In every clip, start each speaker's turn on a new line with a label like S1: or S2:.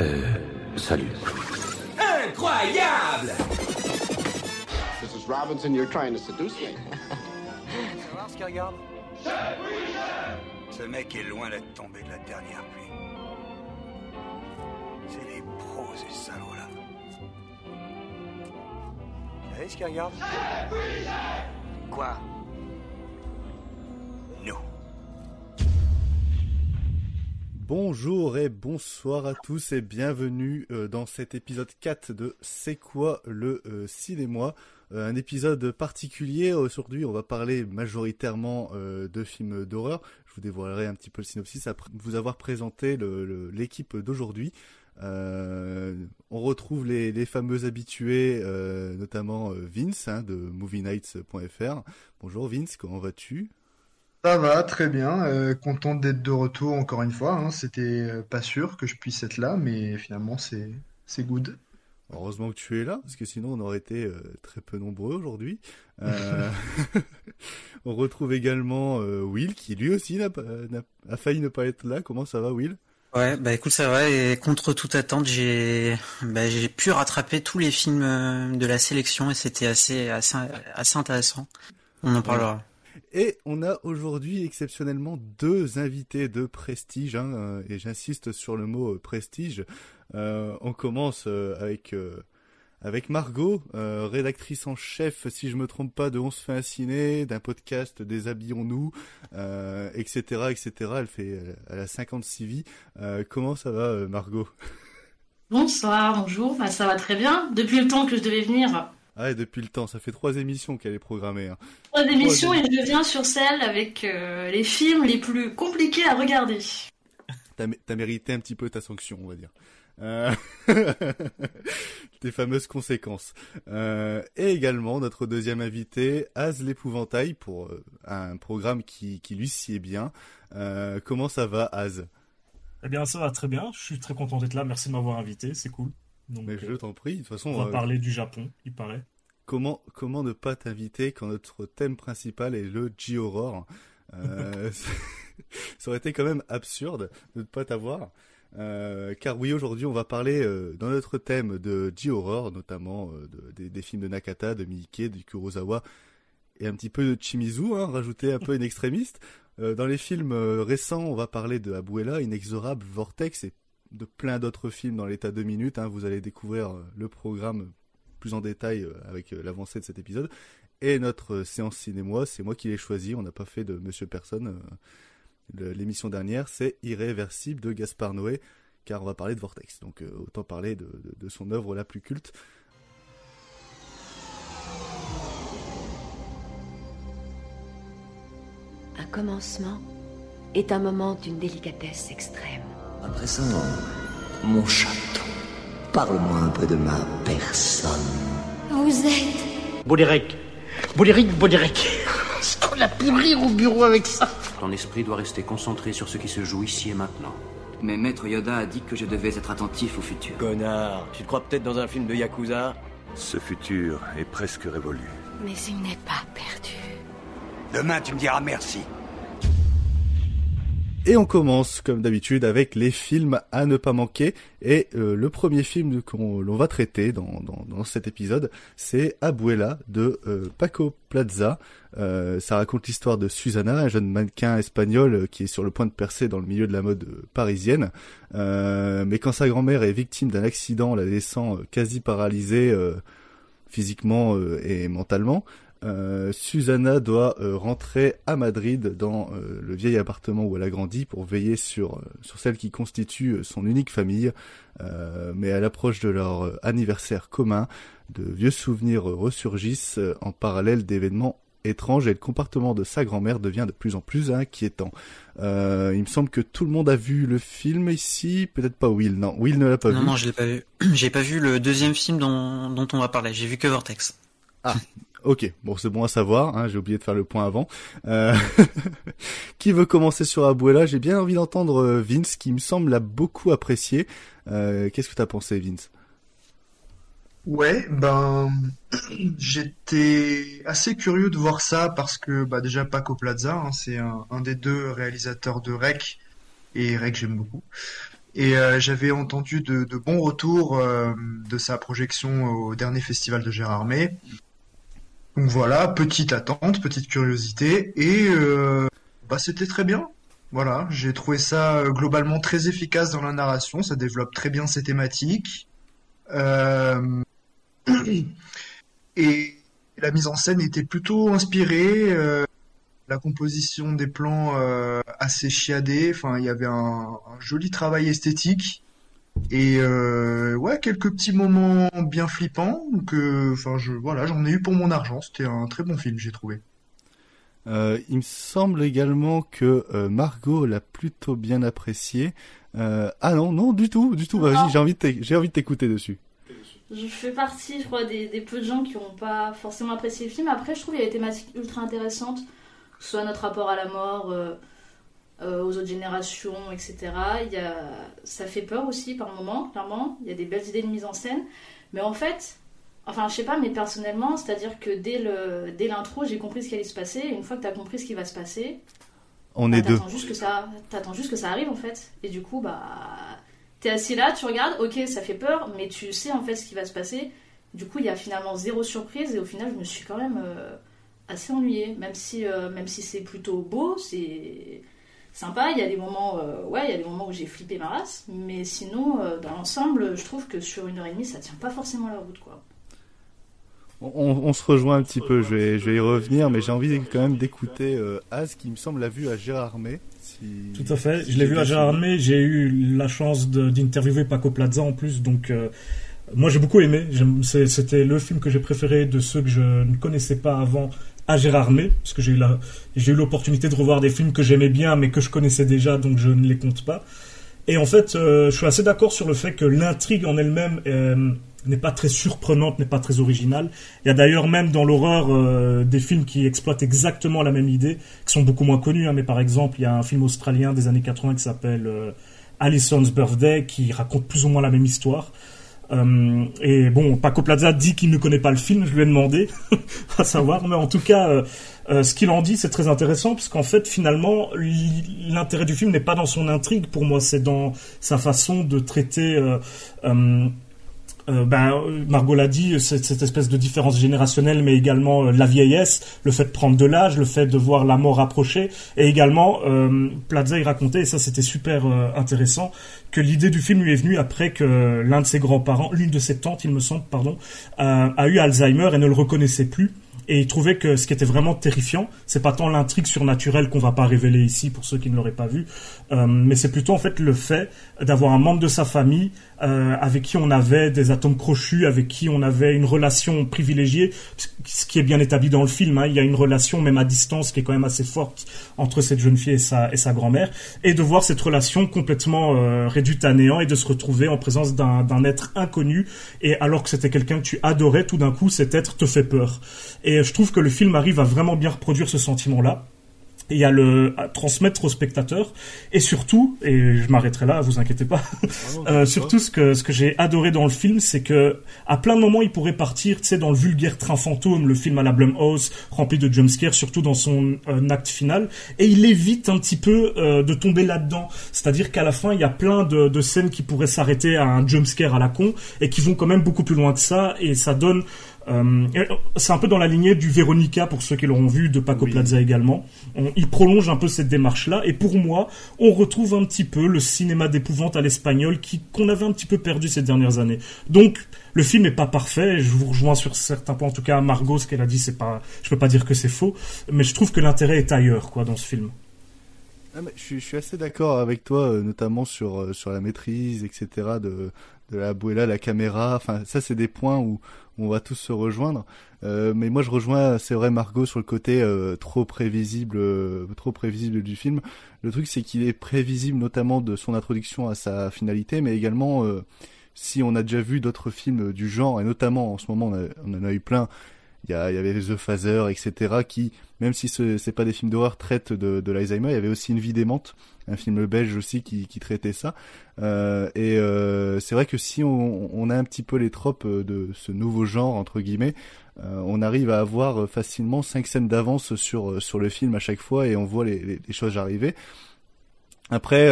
S1: Euh, salut.
S2: Incroyable
S3: Mrs. Robinson, you're trying to seduce me.
S4: voir ce qu'il regarde Ce mec est loin d'être tombé de la dernière pluie. C'est les pros, ces salauds-là. Vous savez ce qu'il regarde Quoi?
S5: Bonjour et bonsoir à tous et bienvenue euh, dans cet épisode 4 de C'est quoi le euh, cinéma Euh, Un épisode particulier, aujourd'hui on va parler majoritairement de films d'horreur. Je vous dévoilerai un petit peu le synopsis après vous avoir présenté l'équipe d'aujourd'hui. On retrouve les, fameux habitués, notamment Vince hein, de movienights.fr. Bonjour Vince, comment vas-tu?
S6: Ça va, très bien. Euh, content d'être de retour encore une fois. hein. C'était euh, pas sûr que je puisse être là, mais finalement c'est c'est good.
S5: Heureusement que tu es là, parce que sinon on aurait été euh, très peu nombreux aujourd'hui. Euh, on retrouve également euh, Will, qui lui aussi n'a pas- n'a- a failli ne pas être là. Comment ça va, Will?
S7: Ouais, bah écoute, ça va, et contre toute attente, j'ai bah, j'ai pu rattraper tous les films euh, de la sélection et c'était assez, assez, assez intéressant. On en parlera.
S5: Et on a aujourd'hui exceptionnellement deux invités de prestige, hein, euh, et j'insiste sur le mot euh, prestige. Euh, on commence avec avec Margot, rédactrice en chef, si je me trompe pas, de On se fait un ciné, d'un podcast Déshabillons-nous, etc., etc. Elle fait, elle a 56 vies. Comment ça va, Margot?
S8: Bonsoir, bonjour, bah, ça va très bien. Depuis le temps que je devais venir
S5: Ah, et depuis le temps, ça fait trois émissions qu'elle est programmée. Hein.
S8: trois émissions et je viens sur celle avec euh, les films les plus compliqués à regarder.
S5: T'as mé- t'as mérité un petit peu ta sanction, on va dire. Euh... Tes fameuses conséquences. Euh, et également notre deuxième invité, Az l'épouvantail, pour un programme qui, qui lui sied bien. Euh, comment ça va, Az?
S9: Eh bien, ça va très bien. Je suis très content d'être là. Merci de m'avoir invité. C'est cool. Donc,
S5: Mais je t'en prie, de toute façon,
S9: on va
S5: euh,
S9: parler du Japon, il paraît.
S5: comment, comment ne pas t'inviter quand notre thème principal est le J-Horror euh, Ça aurait été quand même absurde de ne pas t'avoir. Euh, car oui, aujourd'hui, on va parler euh, dans notre thème de J-Horror, notamment euh, de- des, des films de Nakata, de Miike, du Kurosawa, et un petit peu de Chimizu, hein, rajouter un peu une extrémiste. Dans les films récents, on va parler de Abuela, Inexorable, Vortex, et de plein d'autres films dans l'état deux minutes. Hein, vous allez découvrir euh, le programme plus en détail euh, avec euh, l'avancée de cet épisode. Et notre séance cinéma, c'est moi qui l'ai choisi, on n'a pas fait de Monsieur Personne. L'émission dernière, c'est Irréversible de Gaspard Noé, car on va parler de Vortex. Donc autant parler de, de- de son œuvre la plus culte.
S10: Un commencement est un moment d'une délicatesse extrême.
S11: À présent, mon château. Parle-moi un peu de ma personne.
S10: Vous êtes
S12: Bouléric. Bouléric, Bouléric. On a pu rire au bureau avec ça?
S1: Ton esprit doit rester concentré sur ce qui se joue ici et maintenant.
S13: Mais Maître Yoda a dit que je devais être attentif au futur.
S12: Connard, tu te crois peut-être dans un film de Yakuza?
S14: Ce futur est presque révolu.
S10: Mais il n'est pas perdu.
S4: Demain, tu me diras merci.
S5: Et on commence, comme d'habitude, avec les films à ne pas manquer. Et euh, le premier film qu'on l'on va traiter dans, dans, dans cet épisode, c'est Abuela de euh, Paco Plaza. Euh, ça raconte l'histoire de Susana, un jeune mannequin espagnol euh, qui est sur le point de percer dans le milieu de la mode euh, parisienne. Mais quand sa grand-mère est victime d'un accident, la laissant quasi paralysée physiquement et mentalement, euh, Susanna doit euh, rentrer à Madrid dans euh, le vieil appartement où elle a grandi pour veiller sur, euh, sur celle qui constitue son unique famille. Mais à l'approche de leur anniversaire commun, de vieux souvenirs ressurgissent en parallèle d'événements étranges et le comportement de sa grand-mère devient de plus en plus inquiétant. Il me semble que tout le monde a vu le film ici, peut-être pas Will. Non, Will ne l'a pas
S7: non,
S5: vu.
S7: non, je l'ai pas vu. J'ai pas vu le deuxième film dont, dont on va parler. J'ai vu que Vortex.
S5: Ah, ok. Bon, c'est bon à savoir. Hein, J'ai oublié de faire le point avant. Euh... qui veut commencer sur Abuela? J'ai bien envie d'entendre euh, Vince, qui me semble l'a beaucoup apprécié. Euh, Qu'est-ce que t'as pensé, Vince?
S6: Ouais, ben j'étais assez curieux de voir ça parce que bah déjà Paco Plaza, hein, c'est un, des deux réalisateurs de Rec et Rec j'aime beaucoup. Et j'avais entendu de, bons retours de sa projection au dernier festival de Gérard May. Donc voilà, petite attente, petite curiosité, et euh, bah, c'était très bien. Voilà, j'ai trouvé ça euh, globalement très efficace dans la narration, ça développe très bien ses thématiques. Euh... Et la mise en scène était plutôt inspirée, euh, la composition des plans assez chiadés, enfin il y avait un joli travail esthétique. Et euh, ouais, quelques petits moments bien flippants. Que, enfin, je, voilà, j'en ai eu pour mon argent. C'était un très bon film, j'ai trouvé.
S5: Euh, il me semble également que euh, Margot l'a plutôt bien apprécié. Euh, ah non, non, du tout, du tout. Vas-y, j'ai envie de j'ai envie de t'écouter dessus.
S8: Je fais partie, je crois, des, des peu de gens qui n'ont pas forcément apprécié le film. Après, je trouve qu'il y a des thématiques ultra intéressantes, que ce soit notre rapport à la mort, euh, aux autres générations, etc. Il y a... Ça fait peur aussi par moments, clairement. Il y a des belles idées de mise en scène. Mais en fait, enfin, je sais pas, mais personnellement, c'est-à-dire que dès le dès l'intro, j'ai compris ce qui allait se passer. Et une fois que tu as compris ce qui va se passer,
S5: on
S8: bah,
S5: est deux.
S8: Juste que ça, t'attends juste que ça arrive en fait. Et du coup, bah, t'es assis là, tu regardes, ok, ça fait peur, mais tu sais en fait ce qui va se passer. Du coup, il y a finalement zéro surprise et au final, je me suis quand même euh, assez ennuyée. Même si, euh, même si c'est plutôt beau, c'est sympa. Il y a des moments, euh, ouais, il y a des moments où j'ai flippé ma race, mais sinon, euh, dans l'ensemble, je trouve que sur une heure et demie, ça tient pas forcément la route, quoi.
S5: On, on, se rejoint un petit peu, je vais, je vais y revenir, mais j'ai envie quand même d'écouter euh, Az qui me semble l'a vu à Gérard May. Si...
S9: Tout à fait, je l'ai vu à Gérard May, j'ai eu la chance d'interviewer Paco Plaza en plus, donc euh, moi j'ai beaucoup aimé, c'était le film que j'ai préféré de ceux que je ne connaissais pas avant à Gérard May, parce que j'ai eu l'opportunité de revoir des films que j'aimais bien mais que je connaissais déjà, donc je ne les compte pas. Et en fait, euh, je suis assez d'accord sur le fait que l'intrigue en elle-même euh, n'est pas très surprenante, n'est pas très originale. Il y a d'ailleurs même dans l'horreur euh, des films qui exploitent exactement la même idée, qui sont beaucoup moins connus, hein, mais par exemple, il y a un film australien des années 80 qui s'appelle Alison's Birthday, qui raconte plus ou moins la même histoire. Euh, et bon, Paco Plaza dit qu'il ne connaît pas le film, je lui ai demandé, à savoir, mais en tout cas, euh, euh, ce qu'il en dit, c'est très intéressant, parce qu'en fait, finalement, l'intérêt du film n'est pas dans son intrigue, pour moi, c'est dans sa façon de traiter... Euh, ben, Margot l'a dit, cette, espèce de différence générationnelle, mais également euh, la vieillesse, le fait de prendre de l'âge, le fait de voir la mort approcher, et également euh, Plaza racontait, et ça c'était super euh, intéressant, que l'idée du film lui est venue après que l'un de ses grands-parents, l'une de ses tantes, il me semble, pardon, a eu Alzheimer et ne le reconnaissait plus. Et il trouvait que ce qui était vraiment terrifiant, c'est pas tant l'intrigue surnaturelle qu'on va pas révéler ici pour ceux qui ne l'auraient pas vu, mais c'est plutôt en fait le fait d'avoir un membre de sa famille euh, avec qui on avait des atomes crochus, avec qui on avait une relation privilégiée, ce qui est bien établi dans le film. Hein. Il y a une relation même à distance qui est quand même assez forte entre cette jeune fille et sa, et sa grand-mère, et de voir cette relation complètement euh, réduite à néant et de se retrouver en présence d'un être inconnu, et alors que c'était quelqu'un que tu adorais, tout d'un coup cet être te fait peur. Et je trouve que le film arrive à vraiment bien reproduire ce sentiment-là et à le à transmettre au spectateur. Et surtout et je m'arrêterai là vous inquiétez pas euh, surtout ce que ce que j'ai adoré dans le film c'est que à plein de moments il pourrait partir tu sais dans le vulgaire train fantôme le film à la Blumhouse rempli de jumpscares surtout dans son euh, acte final. Et il évite un petit peu euh, de tomber là-dedans. C'est-à-dire qu'à la fin il y a plein de, de scènes qui pourraient s'arrêter à un jumpscare à la con et qui vont quand même beaucoup plus loin que ça. Et ça donne euh, c'est un peu dans la lignée du Veronica pour ceux qui l'auront vu, de Paco oui. Plaza également. On, il prolonge un peu cette démarche-là, et pour moi, on retrouve un petit peu le cinéma d'épouvante à l'espagnol qui qu'on avait un petit peu perdu ces dernières années. Donc, le film n'est pas parfait. Je vous rejoins sur certains points. En tout cas, Margot, ce qu'elle a dit, c'est pas. Je peux pas dire que c'est faux, mais je trouve que l'intérêt est ailleurs, quoi, dans ce film.
S5: Ah, je, suis, je, suis, assez d'accord avec toi, euh, notamment sur euh, sur la maîtrise, etc. de de la Abuela, la caméra. Enfin, ça, c'est des points où on va tous se rejoindre. Euh, mais moi, je rejoins, c'est vrai, Margot sur le côté euh, trop prévisible, euh, trop prévisible du film. Le truc, c'est qu'il est prévisible, notamment de son introduction à sa finalité, mais également si on a déjà vu d'autres films du genre, et notamment en ce moment, on, en a eu plein. Il y, y avait The Phaser, etc., qui, même si ce c'est pas des films d'horreur, traitent de, de l'Alzheimer. Il y avait aussi Une vie démente, un film belge aussi qui, qui traitait ça. Euh, et euh, c'est vrai que si on, on, a un petit peu les tropes de ce nouveau genre entre guillemets, euh, on arrive à avoir facilement cinq scènes d'avance sur sur le film à chaque fois et on voit les, les, choses arriver. Après,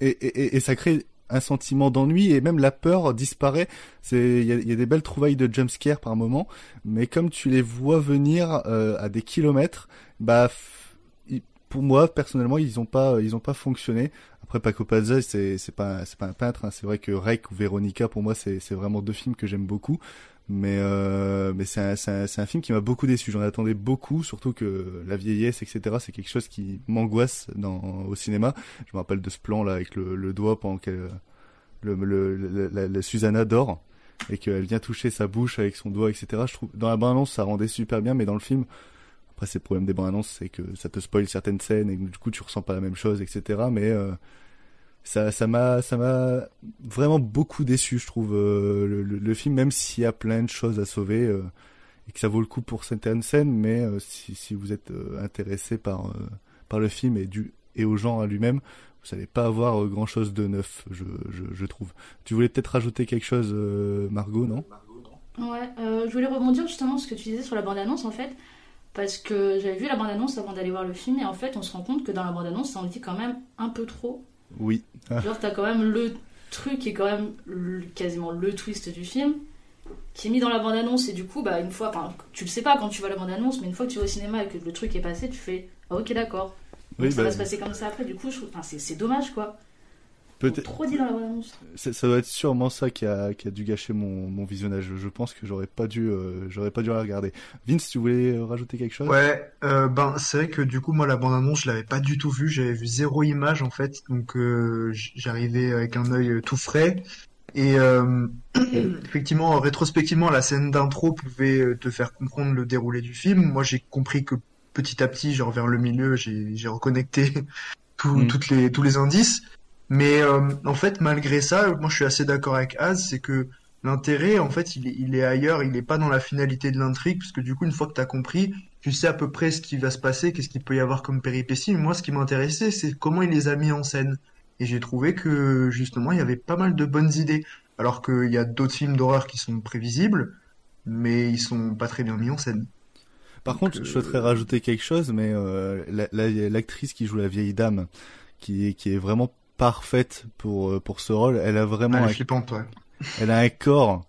S5: et, et, et, ça crée un sentiment d'ennui et même la peur disparaît. C'est il y a, des belles trouvailles de jumpscare par moment, mais comme tu les vois venir euh, à des kilomètres, bah pour moi personnellement ils ont pas ils ont pas fonctionné. Après Paco Pazza c'est c'est pas c'est pas un peintre. Hein. C'est vrai que Rec ou Veronica pour moi c'est vraiment deux films que j'aime beaucoup. Mais euh, mais c'est un, c'est un, film qui m'a beaucoup déçu. J'en attendais beaucoup, surtout que la vieillesse, etc. C'est quelque chose qui m'angoisse au cinéma. Je me rappelle de ce plan là avec le, le doigt pendant que le, le, la, la, Susanna dort et qu'elle vient toucher sa bouche avec son doigt, etc. Je trouve dans la bande-annonce ça rendait super bien, mais dans le film, après c'est le problème des bandes-annonces, c'est que ça te spoil certaines scènes et du coup tu ressens pas la même chose, etc. Mais euh, ça m'a vraiment beaucoup déçu je trouve euh, le, film même s'il y a plein de choses à sauver euh, et que ça vaut le coup pour certaines scènes mais euh, si, vous êtes intéressé par le film et au genre à lui-même vous n'allez pas avoir grand chose de neuf je, je, je trouve. Tu voulais peut-être rajouter quelque chose Margot non?
S8: Ouais je voulais rebondir justement sur ce que tu disais sur la bande annonce en fait parce que j'avais vu la bande annonce avant d'aller voir le film et en fait on se rend compte que dans la bande annonce ça en dit quand même un peu trop
S5: oui.
S8: Genre, t'as quand même le truc qui est quand même quasiment le twist du film, qui est mis dans la bande-annonce, et du coup, bah, une fois, tu le sais pas quand tu vois la bande-annonce, mais une fois que tu vas au cinéma et que le truc est passé, tu fais ah, ok, d'accord. Oui, ça va bah, se passer comme ça après, du coup, c'est dommage quoi. Peut-être. Trop dit dans la bande-annonce.
S5: Ça, doit être sûrement ça qui a, qui a dû gâcher mon, mon visionnage. Je pense que j'aurais pas dû, euh, j'aurais pas dû la regarder. Vince, tu voulais euh, rajouter quelque chose?
S6: Ouais, euh, ben c'est vrai que du coup moi la bande-annonce je l'avais pas du tout vue. J'avais vu zéro image en fait, donc euh, j'arrivais avec un œil tout frais. Et effectivement, rétrospectivement, la scène d'intro pouvait te faire comprendre le déroulé du film. Moi, j'ai compris que petit à petit, genre vers le milieu, j'ai reconnecté tout, mm. toutes les, tous les indices. Mais euh, en fait, malgré ça, moi je suis assez d'accord avec Az, c'est que l'intérêt, en fait, il est, il est ailleurs, il n'est pas dans la finalité de l'intrigue, parce que du coup, une fois que tu as compris, tu sais à peu près ce qui va se passer, qu'est-ce qu'il peut y avoir comme péripéties. moi, ce qui m'intéressait, c'est comment il les a mis en scène. Et j'ai trouvé que, justement, il y avait pas mal de bonnes idées. Alors qu'il y a d'autres films d'horreur qui sont prévisibles, mais ils sont pas très bien mis en scène.
S5: Par contre, je souhaiterais euh, rajouter quelque chose, mais euh, l'actrice qui joue la vieille dame, qui, qui est vraiment parfaite pour euh, pour ce rôle. Elle a vraiment
S6: elle
S5: un...
S6: flippante, ouais.
S5: Elle a un corps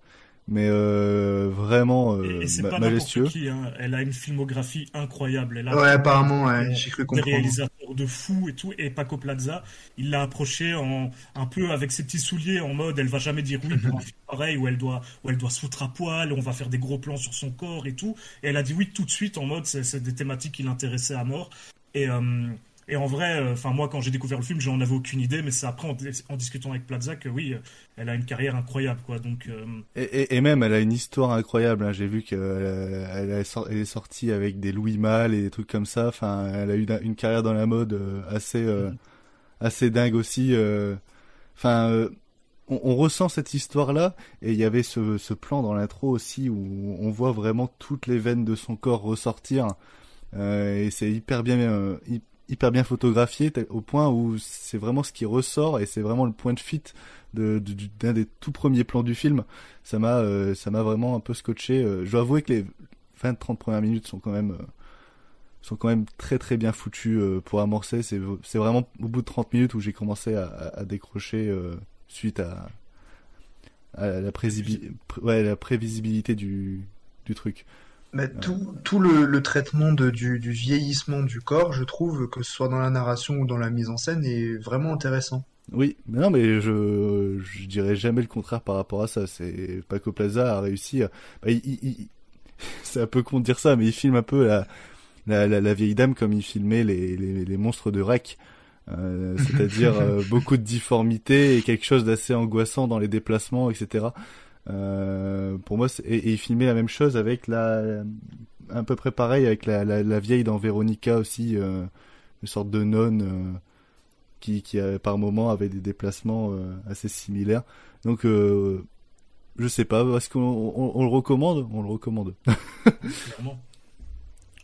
S5: mais euh, vraiment euh,
S9: et, pas majestueux. Qui, hein. Elle a une filmographie incroyable. Elle a
S6: ouais, apparemment, ouais, j'ai cru comprendre.
S9: Des réalisateurs de fou et tout. Et Paco Plaza, il l'a approché en un peu avec ses petits souliers, en mode, elle va jamais dire oui pour un film pareil où elle doit où elle doit se foutre à poil, on va faire des gros plans sur son corps et tout. Et elle a dit oui tout de suite en mode, c'est des thématiques qui l'intéressaient à mort. Et euh, et en vrai, euh, enfin moi quand j'ai découvert le film, j'en avais aucune idée, mais c'est après en, discutant avec Plaza que oui, euh, elle a une carrière incroyable quoi. Donc euh,
S5: et, et, même elle a une histoire incroyable. Hein. J'ai vu qu'elle elle, est sortie avec des Louis Mal et des trucs comme ça. Enfin, elle a eu une carrière dans la mode assez mm-hmm. assez dingue aussi. Enfin. On, ressent cette histoire-là, et il y avait ce, ce plan dans l'intro aussi où on voit vraiment toutes les veines de son corps ressortir, et c'est hyper bien, hyper bien photographié au point où c'est vraiment ce qui ressort et c'est vraiment le point de fit d'un de, d'un des tout premiers plans du film. Ça m'a euh, vraiment un peu scotché. Euh, je dois avouer que les 20-30 premières minutes sont quand même euh, sont quand même très très bien foutues pour amorcer. C'est vraiment au bout de 30 minutes où j'ai commencé à, décrocher suite à la, la prévisibilité du du truc.
S6: Mais tout, tout le, le traitement de, du, du, vieillissement du corps, je trouve, que ce soit dans la narration ou dans la mise en scène, est vraiment intéressant.
S5: Oui, mais non, mais je, je dirais jamais le contraire par rapport à ça. C'est Paco Plaza a réussi. À... Bah, il, il, c'est un peu con de dire ça, mais il filme un peu la, la, la, la vieille dame comme il filmait les, les, les monstres de Rec. Euh, c'est-à-dire euh, beaucoup de difformité et quelque chose d'assez angoissant dans les déplacements, etc. Euh, pour moi, et, il filmait la même chose avec la, à peu près pareil avec la, la, vieille dans Veronica aussi, euh, une sorte de nonne euh, qui, qui par moment avait des déplacements assez similaires. Donc, je sais pas, est-ce qu'on on, on le recommande? On le recommande.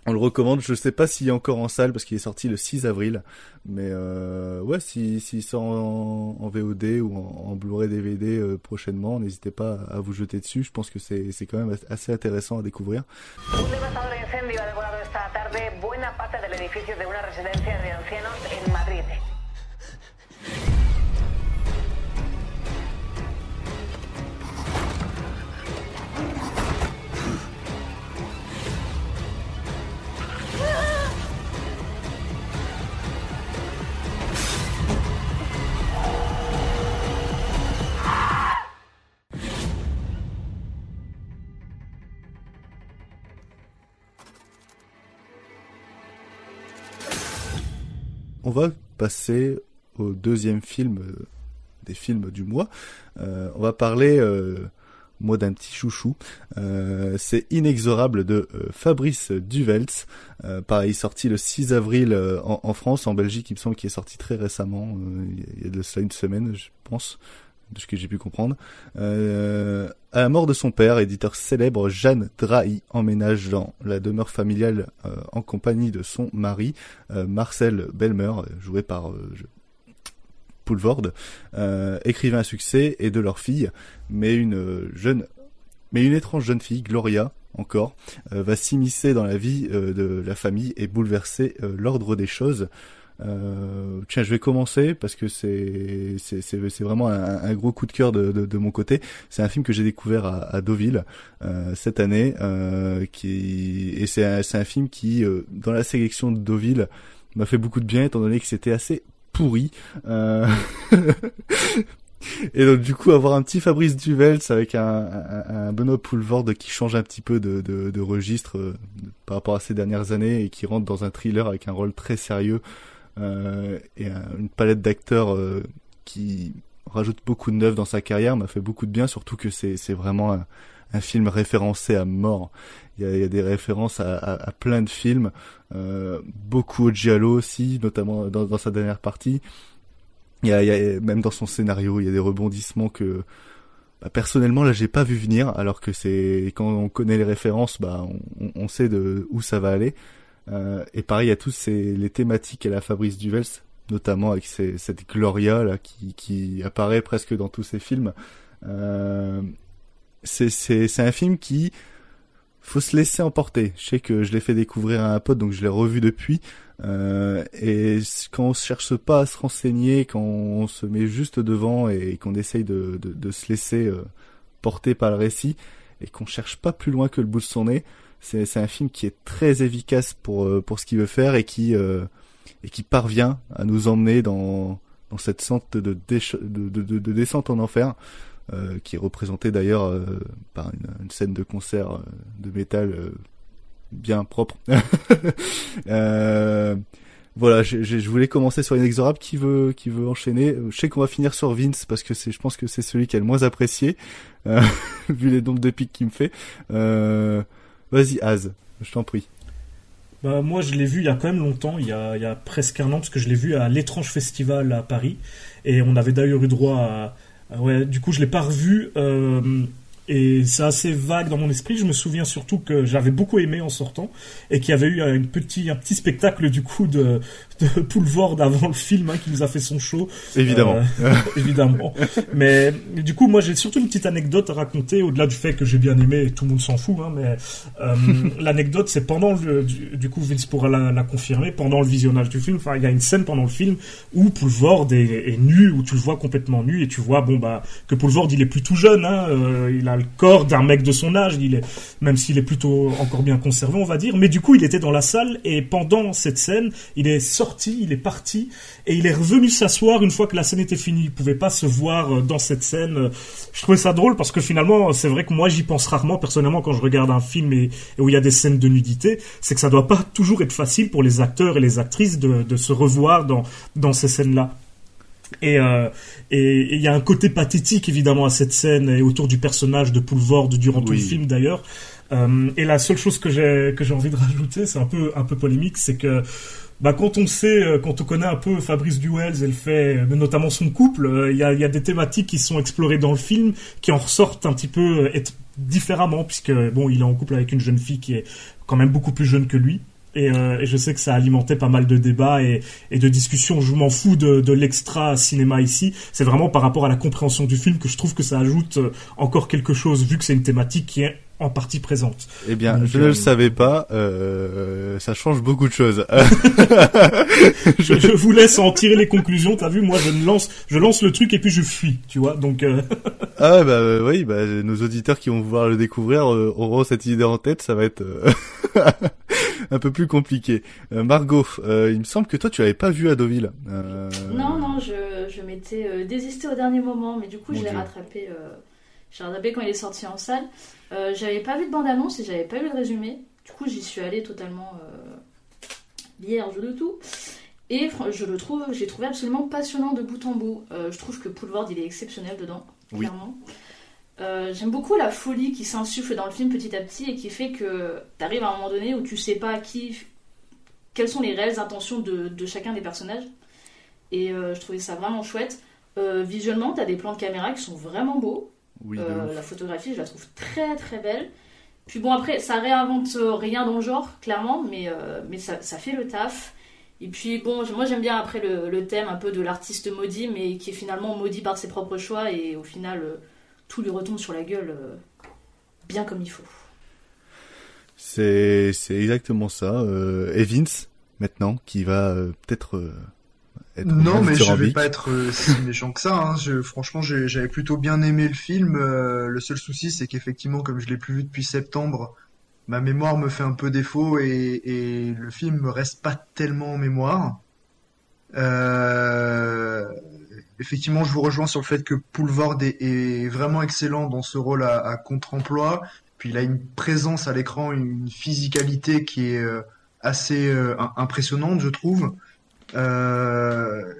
S5: On le recommande. Je sais pas s'il est encore en salle parce qu'il est sorti le 6 avril, mais euh, ouais, s'il si, sort en, VOD ou en, Blu-ray DVD euh, prochainement, n'hésitez pas à vous jeter dessus. Je pense que c'est quand même assez intéressant à découvrir. On va passer au deuxième film des films du mois. on va parler moi d'un petit chouchou. Euh, c'est Inexorable de euh, Fabrice Duvels. Euh, pareil, sorti le 6 avril en, France, en Belgique, il me semble qu'il est sorti très récemment, il y a de cela une semaine, je pense, de ce que j'ai pu comprendre. à la mort de son père, éditeur célèbre, Jeanne Drahi emménage dans la demeure familiale en compagnie de son mari, Marcel Belmer, joué par Poulvord, euh, écrivain à succès, et de leur fille, mais une jeune, mais une étrange jeune fille, Gloria, encore, euh, va s'immiscer dans la vie euh, de la famille et bouleverser l'ordre des choses. Tiens, je vais commencer parce que c'est c'est vraiment un, gros coup de cœur de, de, mon côté. C'est un film que j'ai découvert à, à Deauville cette année, qui et c'est un, un film qui dans la sélection de Deauville m'a fait beaucoup de bien étant donné que c'était assez pourri. Euh... Et donc du coup avoir un petit Fabrice Duvels avec un, un, un Benoît Poulvord qui change un petit peu de, de, de registre euh, par rapport à ces dernières années et qui rentre dans un thriller avec un rôle très sérieux euh, et une palette d'acteurs euh, qui rajoute beaucoup de neuf dans sa carrière m'a fait beaucoup de bien surtout que c'est vraiment un, film référencé à mort. Il y a, des références à, plein de films, euh, beaucoup au Giallo aussi, notamment dans, sa dernière partie. Il y a, même dans son scénario, il y a des rebondissements que bah, personnellement là j'ai pas vu venir, alors que c'est quand on connaît les références, bah on, on sait de où ça va aller. Euh, et pareil, a tous ces les thématiques à la Fabrice Duvels, notamment avec cette Gloria là qui, apparaît presque dans tous ses films. Euh, c'est c'est c'est un film qui faut se laisser emporter. Je sais que je l'ai fait découvrir à un pote, donc je l'ai revu depuis. Euh, et quand on cherche pas à se renseigner, quand on se met juste devant et qu'on essaye de, de, se laisser porter par le récit et qu'on cherche pas plus loin que le bout de son nez, c'est, un film qui est très efficace pour euh, pour ce qu'il veut faire et qui euh, et qui parvient à nous emmener dans dans cette sorte de, de, de, de descente en enfer. Euh, qui est représenté d'ailleurs euh, par une, une, scène de concert euh, de métal bien propre. voilà, je, je, voulais commencer sur Inexorable. Qui veut, qui veut enchaîner Je sais qu'on va finir sur Vince parce que c'est, je pense que c'est celui qui est le moins apprécié vu les nombres de pics qu'il me fait. Vas-y, Az, je t'en prie.
S9: Bah, moi, je l'ai vu il y a quand même longtemps, il y a, y a presque un an, parce que je l'ai vu à l'étrange festival à Paris. Et on avait d'ailleurs eu droit à, ouais, du coup, je l'ai pas revu. Euh, et c'est assez vague dans mon esprit. Je me souviens surtout que j'avais beaucoup aimé en sortant et qu'il y avait eu un petit, un petit spectacle du coup de, de Poulvord avant le film hein, qui nous a fait son show.
S5: Évidemment.
S9: Euh, évidemment. Mais du coup, moi j'ai surtout une petite anecdote à raconter au-delà du fait que j'ai bien aimé et tout le monde s'en fout. Hein, mais euh, l'anecdote c'est pendant le, du, coup Vince pourra la, la, confirmer pendant le visionnage du film. Enfin, il y a une scène pendant le film où Poulvord est, est, nu, où tu le vois complètement nu et tu vois bon bah que Poulvord il est plus tout jeune. Hein, euh, il a le corps d'un mec de son âge, il est, même s'il est plutôt encore bien conservé, on va dire. Mais du coup, il était dans la salle et pendant cette scène, il est sorti, il est parti et il est revenu s'asseoir une fois que la scène était finie. Il pouvait pas se voir euh, dans cette scène. Je trouvais ça drôle parce que finalement, c'est vrai que moi, j'y pense rarement personnellement quand je regarde un film et, où il y a des scènes de nudité. C'est que ça doit pas toujours être facile pour les acteurs et les actrices de, de se revoir dans, dans ces scènes-là. Et euh, et il y a un côté pathétique évidemment à cette scène et autour du personnage de Poulvord durant tout le film d'ailleurs. Euh, et la seule chose que j'ai que j'ai envie de rajouter, c'est un peu un peu polémique, c'est que bah, quand on sait, euh, quand on connaît un peu Fabrice Duels et le fait, notamment son couple, il y, a, y, a, des thématiques qui sont explorées dans le film qui en ressortent un petit peu différemment, puisque bon, il est en couple avec une jeune fille qui est quand même beaucoup plus jeune que lui. Et, euh, je sais que ça a alimenté pas mal de débats et, et de discussions. Je m'en fous de, de l'extra cinéma ici. C'est vraiment par rapport à la compréhension du film que je trouve que ça ajoute euh, encore quelque chose, vu que c'est une thématique qui est en partie présente.
S5: Eh bien, je ne le euh, savais pas. Euh, ça change beaucoup de choses.
S9: je, je, vous laisse en tirer les conclusions. T'as vu, moi, je lance, je lance le truc et puis je fuis. Tu vois, donc. Euh...
S5: ah bah oui, bah nos auditeurs qui vont vouloir le découvrir auront cette idée en tête. Ça va être un peu plus compliqué. Euh, Margot, euh, il me semble que toi tu l'avais pas vu à Deauville.
S8: Euh... Non, non, je, je m'étais euh, désisté au dernier moment, mais du coup je l'ai rattrapé. J'ai rattrapé quand il est sorti en salle. j'avais pas vu de bande-annonce et j'avais pas vu de résumé. Du coup, j'y suis allée totalement vierge de tout. Et je le trouve, j'ai trouvé absolument passionnant de bout en bout. je trouve que Poulvord, il est exceptionnel dedans, clairement. J'aime beaucoup la folie qui s'insuffle dans le film petit à petit et qui fait que tu arrives à un moment donné où tu sais pas qui, quelles sont les réelles intentions de, de chacun des personnages. Et je trouvais ça vraiment chouette. visuellement, tu as des plans de caméra qui sont vraiment beaux. Euh, la photographie, je la trouve très très belle. Puis bon, après, ça réinvente rien dans le genre, clairement, mais, euh, mais ça, ça, fait le taf. Et puis bon, moi j'aime bien après le, thème un peu de l'artiste maudit, mais qui est finalement maudit par ses propres choix, et au final, euh, tout lui retombe sur la gueule bien comme il faut.
S5: C'est exactement ça. Evans, maintenant, qui va peut-être
S6: non, mais je vais pas être euh, si méchant que ça. Hein. Je, franchement, j'avais plutôt bien aimé le film. Euh, le seul souci, c'est qu'effectivement, comme je l'ai plus vu depuis septembre, ma mémoire me fait un peu défaut et, et le film me reste pas tellement en mémoire. Euh, effectivement, je vous rejoins sur le fait que Poulvord est, est vraiment excellent dans ce rôle à, à contre-emploi. Puis il a une présence à l'écran, une physicalité qui est euh, assez impressionnante, je trouve. Euh,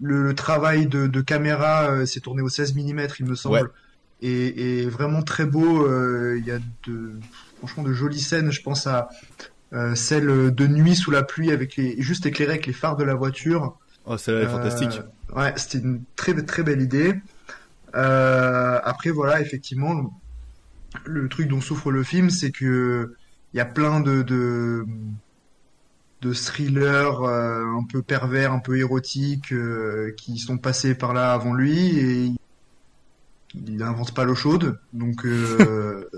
S6: le, travail de, caméra euh, s'est tourné au 16 mm, il me semble, et, vraiment très beau. Euh, il y a de, franchement de jolies scènes. Je pense à celle de nuit sous la pluie avec les juste éclairée avec les phares de la voiture.
S5: Oh, celle-là est fantastique.
S6: Ouais, c'était une très très belle idée. après voilà, effectivement, le, truc dont souffre le film, c'est que il y a plein de, de thrillers euh, un peu pervers, un peu érotiques euh, qui sont passés par là avant lui et il n'invente pas l'eau chaude. Donc euh,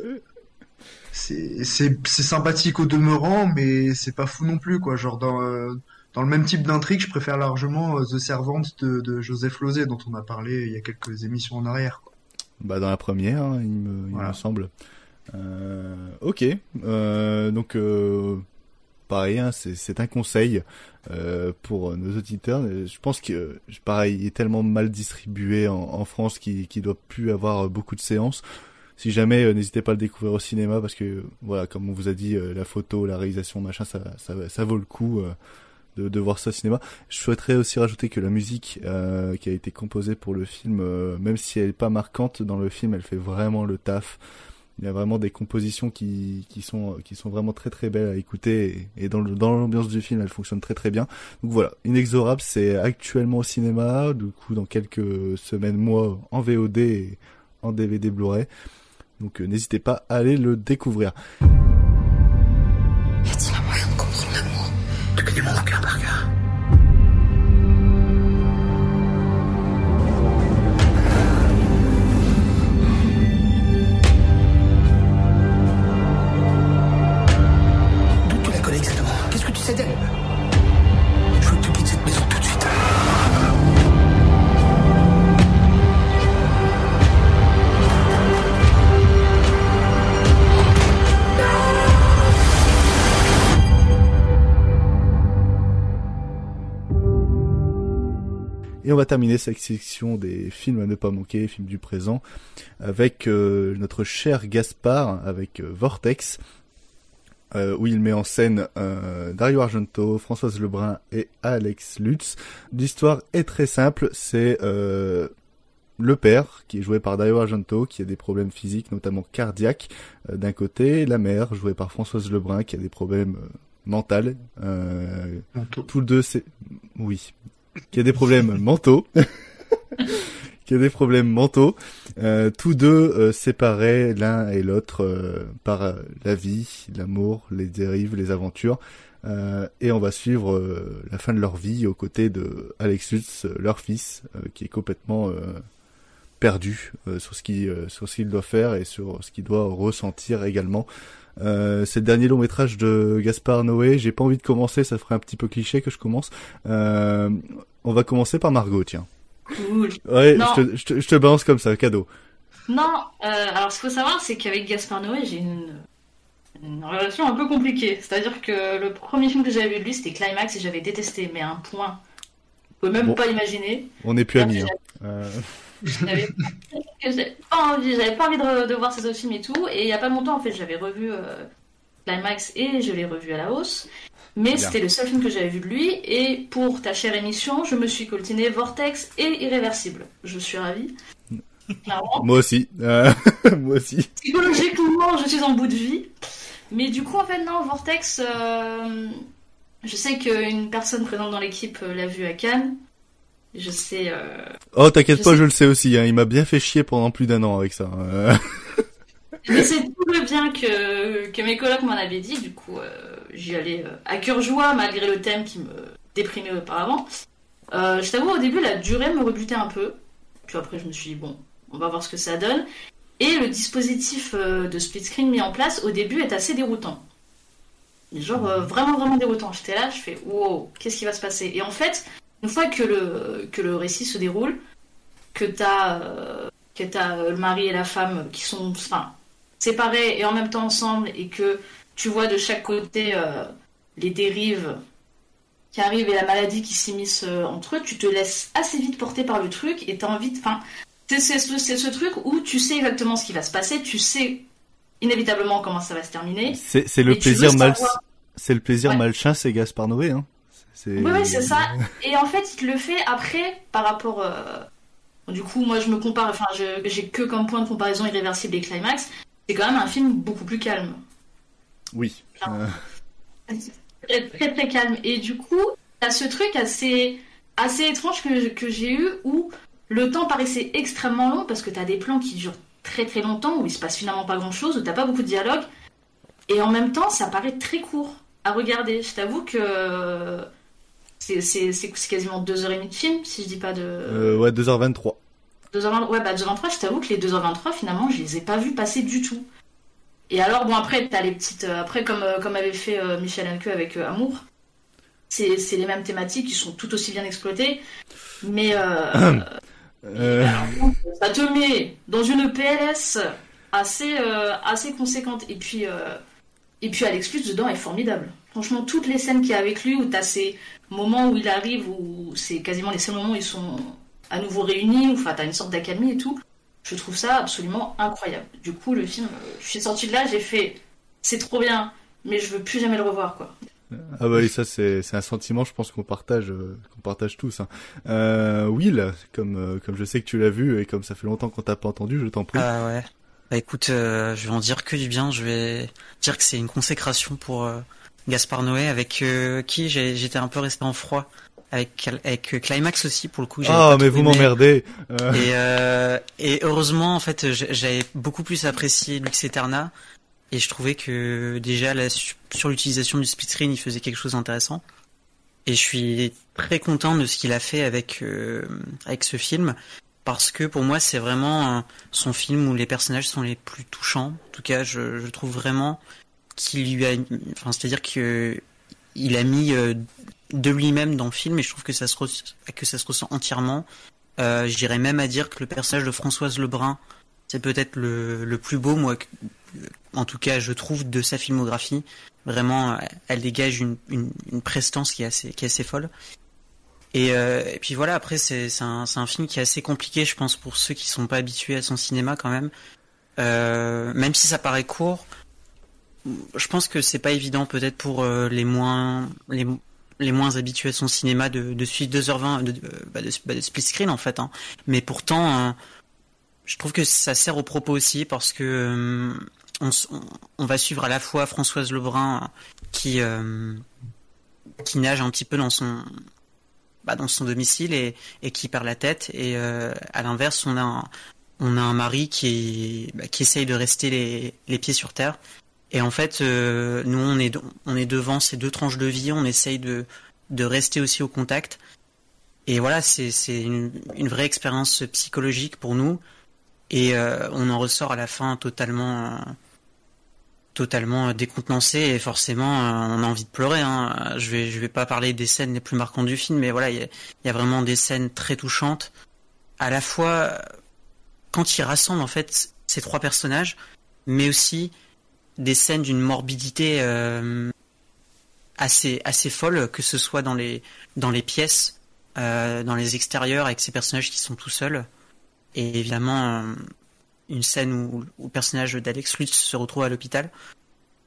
S6: c'est sympathique au demeurant, mais c'est pas fou non plus quoi. Genre dans dans le même type d'intrigue, je préfère largement The Servante de, Joseph Lozé dont on a parlé il y a quelques émissions en arrière.
S5: Bah dans la première, hein, il, me, il me semble. ok, donc pareil, c'est un conseil euh, pour nos auditeurs. Je pense que, pareil, il est tellement mal distribué en, France qu'il qu doit plus avoir beaucoup de séances. Si jamais, euh, n'hésitez pas à le découvrir au cinéma parce que, voilà, comme on vous a dit, euh, la photo, la réalisation, machin, ça, vaut le coup. De, de, voir ça au cinéma. Je souhaiterais aussi rajouter que la musique qui a été composée pour le film, même si elle est pas marquante dans le film, elle fait vraiment le taf il y a vraiment des compositions qui, qui sont qui sont vraiment très très belles à écouter et, dans dans l'ambiance du film elles fonctionnent très très bien. Donc voilà. Inexorable c'est actuellement au cinéma. Du coup dans quelques semaines mois en VOD et en DVD Blu-ray. Donc euh, n'hésitez pas à aller le découvrir.
S2: Y a-t-il un moyen de comprendre
S5: Et on va terminer cette section des films à ne pas manquer, films du présent, avec euh, notre cher Gaspard, avec euh, Vortex, euh, où il met en scène Dario Argento, Françoise Lebrun et Alex Lutz. L'histoire est très simple, c'est le père, qui est joué par Dario Argento, qui a des problèmes physiques, notamment cardiaques, d'un côté, la mère, jouée par Françoise Lebrun, qui a des problèmes mentaux. tous deux, c'est... Oui, qui a des problèmes mentaux, qui a des problèmes mentaux, euh, tous deux euh, séparés l'un et l'autre euh, par la vie, l'amour, les dérives, les aventures. et on va suivre la fin de leur vie aux côtés de Alexus, leur fils, qui est complètement perdu sur ce qu'il sur ce qu'il doit faire et sur ce qu'il doit ressentir également. Euh, c'est le dernier long métrage de Gaspard Noé. J'ai pas envie de commencer, ça ferait un petit peu cliché que je commence. Euh, on va commencer par Margot, tiens.
S8: Cool.
S5: Ouais, je te, je, te, je te, balance comme ça, cadeau.
S8: Non, euh, alors ce qu'il faut savoir, c'est qu'avec Gaspard Noé, j'ai une, une, relation un peu compliquée. C'est-à-dire que le premier film que j'avais vu de lui, c'était Climax et j'avais détesté, mais à un point. On peut même pas imaginer.
S5: On n'est plus amis. Hein.
S8: J'avais pas envie, j'avais pas envie de, voir ces autres films et tout. Et il y a pas longtemps, en fait, j'avais revu euh, Climax et je l'ai revu à la hausse. Mais c'était le seul film que j'avais vu de lui. Et pour ta chère émission, je me suis coltiné Vortex et Irréversible. Je suis ravie.
S5: Moi aussi. Euh, moi aussi.
S8: Psychologiquement, je suis en bout de vie. Mais du coup, en fait, non, Vortex, euh, je sais qu'une personne présente dans l'équipe euh, l'a vu à Cannes. Je sais.
S5: oh, t'inquiète pas, je le sais aussi. Hein. Il m'a bien fait chier pendant plus d'un an avec ça. Hein.
S8: Mais c'est tout le bien que, que mes collègues m'en avaient dit. Du coup, j'y allais à cœur joie, malgré le thème qui me déprimait auparavant. je t'avoue, au début, la durée me rebutait un peu. Puis après, je me suis dit, bon, on va voir ce que ça donne. Et le dispositif euh, de split screen mis en place au début est assez déroutant. Genre euh, vraiment vraiment déroutant. J'étais là, je fais wow, qu'est-ce qui va se passer? Et en fait, une fois que le, que le récit se déroule, que t'as euh, que le mari et la femme qui sont enfin, séparés et en même temps ensemble et que tu vois de chaque côté les dérives qui arrivent et la maladie qui s'immisce entre eux, tu te laisses assez vite porter par le truc et t'as envie de... Enfin, c'est ce, truc où tu sais exactement ce qui va se passer, tu sais inévitablement comment ça va se terminer.
S5: C'est le, plaisir mal... C'est le plaisir malchin, c'est Gaspard Noé, hein.
S8: Oui, oui, c'est ça. Et en fait, il le fait après par rapport. Euh, du coup, moi, je me compare. Enfin, j'ai que comme point de comparaison irréversible et climax. C'est quand même un film beaucoup plus calme.
S5: Oui. Euh.
S8: Très, très, calme. Et du coup, t'as ce truc assez assez étrange que, que j'ai eu où le temps paraissait extrêmement long parce que tu as des plans qui durent très très longtemps, où il se passe finalement pas grand chose, où t'as pas beaucoup de dialogue. Et en même temps, ça paraît très court à regarder. Je t'avoue que c'est quasiment 2h30 de film, si je dis pas de.
S5: Euh, ouais, 2h23.
S8: 2h23, ouais, bah 2h23, je t'avoue que les 2h23, finalement, je les ai pas vus passer du tout. Et alors, bon, après, t'as les petites. Euh, après, comme, euh, comme avait fait Michel Haneke avec Amour, c'est les mêmes thématiques qui sont tout aussi bien exploitées. Mais. Euh. ça te met dans une PLS assez, euh, assez conséquente. Et puis, euh, et puis Alex Lutz dedans est formidable. Franchement, toutes les scènes qu'il y a avec lui, où tu as ces moments où il arrive, où c'est quasiment les seuls moments où ils sont à nouveau réunis, où tu as une sorte d'accalmie et tout, je trouve ça absolument incroyable. Du coup, le film, je suis sortie de là, j'ai fait c'est trop bien, mais je veux plus jamais le revoir, quoi.
S5: Ah bah oui, ça c'est c'est un sentiment, je pense qu'on partage euh, qu'on partage tous. Hein. Euh, Will, comme euh, comme je sais que tu l'as vu et comme ça fait longtemps qu'on t'a pas entendu, je t'en prie.
S7: Ah ouais. Bah écoute, je vais en dire que du bien. Je vais dire que c'est une consécration pour Gaspard Noé, avec qui j'étais un peu resté en froid. Avec, avec Climax aussi pour le coup.
S5: Ah mais vous m'emmerdez.
S7: Et, et heureusement en fait j'avais beaucoup plus apprécié Lux Eterna et je trouvais que déjà sur l'utilisation du split screen, il faisait quelque chose d'intéressant. Et je suis très content de ce qu'il a fait avec euh, avec ce film parce que pour moi c'est vraiment son film où les personnages sont les plus touchants. En tout cas, je, je trouve vraiment qu'il lui a, enfin c'est-à-dire que il a mis euh, de lui-même dans le film et je trouve que ça se que ça se ressent entièrement. Euh, J'irais même à dire que le personnage de Françoise Lebrun, c'est peut-être le, le plus beau moi en tout cas je trouve de sa filmographie. Vraiment, elle dégage une, une, prestance qui est assez, qui est assez folle. Et, euh, et puis voilà, après c'est un, un film qui est assez compliqué, je pense, pour ceux qui sont pas habitués à son cinéma quand même. Euh, même si ça paraît court, je pense que c'est pas évident peut-être pour euh, les moins les, moins habitués à son cinéma de, suivre 2h20 de, bah, bah, de, split screen en fait. Hein. Mais pourtant, hein, je trouve que ça sert au propos aussi parce que on, va suivre à la fois Françoise Lebrun qui euh, qui nage un petit peu dans son bah, dans son domicile et, qui perd la tête et euh, à l'inverse on a un, on a un mari qui qui essaye de rester les, les pieds sur terre et en fait euh, nous on est on est devant ces deux tranches de vie on essaye de de rester aussi au contact et voilà c'est une, une vraie expérience psychologique pour nous et on en ressort à la fin totalement totalement décontenancé et forcément euh, on a envie de pleurer. Hein. Je vais je vais pas parler des scènes les plus marquantes du film, mais voilà il y a, vraiment des scènes très touchantes. À la fois quand il rassemble en fait ces trois personnages, mais aussi des scènes d'une morbidité euh, assez assez folle, que ce soit dans les dans les pièces, euh, dans les extérieurs avec ces personnages qui sont tout seuls, et évidemment une scène où, le personnage d'Alex Lutz se retrouve à l'hôpital.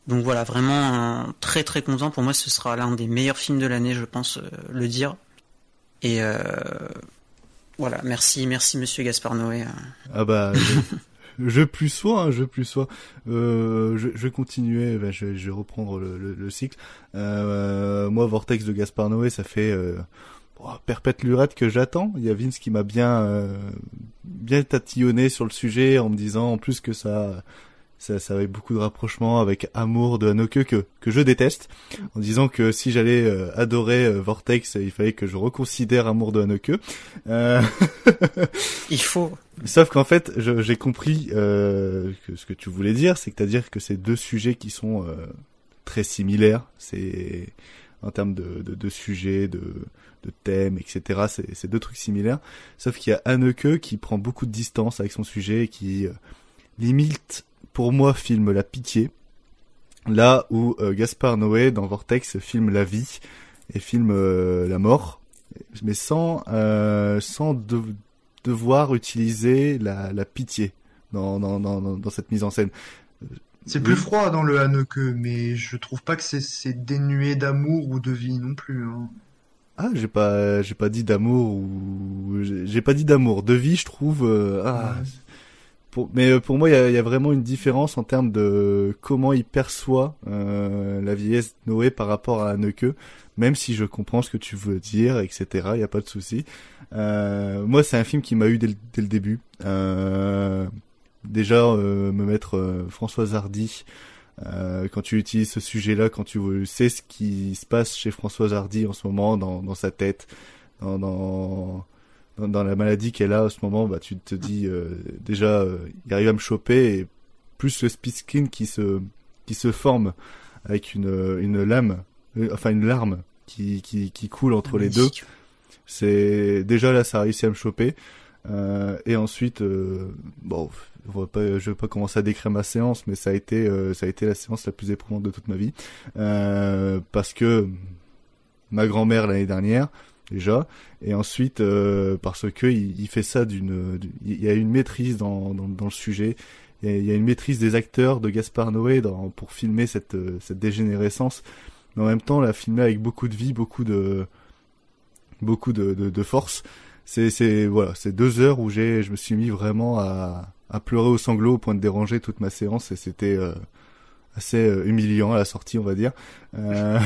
S7: Donc voilà, vraiment très très content. Pour moi, ce sera l'un des meilleurs films de l'année, je pense le dire. Et voilà, merci, merci Monsieur Gaspard Noé.
S5: Ah bah, je, plus sois, hein, je plus sois. Euh, je, je vais continuer, bah, je, je, vais reprendre le, le, cycle. Euh, moi, Vortex de Gaspard Noé, ça fait euh, perpète lurette que j'attends. Il y a Vince qui m'a bien, euh, bien tatillonné sur le sujet en me disant en plus que ça ça, ça avait beaucoup de rapprochements avec Amour de Hanoke que, que je déteste, en disant que si j'allais euh, adorer euh, Vortex, il fallait que je reconsidère Amour de Hanoke. Euh...
S7: il faut.
S5: Sauf qu'en fait, j'ai compris euh, que ce que tu voulais dire, c'est que à dire que c'est deux sujets qui sont euh, très similaires. C'est en termes de, de, de sujets, de, de thèmes, etc. C'est deux trucs similaires. Sauf qu'il y a Hanneke qui prend beaucoup de distance avec son sujet et qui limite pour moi, filme la pitié, là où euh, Gaspard Noé dans Vortex filme la vie et filme euh, la mort, mais sans euh, sans devoir utiliser la, la pitié dans, dans, dans, dans cette mise en scène.
S6: C'est plus froid dans le Haneke, mais je trouve pas que c'est dénué d'amour ou de vie non plus. Hein.
S5: Ah, j'ai pas, j'ai pas dit d'amour ou j'ai pas dit d'amour. De vie, je trouve. ah, mais euh, pour moi, il y a, vraiment une différence en termes de comment il perçoit euh, la vieillesse de Noé par rapport à Anneke, même si je comprends ce que tu veux dire, etc. Il n'y a pas de souci. Euh, moi, c'est un film qui m'a eu dès le, début. déjà, me mettre Françoise Hardy, quand tu utilises ce sujet-là, quand tu sais ce qui se passe chez Françoise Hardy en ce moment dans, dans sa tête, dans, dans dans, la maladie qu'elle a à ce moment, bah tu te dis euh, déjà euh, il arrive à me choper et plus le speed screen qui se qui se forme avec une une lame, euh, enfin une larme qui qui qui coule entre les deux. C'est déjà là ça a réussi à me choper. Euh, et ensuite, bon, je vais pas, je vais pas commencer à décrire ma séance, mais ça a été, ça a été la séance la plus éprouvante de toute ma vie, parce que ma grand-mère l'année dernière, déjà, et ensuite euh, parce que il, fait ça d'une, il y a une maîtrise dans, dans, dans le sujet, il y, a, une maîtrise des acteurs de Gaspard Noé dans, pour filmer cette, cette dégénérescence, mais en même temps la filmer avec beaucoup de vie, beaucoup de, beaucoup de, de, de force. C'est, c'est voilà, c'est deux heures où j'ai, je me suis mis vraiment à, à pleurer au sanglot au point de déranger toute ma séance et c'était euh, assez euh, humiliant à la sortie, on va dire. Euh...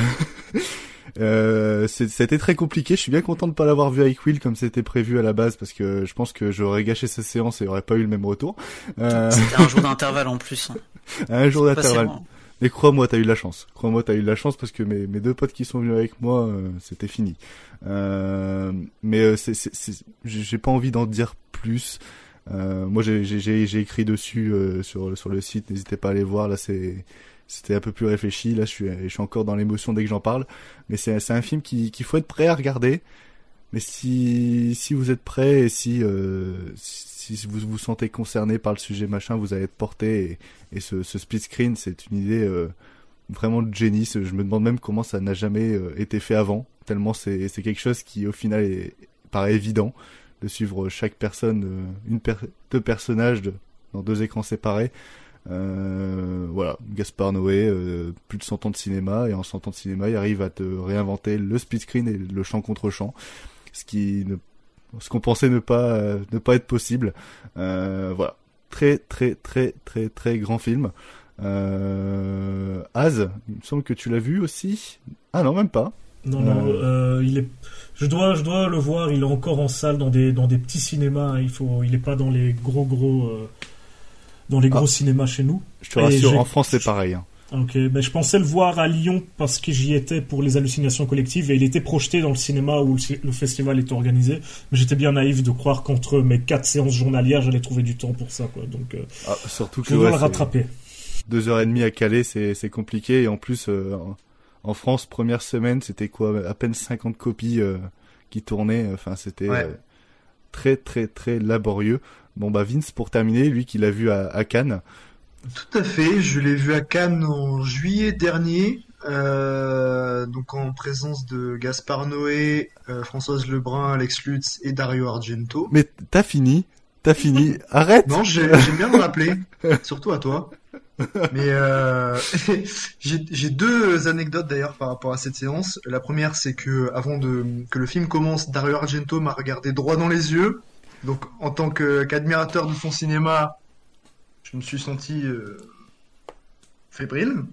S5: Euh, c'était très compliqué. Je suis bien content de pas l'avoir vu avec Will comme c'était prévu à la base parce que je pense que j'aurais gâché sa séance et aurait pas eu le même retour.
S7: Euh... C'était un jour d'intervalle en plus. Hein.
S5: un jour d'intervalle. Mais crois-moi, t'as eu de la chance. Crois-moi, t'as eu de la chance parce que mes, mes deux potes qui sont venus avec moi, euh, c'était fini. Euh, mais euh, c'est, j'ai pas envie d'en dire plus. Euh, moi, j'ai écrit dessus sur sur le site. N'hésitez pas à aller voir. Là, c'est c'était un peu plus réfléchi. Là, je suis, encore dans l'émotion dès que j'en parle. Mais c'est, un film qu'il faut être prêt à regarder. Mais si, si vous êtes prêt et si, euh, si vous vous sentez concerné par le sujet machin, vous allez être porté. Et, et ce, split screen, c'est une idée euh, vraiment de génie. Je me demande même comment ça n'a jamais euh, été fait avant. Tellement c'est, quelque chose qui, au final, paraît évident de suivre chaque personne, une deux personnages dans deux écrans séparés. Euh, voilà, Gaspard Noé, euh, plus de 100 ans de cinéma, et en 100 ans de cinéma, il arrive à te réinventer le speed screen et le chant contre chant, ce qui ne, ce qu'on pensait ne pas euh, ne pas être possible. voilà, très très très très très grand film. Euh, Az, il me semble que tu l'as vu aussi. Ah non, même pas.
S9: Non, non, il est. Je dois, je dois le voir. Il est encore en salle dans des dans des petits cinémas. Il faut, il est pas dans les gros gros dans les gros ah. cinémas chez nous.
S5: Je te rassure, en France c'est pareil. Hein.
S9: Ok, ben, je pensais le voir à Lyon parce que j'y étais pour les hallucinations collectives et il était projeté dans le cinéma où le festival était organisé. Mais j'étais bien naïf de croire qu'entre mes quatre séances journalières, j'allais trouver du temps pour ça, quoi. Donc, euh,
S5: ah, surtout que
S9: je dois le rattraper.
S5: Deux heures et demie à Calais, c'est compliqué et en plus euh, en France, première semaine, c'était quoi, à peine 50 copies euh, qui tournaient. Enfin, c'était très très très laborieux. Bon bah Vince pour terminer, lui qui l'a vu à, Cannes.
S6: Tout à fait, je l'ai vu à Cannes en juillet dernier, euh, donc en présence de Gaspard Noé, euh, Françoise Lebrun, Alex Lutz et Dario Argento.
S5: Mais t'as fini, t'as fini, arrête
S6: Non, j'aime bien le rappeler, surtout à toi. Mais euh, j'ai j'ai deux anecdotes d'ailleurs par rapport à cette séance. La première, c'est que avant de que le film commence, Dario Argento m'a regardé droit dans les yeux. Donc, en tant qu'admirateur de son cinéma, je me suis senti euh, fébrile.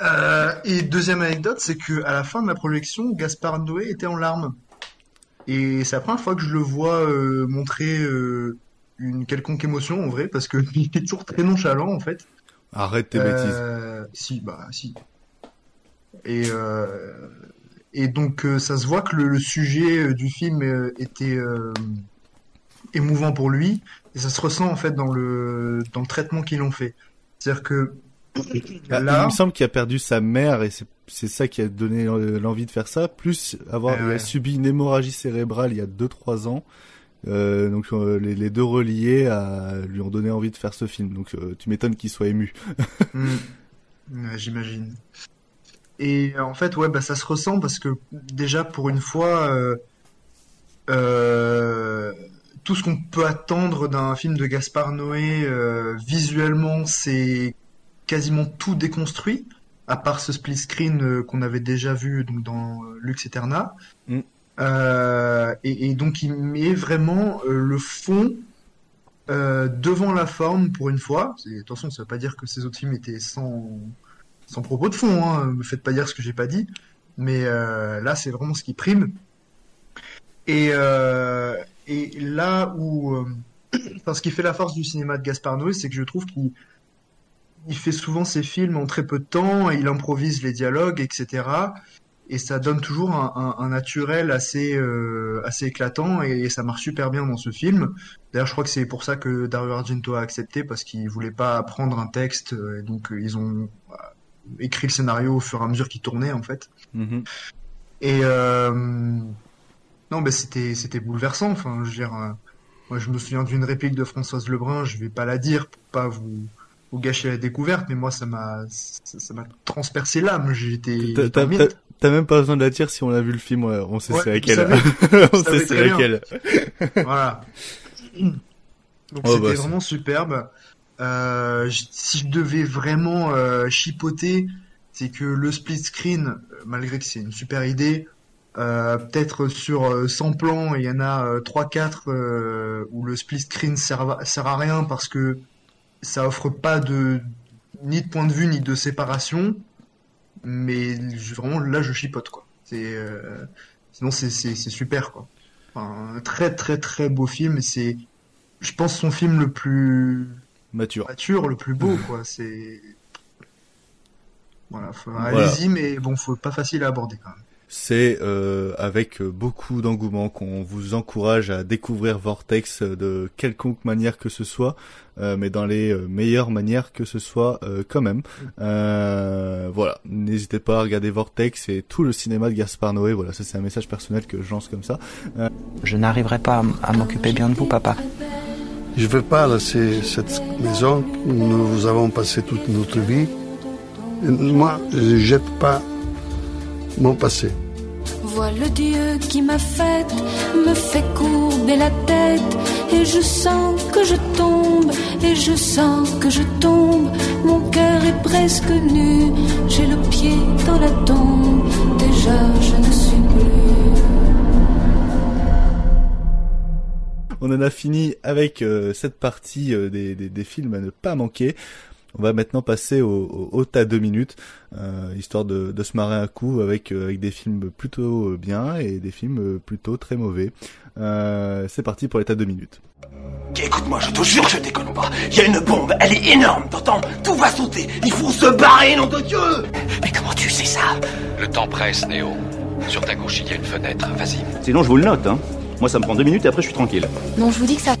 S6: Euh, et deuxième anecdote, c'est que à la fin de la projection, Gaspard Noé était en larmes. Et c'est la première fois que je le vois euh, montrer une quelconque émotion en vrai, parce que il est toujours très nonchalant en fait.
S5: Arrête tes
S6: Euh, Si, bah si. Et et donc ça se voit que le, le sujet du film était émouvant pour lui, et ça se ressent en fait dans le dans le traitement qu'ils ont fait. C'est-à-dire que
S5: Ah,
S6: là,
S5: Il me semble qu'il a perdu sa mère et c'est ça qui a donné euh, l'envie de faire ça, plus avoir
S6: Ouais,
S5: il a
S6: ouais.
S5: subi une hémorragie cérébrale il y a 2-3 ans. Euh, donc euh, les, les deux reliés à, lui ont donné envie de faire ce film. Donc tu m'étonnes qu'il soit ému.
S6: Hmm. Ouais, J'imagine. Et en fait, ouais, bah, ça se ressent parce que déjà pour une fois, euh, tout ce qu'on peut attendre d'un film de Gaspard Noé, euh, visuellement, c'est quasiment tout déconstruit, à part ce split screen euh, qu'on avait déjà vu donc, dans euh, Lux Eterna.
S5: Mm.
S6: Et, et donc il met vraiment le fond devant la forme pour une fois. Attention, ça veut pas dire que ces autres films étaient sans, sans propos de fond. Hein. Me faites pas dire ce que j'ai pas dit. Mais là, c'est vraiment ce qui prime. Et, euh, et là où, euh, enfin, ce qui fait la force du cinéma de Gaspard Noé, c'est que je trouve qu'il il fait souvent ses films en très peu de temps, et il improvise les dialogues, etc. Et ça donne toujours un, un- un naturel assez, euh, assez éclatant, et, ça marche super bien dans ce film. D'ailleurs, je crois que c'est pour ça que Dario Argento a accepté, parce qu'il voulait pas prendre un texte, euh, et donc euh, ils ont écrit le scénario au fur et à mesure qu'il tournait, en fait.
S5: Mhm.
S6: Et euh, non, mais c'était c'était bouleversant. Enfin, je veux dire, euh, moi je me souviens d'une réplique de Françoise Lebrun. Je vais pas la dire pour pas vous vous gâcher la découverte, mais moi ça m'a ça m'a transpercé l'âme. J'étais
S5: T'as- même pas besoin de la dire si on a vu le film, on sait
S6: Ouais,
S5: c'est laquelle. on sait c'est laquelle.
S6: voilà. Donc
S5: Oh,
S6: c'était
S5: bah,
S6: vraiment superbe. Euh, si je devais vraiment euh, chipoter, c'est que le split screen, euh, malgré que c'est une super idée, euh, peut-être sur euh, 100 plans, il y en a euh, 3-4 euh, où le split screen sert, à- sert à rien parce que ça offre pas de ni de point de vue ni de séparation. Mais vraiment là je chipote quoi. C'est euh, sinon c'est super quoi. Enfin, un très très très beau film c'est je pense son film le plus
S5: Mature.
S6: mature, le plus beau quoi. C'est voilà, faut-
S5: Voilà.
S6: allez-y mais bon faut pas facile à aborder quand même.
S5: C'est euh, avec beaucoup d'engouement qu'on vous encourage à découvrir Vortex de quelconque manière que ce soit, euh, mais dans les euh, meilleures manières que ce soit euh, quand même. Euh, voilà, n'hésitez pas à regarder Vortex et tout le cinéma de Gaspard Noé. Voilà, ça c'est un message personnel que je lance comme ça. Euh,
S15: Je n'arriverai pas à m'occuper bien de vous, papa.
S16: Je ne veux pas laisser cette maison. Nous avons passé toute notre vie. Et Moi, je ne jette pas mon passé.
S17: Vois le Dieu qui m'a faite, me fait courber la tête, et je sens que je tombe, et je sens que je tombe. Mon cœur est presque nu, j'ai le pied dans la tombe, déjà je ne suis plus.
S5: On en a fini avec euh, cette partie euh, des, des, des films à ne pas manquer. On va maintenant passer au, au, au tas deux minutes, euh, histoire de, de se marrer un coup avec, euh, avec des films plutôt euh, bien et des films euh, plutôt très mauvais. Euh, c'est parti pour les tas deux minutes.
S12: Écoute-moi, je te jure je déconne pas. Il y a une bombe, elle est énorme, t'entends? Tout va sauter. Il faut se barrer, nom de Dieu Mais comment tu sais ça?
S18: Le temps presse, Néo. Sur ta gauche, il y a une fenêtre. Vas-y.
S19: Sinon, je vous le note, hein. Moi, ça me prend deux minutes et après, je suis tranquille.
S10: Non, je vous dis que ça.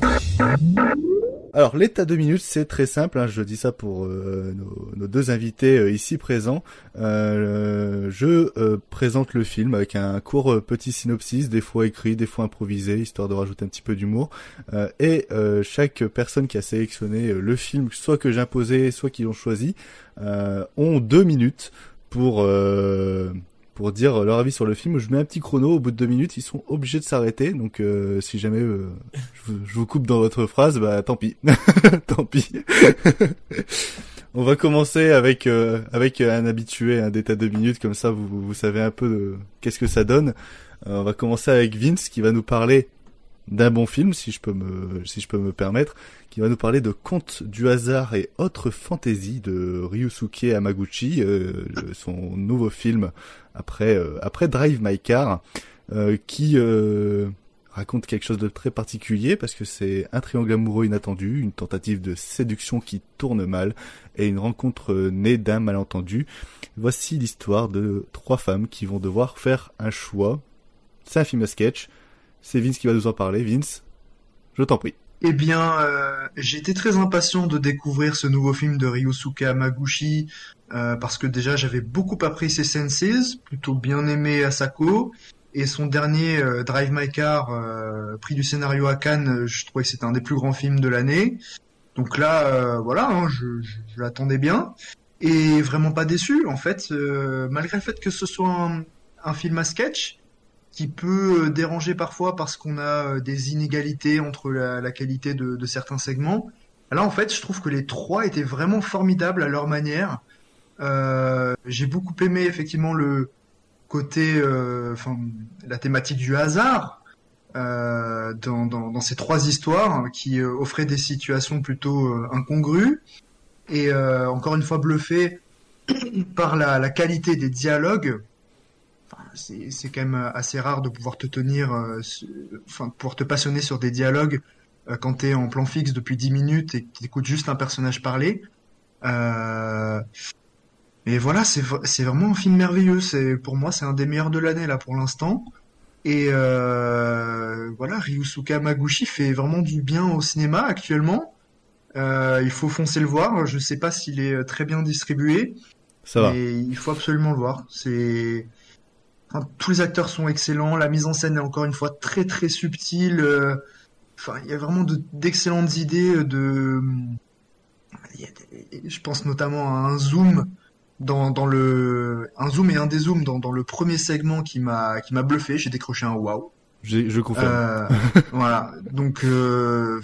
S5: Alors l'état deux minutes, c'est très simple. hein, je dis ça pour euh, nos, deux invités euh, ici présents. Euh, je présente le film avec un court petit synopsis, des fois écrit, des fois improvisé, histoire de rajouter un petit peu d'humour. Et chaque personne qui a sélectionné le film, soit que j'ai imposé, soit qu'ils ont choisi, ont deux minutes pour pour dire leur avis sur le film. Je mets un petit chrono. Au bout de deux minutes, ils sont obligés de s'arrêter. Donc, euh, si jamais euh, je, vous, coupe dans votre phrase, bah tant pis, tant pis. On va commencer avec euh, avec un habitué, un d'état de minutes, comme ça vous, vous savez un peu de qu'est-ce que ça donne. Euh, on va commencer avec Vince qui va nous parler d'un bon film, si je peux me si je peux me permettre, qui va nous parler de Contes du hasard et autres fantaisies de Ryusuke Hamaguchi, euh, son nouveau film après euh, après Drive My Car, qui raconte quelque chose de très particulier parce que c'est un triangle amoureux inattendu, une tentative de séduction qui tourne mal et une rencontre née d'un malentendu. Voici l'histoire de trois femmes qui vont devoir faire un choix. C'est un film à sketch. C'est Vince qui va nous en parler. Vince, je t'en prie.
S6: Eh bien, euh, été très impatient de découvrir ce nouveau film de Ryusuke Hamaguchi euh, parce que déjà j'avais beaucoup apprécié Senses, plutôt bien aimé Asako, et son dernier euh, Drive My Car, prix du scénario à Cannes, je trouvais que c'était un des plus grands films de l'année. Donc là, voilà, hein, je l'attendais bien et vraiment pas déçu en fait, malgré le fait que ce soit un, un film à sketch qui peut déranger parfois parce qu'on a des inégalités entre la, qualité de, certains segments. Là, en fait, je trouve que les trois étaient vraiment formidables à leur manière. Euh, J'ai beaucoup aimé effectivement le, côté, enfin, la thématique du hasard euh, dans, ces trois histoires qui euh, offraient des situations plutôt euh, incongrues et encore une fois bluffé par la, qualité des dialogues. C'est quand même assez rare de pouvoir te tenir, enfin, de pouvoir te passionner sur des dialogues quand t'es en plan fixe depuis 10 minutes et que t'écoutes juste un personnage parler. Euh, et voilà, c'est vraiment un film merveilleux. C'est pour moi, c'est un des meilleurs de l'année là pour l'instant. Et euh, voilà, Ryusuke Hamaguchi fait vraiment du bien au cinéma actuellement. Euh, il faut foncer le voir. Je sais pas s'il est très bien distribué.
S5: Ça va.
S6: Mais il faut absolument le voir. C'est enfin, tous les acteurs sont excellents. La mise en scène est encore une fois très très subtile. Enfin, il y a vraiment d'excellentes idées. De, je pense notamment à un zoom dans, dans le un zoom et un dézoom dans, dans le premier segment qui m'a qui m'a bluffé. J'ai décroché un wow.
S5: Je confirme.
S6: Euh, voilà. Donc euh,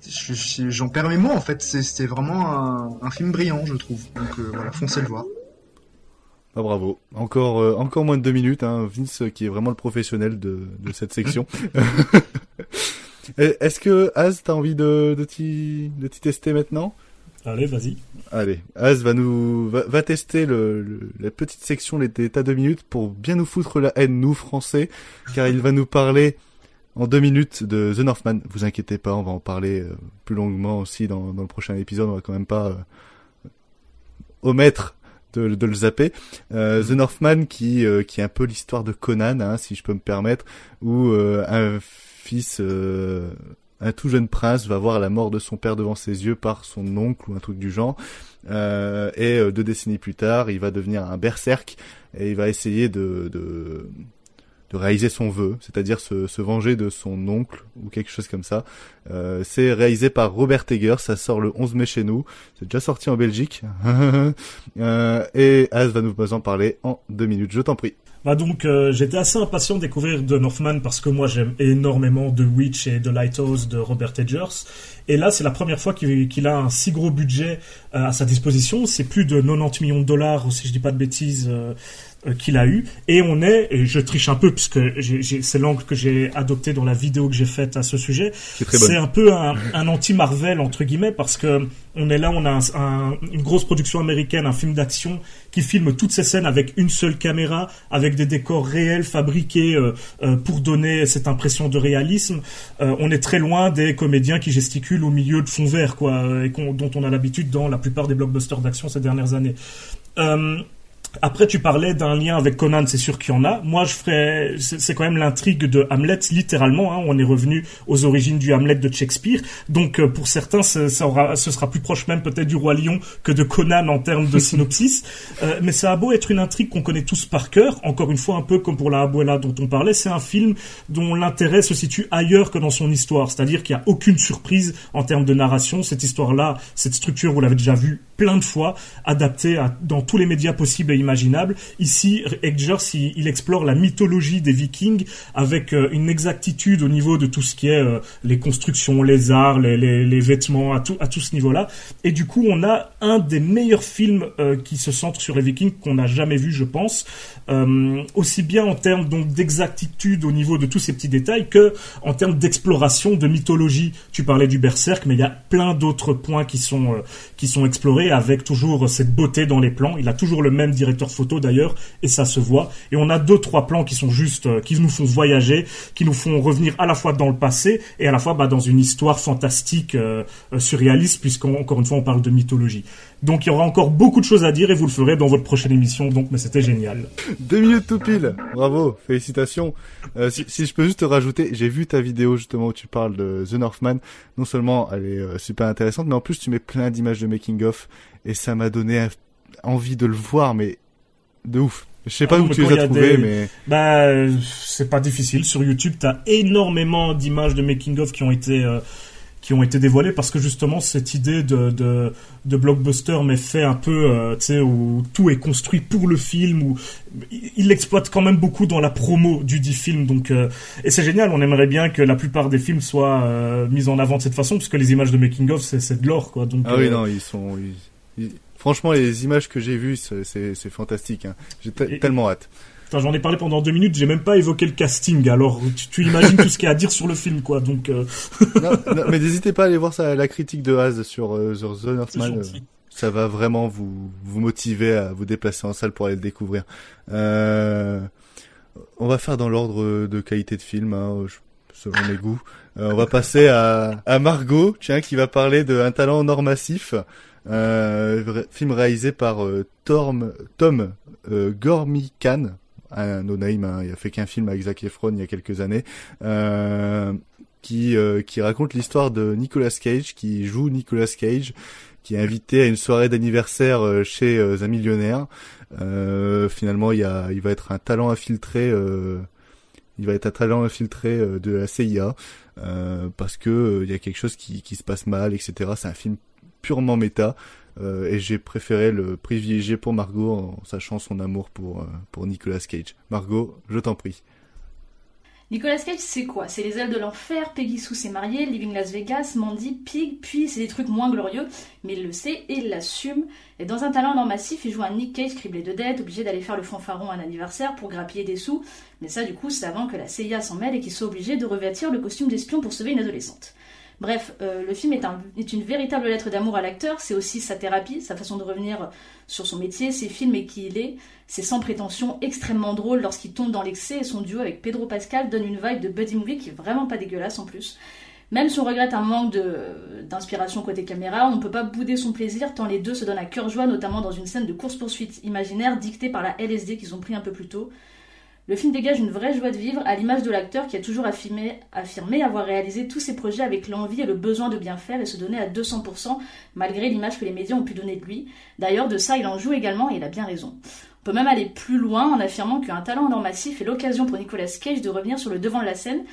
S6: j'en perds mes mots en fait. C'est vraiment un, un, film brillant, je trouve. Donc euh, voilà, foncez le voir.
S5: Ah, bravo. Encore euh, encore moins de deux minutes. Hein. Vince qui est vraiment le professionnel de, de cette section. Est-ce que Az, t'as envie de de t'y de t'y tester maintenant?
S9: Allez, vas-y.
S5: Allez, Az va nous va, va tester le, le, la petite section les états deux minutes pour bien nous foutre la haine nous français, car il va nous parler en deux minutes de The Northman. Vous inquiétez pas, on va en parler euh, plus longuement aussi dans, dans, le prochain épisode. On va quand même pas euh, omettre de, de, le zapper. Euh, The Northman qui euh, qui est un peu l'histoire de Conan, hein, si je peux me permettre, où euh, un fils un tout jeune prince va voir la mort de son père devant ses yeux par son oncle ou un truc du genre. Euh, et deux décennies plus tard, il va devenir un berserk et il va essayer de, de, de réaliser son vœu, c'est-à-dire se, se, venger de son oncle ou quelque chose comme ça. Euh, c'est réalisé par Robert Egger, ça sort le 11 mai chez nous, c'est déjà sorti en Belgique. euh, et Az va nous en parler en deux minutes, je t'en prie.
S9: Bah donc euh, j'étais assez impatient de découvrir The Northman parce que moi j'aime énormément The Witch et The Lighthouse de Robert Edgers et là c'est la première fois qu'il qu a un si gros budget euh, à sa disposition c'est plus de 90 millions de dollars si je dis pas de bêtises euh, qu'il a eu. Et on est et je triche un peu puisque c'est l'angle que j'ai adopté dans la vidéo que j'ai faite à ce sujet. C'est un peu un, un anti Marvel entre guillemets parce que on est là on a un, un, une grosse production américaine un film d'action qui filme toutes ces scènes avec une seule caméra avec des décors réels fabriqués euh, euh, pour donner cette impression de réalisme. Euh, on est très loin des comédiens qui gesticulent au milieu de fond vert quoi et dont on a l'habitude dans la plupart des blockbusters d'action ces dernières années après, tu parlais d'un lien avec Conan, c'est sûr qu'il y en a. Moi, je ferais, c'est quand même l'intrigue de Hamlet, littéralement. Hein. On est revenu aux origines du Hamlet de Shakespeare. Donc, euh, pour certains, ça aura, ce sera plus proche même peut-être du Roi Lion que de Conan en termes de synopsis. euh, mais ça a beau être une intrigue qu'on connaît tous par cœur. Encore une fois, un peu comme pour la Abuela dont on parlait, c'est un film dont l'intérêt se situe ailleurs que dans son histoire. C'est-à-dire qu'il n'y a aucune surprise en termes de narration. Cette histoire-là, cette structure, vous l'avez déjà vu plein de fois, adaptée à, dans tous les médias possibles et imaginable. Ici, Edgers, il, il, explore la mythologie des Vikings avec euh, une exactitude au niveau de tout ce qui est euh, les constructions, les arts, les, les, vêtements, à tout, à tout ce niveau-là. Et du coup, on a un des meilleurs films euh, qui se centre sur les Vikings qu'on a jamais vu, je pense, aussi bien en termes d'exactitude au niveau de tous ces petits détails que en termes d'exploration, de mythologie. Tu parlais du berserk, mais il y a plein d'autres points qui sont qui sont explorés avec toujours cette beauté dans les plans. Il a toujours le même directeur photo d'ailleurs, et ça se voit. Et on a deux trois plans qui sont juste, euh, qui nous font voyager, qui nous font revenir à la fois dans le passé et à la fois bah, dans une histoire fantastique, euh, euh surréaliste, puisqu'encore une fois on parle de mythologie. Donc il y aura encore beaucoup de choses à dire et vous le ferez dans votre prochaine émission. Donc, mais c'était génial.
S5: Deux minutes tout pile. Bravo, félicitations. Si, je peux juste te rajouter, j'ai vu ta vidéo justement où tu parles de The Northman. Non seulement elle est super intéressante, mais en plus tu mets plein d'images de making of et ça m'a donné envie de le voir, mais de ouf. Je sais pas ah où tu les as trouvés, mais
S9: bah c'est pas difficile. Sur YouTube, t'as énormément d'images de making of qui ont été euh, qui ont été dévoilées parce que justement cette idée de de, de blockbuster mais fait un peu euh, tu sais où tout est construit pour le film où il l'exploite quand même beaucoup dans la promo du dit film donc euh, et c'est génial. On aimerait bien que la plupart des films soient mis en avant de cette façon parce que les images de making of c'est de l'or quoi. Donc
S5: ah oui non ils sont ils Franchement, les images que j'ai vues, c'est fantastique. Hein. J'ai tellement hâte.
S9: J'en ai parlé pendant deux minutes, j'ai même pas évoqué le casting. Alors, tu, imagines tout ce qu'il y a à dire sur le film, quoi. Donc. Euh.
S5: non, mais n'hésitez pas à aller voir ça, la critique de Haz sur, euh, The Northman. Euh, ça va vraiment vous vous motiver à vous déplacer en salle pour aller le découvrir. on va faire dans l'ordre de qualité de film, hein, selon mes goûts. on va passer à, à Margot, tiens, qui va parler d'un talent nord massif. Euh, film réalisé par euh, Tom, Tom euh, Gormican, un no-name, hein, il a fait qu'un film avec Zac Efron il y a quelques années, euh, qui, qui raconte l'histoire de Nicolas Cage, qui joue Nicolas Cage, qui est invité à une soirée d'anniversaire chez un millionnaire. finalement, il, y a, il va être un talent infiltré il va être un talent infiltré de la CIA parce que il y a quelque chose qui, qui se passe mal, etc. C'est un film purement méta. Euh, et j'ai préféré le privilégier pour Margot en sachant son amour pour, euh, pour Nicolas Cage. Margot, je t'en prie.
S8: Nicolas Cage, c'est quoi? C'est les ailes de l'enfer, Peggy Sue s'est mariée, Living Las Vegas, Mandy, Pig, puis c'est des trucs moins glorieux, mais il le sait et il l'assume. Et dans un talent non massif, il joue un Nick Cage criblé de dettes, obligé d'aller faire le fanfaron à un anniversaire pour grappiller des sous, mais ça du coup c'est avant que la CIA s'en mêle et qu'il soit obligé de revêtir le costume d'espion pour sauver une adolescente. Bref, euh, le film est, une véritable lettre d'amour à l'acteur, c'est aussi sa thérapie, sa façon de revenir sur son métier, ses films et qui il est. C'est sans prétention extrêmement drôle lorsqu'il tombe dans l'excès et son duo avec Pedro Pascal donne une vibe de buddy movie qui est vraiment pas dégueulasse en plus. Même si on regrette un manque d'inspiration côté caméra, on ne peut pas bouder son plaisir tant les deux se donnent à cœur joie, notamment dans une scène de course-poursuite imaginaire dictée par la LSD qu'ils ont pris un peu plus tôt. Le film dégage une vraie joie de vivre, à l'image de l'acteur qui a toujours affirmé, avoir réalisé tous ses projets avec l'envie et le besoin de bien faire et se donner à 200%, malgré l'image que les médias ont pu donner de lui. D'ailleurs, de ça, il en joue également et il a bien raison. On peut même aller plus loin en affirmant qu'un talent en massif est l'occasion pour Nicolas Cage de revenir sur le devant de la scène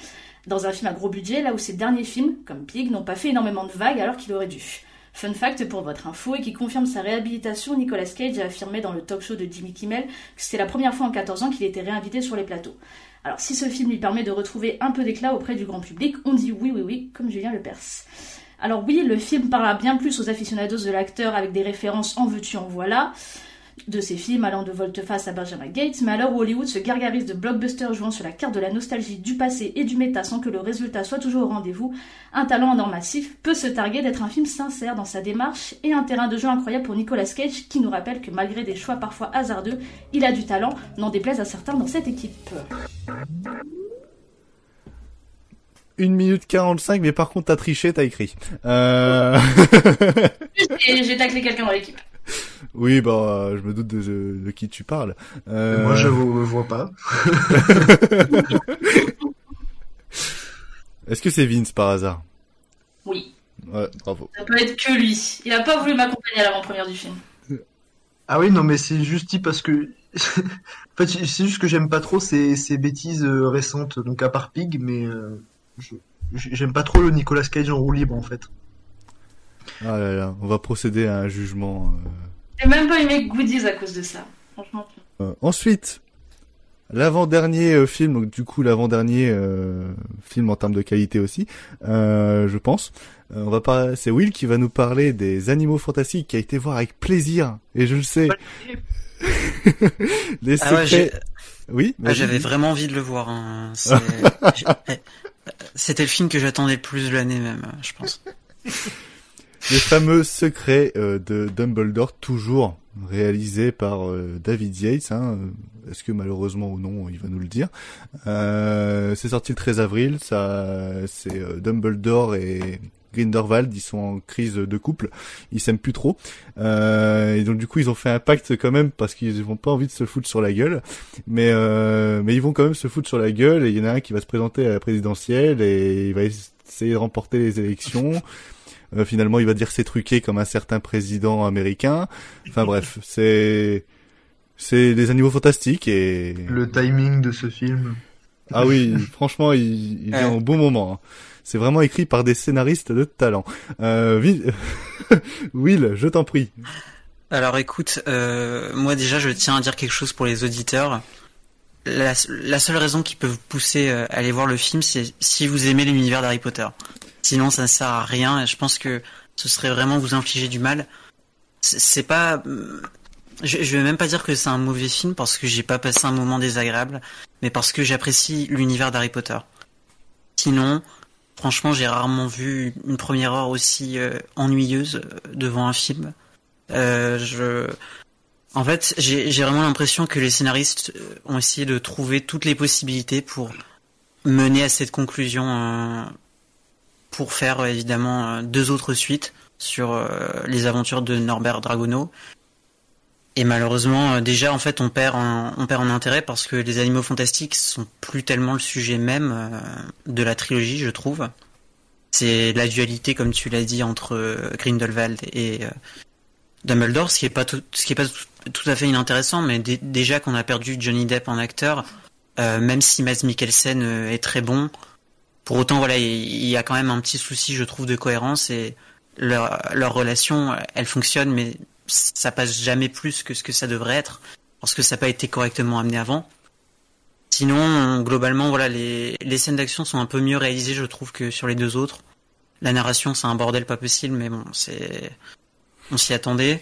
S8: dans un film à gros budget, là où ses derniers films, comme Pig, n'ont pas fait énormément de vagues alors qu'il aurait dû. Fun fact pour votre info et qui confirme sa réhabilitation, Nicolas Cage a affirmé dans le talk show de Jimmy Kimmel que c'était la première fois en 14 ans qu'il était réinvité sur les plateaux. Alors si ce film lui permet de retrouver un peu d'éclat auprès du grand public, on dit oui oui oui, comme Julien Lepers. Alors oui, le film parlera bien plus aux aficionados de l'acteur avec des références en veux-tu en voilà de ses films allant de volte-face à Benjamin Gates, mais alors Hollywood se gargarise de blockbusters jouant sur la carte de la nostalgie du passé et du méta sans que le résultat soit toujours au rendez-vous, un talent en or massif peut se targuer d'être un film sincère dans sa démarche et un terrain de jeu incroyable pour Nicolas Cage qui nous rappelle que malgré des choix parfois hasardeux, il a du talent, n'en déplaise à certains dans cette équipe.
S5: 1 minute 45, mais par contre t'as triché, t'as écrit. Euh...
S8: J'ai taclé quelqu'un dans l'équipe.
S5: Oui, bah, je me doute de, qui tu parles.
S6: Euh... Moi, je vous vois pas.
S5: Est-ce que c'est Vince par hasard?
S8: Oui.
S5: Ouais, bravo.
S8: Ça peut être que lui. Il a pas voulu m'accompagner à l'avant-première du film.
S6: Ah oui, non, mais c'est juste parce que. en fait, c'est juste que j'aime pas trop ces, ces bêtises euh, récentes, donc à part Pig, mais euh, j'aime pas trop le Nicolas Cage en roue libre en fait.
S5: Ah là là, on va procéder à un jugement. Euh,
S8: j'ai même pas aimé Goodies à cause de ça. Franchement.
S5: Euh, ensuite, l'avant-dernier euh, film, donc du coup l'avant-dernier euh, film en termes de qualité aussi, euh, je pense. Euh, on va parler, c'est Will qui va nous parler des Animaux Fantastiques, qui a été voir avec plaisir, et je le sais. Les
S7: Ah ouais, j'ai-
S5: oui,
S7: Ah. J'avais vraiment envie de le voir. hein. J'ai- C'était le film que j'attendais le plus de l'année même, je pense.
S5: Les fameux secrets euh, de Dumbledore, toujours réalisés par euh, David Yates. Hein. Est-ce que malheureusement ou non, il va nous le dire. Euh, c'est sorti le 13 avril. Ça, c'est euh, Dumbledore et Grindelwald. Ils sont en crise de couple. Ils s'aiment plus trop. Euh, et donc du coup, ils ont fait un pacte quand même parce qu'ils n'ont pas envie de se foutre sur la gueule. Mais euh, mais ils vont quand même se foutre sur la gueule. Et il y en a un qui va se présenter à la présidentielle et il va essayer de remporter les élections. Euh, finalement, il va dire c'est truqué comme un certain président américain. Enfin bref, c'est c'est des animaux fantastiques et
S6: Le timing de ce film.
S5: ah oui, franchement, il, il vient au bon moment. hein. C'est vraiment écrit par des scénaristes de talent. Euh, Will, Will, je t'en prie.
S7: Alors écoute, euh, moi déjà je tiens à dire quelque chose pour les auditeurs. La, la seule raison qui peut vous pousser euh, à aller voir le film, c'est si vous aimez l'univers d'Harry Potter. Sinon ça ne sert à rien et je pense que ce serait vraiment vous infliger du mal. C'est pas... euh, Je, je vais même pas dire que c'est un mauvais film parce que j'ai pas passé un moment désagréable, mais parce que j'apprécie l'univers d'Harry Potter. Sinon, franchement, j'ai rarement vu une première heure aussi euh, ennuyeuse euh, devant un film. Euh, je, en fait, j'ai vraiment l'impression que les scénaristes ont essayé de trouver toutes les possibilités pour mener à cette conclusion, pour faire euh, évidemment euh, deux autres suites sur euh, les aventures de Norbert Dragono. Et malheureusement, déjà en fait, on perd en, perd en intérêt parce que les animaux fantastiques sont plus tellement le sujet même de la trilogie, je trouve. C'est la dualité, comme tu l'as dit, entre Grindelwald et Dumbledore, ce qui est pas tout, à fait inintéressant, mais dé- déjà qu'on a perdu Johnny Depp en acteur, même si Mads Mikkelsen est très bon, pour autant voilà, il y a quand même un petit souci, je trouve, de cohérence et leur, relation, elle fonctionne, mais ça passe jamais plus que ce que ça devrait être, parce que ça n'a pas été correctement amené avant. Sinon, globalement, voilà, les, scènes d'action sont un peu mieux réalisées, je trouve, que sur les deux autres. La narration, c'est un bordel pas possible, mais bon, c'est, on s'y attendait.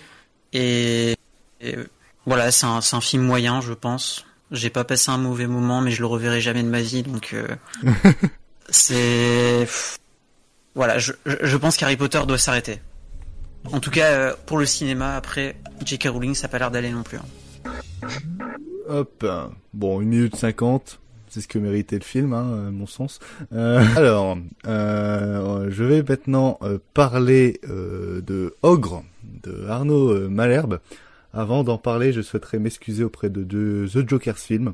S7: Et, voilà, c'est un, un film moyen, je pense. J'ai pas passé un mauvais moment, mais je le reverrai jamais de ma vie, donc euh, c'est, voilà, je, pense qu'Harry Potter doit s'arrêter. En tout cas, euh, pour le cinéma, après, J.K. Rowling, ça a pas l'air d'aller non plus. hein.
S5: Hop, bon, une minute cinquante, c'est ce que méritait le film, hein, à mon sens. Euh, alors, euh, je vais maintenant parler de Ogre, de Arnaud Malherbe. Avant d'en parler, je souhaiterais m'excuser auprès de, de The Joker's Film.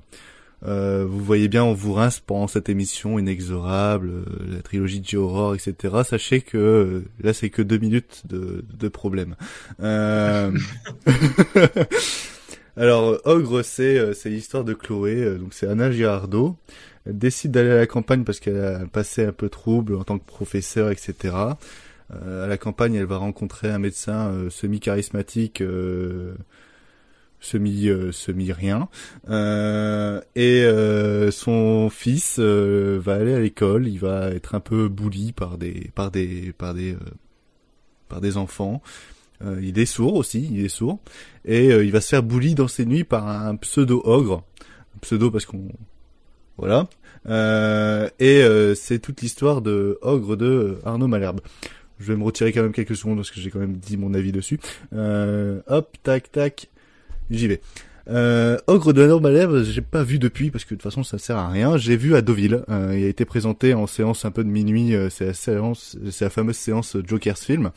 S5: Euh, vous voyez bien, on vous rince pendant cette émission inexorable, euh, la trilogie de J-Horror, etc. Sachez que euh, là, c'est que deux minutes de, de problème. Euh... Alors, Ogre, c'est c'est l'histoire de Chloé, donc c'est Anna Girardot. Elle décide d'aller à la campagne parce qu'elle a un passé un peu trouble en tant que professeur, etc. À la campagne, elle va rencontrer un médecin semi-charismatique, semi euh, semi rien, euh, et euh, son fils va aller à l'école. Il va être un peu bully par des par des par des par des enfants. Il est sourd aussi, il est sourd, et il va se faire bully dans ses nuits par un pseudo ogre, un pseudo parce qu'on voilà. Et c'est toute l'histoire de Ogre de Arnaud Malherbe. Je vais me retirer quand même quelques secondes parce que j'ai quand même dit mon avis dessus. Hop, tac, tac, j'y vais. Euh, Ogre de Arnaud Malherbe, j'ai pas vu depuis parce que de toute façon ça sert à rien. J'ai vu à Deauville. Euh, il a été présenté en séance un peu de minuit. euh, c'est la séance, c'est la fameuse séance Joker's Film.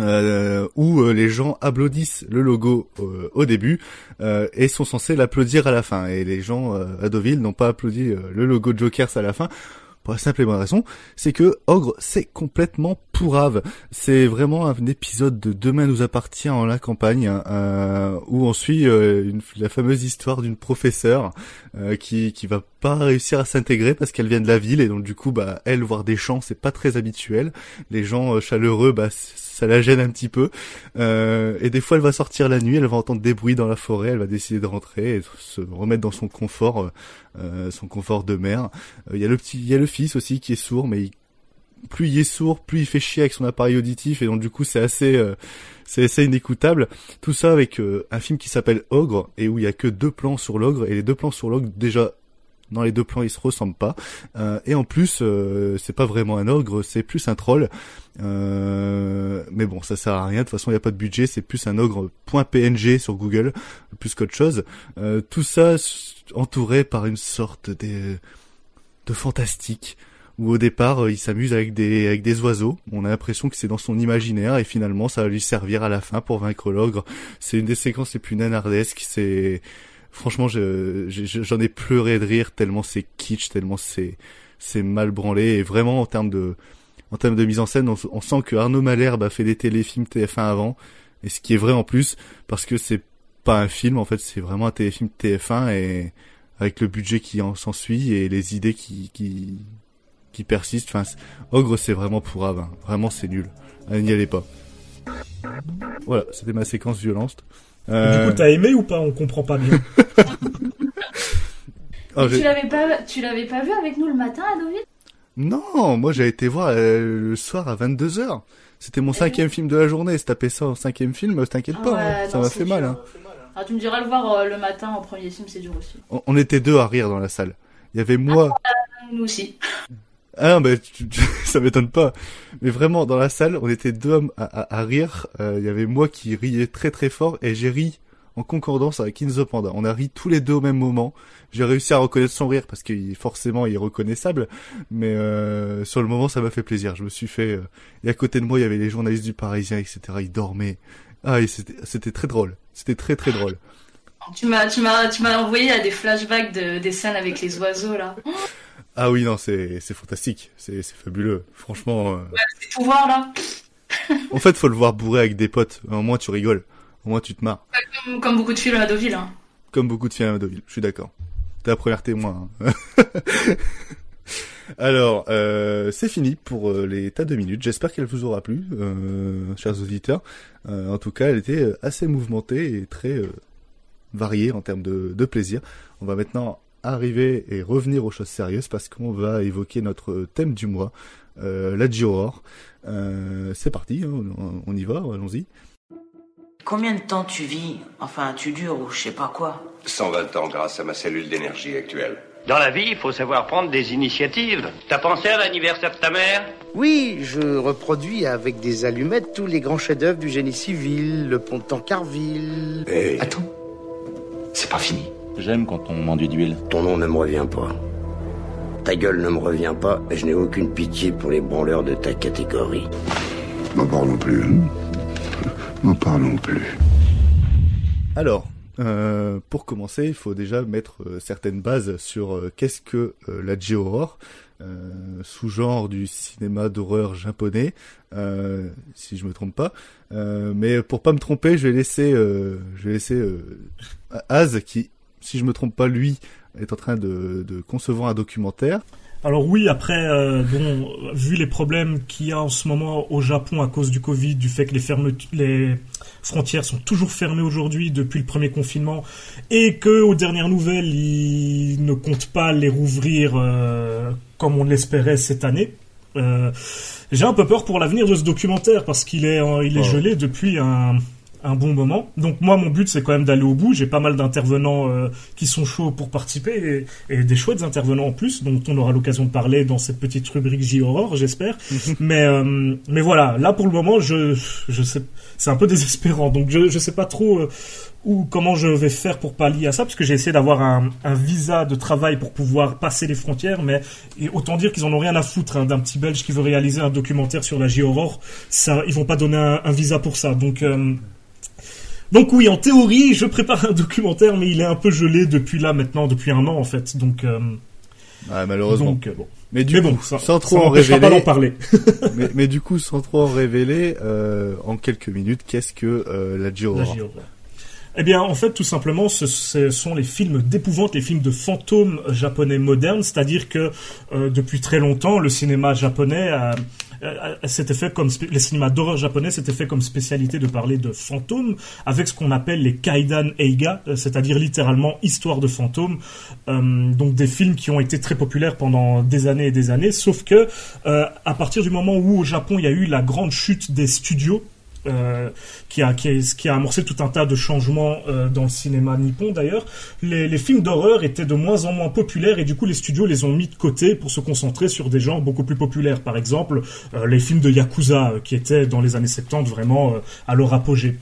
S5: Euh, où euh, les gens applaudissent le logo euh, au début euh, et sont censés l'applaudir à la fin. Et les gens à Deauville n'ont pas applaudi le logo Jokers à la fin. Pour la simple et bonne raison, c'est que Ogre, c'est complètement pourrave. C'est vraiment un épisode de Demain nous appartient en la campagne, hein, euh, où on suit euh, la fameuse histoire d'une professeure euh, qui qui va pas réussir à s'intégrer parce qu'elle vient de la ville et donc du coup bah elle voir des champs c'est pas très habituel. Les gens chaleureux bah ça la gêne un petit peu. Et des fois, elle va sortir la nuit, elle va entendre des bruits dans la forêt, elle va décider de rentrer et se remettre dans son confort, son confort de mère. Il y a le petit, il y a le fils aussi qui est sourd, mais plus il est sourd, plus il fait chier avec son appareil auditif et donc du coup c'est assez c'est assez inécoutable. Tout ça avec un film qui s'appelle Ogre et où il y a que deux plans sur l'ogre et les deux plans sur l'ogre déjà dans les deux plans, ils se ressemblent pas. Euh, et en plus, euh, c'est pas vraiment un ogre, c'est plus un troll. Euh, mais bon, ça sert à rien. De toute façon, il y a pas de budget. C'est plus un ogre .png sur Google, plus qu'autre chose. tout ça entouré par une sorte de, de fantastique où au départ il s'amuse avec des avec des oiseaux. On a l'impression que c'est dans son imaginaire et finalement ça va lui servir à la fin pour vaincre l'ogre. C'est une des séquences les plus nanardesques. C'est franchement, j'en ai pleuré de rire tellement c'est kitsch, tellement c'est mal branlé et vraiment en termes de mise en scène, on, sent que Arnaud Malherbe a fait des téléfilms TF1 avant et ce qui est vrai en plus parce que c'est pas un film en fait, c'est vraiment un téléfilm TF1 et avec le budget qui en s'ensuit et les idées qui qui qui persistent. Enfin, Ogre c'est vraiment pour hein. vraiment c'est nul. N'y allez pas. Voilà, c'était ma séquence violente.
S9: Euh... Du coup, t'as aimé ou pas On comprend pas bien.
S8: oh, tu l'avais pas, tu l'avais pas vu avec nous le matin, David
S5: Non, moi j'ai été voir euh, le soir à 22 h C'était mon cinquième film de la journée. Se taper ça en cinquième film, t'inquiète pas, hein. ça m'a fait mal. Hein.
S8: Ah, tu me diras le voir euh, le matin en premier film, c'est dur aussi.
S5: On, était deux à rire dans la salle. Il y avait moi.
S8: Ah, nous aussi.
S5: Ah non, mais ça m'étonne pas. Mais vraiment, dans la salle, on était deux hommes à, rire. Euh, il y avait moi qui riais très très fort et j'ai ri en concordance avec Inzo Panda. On a ri tous les deux au même moment. J'ai réussi à reconnaître son rire parce qu'il forcément il est reconnaissable. Mais euh, sur le moment, ça m'a fait plaisir. Je me suis fait. Euh, et à côté de moi, il y avait les journalistes du Parisien, etc. Ils dormaient. Ah, c'était très drôle. C'était très très drôle.
S8: Tu m'as tu m'as tu m'as envoyé à des flashbacks de, des scènes avec les oiseaux là.
S5: Ah oui, non, c'est, fantastique. C'est, fabuleux. Franchement. Euh...
S8: Ouais, c'est tout voir, là.
S5: en fait, faut le voir bourré avec des potes. Au moins, tu rigoles. Au moins, tu te marres.
S8: Comme, comme beaucoup de films à Deauville, hein.
S5: Comme beaucoup de films à Deauville. Je suis d'accord. T'es la première témoin. Hein. Alors, euh, c'est fini pour euh, les tas de minutes. J'espère qu'elle vous aura plu, euh, chers auditeurs. Euh, en tout cas, elle était assez mouvementée et très variée en termes de, de plaisir. On va maintenant arriver et revenir aux choses sérieuses parce qu'on va évoquer notre thème du mois, euh, la Dior. Euh, c'est parti, hein, on, y va, allons-y.
S20: Combien de temps tu vis Enfin, tu dures ou je sais pas quoi
S18: 120 ans grâce à ma cellule d'énergie actuelle.
S21: Dans la vie, il faut savoir prendre des initiatives. T'as pensé à l'anniversaire de ta mère?
S22: Oui, je reproduis avec des allumettes tous les grands chefs-d'œuvre du génie civil, le pont de Tancarville.
S18: Hey. Attends, c'est pas fini.
S19: J'aime quand on m'enduit d'huile.
S22: Ton nom ne me revient pas. Ta gueule ne me revient pas et je n'ai aucune pitié pour les branleurs de ta catégorie.
S16: N'en parlons plus. Hein. N'en parlons plus.
S5: Alors, euh, pour commencer, il faut déjà mettre euh, certaines bases sur euh, qu'est-ce que la J-horror, sous-genre du cinéma d'horreur japonais, si je me trompe pas. mais pour pas me tromper, je vais laisser, je vais laisser Az qui si je me trompe pas, lui est en train de, concevoir un documentaire.
S9: Alors oui, après, euh, bon, vu les problèmes qu'il y a en ce moment au Japon à cause du Covid, du fait que les, les frontières sont toujours fermées aujourd'hui depuis le premier confinement, et que aux dernières nouvelles, ils ne comptent pas les rouvrir euh, comme on l'espérait cette année. Euh, j'ai un peu peur pour l'avenir de ce documentaire parce qu'il est, il est gelé depuis un, un bon moment. Donc moi, mon but, c'est quand même d'aller au bout. J'ai pas mal d'intervenants euh, qui sont chauds pour participer et, des chouettes intervenants en plus, dont on aura l'occasion de parler dans cette petite rubrique J-Horror, j'espère. mais euh, mais voilà, là pour le moment, je je sais, c'est un peu désespérant. Donc je je sais pas trop euh, où comment je vais faire pour pallier à ça, parce que j'ai essayé d'avoir un, un, visa de travail pour pouvoir passer les frontières, mais et autant dire qu'ils en ont rien à foutre hein, d'un petit Belge qui veut réaliser un documentaire sur la J-Horror. Ça, ils vont pas donner un, un visa pour ça. Donc donc oui, en théorie, je prépare un documentaire, mais il est un peu gelé depuis là maintenant, depuis un an en fait. Donc euh,
S5: malheureusement.
S9: Euh,
S5: mais du coup, sans trop en
S9: révéler, parler.
S5: mais, du coup, sans trop en révéler, euh, en quelques minutes, qu'est-ce que la J
S9: eh bien, en fait, tout simplement, ce, sont les films d'épouvante, les films de fantômes japonais modernes, c'est-à-dire que depuis très longtemps, le cinéma japonais a, euh, c'était fait comme les cinémas d'horreur japonais, c'était fait comme spécialité de parler de fantômes avec ce qu'on appelle les kaidan eiga, c'est-à-dire littéralement histoire de fantômes. donc des films qui ont été très populaires pendant des années et des années. Sauf que à partir du moment où au Japon il y a eu la grande chute des studios euh, qui, a, qui, a, qui, a, amorcé tout un tas de changements euh, dans le cinéma nippon d'ailleurs, les, les, films d'horreur étaient de moins en moins populaires et du coup les studios les ont mis de côté pour se concentrer sur des genres beaucoup plus populaires. Par exemple, euh, les films de Yakuza qui étaient dans les années 70 vraiment à leur apogée.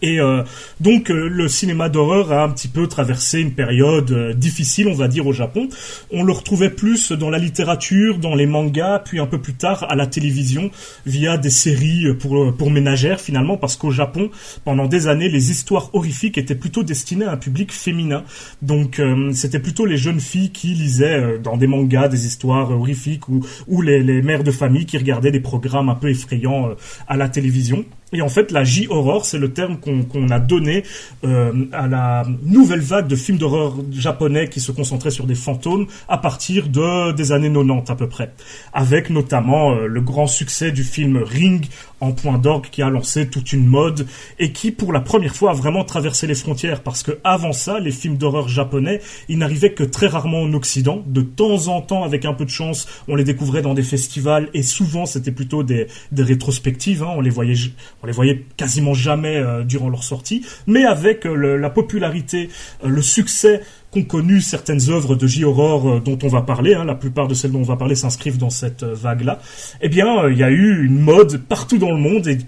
S9: Et euh, donc euh, le cinéma d'horreur a un petit peu traversé une période euh, difficile, on va dire, au Japon. On le retrouvait plus dans la littérature, dans les mangas, puis un peu plus tard à la télévision via des séries pour pour ménagères finalement, parce qu'au Japon, pendant des années, les histoires horrifiques étaient plutôt destinées à un public féminin. Donc c'était plutôt les jeunes filles qui lisaient dans des mangas des histoires horrifiques ou ou les, les mères de famille qui regardaient des programmes un peu effrayants à la télévision. Et en fait, la J-horror, c'est le terme qu'on a donné euh, à la nouvelle vague de films d'horreur japonais qui se concentraient sur des fantômes à partir de des années 90 à peu près, avec notamment euh, le grand succès du film Ring en point d'orgue qui a lancé toute une mode et qui pour la première fois a vraiment traversé les frontières parce que avant ça les films d'horreur japonais ils n'arrivaient que très rarement en Occident de temps en temps avec un peu de chance on les découvrait dans des festivals et souvent c'était plutôt des, des rétrospectives hein. on les voyait on les voyait quasiment jamais euh, durant leur sortie mais avec euh, la popularité euh, le succès qu'ont connu certaines œuvres de J-Horror euh, dont on va parler, hein, la plupart de celles dont on va parler s'inscrivent dans cette vague-là, eh bien, il y a eu une mode partout dans le monde et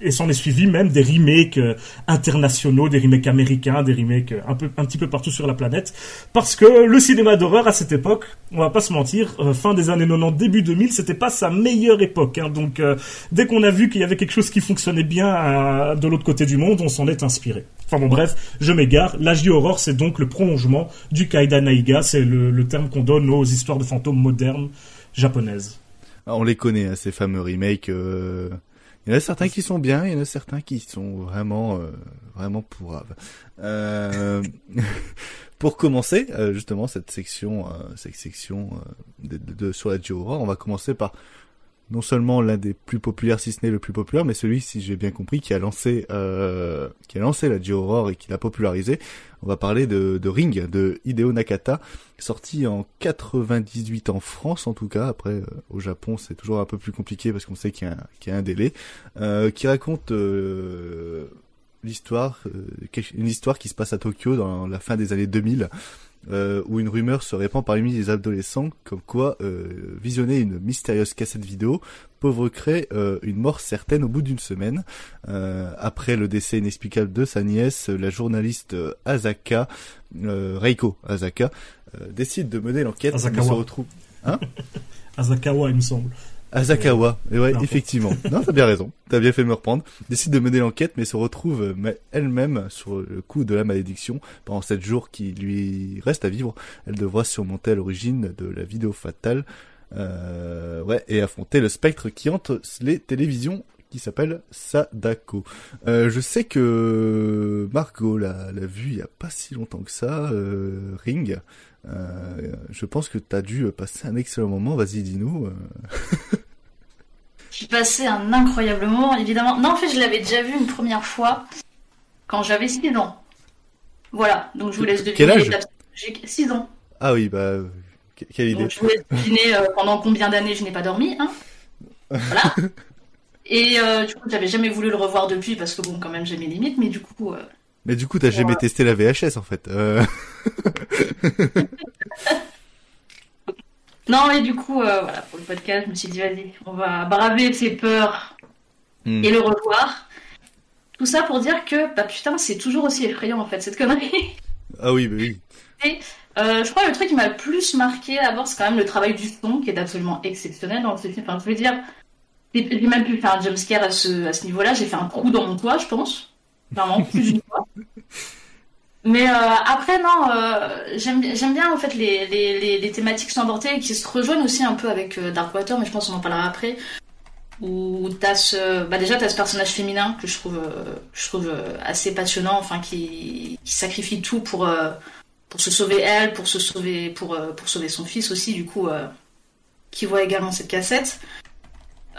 S9: et s'en est suivi même des remakes euh, internationaux, des remakes américains, des remakes euh, un peu un petit peu partout sur la planète parce que le cinéma d'horreur à cette époque, on va pas se mentir, euh, fin des années 90, début 2000, c'était pas sa meilleure époque hein. donc dès qu'on a vu qu'il y avait quelque chose qui fonctionnait bien de l'autre côté du monde, on s'en est inspiré. Enfin bon bref, je m'égare, l'âge du horreur c'est donc le prolongement du Kaida Naiga, c'est le, terme qu'on donne aux histoires de fantômes modernes japonaises.
S5: Ah, on les connaît, hein, ces fameux remakes. Il y en a certains qui sont bien, il y en a certains qui sont vraiment, euh, vraiment pourraves. Euh, pour commencer, euh, justement, cette section, euh, cette section de, de, sur la Aurore, on va commencer par non seulement l'un des plus populaires, si ce n'est le plus populaire, mais celui, si j'ai bien compris, qui a lancé, euh, qui a lancé la J-Horror et qui l'a popularisé. On va parler de, Ring, de Hideo Nakata, sorti en 98 en France, en tout cas. Après, euh, au Japon, c'est toujours un peu plus compliqué parce qu'on sait qu'il y, y, a un délai, euh, qui raconte euh, l'histoire, euh, une histoire qui se passe à Tokyo dans la fin des années 2000 euh, où une rumeur se répand parmi les adolescents comme quoi euh, visionner une mystérieuse cassette vidéo provoquerait euh, une mort certaine au bout d'une semaine. Euh, après le décès inexplicable de sa nièce, la journaliste euh, Asaka, Reiko Asaka, décide de mener l'enquête.
S9: se
S5: retrouve. Hein?
S9: Asakawa, il me semble.
S5: Azakawa, et ouais, effectivement. non, t'as bien raison. T'as bien fait me reprendre. Décide de mener l'enquête, mais se retrouve euh, elle-même sur le coup de la malédiction pendant sept jours qui lui reste à vivre. Elle devra surmonter l'origine de la vidéo fatale, euh, ouais, et affronter le spectre qui hante les télévisions qui s'appelle Sadako. Euh, je sais que Margot l'a vu il y a pas si longtemps que ça, euh, Ring. Euh, je pense que tu as dû passer un excellent moment. Vas-y, dis-nous.
S8: J'ai passé un incroyable moment, évidemment. Non, en fait, je l'avais déjà vu une première fois quand j'avais 6 ans. Voilà, donc je vous laisse deviner.
S5: Quel âge
S8: J'ai 6 ans.
S5: Ah oui, bah, quelle idée.
S8: Donc, je vous laisse deviner euh, pendant combien d'années je n'ai pas dormi. Hein voilà. Et euh, du coup, j'avais jamais voulu le revoir depuis parce que bon, quand même, j'ai mes limites, mais du coup, euh,
S5: mais du coup, t'as jamais testé la VHS en fait.
S8: Non, et du coup, euh, voilà, pour le podcast, je me suis dit, vas-y, on va braver ses peurs hmm. et le revoir. Tout ça pour dire que, bah putain, c'est toujours aussi effrayant en fait, cette connerie.
S5: Ah oui, bah oui.
S8: Et euh, je crois que le truc qui m'a le plus marqué d'abord, c'est quand même le travail du son qui est absolument exceptionnel dans ce film. Enfin, je veux dire, j'ai même pu faire un jumpscare à ce, à ce niveau-là, j'ai fait un trou dans mon toit, je pense. Vraiment, plus d'une fois. Mais euh, après, non, euh, j'aime bien en fait les, les, les, thématiques qui sont abordées qui se rejoignent aussi un peu avec euh, Darkwater, mais je pense qu'on en parlera après. Où t'as ce, bah déjà t'as ce personnage féminin que je trouve, euh, je trouve assez passionnant, enfin qui, qui sacrifie tout pour pour se sauver elle, pour se sauver pour pour sauver son fils aussi, du coup, qui voit également cette cassette.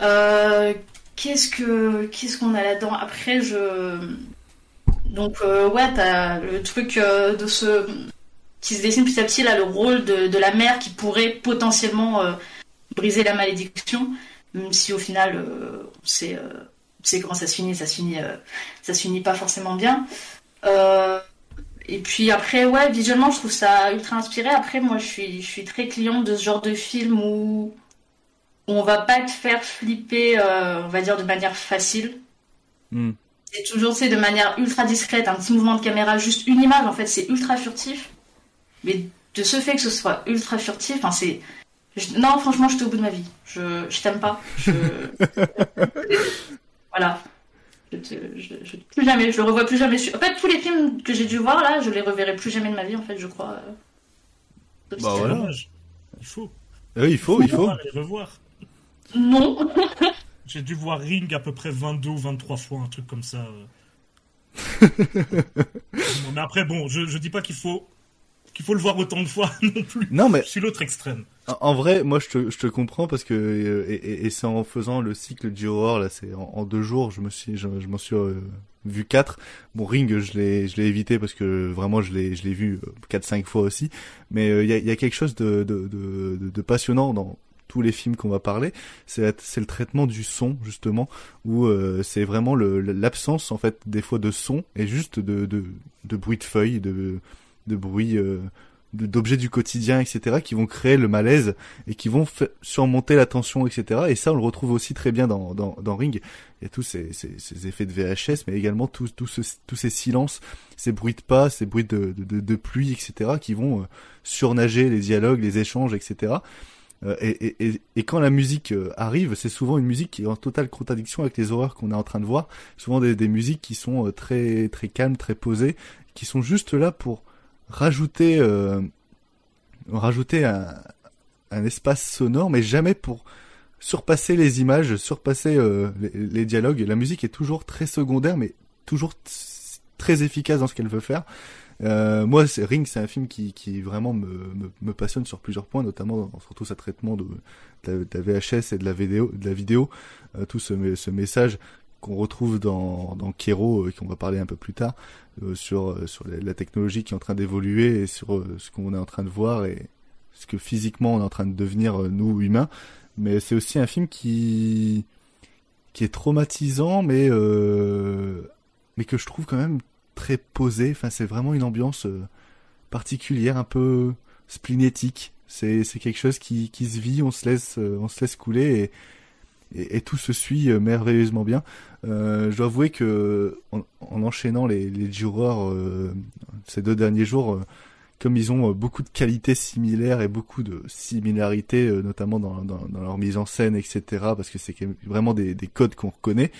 S8: Euh, qu'est-ce que qu'est-ce qu'on a là-dedans? Après, je donc euh, ouais, t'as le truc euh, de ce qui se dessine petit à petit là, le rôle de, la mère qui pourrait potentiellement euh, briser la malédiction, même si au final, c'est c'est comment ça se finit, ça se finit, ça se finit pas forcément bien. et puis après, ouais, visuellement, je trouve ça ultra inspiré. Après, moi, je suis je suis très cliente de ce genre de film où on va pas te faire flipper, on va dire de manière facile.
S5: Hmm.
S8: C'est toujours c'est de manière ultra discrète, un petit mouvement de caméra, juste une image en fait, c'est ultra furtif. Mais de ce fait que ce soit ultra furtif, enfin c'est non franchement j'étais au bout de ma vie. Je je t'aime pas. Je... voilà. Je, te... je, je, plus jamais, je le revois plus jamais. En fait tous les films que j'ai dû voir là, je les reverrai plus jamais de ma vie en fait, je crois.
S5: Bah voilà.
S9: Il faut.
S5: Euh, il faut, il faut.
S9: Les revoir.
S8: Non.
S9: J'ai dû voir Ring à peu près 22 ou 23 fois, un truc comme ça. bon, mais après, bon, je, je dis pas qu'il faut qu'il faut le voir autant de fois non plus.
S5: Non, mais
S9: je suis l'autre extrême.
S5: En vrai, moi, je te, je te comprends parce que euh, et, et, et c'est en faisant le cycle du horror là, c'est en, en, deux jours, je me suis, je, je m'en suis euh, vu quatre. Bon, Ring, je l'ai, je l'ai évité parce que vraiment, je l'ai, je l'ai vu euh, quatre, cinq fois aussi. Mais il y, a, y, a, quelque chose de, de, de, de passionnant dans tous les films qu'on va parler, c'est le traitement du son justement où euh, c'est vraiment l'absence en fait des fois de son et juste de de, de bruit de feuilles, de de bruit euh, d'objets du quotidien, etc., qui vont créer le malaise et qui vont surmonter la tension, etc. Et ça, on le retrouve aussi très bien dans, dans, dans Ring. Il y a tous ces, ces, ces effets de VHS, mais également tous, tous ces silences, ces bruits de pas, ces bruits de, de, de pluie, etc., qui vont euh, surnager les dialogues, les échanges, etc. Euh, et, quand la musique euh, arrive, c'est souvent une musique qui est en totale contradiction avec les horreurs qu'on est en train de voir. Souvent des, musiques qui sont euh, très très calmes, très posées, qui sont juste là pour rajouter rajouter un, espace sonore, mais jamais pour surpasser les images, surpasser les, dialogues. La musique est toujours très secondaire, mais toujours très efficace dans ce qu'elle veut faire. Euh, moi, Ring, c'est un film qui, vraiment me, passionne sur plusieurs points, notamment surtout sa traitement de, la, VHS et de la vidéo, euh, tout ce, message qu'on retrouve dans, dans Kero, euh, qu'on va parler un peu plus tard, euh, sur, la technologie qui est en train d'évoluer et sur ce qu'on est en train de voir et ce que physiquement on est en train de devenir nous humains. Mais c'est aussi un film qui est traumatisant, mais que je trouve quand même très posé. Enfin, c'est vraiment une ambiance euh, particulière, un peu splinétique. C'est quelque chose qui qui se vit, on se laisse euh, on se laisse couler et et, tout se suit euh, merveilleusement bien. Je dois avouer que en, en enchaînant les les jurors ces deux derniers jours comme ils ont beaucoup de qualités similaires et beaucoup de similarités, notamment dans, dans, dans, leur mise en scène, etc., parce que c'est vraiment des, des codes qu'on reconnaît,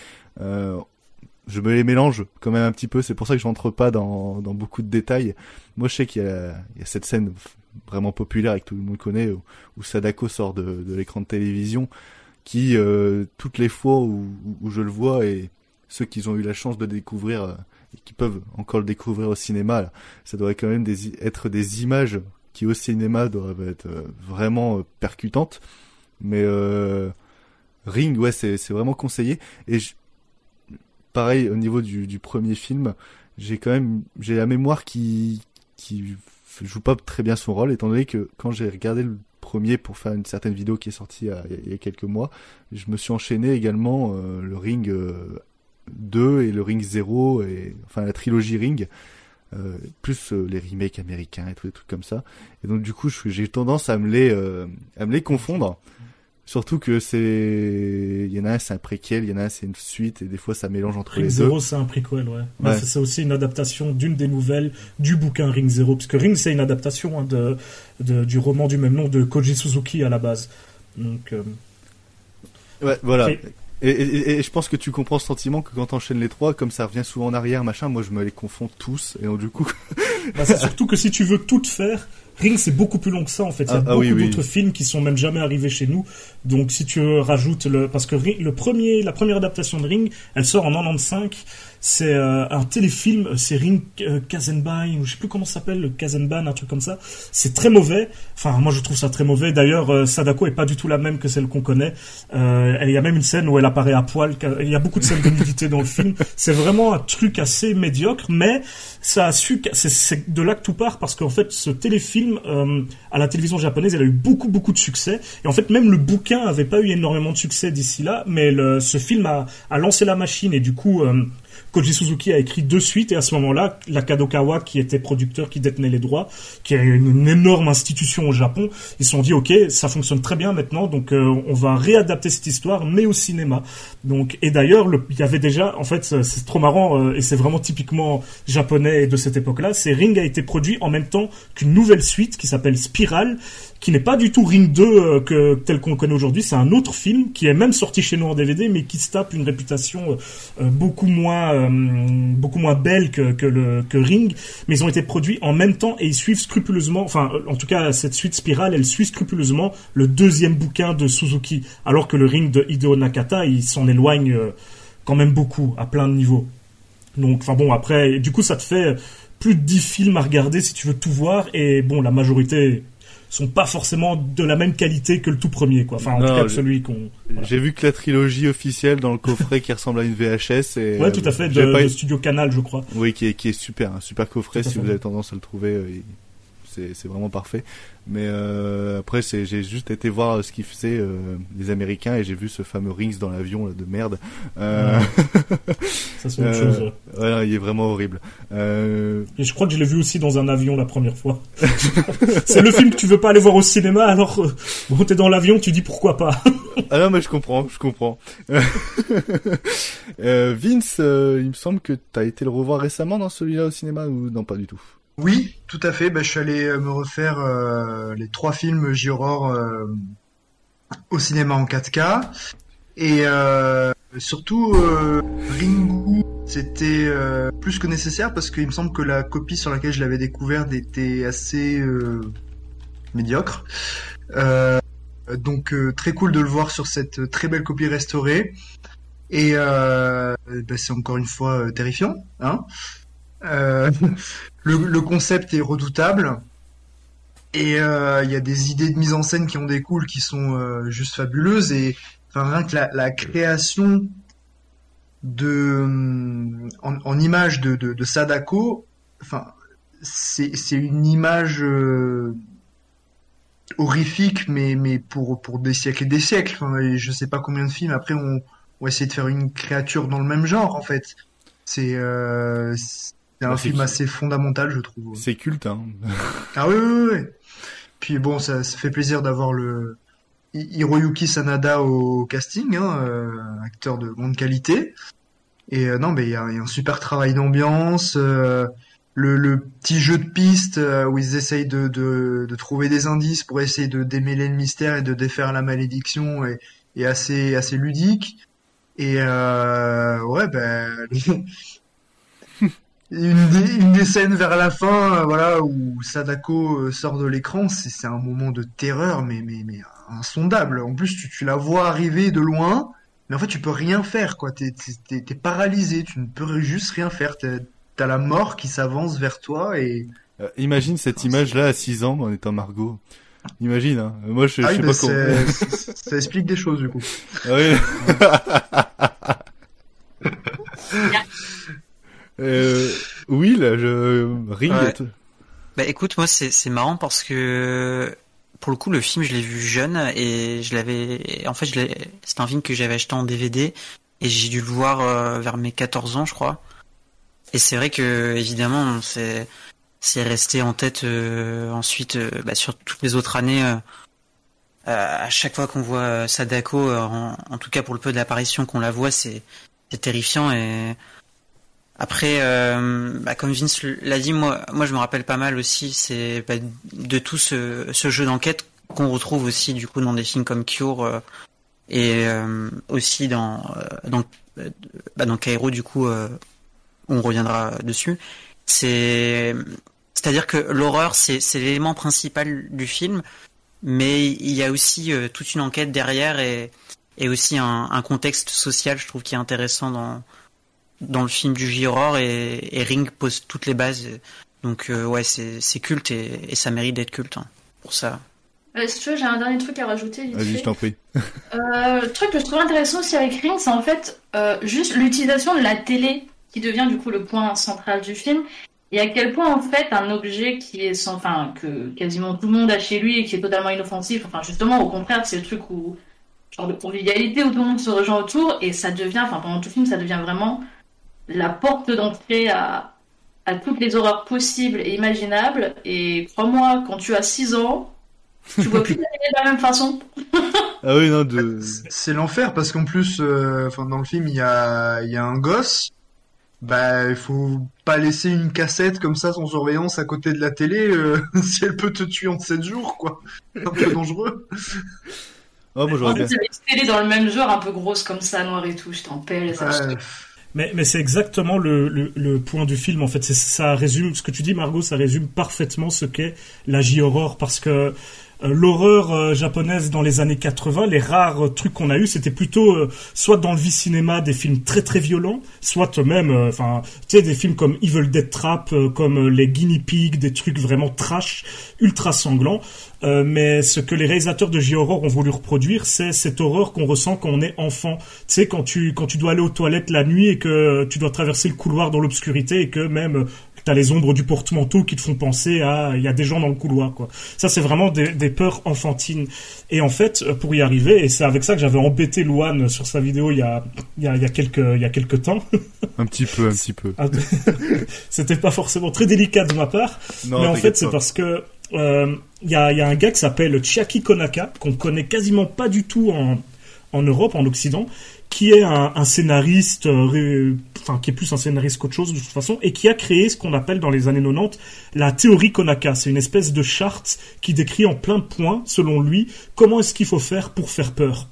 S5: je me les mélange quand même un petit peu. C'est pour ça que je rentre pas dans, dans beaucoup de détails. Moi, je sais qu'il y, y, a cette scène vraiment populaire et que tout le monde connaît où, où Sadako sort de, de l'écran de télévision, qui euh, toutes les fois où, où, je le vois et ceux qui ont eu la chance de découvrir euh, et qui peuvent encore le découvrir au cinéma, là, ça doit quand même des, être des images qui au cinéma doivent être euh, vraiment euh, percutantes. Mais euh, Ring, ouais, c'est vraiment conseillé. Et je, pareil au niveau du, premier film, j'ai quand même j'ai la mémoire qui qui joue pas très bien son rôle étant donné que quand j'ai regardé le premier pour faire une certaine vidéo qui est sortie il y a, quelques mois, je me suis enchaîné également euh, le Ring euh, 2 et le Ring 0 et enfin la trilogie Ring euh, plus euh, les remakes américains et tous les trucs comme ça. Et donc du coup, j'ai tendance à me les euh, à me les confondre. Surtout que c'est, il y en a un c'est un préquel, il y en a un c'est une suite et des fois ça mélange entre
S9: Ring
S5: les
S9: Zero,
S5: deux.
S9: c'est un préquel, ouais. ouais. C'est aussi une adaptation d'une des nouvelles du bouquin Ring Zero, parce que Ring c'est une adaptation hein, de, de, du roman du même nom de Koji Suzuki à la base. Donc. Euh...
S5: Ouais, voilà. Et, et, et, et, je pense que tu comprends ce sentiment que quand t'enchaînes les trois, comme ça revient souvent en arrière, machin, moi je me les confonds tous et donc, du coup.
S9: bah, c'est surtout que si tu veux tout faire, Ring, c'est beaucoup plus long que ça en fait. Il y a
S5: Ah, ah
S9: beaucoup
S5: oui.
S9: d'autres films qui sont même jamais arrivés chez nous. Donc si tu rajoutes le, parce que Ring- le premier, la première adaptation de Ring, elle sort en 95. C'est euh, un téléfilm, c'est Ring euh, Kazenban ou je sais plus comment ça s'appelle, le Kazenban, un truc comme ça. C'est très mauvais. Enfin, moi je trouve ça très mauvais. D'ailleurs, euh, Sadako est pas du tout la même que celle qu'on connaît. Euh, il y a même une scène où elle apparaît à poil. Il y a beaucoup de scènes de nudité dans le film. C'est vraiment un truc assez médiocre, mais ça a su. C'est de là que tout part parce qu'en fait, ce téléfilm euh, à la télévision japonaise, elle a eu beaucoup beaucoup de succès. Et en fait, même le bouquin avait pas eu énormément de succès d'ici là, mais le, ce film a, a lancé la machine et du coup. euh, Koji Suzuki a écrit deux suites et à ce moment-là, la Kadokawa, qui était producteur, qui détenait les droits, qui est une, énorme institution au Japon, ils se sont dit ok, ça fonctionne très bien maintenant, donc euh, on va réadapter cette histoire, mais au cinéma. Donc et d'ailleurs, le- il y avait déjà, en fait, c'est c'est trop marrant euh, et c'est vraiment typiquement japonais de cette époque-là. C'est Ring a été produit en même temps qu'une nouvelle suite qui s'appelle Spiral, qui n'est pas du tout Ring 2 euh, que tel qu'on le connaît aujourd'hui. C'est un autre film qui est même sorti chez nous en DVD, mais qui se tape une réputation euh, euh, beaucoup moins euh, beaucoup moins belle que, que le que Ring. Mais ils ont été produits en même temps et ils suivent scrupuleusement. Enfin, en tout cas, cette suite Spiral, elle suit scrupuleusement le deuxième bouquin de Suzuki, alors que le Ring de Hideo Nakata, il s'en éloigne euh, quand même beaucoup à plein de niveaux. Donc, enfin bon, après, du coup, ça te fait plus de 10 films à regarder si tu veux tout voir. Et bon, la majorité sont pas forcément de la même qualité que le tout premier, quoi. Enfin, en
S5: Non,
S9: tout cas, que celui qu'on.
S5: J'ai vu que la trilogie officielle dans le coffret qui ressemble à une VHS. Et,
S9: Ouais, tout à fait, de,
S5: pas
S9: de Studio Canal, je crois.
S5: Oui, qui est, qui est super, un super coffret si
S9: fait.
S5: vous avez tendance à le trouver. Euh, c'est c'est vraiment parfait. Mais euh, après, c'est j'ai juste été voir euh, ce qu'ils faisaient euh, les Américains et j'ai vu ce fameux Rings dans l'avion de merde. Euh...
S9: Ça, c'est autre chose, ouais.
S5: il est vraiment horrible. Euh...
S9: Et je crois que je l'ai vu aussi dans un avion la première fois. c'est le film que tu veux pas aller voir au cinéma, alors euh, bon, t'es dans l'avion, tu dis pourquoi pas.
S5: ah non, mais je comprends, je comprends. euh, Vince, euh, il me semble que t'as été le revoir récemment dans celui-là au cinéma ou non pas du tout?
S6: Oui, tout à fait. Ben, je suis allé euh, me refaire euh, les trois films J-Horror euh, au cinéma en 4K. Et euh, surtout, Ringu, c'était plus que nécessaire parce qu'il me semble que la copie sur laquelle je l'avais découverte était assez médiocre. Donc très cool de le voir sur cette très belle copie restaurée. Et ben, c'est encore une fois terrifiant. Hein euh, le, concept est redoutable. Et euh, il y a des idées de mise en scène qui en découlent qui sont euh, juste fabuleuses. Et enfin, rien que la, création de en, image de, Sadako, enfin, c'est une image horrifique, mais mais pour pour des siècles et des siècles. Enfin, et je sais pas combien de films après on on de faire une créature dans le même genre en fait. C'est c'est un
S5: Bah,
S6: film assez fondamental, je trouve.
S5: C'est culte, hein.
S6: Ah oui, oui, oui. Puis bon, ça, ça fait plaisir d'avoir le Hi- Hiroyuki Sanada au casting, hein, euh, acteur de grande qualité. Et euh, non, mais il y a, il y a un super travail d'ambiance. euh, le, le petit jeu de piste où ils essayent de, de, de trouver des indices pour essayer de démêler le mystère et de défaire la malédiction est, est assez assez ludique. Et ouais, ben une des, une des scènes vers la fin, euh, voilà, où Sadako euh, sort de l'écran, c'est un moment de terreur, mais mais mais insondable. En plus, tu, tu la vois arriver de loin, mais en fait, tu peux rien faire, quoi. T'es t'es paralysé, tu ne peux juste rien faire. T'as la mort qui s'avance vers toi et
S5: Euh, imagine cette image-là à 6 ans en étant Margot. Imagine, hein. Moi, je, je
S6: Ah oui,
S5: sais
S6: mais
S5: pas
S6: c'est-
S5: comment.
S6: c'est- ça explique des choses du coup.
S5: Ah oui. euh, oui, là, je Ring.
S7: Ouais.
S5: est-
S7: Bah écoute, moi c'est marrant parce que pour le coup le film je l'ai vu jeune et je l'avais en fait c'est un film que j'avais acheté en DVD et j'ai dû le voir euh, vers mes 14 ans je crois. Et c'est vrai que évidemment c'est c'est resté en tête euh, ensuite euh, bah, sur toutes les autres années euh, euh, à chaque fois qu'on voit euh, Sadako euh, en, en tout cas pour le peu d'apparition qu'on la voit c'est c'est terrifiant et après, euh, bah, comme Vince l'a dit, moi, je me rappelle pas mal aussi, bah, de tout ce, jeu d'enquête qu'on retrouve aussi du coup dans des films comme Cure euh, et euh, aussi dans bah, dans Cairo du coup, on reviendra dessus. C'est C'est-à-dire que l'horreur, c'est l'élément principal du film, mais il y a aussi toute une enquête derrière et, et aussi un, un, contexte social, je trouve, qui est intéressant dans, dans le film du J-Horror et, et, Ring pose toutes les bases. Donc euh, ouais, c'est culte et, et, ça mérite d'être culte hein, pour ça.
S8: Euh, si tu veux, j'ai un dernier truc à rajouter.
S5: Vas-y, je t'en prie.
S8: euh, le truc que je trouve intéressant aussi avec Ring, c'est en fait euh, juste l'utilisation de la télé qui devient du coup le point central du film. Et à quel point en fait un objet qui est sans, enfin que quasiment tout le monde a chez lui et qui est totalement inoffensif, enfin justement au contraire c'est le truc où genre de convivialité où tout le monde se rejoint autour et ça devient, enfin pendant tout le film ça devient vraiment la porte d'entrée à, à toutes les horreurs possibles et imaginables. Et crois-moi, quand tu as 6 ans, tu vois plus la télé de la même façon.
S5: ah oui, non, de...
S6: C'est l'enfer parce qu'en plus, euh, enfin dans le film, il y a, y a un gosse. Bah, il faut pas laisser une cassette comme ça sans surveillance à côté de la télé euh, si elle peut te tuer en 7 jours, quoi. Un peu dangereux.
S5: Oh, moi j'aurais bien.
S8: une télé dans le même genre, un peu grosse comme ça, noir et tout, je t'en pèle. Ça,
S6: Ouais.
S9: Mais, mais c'est exactement le, le, point du film en fait. Ça résume ce que tu dis, Margot. Ça résume parfaitement ce qu'est la J-horror parce que l'horreur euh, japonaise dans les années 80, les rares euh, trucs qu'on a eu, c'était plutôt euh, soit dans le vie cinéma des films très très violents, soit même, euh, enfin, tu sais, des films comme Evil Dead Trap, euh, comme euh, les Guinea Pigs, des trucs vraiment trash, ultra sanglants. Euh, mais ce que les réalisateurs de J-horror ont voulu reproduire, c'est cette horreur qu'on ressent quand on est enfant. Tu sais, quand tu quand tu dois aller aux toilettes la nuit et que tu dois traverser le couloir dans l'obscurité et que même euh, T'as les ombres du porte-manteau qui te font penser à il y a des gens dans le couloir quoi. Ça c'est vraiment des, des peurs enfantines. Et en fait euh, pour y arriver et c'est avec ça que j'avais embêté Luan sur sa vidéo il y a il y a, il y a quelques il y a quelques temps.
S5: Un petit peu, un petit peu.
S9: Ah, C'était pas forcément très délicat de ma part,
S5: Non,
S9: mais en fait c'est parce que euh, il y, a, y a un gars qui s'appelle Chiaki Konaka qu'on connaît quasiment pas du tout en, en Europe, en Occident, qui est un, un scénariste, euh, enfin qui est plus un scénariste qu'autre chose de toute façon, et qui a créé ce qu'on appelle dans les années 90 la théorie Konaka. C'est une espèce de charte qui décrit en plein de points, selon lui, comment est-ce qu'il faut faire pour faire peur.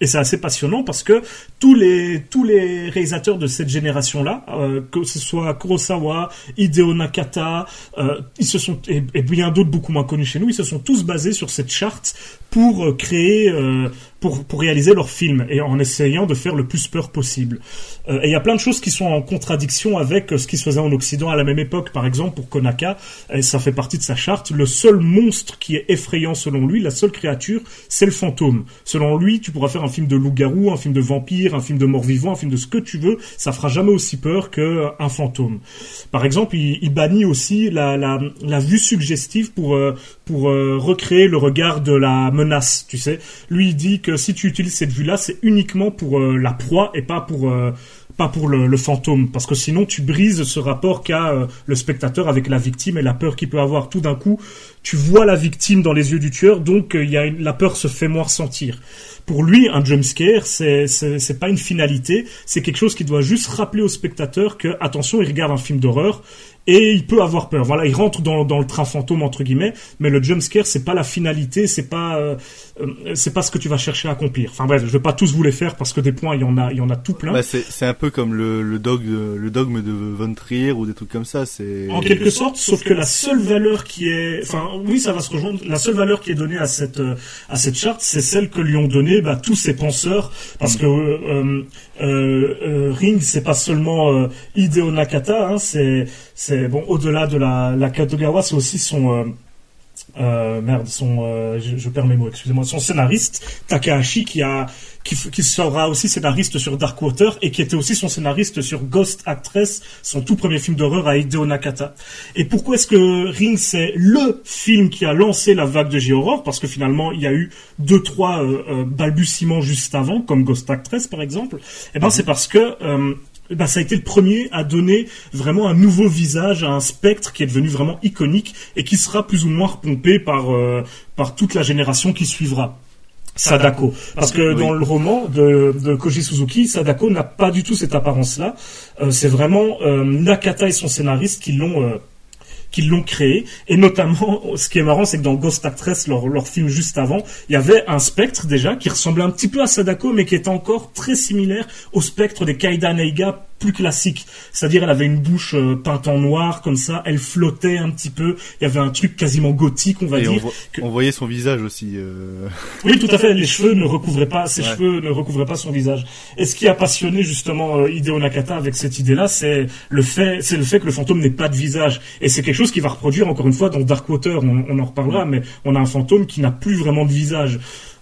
S9: Et c'est assez passionnant parce que tous les tous les réalisateurs de cette génération-là, euh, que ce soit Kurosawa, Hideo Nakata, euh, ils se sont et, et bien d'autres beaucoup moins connus chez nous, ils se sont tous basés sur cette charte pour euh, créer euh, pour pour réaliser leurs films et en essayant de faire le plus peur possible. Euh, et il y a plein de choses qui sont en contradiction avec euh, ce qui se faisait en Occident à la même époque. Par exemple, pour Konaka, ça fait partie de sa charte, le seul monstre qui est effrayant selon lui, la seule créature, c'est le fantôme. Selon lui, tu pourras faire un film de loup-garou, un film de vampire, un film de mort-vivant, un film de ce que tu veux, ça fera jamais aussi peur qu'un fantôme. Par exemple, il, bannit aussi la, la, vue suggestive pour, euh, pour euh, recréer le regard de la menace, tu sais. Lui, il dit que si tu utilises cette vue-là, c'est uniquement pour euh, la proie et pas pour... euh, pas pour le, fantôme, parce que sinon tu brises ce rapport qu'a euh, le spectateur avec la victime et la peur qu'il peut avoir. Tout d'un coup, tu vois la victime dans les yeux du tueur, donc la peur se fait moins ressentir. Pour lui, un jump scare, c'est c'est pas une finalité, c'est quelque chose qui doit juste rappeler au spectateur que attention, il regarde un film d'horreur et il peut avoir peur. Voilà, il rentre dans, dans le train fantôme entre guillemets, mais le jump scare c'est pas la finalité, c'est pas c'est pas ce que tu vas chercher à accomplir. Enfin bref, je vais pas tous vous les faire parce que des points il y en a il y en a tout plein.
S5: Bah, c'est c'est un peu comme le, le, dog, le dogme de Von Trier ou des trucs comme ça. C'est
S9: En quelque sorte, sauf que la seule valeur qui est, enfin, oui, ça va se rejoindre. La seule valeur qui est donnée à cette euh, à cette charte, c'est celle que lui ont donnée bah, tous ces penseurs, parce que euh, euh, euh, Ring, c'est pas seulement euh, Hideo Nakata, hein, c'est c'est bon au-delà de la la Katogawa, c'est aussi son euh, euh, merde, son, euh, je, je perds mes mots, excusez-moi, son scénariste Takahashi qui a qui, qui sera aussi scénariste sur Darkwater et qui était aussi son scénariste sur Ghost Actress, son tout premier film d'horreur à Hideo Nakata. Et pourquoi est-ce que Ring c'est le film qui a lancé la vague de J-horror? Parce que finalement il y a eu deux trois euh, euh, balbutiements juste avant, comme Ghost Actress par exemple. Et ben c'est parce que euh, bah, ça a été le premier à donner vraiment un nouveau visage à un spectre qui est devenu vraiment iconique et qui sera plus ou moins repompé par, euh, par toute la génération qui suivra. Sadako. Parce que dans le roman de, de Koji Suzuki, Sadako n'a pas du tout cette apparence-là. Euh, c'est vraiment euh, Nakata et son scénariste qui l'ont euh, qui l'ont créé. Et notamment, ce qui est marrant, c'est que dans Ghost Actress, leur, leur film juste avant, il y avait un spectre déjà qui ressemblait un petit peu à Sadako, mais qui était encore très similaire au spectre des Kaida Neiga plus classique. C'est-à-dire, elle avait une bouche euh, peinte en noir, comme ça, elle flottait un petit peu. Il y avait un truc quasiment gothique, on va
S5: Et on,
S9: dire.
S5: vo-
S9: que-
S5: on voyait son visage aussi. euh.
S9: Oui, tout à fait. Les cheveux ne recouvraient pas, ses
S5: Ouais.
S9: cheveux ne recouvraient pas son visage. Et ce qui a passionné justement euh, Hideo Nakata avec cette idée-là, c'est le fait, c'est le fait que le fantôme n'ait pas de visage. Et c'est quelque chose qui va reproduire encore une fois dans Darkwater. On, on en reparlera, mais on a un fantôme qui n'a plus vraiment de visage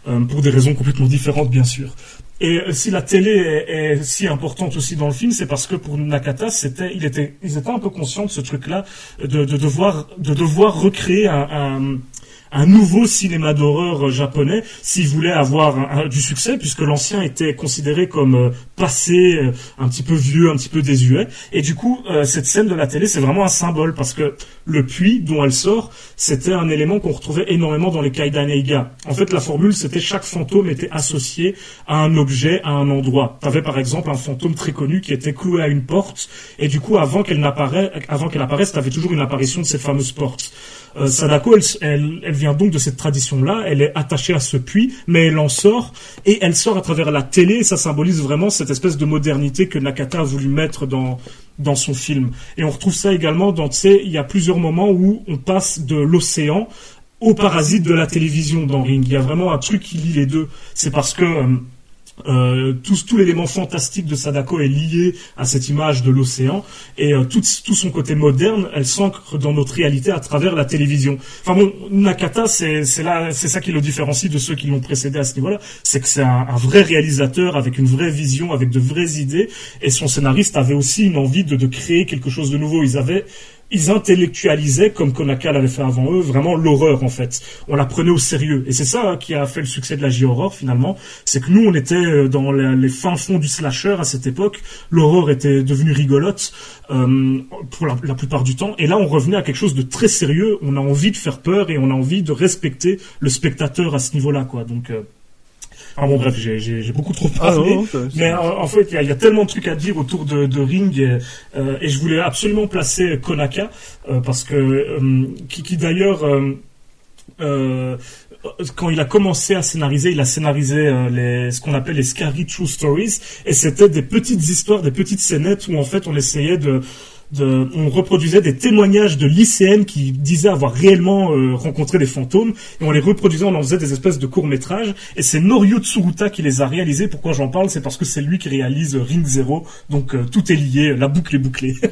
S9: euh, pour des raisons complètement différentes, bien sûr. Et euh, si la télé est, est si importante aussi dans le film, c'est parce que pour Nakata, c'était, il était, ils étaient un peu conscients de ce truc-là, de, de devoir, de devoir recréer un, un, un nouveau cinéma d'horreur euh, japonais s'il voulait avoir du succès, puisque l'ancien était considéré comme euh, passé, euh, un petit peu vieux, un petit peu désuet. Et du coup, euh, cette scène de la télé, c'est vraiment un symbole, parce que le puits dont elle sort, c'était un élément qu'on retrouvait énormément dans les Kaidan Eiga. En fait, la formule, c'était chaque fantôme était associé à un objet, à un endroit. T'avais par exemple un fantôme très connu qui était cloué à une porte, et du coup, avant qu'elle n'apparaisse, avant qu'elle apparaisse, t'avais toujours une apparition de cette fameuse porte. Euh, Sadako, elle, vient donc de cette tradition-là. Elle est attachée à ce puits, mais elle en sort et elle sort à travers la télé. Et ça symbolise vraiment cette espèce de modernité que Nakata a voulu mettre dans dans son film. Et on retrouve ça également dans, tu sais, il y a plusieurs moments où on passe de l'océan au parasite de la télévision dans Ring. Il y a vraiment un truc qui lie les deux. C'est parce que euh, euh, tout, tout l'élément fantastique de Sadako est lié à cette image de l'océan et euh, tout, tout son côté moderne, elle s'ancre dans notre réalité à travers la télévision. Enfin bon, Nakata, c'est c'est ça qui le différencie de ceux qui l'ont précédé à ce niveau-là, c'est que c'est un, un vrai réalisateur avec une vraie vision, avec de vraies idées, et son scénariste avait aussi une envie de, de créer quelque chose de nouveau. Ils avaient ils intellectualisaient, comme Konaka l'avait fait avant eux, vraiment l'horreur en fait. On la prenait au sérieux. Et c'est ça hein, qui a fait le succès de la J-horror finalement. C'est que nous, on était euh, dans les, fins fonds du slasher à cette époque. L'horreur était devenue rigolote euh, pour la, la plupart du temps. Et là, on revenait à quelque chose de très sérieux. On a envie de faire peur et on a envie de respecter le spectateur à ce niveau-là, quoi. Donc... euh, ah bon bref, j'ai- beaucoup trop
S5: Ah
S9: parlé,
S5: non,
S9: mais en, en fait il y, a- il y a tellement de trucs à dire autour de, de Ring et, euh, et je voulais absolument placer Konaka euh, parce que euh, qui, qui d'ailleurs euh, euh, quand il a commencé à scénariser, il a scénarisé euh, les, ce qu'on appelle les scary true stories et c'était des petites histoires, des petites scénettes où en fait on essayait de de, on reproduisait des témoignages de lycéennes qui disaient avoir réellement euh, rencontré des fantômes et on les reproduisait, on en faisait des espèces de courts métrages et c'est Norio Tsuruta qui les a réalisés. Pourquoi j'en parle? C'est parce que c'est lui qui réalise euh, Ring Zero, donc euh, tout est lié, la boucle est bouclée.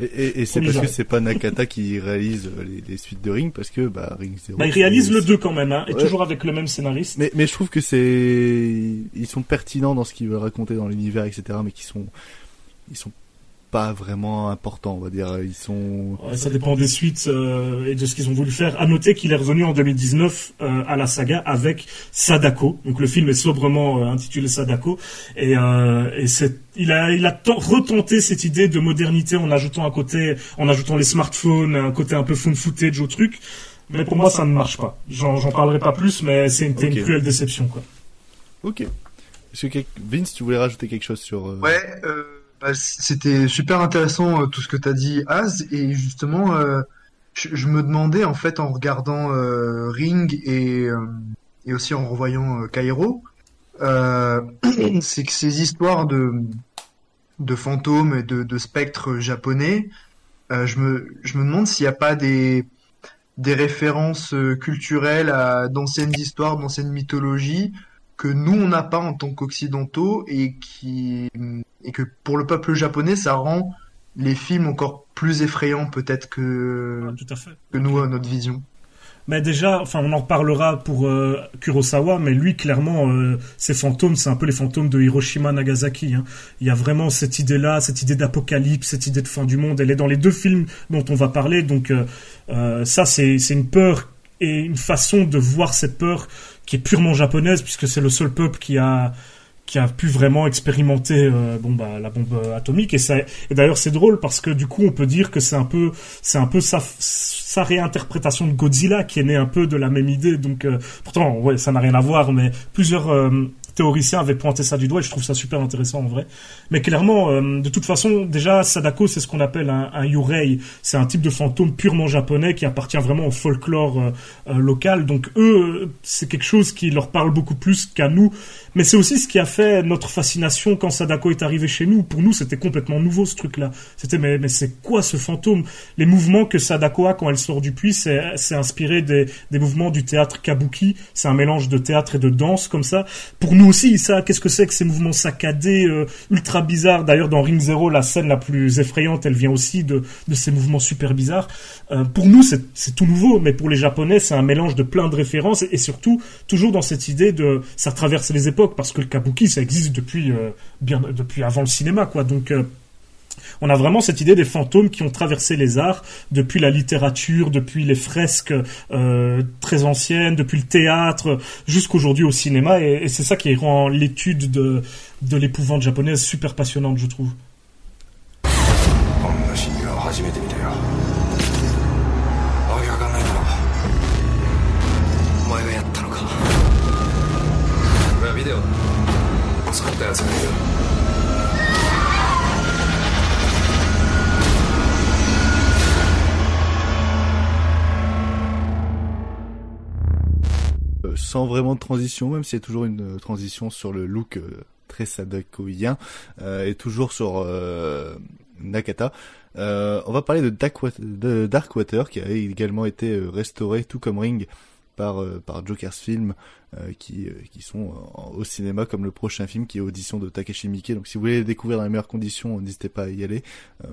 S5: Et, et, et c'est parce que c'est pas Nakata qui réalise les, les suites de Ring parce que bah Ring Zero.
S9: bah, il réalise le 2 quand même, hein, et
S5: Ouais.
S9: toujours avec le même scénariste.
S5: Mais, mais je trouve que c'est ils sont pertinents dans ce qu'ils veulent raconter dans l'univers etc mais qui sont ils sont pas vraiment importants on va dire ils sont
S9: Ouais, ça dépend des suites euh, et de ce qu'ils ont voulu faire. À noter qu'il est revenu en 2019 euh, à la saga avec Sadako. Donc le film est sobrement euh, intitulé Sadako et, euh, et c'est il a il a ten- retenté cette idée de modernité en ajoutant un côté en ajoutant les smartphones, un côté un peu phone footage au truc. Mais pour moi ça ne marche pas. J'en j'en parlerai pas plus, mais c'est une,
S5: Ok.
S9: une cruelle déception quoi.
S5: ok Vince tu voulais rajouter quelque chose sur euh,
S6: Ouais, euh, c'était super intéressant euh, tout ce que t'as dit, Az, et justement, euh, je, je me demandais en fait en regardant euh, Ring et, euh, et aussi en revoyant Cairo, c'est que ces histoires de de fantômes et de, de spectres japonais, je me je me demande s'il n'y a pas des des références culturelles à d'anciennes histoires, d'anciennes mythologies que nous on n'a pas en tant qu'occidentaux et qui et que pour le peuple japonais ça rend les films encore plus effrayants peut-être que
S9: tout à fait.
S6: que nous à notre vision.
S9: Mais déjà, enfin, on en reparlera pour euh, Kurosawa, mais lui, clairement, euh, ces fantômes, c'est un peu les fantômes de Hiroshima, Nagasaki. Hein. Il y a vraiment cette idée-là, cette idée d'apocalypse, cette idée de fin du monde. Elle est dans les deux films dont on va parler. Donc, euh, euh, ça, c'est c'est une peur et une façon de voir cette peur qui est purement japonaise, puisque c'est le seul peuple qui a qui a pu vraiment expérimenter euh, bon bah la bombe euh, atomique. Et ça et d'ailleurs c'est drôle parce que du coup on peut dire que c'est un peu c'est un peu sa sa réinterprétation de Godzilla qui est née un peu de la même idée. Donc euh, pourtant ouais ça n'a rien à voir mais plusieurs théoriciens avaient pointé ça du doigt et je trouve ça super intéressant en vrai. Mais clairement, euh, de toute façon, déjà, Sadako, c'est ce qu'on appelle un, un yurei. C'est un type de fantôme purement japonais qui appartient vraiment au folklore euh, euh, local. Donc eux, c'est quelque chose qui leur parle beaucoup plus qu'à nous. Mais c'est aussi ce qui a fait notre fascination quand Sadako est arrivé chez nous. Pour nous, c'était complètement nouveau ce truc-là. C'était mais, mais c'est quoi ce fantôme? Les mouvements que Sadako a quand elle sort du puits, c'est inspiré des, des mouvements du théâtre kabuki. C'est un mélange de théâtre et de danse comme ça. Pour nous aussi, ça, qu'est-ce que c'est que ces mouvements saccadés, euh, ultra bizarres? D'ailleurs, dans Ring Zero, la scène la plus effrayante, elle vient aussi de, de ces mouvements super bizarres. Euh, pour nous, c'est tout nouveau, mais pour les Japonais, c'est un mélange de plein de références et, et surtout toujours dans cette idée de ça traverse les époques parce que le kabuki ça existe depuis euh, bien depuis avant le cinéma quoi. Donc euh, on a vraiment cette idée des fantômes qui ont traversé les arts depuis la littérature, depuis les fresques euh, très anciennes, depuis le théâtre, jusqu'aujourd'hui au cinéma. Et, c'est ça qui rend l'étude de, de l'épouvante japonaise super passionnante, je trouve.
S23: Euh,
S5: sans vraiment de transition, même s'il y a toujours une euh, transition sur le look euh, très sadakoïen, et toujours sur Nakata. on va parler de Darkwater, de Darkwater qui a également été restauré tout comme Ring par, par Joker's Film, qui, qui sont au cinéma, comme le prochain film qui est Audition de Takeshi Miike. Donc si vous voulez les découvrir dans les meilleures conditions, n'hésitez pas à y aller.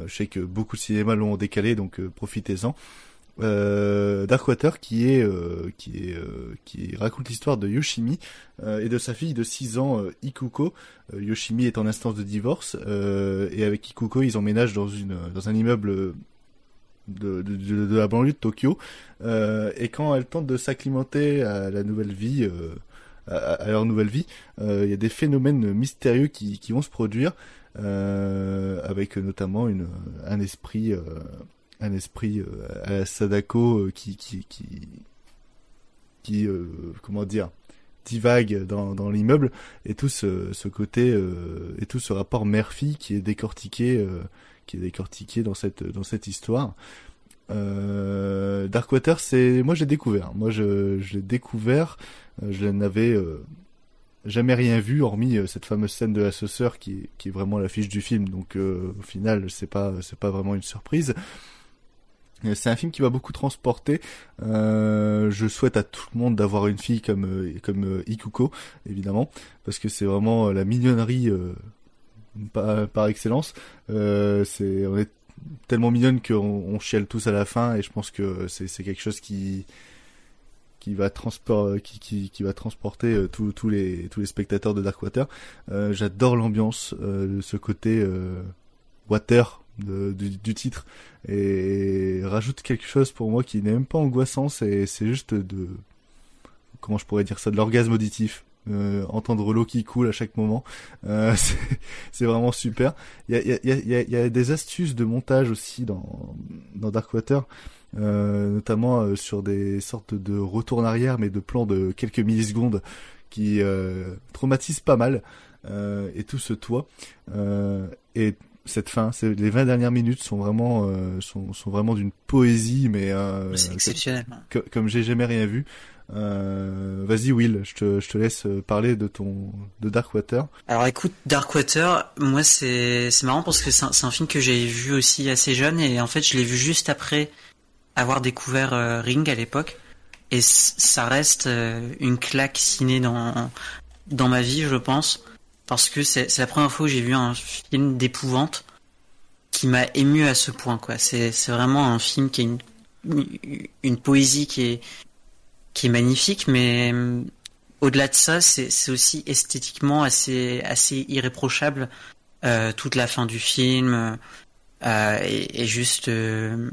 S5: je sais que beaucoup de cinémas l'ont décalé, donc profitez-en euh, Darkwater qui est euh, qui est euh, qui raconte l'histoire de Yoshimi euh, et de sa fille de 6 ans Ikuko. Yoshimi est en instance de divorce et avec Ikuko ils emménagent dans une dans un immeuble de, la banlieue de Tokyo et quand elle tente de s'acclimater à la nouvelle vie à, à, leur nouvelle vie il y a des phénomènes mystérieux qui, qui vont se produire avec notamment une un esprit un esprit euh, à la Sadako euh, qui qui qui, euh, comment dire divague dans, dans l'immeuble et tout ce, ce côté et tout ce rapport mère-fille qui est décortiqué qui est décortiqué dans cette dans cette histoire. Euh, Darkwater c'est moi j'ai découvert. Moi je, je l'ai découvert je n'avais jamais rien vu hormis cette fameuse scène de la sœur qui, qui est vraiment l'affiche du film. Donc au final c'est pas c'est pas vraiment une surprise. Euh, c'est un film qui va beaucoup transporter. Euh, je souhaite à tout le monde d'avoir une fille comme euh, comme Ikuko, évidemment, parce que c'est vraiment la mignonnerie par, excellence. c'est on est tellement mignonne qu'on on chiale tous à la fin, et je pense que c'est c'est quelque chose qui va transporter tous tous les spectateurs de Darkwater. J'adore l'ambiance, ce côté water du, titre et rajoute quelque chose pour moi qui n'est même pas angoissant, c'est juste de comment je pourrais dire ça, de l'orgasme auditif. Euh, entendre l'eau qui coule à chaque moment, euh, c'est vraiment super. Il y a, des astuces de montage aussi dans, Darkwater, euh, notamment sur des sortes de retours en arrière, mais de plans de quelques millisecondes qui traumatisent pas mal. et tout ce toit. Cette fin. Les 20 dernières minutes sont vraiment, euh, sont, sont, vraiment d'une poésie, mais euh,
S7: c'est exceptionnel.
S5: comme j'ai jamais rien vu. Euh, Vas-y Will, je te, je te laisse parler de ton de Darkwater.
S7: Alors écoute, Darkwater, moi c'est c'est marrant parce que c'est un, un, film que j'ai vu aussi assez jeune et en fait je l'ai vu juste après avoir découvert euh, Ring à l'époque et ça reste une claque ciné dans dans ma vie je pense parce que c'est la première fois que j'ai vu un film d'épouvante qui m'a ému à ce point. C'est vraiment un film qui a une, une poésie qui est magnifique, mais euh, au-delà de ça, c'est aussi esthétiquement assez irréprochable. Euh, toute la fin du film est, juste euh,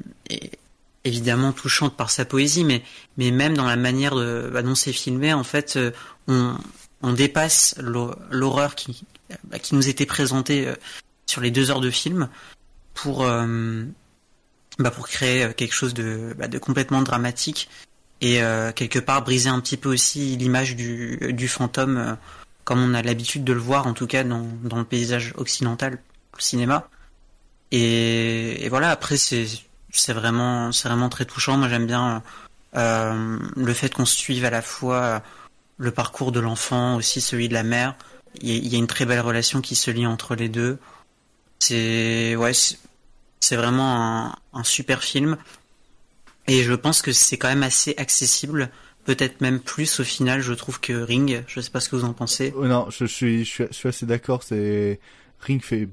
S7: évidemment touchante par sa poésie, mais même dans la manière de, bah, dont c'est filmé, en fait, on on dépasse l'horreur qui, bah, qui nous était présentée euh, sur les deux heures de film pour, euh, bah, pour créer euh, quelque chose de, bah, de complètement dramatique et quelque part briser un petit peu aussi l'image du, fantôme comme on a l'habitude de le voir, en tout cas dans, le paysage occidental, le cinéma. Et, voilà, après c'est vraiment très touchant. Moi j'aime bien le fait qu'on suive à la fois le parcours de l'enfant, aussi celui de la mère. Il y, a, une très belle relation qui se lie entre les deux. C'est ouais, c'est vraiment un, super film. Et je pense que c'est quand même assez accessible peut-être même plus au final, je trouve que Ring. Je sais pas ce que vous en pensez.
S5: Oh, non, je, suis, je suis, je suis assez d'accord. C'est Ring fait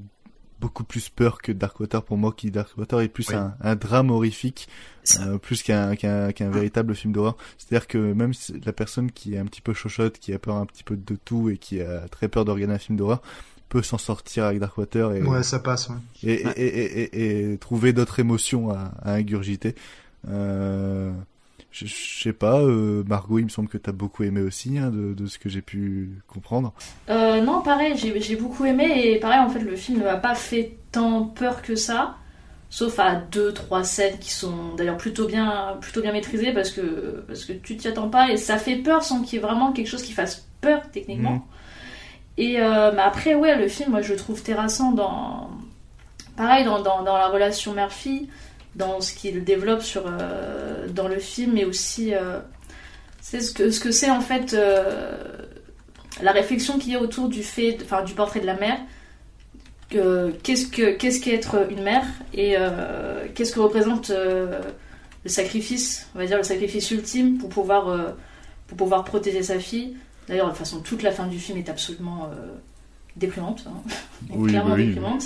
S5: beaucoup plus peur que Darkwater pour moi, qui Darkwater est plus un, un, drame horrifique, euh, plus qu'un qu'un qu'un véritable film d'horreur. C'est-à-dire que même la personne qui est un petit peu chochotte, qui a peur un petit peu de tout et qui a très peur de regarder un film d'horreur, peut s'en sortir avec Darkwater et
S6: ouais, ça passe. Ouais.
S5: Et,
S6: ouais.
S5: Et, et, et, trouver d'autres émotions à, à ingurgiter. Euh, je, je sais pas, euh, Margot, il me semble que tu as beaucoup aimé aussi, hein, de, de, ce que j'ai pu comprendre.
S8: Euh, non, pareil, j'ai beaucoup aimé, et pareil, en fait, le film ne m'a pas fait tant peur que ça, sauf à deux, trois scènes qui sont d'ailleurs plutôt bien, plutôt bien maîtrisées, parce que, parce que tu t'y attends pas, et ça fait peur sans qu'il y ait vraiment quelque chose qui fasse peur, techniquement. Mmh. Et euh, après, ouais, le film, moi, je le trouve terrassant dans... Pareil, dans, dans, dans la relation mère-fille, dans ce qu'il développe sur, euh, dans le film, mais aussi euh, c'est ce que ce que c'est en fait euh, la réflexion qu'il y a autour du fait, enfin du portrait de la mère. qu'est-ce que qu'est-ce qu'être une mère et qu'est-ce que représente le sacrifice, on va dire le sacrifice ultime pour pouvoir pour pouvoir protéger sa fille. D'ailleurs, de toute façon, toute la fin du film est absolument déprimante, hein.
S5: oui,
S8: clairement
S5: oui.
S8: déprimante.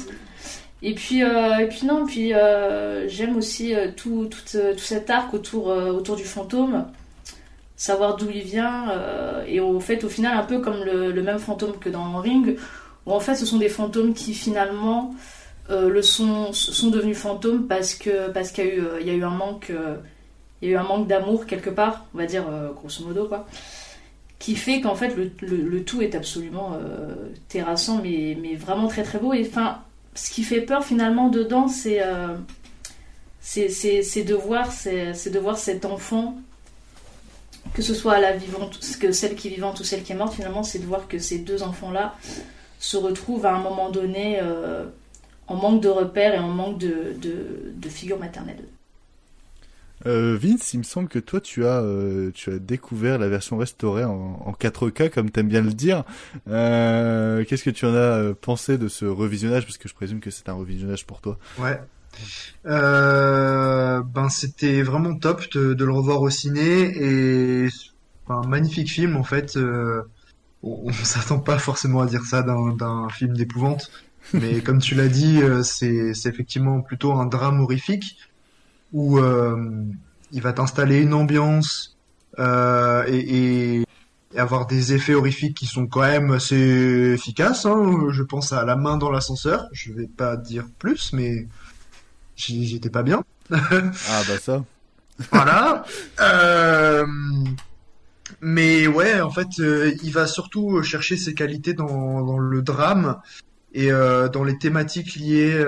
S8: Et puis, euh, et puis non, puis euh, j'aime aussi euh, tout, tout, tout, cet arc autour, autour du fantôme, savoir d'où il vient, et au fait, au final, un peu comme le, même fantôme que dans Ring, où en fait, ce sont des fantômes qui finalement le sont, sont devenus fantômes parce que parce qu'il y a eu, il y a eu un manque, il y a eu un manque d'amour quelque part, on va dire grosso modo quoi, qui fait qu'en fait le, le, le, tout est absolument terrassant, mais, mais vraiment très très beau. Et enfin ce qui fait peur finalement dedans, c'est euh, de voir de voir cet enfant, que ce soit la vivante, celle qui est vivante ou celle qui est morte, finalement, c'est de voir que ces deux enfants là se retrouvent à un moment donné euh, en manque de repères et en manque de, de figure maternelle.
S5: Euh, Vince, il me semble que toi tu as euh, tu as découvert la version restaurée en, en 4K comme t'aimes bien le dire. Euh, Qu'est-ce que tu en as pensé de ce revisionnage? Parce que je présume que c'est un revisionnage pour toi.
S6: Ouais. Euh, ben c'était vraiment top de, le revoir au ciné et un magnifique film en fait. Euh, on, on s'attend pas forcément à dire ça d'un film d'épouvante, mais comme tu l'as dit, c'est effectivement plutôt un drame horrifique où euh, il va t'installer une ambiance euh, et, et, avoir des effets horrifiques qui sont quand même assez efficaces. Hein. Je pense à la main dans l'ascenseur. Je vais pas dire plus, mais j'étais pas bien.
S5: ah bah ça.
S6: voilà. Euh, mais ouais, en fait, euh, il va surtout chercher ses qualités dans, dans le drame et euh, dans les thématiques liées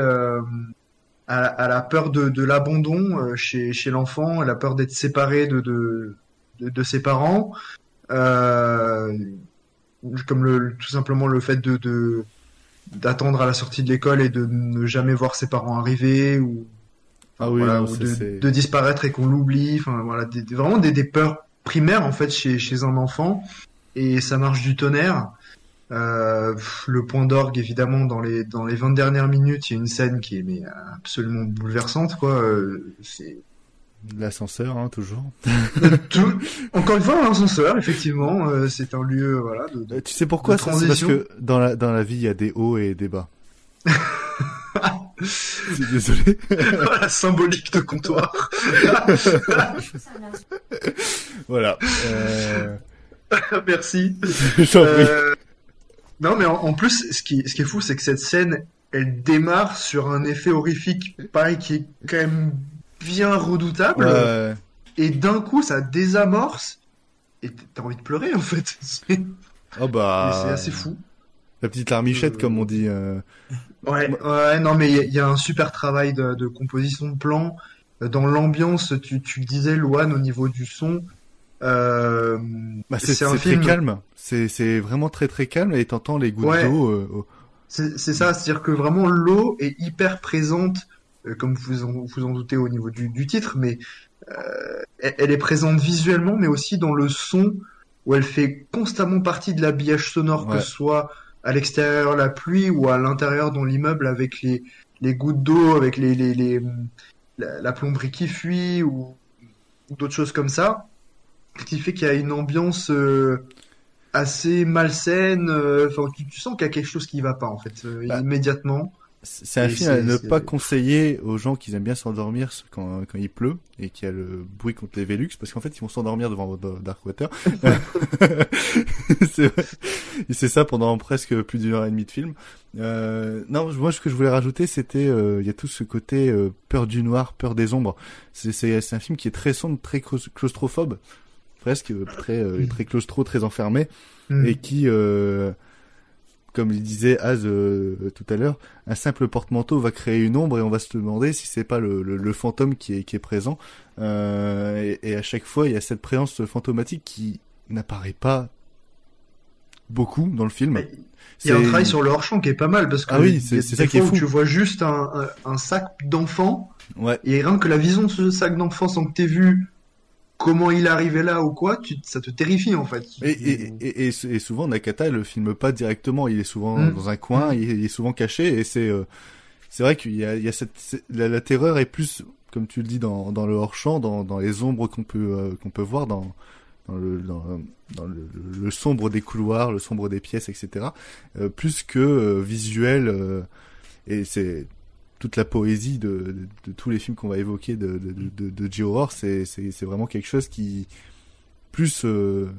S6: à, à, la peur de, de l'abandon chez, chez l'enfant, la peur d'être séparé de, de, de, de, ses parents, euh, comme le, tout simplement le fait de, de d'attendre à la sortie de l'école et de ne jamais voir ses parents arriver ou,
S5: ah oui,
S6: voilà,
S5: non,
S6: ou de, disparaître et qu'on l'oublie. Enfin voilà, des, vraiment des, des, peurs primaires en fait chez, chez un enfant et ça marche du tonnerre. Euh, le point d'orgue évidemment dans les dans les 20 dernières minutes il y a une scène qui est mais absolument bouleversante quoi euh, c'est
S5: l'ascenseur hein, toujours.
S6: Tout... encore une fois l'ascenseur effectivement euh, c'est un lieu voilà de, de,
S5: tu sais pourquoi ça c'est parce que dans la dans la vie il y a des hauts et des bas. Désolé.
S6: Voilà symbolique de comptoir.
S5: Voilà. Euh...
S6: merci.
S5: Euh...
S6: Non, mais en, en, plus, ce qui, ce qui est fou, c'est que cette scène, elle démarre sur un effet horrifique, pareil, qui est quand même bien redoutable.
S5: Ouais.
S6: Et d'un coup, ça désamorce. Et t'as envie de pleurer, en fait.
S5: oh bah.
S6: C'est assez fou.
S5: La petite larmichette, euh... comme on dit. Euh...
S6: Ouais, ouais, non, mais il y, y, a un super travail de, de composition de plan. Dans l'ambiance, tu, tu le disais, Loane, au niveau du son, Euh,
S5: bah, c'est un film... très calme. C'est vraiment très très calme et t'entends les gouttes d'eau. Euh,
S6: c'est ça, c'est-à-dire que vraiment l'eau est hyper présente, euh, comme vous en, vous en doutez au niveau du, du titre, mais euh, elle, est présente visuellement, mais aussi dans le son où elle fait constamment partie de l'habillage sonore, que ce soit à l'extérieur la pluie ou à l'intérieur dans l'immeuble avec les, les gouttes d'eau, avec les, les, les la, la, plomberie qui fuit ou, ou d'autres choses comme ça, qui fait qu'il y a une ambiance euh, assez malsaine. Euh, enfin, tu, tu, sens qu'il y a quelque chose qui va pas en fait euh, bah, immédiatement.
S5: C'est un film à ne pas conseiller aux gens qui aiment bien s'endormir quand, quand il pleut et qu'il y a le bruit contre les Velux parce qu'en fait ils vont s'endormir devant Darkwater. c'est ça pendant presque plus d'une heure et demie de film. Euh, non, moi ce que je voulais rajouter c'était euh, il y a tout ce côté euh, peur du noir, peur des ombres. C'est un film qui est très sombre, très claustrophobe, presque très mm. très claustro, très enfermé mm. et qui comme il disait Az euh, tout à l'heure, un simple porte-manteau va créer une ombre et on va se demander si c'est pas le, le, le, fantôme qui est, qui est présent. Euh, et, et, à chaque fois, il y a cette présence fantomatique qui n'apparaît pas beaucoup dans le film.
S6: Il y a un travail sur le hors-champ qui est pas mal parce que
S5: ah oui, c'est ça qui est fou.
S6: tu vois juste un, un, un sac d'enfant
S5: ouais.
S6: et rien que la vision de ce sac d'enfant sans que t'aies vu comment il arrivait là ou quoi, tu, ça te terrifie en fait.
S5: Et, et, et, et, souvent Nakata le filme pas directement, il est souvent mm. dans un coin, il, est souvent caché et c'est euh, c'est vrai qu'il y a, il y a cette la, terreur est plus comme tu le dis dans, dans le hors champ, dans, dans les ombres qu'on peut euh, qu'on peut voir dans dans le dans, dans le, le, sombre des couloirs, le sombre des pièces, etc. Euh, plus que visuel et c'est toute la poésie de, tous les films qu'on va évoquer de, de, de, G-Horror, c'est, vraiment quelque chose qui plus euh,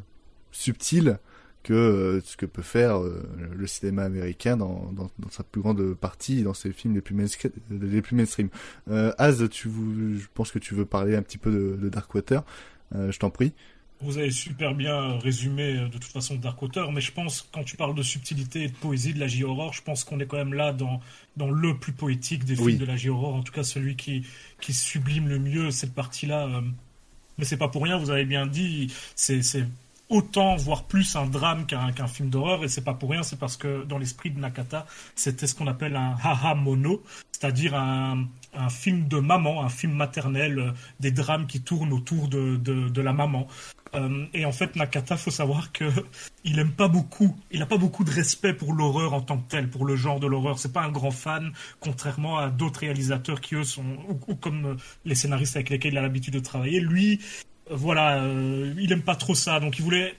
S5: subtil que euh, ce que peut faire euh, le cinéma américain dans, sa plus grande partie, dans ses films les plus, mainstream. Les plus mainstream. Az, tu, je pense que tu veux parler un petit peu de, de Darkwater. je t'en prie.
S9: Vous avez super bien résumé euh, de toute façon Dark mais je pense quand tu parles de subtilité et de poésie de la J-Horror, je pense qu'on est quand même là dans, dans le plus poétique des films de la J-Horror, en tout cas celui qui, qui sublime le mieux cette partie-là. Euh. Mais c'est pas pour rien, vous avez bien dit, c'est autant, voire plus, un drame qu'un qu'un film d'horreur, et c'est pas pour rien, c'est parce que dans l'esprit de Nakata, c'était ce qu'on appelle un haha mono, c'est-à-dire un, un film de maman, un film maternel, euh, des drames qui tournent autour de, de, de la maman. Euh, et en fait, Nakata, faut savoir que il aime pas beaucoup, il a pas beaucoup de respect pour l'horreur en tant que tel, pour le genre de l'horreur. C'est pas un grand fan, contrairement à d'autres réalisateurs qui eux sont, ou, comme euh, les scénaristes avec lesquels il a l'habitude de travailler. Lui, euh, voilà, il aime pas trop ça. Donc il voulait,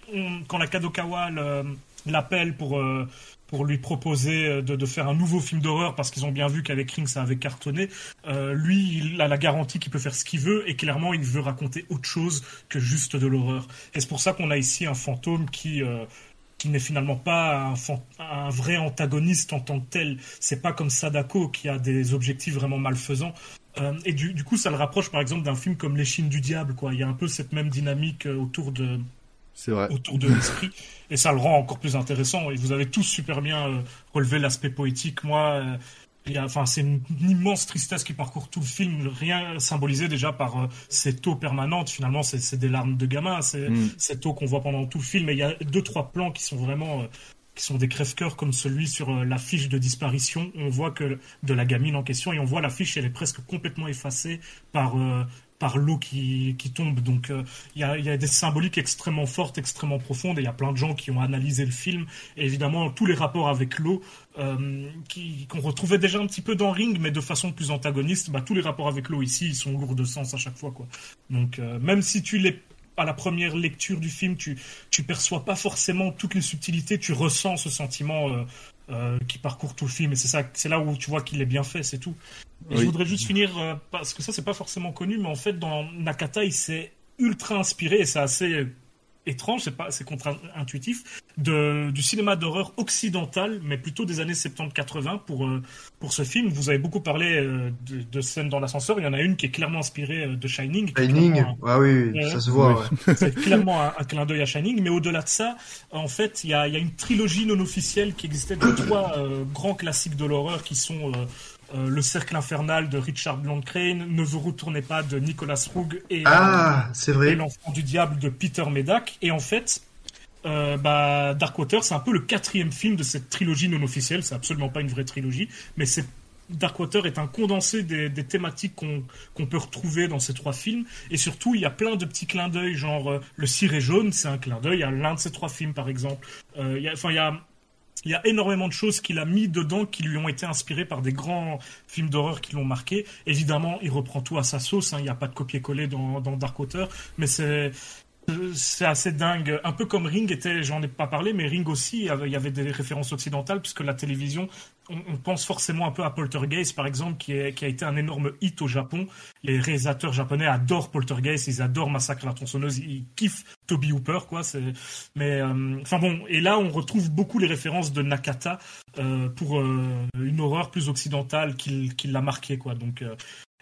S9: quand la Kadokawa l'appelle pour pour lui proposer euh, de, faire un nouveau film d'horreur parce qu'ils ont bien vu qu'avec Ring ça avait cartonné. Euh, lui, il a la garantie qu'il peut faire ce qu'il veut et clairement il veut raconter autre chose que juste de l'horreur. Et c'est pour ça qu'on a ici un fantôme qui euh, qui n'est finalement pas un, vrai antagoniste en tant que tel. C'est pas comme Sadako qui a des objectifs vraiment malfaisants. Et du, coup, ça le rapproche par exemple d'un film comme Les Chines du Diable. Il y a un peu cette même dynamique autour de,
S5: vrai.
S9: autour de l'esprit. et ça le rend encore plus intéressant. Et vous avez tous super bien euh, relevé l'aspect poétique. Moi, euh, enfin, c'est une, immense tristesse qui parcourt tout le film. Rien symbolisé déjà par euh, cette eau permanente. Finalement, c'est des larmes de gamin. C'est mm. cette eau qu'on voit pendant tout le film. Et il y a deux, trois plans qui sont vraiment qui sont des crève-cœurs comme celui sur la fiche de disparition. On voit que de la gamine en question et on voit la fiche, elle est presque complètement effacée par par l'eau qui, qui, tombe. Donc euh, il y, a, y, a, des symboliques extrêmement fortes, extrêmement profondes, et il y a plein de gens qui ont analysé le film. Et évidemment, tous les rapports avec l'eau, euh, qu'on retrouvait déjà un petit peu dans Ring, mais de façon plus antagoniste, bah, tous les rapports avec l'eau ici, ils sont lourds de sens à chaque fois. Quoi. Donc euh, même si tu les à la première lecture du film, tu tu perçois pas forcément toutes les subtilités, tu ressens ce sentiment euh, qui parcourt tout le film et c'est ça c'est là où tu vois qu'il est bien fait c'est tout. Et je voudrais juste finir euh, parce que ça c'est pas forcément connu mais en fait dans Nakata il s'est ultra inspiré et c'est assez étrange, c'est pas, c'est contre-intuitif, de, du cinéma d'horreur occidental, mais plutôt des années 70-80 pour, euh, pour ce film. Vous avez beaucoup parlé euh, de, de, scènes dans l'ascenseur. Il y en a une qui est clairement inspirée euh, de Shining.
S6: Shining, ah oui, ça se voit.
S9: C'est clairement un, clin d'œil à Shining, mais au-delà de ça, en fait, il y a, y a, une trilogie non officielle qui existait de trois grands classiques de l'horreur qui sont euh, Le Cercle Infernal de Richard Blandcrane, Ne vous retournez pas de Nicolas Roeg et,
S6: ah, vrai.
S9: et L'Enfant du Diable de Peter Medak. Et en fait, euh, bah, Darkwater, c'est un peu le quatrième film de cette trilogie non officielle. C'est absolument pas une vraie trilogie, mais c'est Darkwater est un condensé des, des thématiques qu'on peut retrouver dans ces trois films. Et surtout, il y a plein de petits clins d'œil, genre euh, le ciré jaune, c'est un clin d'œil à l'un de ces trois films, par exemple. Euh, il y a- Enfin, il y a énormément de choses qu'il a mis dedans qui lui ont été inspirées par des grands films d'horreur qui l'ont marqué. Évidemment, il reprend tout à sa sauce. hein, Il n'y a pas de copier-coller dans, dans Darkwater, mais c'est c'est assez dingue. Un peu comme Ring était, j'en ai pas parlé, mais Ring aussi, il y avait- des références occidentales puisque la télévision, on, pense forcément un peu à Poltergeist par exemple, qui, est, qui a été un énorme hit au Japon. Les réalisateurs japonais adorent Poltergeist, ils adorent Massacre la tronçonneuse, ils kiffent Toby Hooper, quoi. Mais euh, enfin bon, et là on retrouve beaucoup les références de Nakata euh, pour euh, une horreur plus occidentale qui, qui l'a marqué, quoi. Donc euh,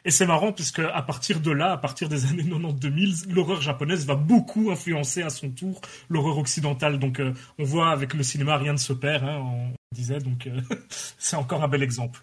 S9: et c'est marrant puisque à partir de là, à partir des années 90-2000, l'horreur japonaise va beaucoup influencer à son tour l'horreur occidentale. Donc euh, on voit avec le cinéma rien ne se perd, hein, on disait. Donc euh, c'est encore un bel exemple.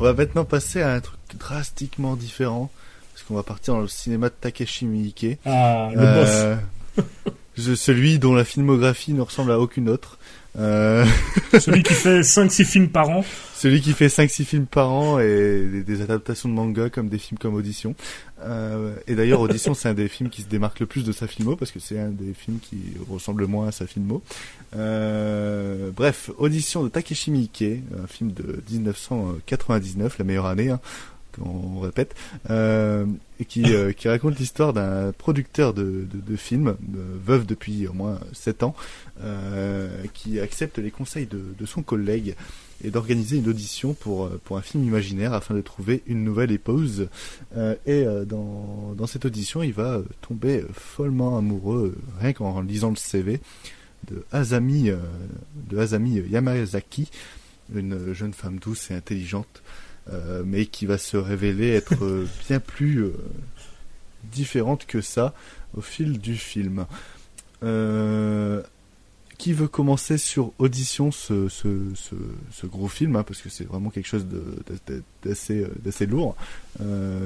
S5: On va maintenant passer à un truc drastiquement différent, parce qu'on va partir dans le cinéma de Takeshi Miike.
S9: Ah, le
S5: Euh, je- celui dont la filmographie ne ressemble à aucune autre. Euh,
S9: Celui qui fait 5-6 films par an.
S5: Celui qui fait 5-6 films par an et des, des adaptations de manga comme des films comme Audition. Euh, et d'ailleurs, Audition, c'est un des films qui se démarque le plus de sa filmo parce que c'est un des films qui ressemble le moins à sa filmo. Euh, bref, Audition de Takeshi Miike, un film de 1999, la meilleure année, hein, on répète, euh, euh, qui raconte l'histoire d'un producteur de, de, films, veuf depuis au moins 7 ans, euh, qui accepte les conseils de, son collègue et d'organiser une audition pour, un film imaginaire afin de trouver une nouvelle épouse. Et dans, cette audition, il va tomber follement amoureux, rien qu'en lisant le CV, de Azami, de Azami Yamazaki, une jeune femme douce et intelligente, euh, mais qui va se révéler être euh, bien plus euh, différente que ça au fil du film. Qui veut commencer sur Audition, ce, ce, ce, gros film, hein, parce que c'est vraiment quelque chose d'assez lourd.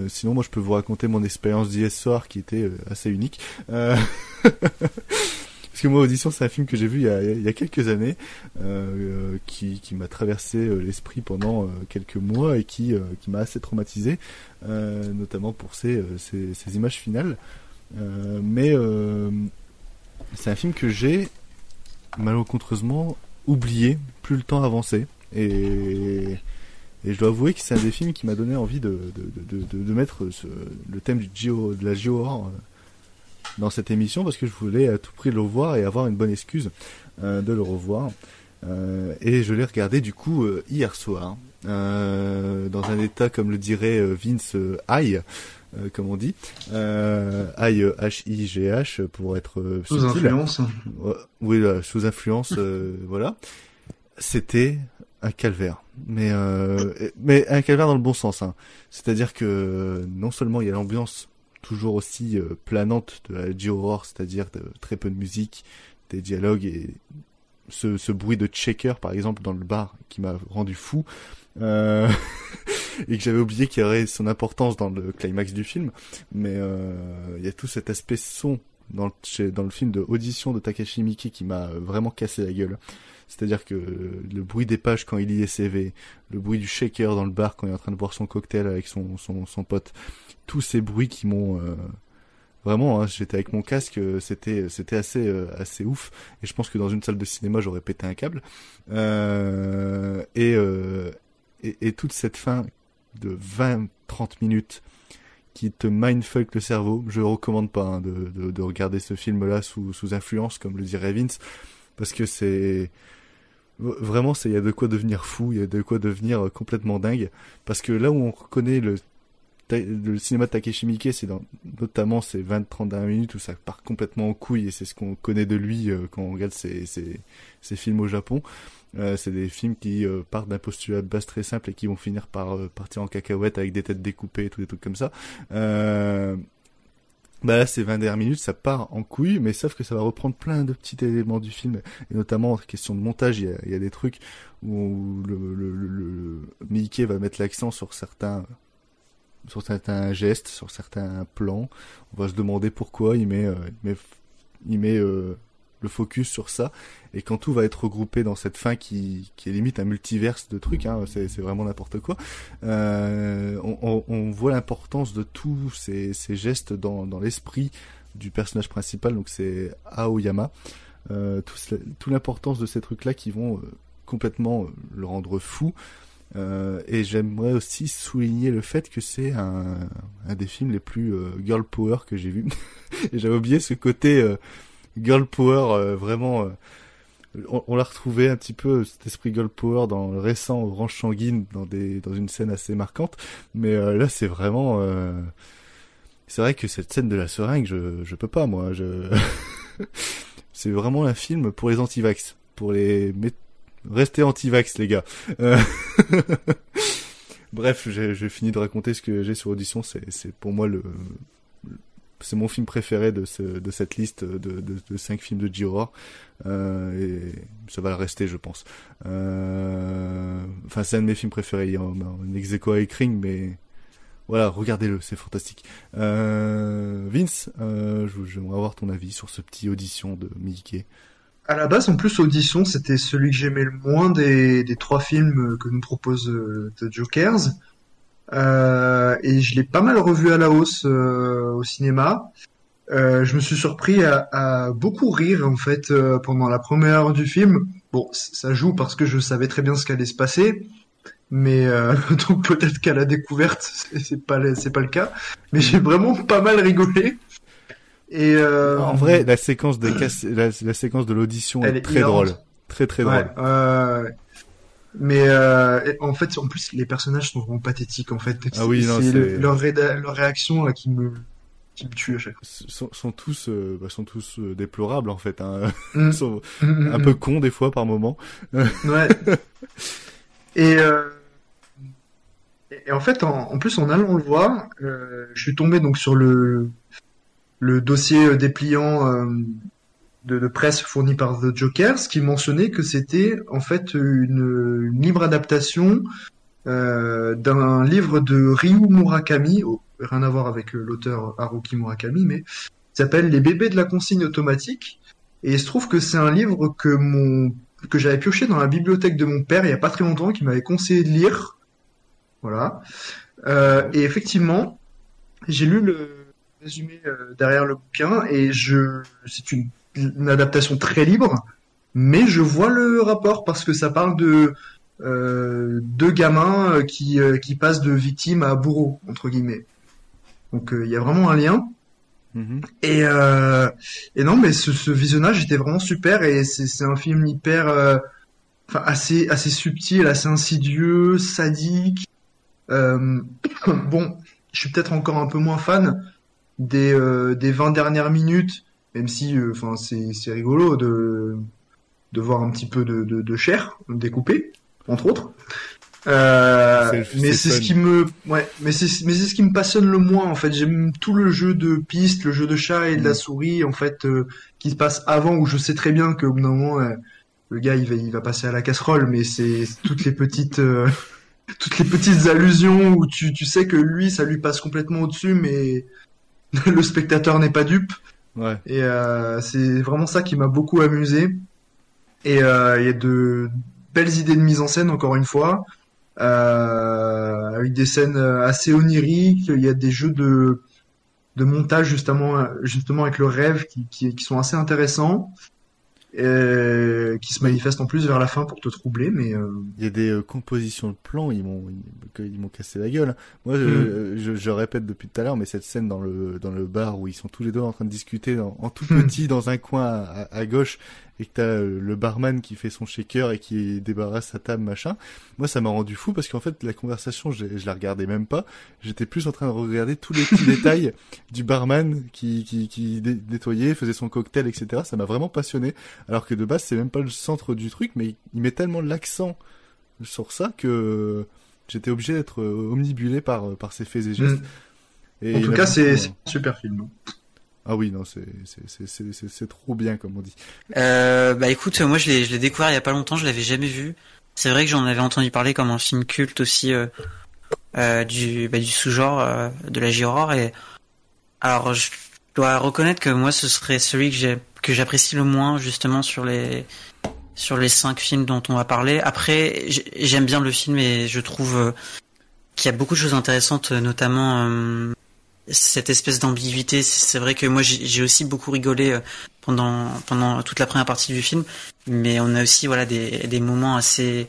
S5: Sinon, moi, je peux vous raconter mon expérience d'hier soir qui était assez unique. Parce que moi, Audition, c'est un film que j'ai vu il y a, quelques années, euh, qui, qui m'a traversé euh, l'esprit pendant euh, quelques mois et qui, euh, m'a assez traumatisé, euh, notamment pour euh, ses images finales. Euh, mais euh, c'est un film que j'ai malencontreusement oublié plus le temps avançait. Et, je dois avouer que c'est un des films qui m'a donné envie de, mettre le thème du géo, de la géo dans cette émission parce que je voulais à tout prix le revoir et avoir une bonne excuse euh, de le revoir. Euh, et je l'ai regardé du coup euh, hier soir, dans un état comme le dirait Vince High, comme on dit, High H-I-G-H pour être
S6: Sous
S5: subtil.
S6: influence.
S5: Oui, là, sous influence, voilà. C'était un calvaire, mais mais un calvaire dans le bon sens. Hein. C'est-à-dire que non seulement il y a l'ambiance toujours aussi euh, planante de la G-horror, c'est-à-dire très peu de musique, des dialogues et ce, bruit de checker par exemple dans le bar qui m'a rendu fou euh, et que j'avais oublié qu'il y aurait son importance dans le climax du film. Mais euh, il y a tout cet aspect son dans le, film de Audition de Takashi Miike qui m'a vraiment cassé la gueule. C'est-à-dire que le bruit des pages quand il lit les CV, le bruit du shaker dans le bar quand il est en train de boire son cocktail avec son, son pote, tous ces bruits qui m'ont euh, vraiment, hein, j'étais avec mon casque, euh, c'était c'était assez euh, assez ouf et je pense que dans une salle de cinéma j'aurais pété un câble Euh, et, euh, et toute cette fin de 20-30 minutes qui te mindfuck le cerveau, je recommande pas hein, de, de, de regarder ce film-là sous, sous influence, comme le dirait Vince, parce que c'est Vraiment, il y a de quoi devenir fou, il y a de quoi devenir complètement dingue. Parce que là où on reconnaît le, le cinéma de Takeshi Miike, c'est dans, notamment ces 20-31 minutes où ça part complètement en couille et c'est ce qu'on connaît de lui euh, quand on regarde ses, films au Japon. Euh, c'est des films qui euh, partent d'un postulat de très simple et qui vont finir par partir en cacahuète avec des têtes découpées et tous des trucs comme ça. Bah là, ces 20 dernières minutes, ça part en couille, mais sauf que ça va reprendre plein de petits éléments du film, et notamment en question de montage, il y a, des trucs où le, va mettre l'accent sur certains sur certains gestes, sur certains plans. On va se demander pourquoi il met, euh, il met, il met euh, le focus sur ça. Et quand tout va être regroupé dans cette fin qui, qui est limite un multiverse de trucs, hein, c'est, vraiment n'importe quoi, euh, on, voit l'importance de tous ces, ces gestes dans, dans l'esprit du personnage principal, donc c'est Aoyama. Tout, l'importance de ces trucs-là qui vont complètement le rendre fou. Euh, et j'aimerais aussi souligner le fait que c'est un, des films les plus euh, girl power que j'ai vu. j'avais oublié ce côté euh, girl power vraiment. on, l'a retrouvé un petit peu cet esprit girl power dans le récent Orange Sanguine dans une scène assez marquante. Mais là c'est vraiment. c'est vrai que cette scène de la seringue, je je peux pas moi. C'est vraiment un film pour les antivax, pour les Restez anti-vax, les gars. Euh... Bref, j'ai fini de raconter ce que j'ai sur Audition. C'est pour moi le, c'est mon film préféré de, ce, de cette liste de, de, cinq films de J-horror. Euh, et ça va le rester, je pense. Euh, enfin, c'est un de mes films préférés. Il y a un, ex Ring, mais voilà, regardez-le, c'est fantastique. Euh, Vince, euh, j'aimerais avoir ton avis sur ce petit audition de Mickey.
S6: À la base, en plus, Audition, c'était celui que j'aimais le moins des, trois films que nous propose euh, The Jokers. Euh, et je l'ai pas mal revu à la hausse euh, au cinéma. Euh, je me suis surpris à, à, beaucoup rire en fait pendant la première heure du film. Bon, ça joue parce que je savais très bien ce qu'allait se passer, mais donc peut-être qu'à la découverte c'est pas c'est pas le cas. Mais j'ai vraiment pas mal rigolé. Et euh...
S5: En vrai, la séquence de la, la, séquence de l'audition est, est, très drôle, très très drôle.
S6: Ouais, euh... Mais euh, en fait, en plus, les personnages sont vraiment pathétiques. En fait,
S5: ah oui, non,
S6: le, leur, leur réaction là, qui me qui me tue à chaque fois.
S5: Sont, sont tous euh, bah, sont tous euh, déplorables en fait. Hein. Mm. sont mm, un mm, peu cons des fois par moment.
S6: ouais. Et, euh, et en fait, en, en, plus, en allant le voir, euh, je suis tombé donc sur le le dossier dépliant euh, de, de, presse fourni par The Jokers qui mentionnait que c'était en fait une, libre adaptation euh, d'un livre de Ryu Murakami, rien à voir avec l'auteur Haruki Murakami, mais s'appelle Les bébés de la consigne automatique. Et il se trouve que c'est un livre que mon que j'avais pioché dans la bibliothèque de mon père il y a pas très longtemps, qui m'avait conseillé de lire. Voilà. Euh, et effectivement, j'ai lu le résumé euh, derrière le bouquin et je c'est une, une, adaptation très libre mais je vois le rapport parce que ça parle de euh, deux gamins qui euh, qui passent de victime à bourreau entre guillemets. Donc il y a vraiment un lien.
S5: Mmh.
S6: et et non mais ce, ce, visionnage était vraiment super et c'est un film hyper enfin assez assez subtil assez insidieux sadique. Bon je suis peut-être encore un peu moins fan des, euh, des 20 dernières minutes, même si enfin euh, c'est rigolo de, de voir un petit peu de, de, de chair découpée, entre autres. Euh, mais c'est ce qui me, ouais, mais c'est mais c'est ce qui me passionne le moins en fait. J'aime tout le jeu de piste, le jeu de chat et de la mm. souris en fait euh, qui se passe avant où je sais très bien qu'au bout d'un moment euh, le gars il va il va passer à la casserole, mais c'est toutes les petites euh, toutes les petites allusions où tu tu sais que lui ça lui passe complètement au-dessus, mais le spectateur n'est pas dupe.
S5: Ouais.
S6: Et euh, c'est vraiment ça qui m'a beaucoup amusé. Et euh, il y a de belles idées de mise en scène, encore une fois, euh, avec des scènes assez oniriques. Il y a des jeux de de montage justement justement avec le rêve qui, qui, qui sont assez intéressants euh, qui se manifeste en plus vers la fin pour te troubler, mais euh...
S5: il y a des euh, compositions de plans, ils m'ont ils, m'ont cassé la gueule. Moi, mm. je, je, répète depuis tout à l'heure, mais cette scène dans le dans le bar où ils sont tous les deux en train de discuter en, en tout petit mm. dans un coin à, à, gauche et que t'as euh, le barman qui fait son shaker et qui débarrasse sa table machin. Moi, ça m'a rendu fou parce qu'en fait, la conversation, je, je la regardais même pas. J'étais plus en train de regarder tous les petits détails du barman qui qui, qui nettoyait, faisait son cocktail, etc. Ça m'a vraiment passionné. Alors que de base, c'est même pas le centre du truc, mais il met tellement l'accent sur ça que j'étais obligé d'être euh, omnibulé par par ses faits et gestes. Et
S6: en tout cas, c'est
S5: euh,
S6: c'est un super film.
S5: Ah oui, non, c'est trop bien comme on dit.
S7: Euh, bah écoute, moi je l'ai découvert il y a pas longtemps, je l'avais jamais vu. C'est vrai que j'en avais entendu parler comme un film culte aussi euh, euh, du bah, du sous-genre euh, de la J-horror et alors je dois reconnaître que moi ce serait celui que j'apprécie le moins justement sur les sur les cinq films dont on va parler. Après, j'ai- j'aime bien le film et je trouve euh, qu'il y a beaucoup de choses intéressantes, notamment cette espèce d'ambiguïté. C'est vrai que moi j'ai j'ai aussi beaucoup rigolé euh, pendant pendant toute la première partie du film, mais on a aussi voilà des des moments assez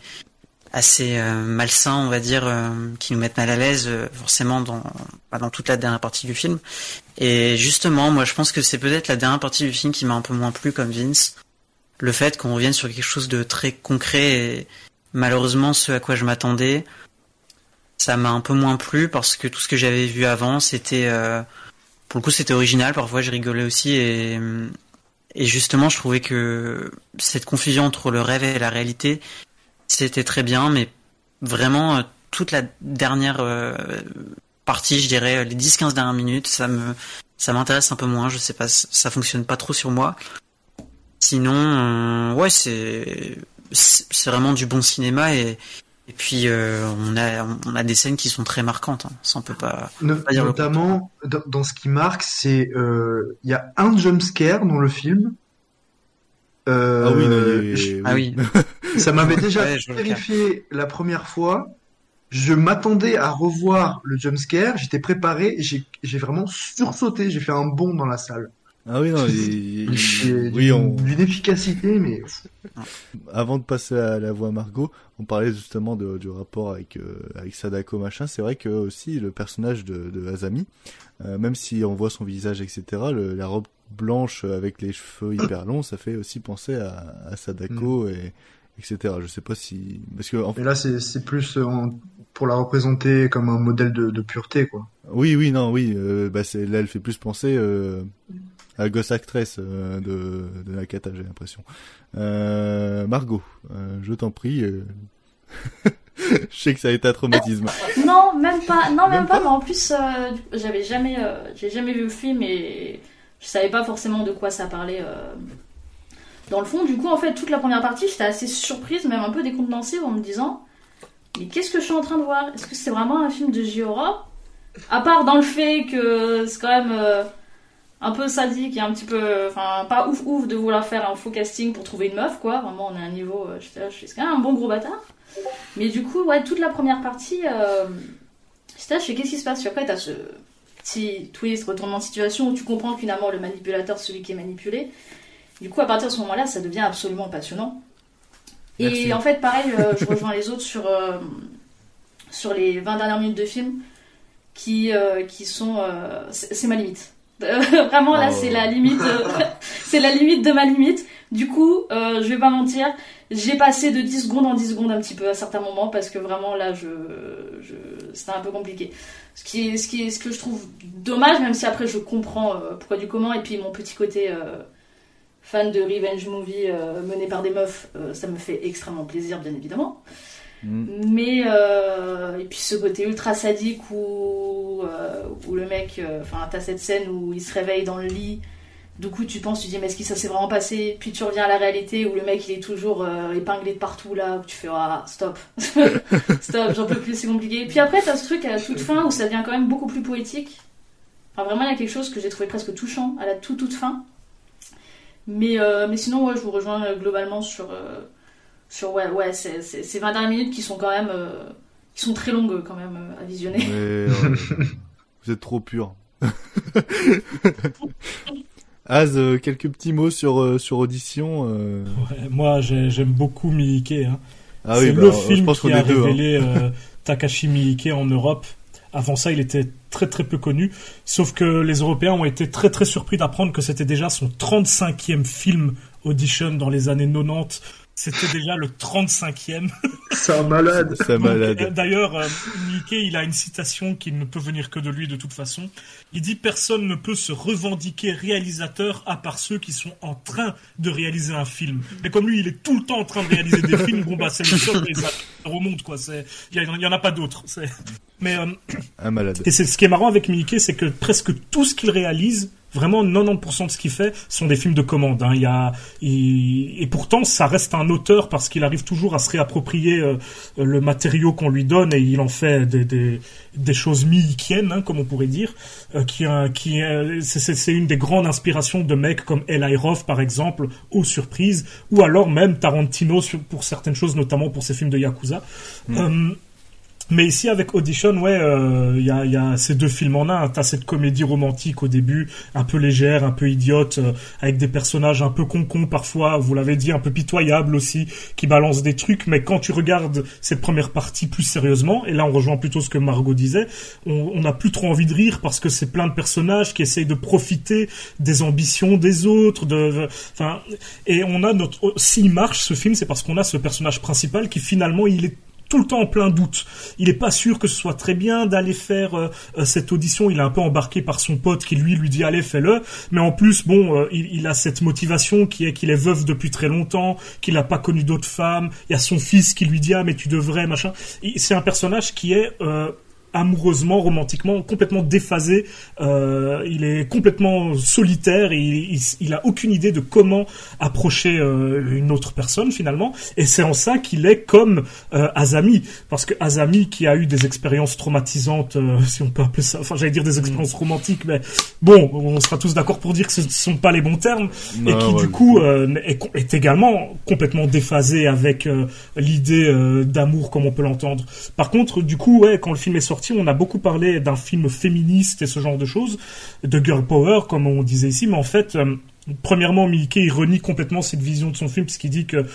S7: assez euh, malsains, on va dire, euh, qui nous mettent mal à l'aise euh, forcément dans bah, dans toute la dernière partie du film. Et justement, moi je pense que c'est peut-être la dernière partie du film qui m'a un peu moins plu comme Vince. Le fait qu'on revienne sur quelque chose de très concret et malheureusement ce à quoi je m'attendais, ça m'a un peu moins plu parce que tout ce que j'avais vu avant, c'était euh, pour le coup c'était original. Parfois, je rigolais aussi et et justement, je trouvais que cette confusion entre le rêve et la réalité, c'était très bien, mais vraiment euh, toute la dernière euh, partie, je dirais les 10-15 dernières minutes, ça me ça m'intéresse un peu moins. Je sais pas, ça fonctionne pas trop sur moi. Sinon, euh, ouais, c'est c'est vraiment du bon cinéma et et puis euh, on a on a des scènes qui sont très marquantes. Hein. Ça on peut pas,
S6: No-
S7: pas dire
S6: notamment, dans, dans ce qui marque, c'est euh, il y a un jump scare dans le film. Euh,
S5: Ah oui, non,
S6: je-
S7: Ah oui.
S6: Ça m'avait déjà
S7: Ouais,
S6: terrifié la première fois. Je m'attendais à revoir le jump scare. J'étais préparé. j'ai vraiment sursauté. J'ai fait un bond dans la salle.
S5: Ah oui, non, il- il- oui,
S6: d'une-
S5: on,
S6: d'une efficacité, mais
S5: avant de passer à la voix Margot, on parlait justement de- du rapport avec euh, avec Sadako machin. C'est vrai que aussi le personnage de, de Azami, euh, même si on voit son visage etc, le- la robe blanche avec les cheveux hyper longs, ça fait aussi penser à, à Sadako et etc. Je sais pas si parce que en
S6: mais là c'est plus euh, en- pour la représenter comme un modèle de, de pureté, quoi.
S5: Oui, oui, non, oui. Euh, bah, là, elle fait plus penser euh, à Ghost Actress euh, de, de Nakata, j'ai l'impression. Euh, Margot, euh, je t'en prie. je sais que ça a été un traumatisme.
S8: Non, même pas. Non, même,
S5: Même
S8: pas,
S5: pas
S8: Mais en plus, euh, j'avais jamais, euh, j'ai jamais vu le film et je savais pas forcément de quoi ça parlait. euh. Dans le fond, du coup, en fait, toute la première partie, j'étais assez surprise, même un peu décontenancée, en me disant, mais qu'est-ce que je suis en train de voir? Est-ce que c'est vraiment un film de J-horror À part dans le fait que c'est quand même un peu sadique et un petit peu, enfin, pas ouf ouf de vouloir faire un faux casting pour trouver une meuf, quoi. Vraiment, on est à un niveau, euh, je suis c'est quand même un bon gros bâtard. Mais du coup, ouais, toute la première partie, euh, j'étais là, je fais qu'est-ce qui se passe? Puis après, t'as ce petit twist, retournement de situation où tu comprends que finalement le manipulateur, celui qui est manipulé. Du coup, à partir de ce moment-là, ça devient absolument passionnant.
S5: Merci.
S8: Et en fait, pareil, euh, je rejoins les autres sur, euh, sur les 20 dernières minutes de film qui, qui sont. c'est ma limite. Euh, Vraiment, là,
S5: Oh.
S8: c'est la limite. euh, c'est la limite de ma limite. Du coup, euh, je vais pas mentir, j'ai passé de 10 secondes en 10 secondes un petit peu à certains moments parce que vraiment là, je, je, c'était un peu compliqué. Ce qui est, ce qui est, ce que je trouve dommage, même si après je comprends euh, pourquoi du comment, et puis mon petit côté fan de revenge movie mené par des meufs, ça me fait extrêmement plaisir, bien évidemment. Mais euh, et puis ce côté ultra sadique où, euh, où le mec, euh, enfin t'as cette scène où il se réveille dans le lit, du coup tu penses, tu dis mais est-ce que ça s'est vraiment passé? Puis tu reviens à la réalité où le mec il est toujours euh, épinglé de partout là, où tu fais ah stop, stop, j'en peux plus, c'est compliqué. Puis après t'as ce truc à la toute fin où ça devient quand même beaucoup plus poétique. Enfin vraiment il y a quelque chose que j'ai trouvé presque touchant à la toute toute fin. Mais, euh, mais sinon, ouais, je vous rejoins euh, globalement sur, euh, sur ouais, ouais, c'est- c'est- ces 20 dernières minutes qui sont quand même euh, qui sont très longues quand même euh, à visionner.
S5: Mais, euh, vous êtes trop pur. Az, euh, quelques petits mots sur sur audition. euh.
S9: Ouais, moi, j'ai- j'aime beaucoup Miike. Hein.
S5: Ah oui,
S9: c'est
S5: bah,
S9: le
S5: je
S9: film
S5: pense
S9: qui
S5: qu'on
S9: a
S5: deux, hein.
S9: révélé euh, Takashi Miike en Europe. Avant ça, il était très très peu connu. Sauf que les Européens ont été très très surpris d'apprendre que c'était déjà son 35e film Audition dans les années 90. C'était déjà le 35e.
S6: C'est un malade.
S5: C'est un malade.
S9: D'ailleurs, euh, Mickey, il a une citation qui ne peut venir que de lui de toute façon. Il dit Personne ne peut se revendiquer réalisateur à part ceux qui sont en train de réaliser un film. Mais comme lui, il est tout le temps en train de réaliser des films, bon bah c'est le seul ça remonte quoi. C'est, il y, en- a pas d'autres. Mais euh,
S5: Un malade.
S9: et c'est ce qui est marrant avec Mickey, c'est que presque tout ce qu'il réalise, vraiment 90% de ce qu'il fait, sont des films de commande. hein. Il y a, il- et pourtant, ça reste un auteur parce qu'il arrive toujours à se réapproprier euh, le matériau qu'on lui donne et il en fait des, des, des choses miikiennes, hein, comme on pourrait dire. euh, qui, a- qui, est- c'est- une des grandes inspirations de mecs comme Eli Roth, par exemple, aux surprises, ou alors même Tarantino pour certaines choses, notamment pour ses films de Yakuza.
S5: Mm.
S9: Euh, mais ici, avec Audition, ouais, euh, il y, a, y a ces deux films en un. T'as cette comédie romantique au début, un peu légère, un peu idiote, euh, avec des personnages un peu con parfois, vous l'avez dit, un peu pitoyables aussi, qui balancent des trucs. Mais quand tu regardes cette première partie plus sérieusement, et là on rejoint plutôt ce que Margot disait, on n'a plus trop envie de rire parce que c'est plein de personnages qui essayent de profiter des ambitions des autres. De, enfin, et on a notre, s'il marche ce film, c'est parce qu'on a ce personnage principal qui finalement il est tout le temps en plein doute. Il est pas sûr que ce soit très bien d'aller faire euh, euh, cette audition. Il est un peu embarqué par son pote qui lui lui dit allez fais-le. Mais en plus bon, euh, il, il a cette motivation qui est qu'il est veuf depuis très longtemps, qu'il n'a pas connu d'autres femmes. Il y a son fils qui lui dit ah mais tu devrais machin. C'est un personnage qui est euh, amoureusement, romantiquement, complètement déphasé. Euh, il est complètement solitaire et il, il, il a aucune idée de comment approcher euh, une autre personne finalement. Et c'est en ça qu'il est comme euh, Azami, parce que Azami qui a eu des expériences traumatisantes, euh, si on peut appeler ça, enfin j'allais dire des expériences romantiques, mais bon, on sera tous d'accord pour dire que ce ne sont pas les bons termes, et
S5: Non,
S9: qui
S5: ouais.
S9: du coup est, est également complètement déphasé avec l'idée d'amour comme on peut l'entendre. Par contre, du coup, ouais, quand le film est sorti, on a beaucoup parlé d'un film féministe et ce genre de choses, de girl power comme on disait ici, mais en fait. euh, Premièrement, Mickey il renie complètement cette vision de son film puisqu'il dit que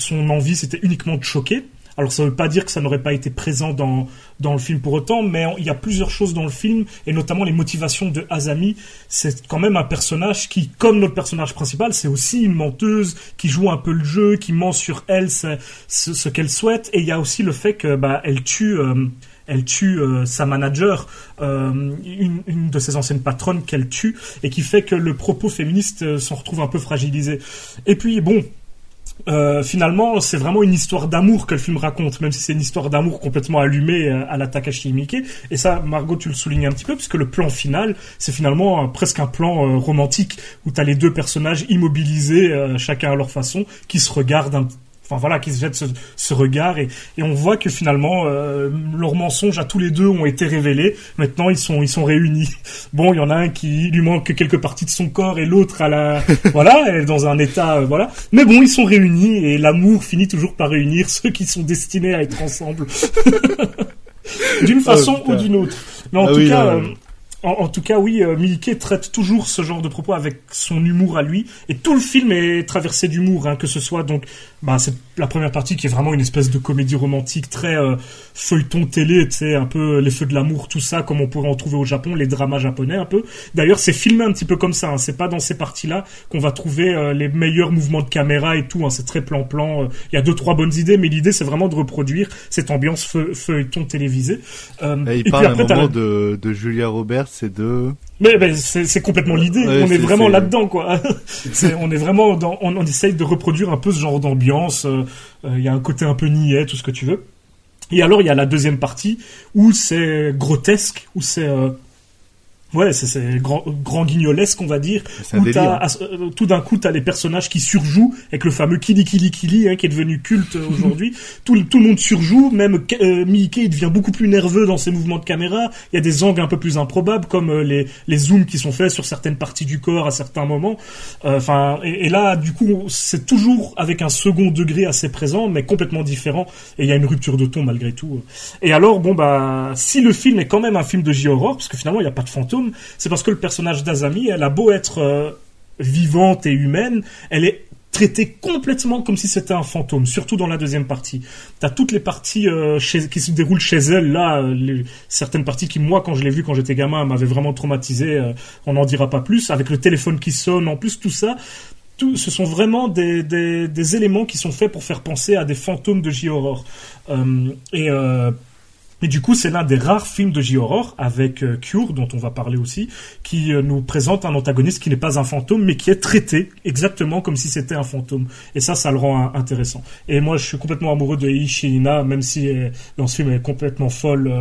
S9: son envie c'était uniquement de choquer. Alors ça veut pas dire que ça n'aurait pas été présent dans dans le film pour autant, mais il y a plusieurs choses dans le film et notamment les motivations de Azami. C'est quand même un personnage qui, comme notre personnage principal, c'est aussi une menteuse qui joue un peu le jeu, qui ment sur elle, ce qu'elle souhaite. Et il y a aussi le fait que bah elle tue. euh, elle tue euh, sa manager, euh, une, de ses anciennes patronnes qu'elle tue, et qui fait que le propos féministe euh, s'en retrouve un peu fragilisé. Et puis bon, finalement, c'est vraiment une histoire d'amour que le film raconte, même si c'est une histoire d'amour complètement allumée à la Takashi Miike. Et ça, Margot, tu le soulignes un petit peu, puisque le plan final, c'est finalement presque un plan romantique, où tu as les deux personnages immobilisés, chacun à leur façon, qui se regardent un Enfin voilà, qui se jettent ce, ce regard et, et on voit que finalement euh, leurs mensonges à tous les deux ont été révélés. Maintenant ils sont ils sont réunis. Bon, il y en a un qui lui manque quelques parties de son corps et l'autre à la voilà, elle est dans un état euh, voilà. Mais bon, ils sont réunis et l'amour finit toujours par réunir ceux qui sont destinés à être ensemble. d'une façon
S5: Oh,
S9: ou
S5: putain.
S9: d'une autre. Mais en
S5: Ah
S9: tout
S5: oui,
S9: cas,
S5: non,
S9: euh,
S5: mais-
S9: en, en tout cas, oui, euh, traite toujours ce genre de propos avec son humour à lui, et tout le film est traversé d'humour, hein, que ce soit donc, bah, c'est la première partie qui est vraiment une espèce de comédie romantique très euh, feuilleton télé, tu sais, un peu les feux de l'amour, tout ça, comme on pourrait en trouver au Japon, les dramas japonais un peu. D'ailleurs, c'est filmé un petit peu comme ça. Hein, c'est pas dans ces parties-là qu'on va trouver euh, les meilleurs mouvements de caméra et tout. Hein, c'est très plan-plan. euh, Il y a deux trois bonnes idées, mais l'idée c'est vraiment de reproduire cette ambiance feu- feuilleton télévisé. Euh,
S5: Et il
S9: puis
S5: parle à un moment
S9: la-
S5: de, de Julia Roberts et de...
S9: mais, mais c'est complètement l'idée.
S5: Ouais,
S9: on est vraiment là-dedans, quoi. On est vraiment dans, on, on essaye de reproduire un peu ce genre d'ambiance. euh, euh, Il y a un côté un peu niais, tout ce que tu veux. Et alors il y a la deuxième partie où c'est grotesque, où c'est euh, Ouais, c'est- grand, grand guignolesque, on va dire. Où euh, tout d'un coup, t'as les personnages qui surjouent, avec le fameux Kili Kili Kili, hein, qui est devenu culte euh, aujourd'hui. tout, le- tout le monde surjoue, même euh, Mickey, il devient beaucoup plus nerveux dans ses mouvements de caméra. Il y a des angles un peu plus improbables, comme euh, les, les zooms qui sont faits sur certaines parties du corps à certains moments. Euh, Enfin, et, et là, du coup, c'est toujours avec un second degré assez présent, mais complètement différent. Et il y a une rupture de ton malgré tout. Et alors, bon, bah, si le film est quand même un film de J-horror, parce que finalement, il n'y a pas de fantôme, c'est parce que le personnage d'Azami, elle a beau être euh, vivante et humaine, elle est traitée complètement comme si c'était un fantôme, surtout dans la deuxième partie. T'as toutes les parties euh, qui se déroulent chez elle, là, euh, certaines parties qui, moi, quand je l'ai vu quand j'étais gamin, m'avaient vraiment traumatisé, on n'en dira pas plus, avec le téléphone qui sonne, en plus, tout ça, tout, ce sont vraiment des, éléments qui sont faits pour faire penser à des fantômes de J-horror. Et et du coup, c'est l'un des rares films de J-horror avec euh, dont on va parler aussi, qui euh, nous présente un antagoniste qui n'est pas un fantôme, mais qui est traité exactement comme si c'était un fantôme. Et ça, ça le rend intéressant. Et moi, je suis complètement amoureux de Ishina, même si euh, dans ce film elle est complètement folle.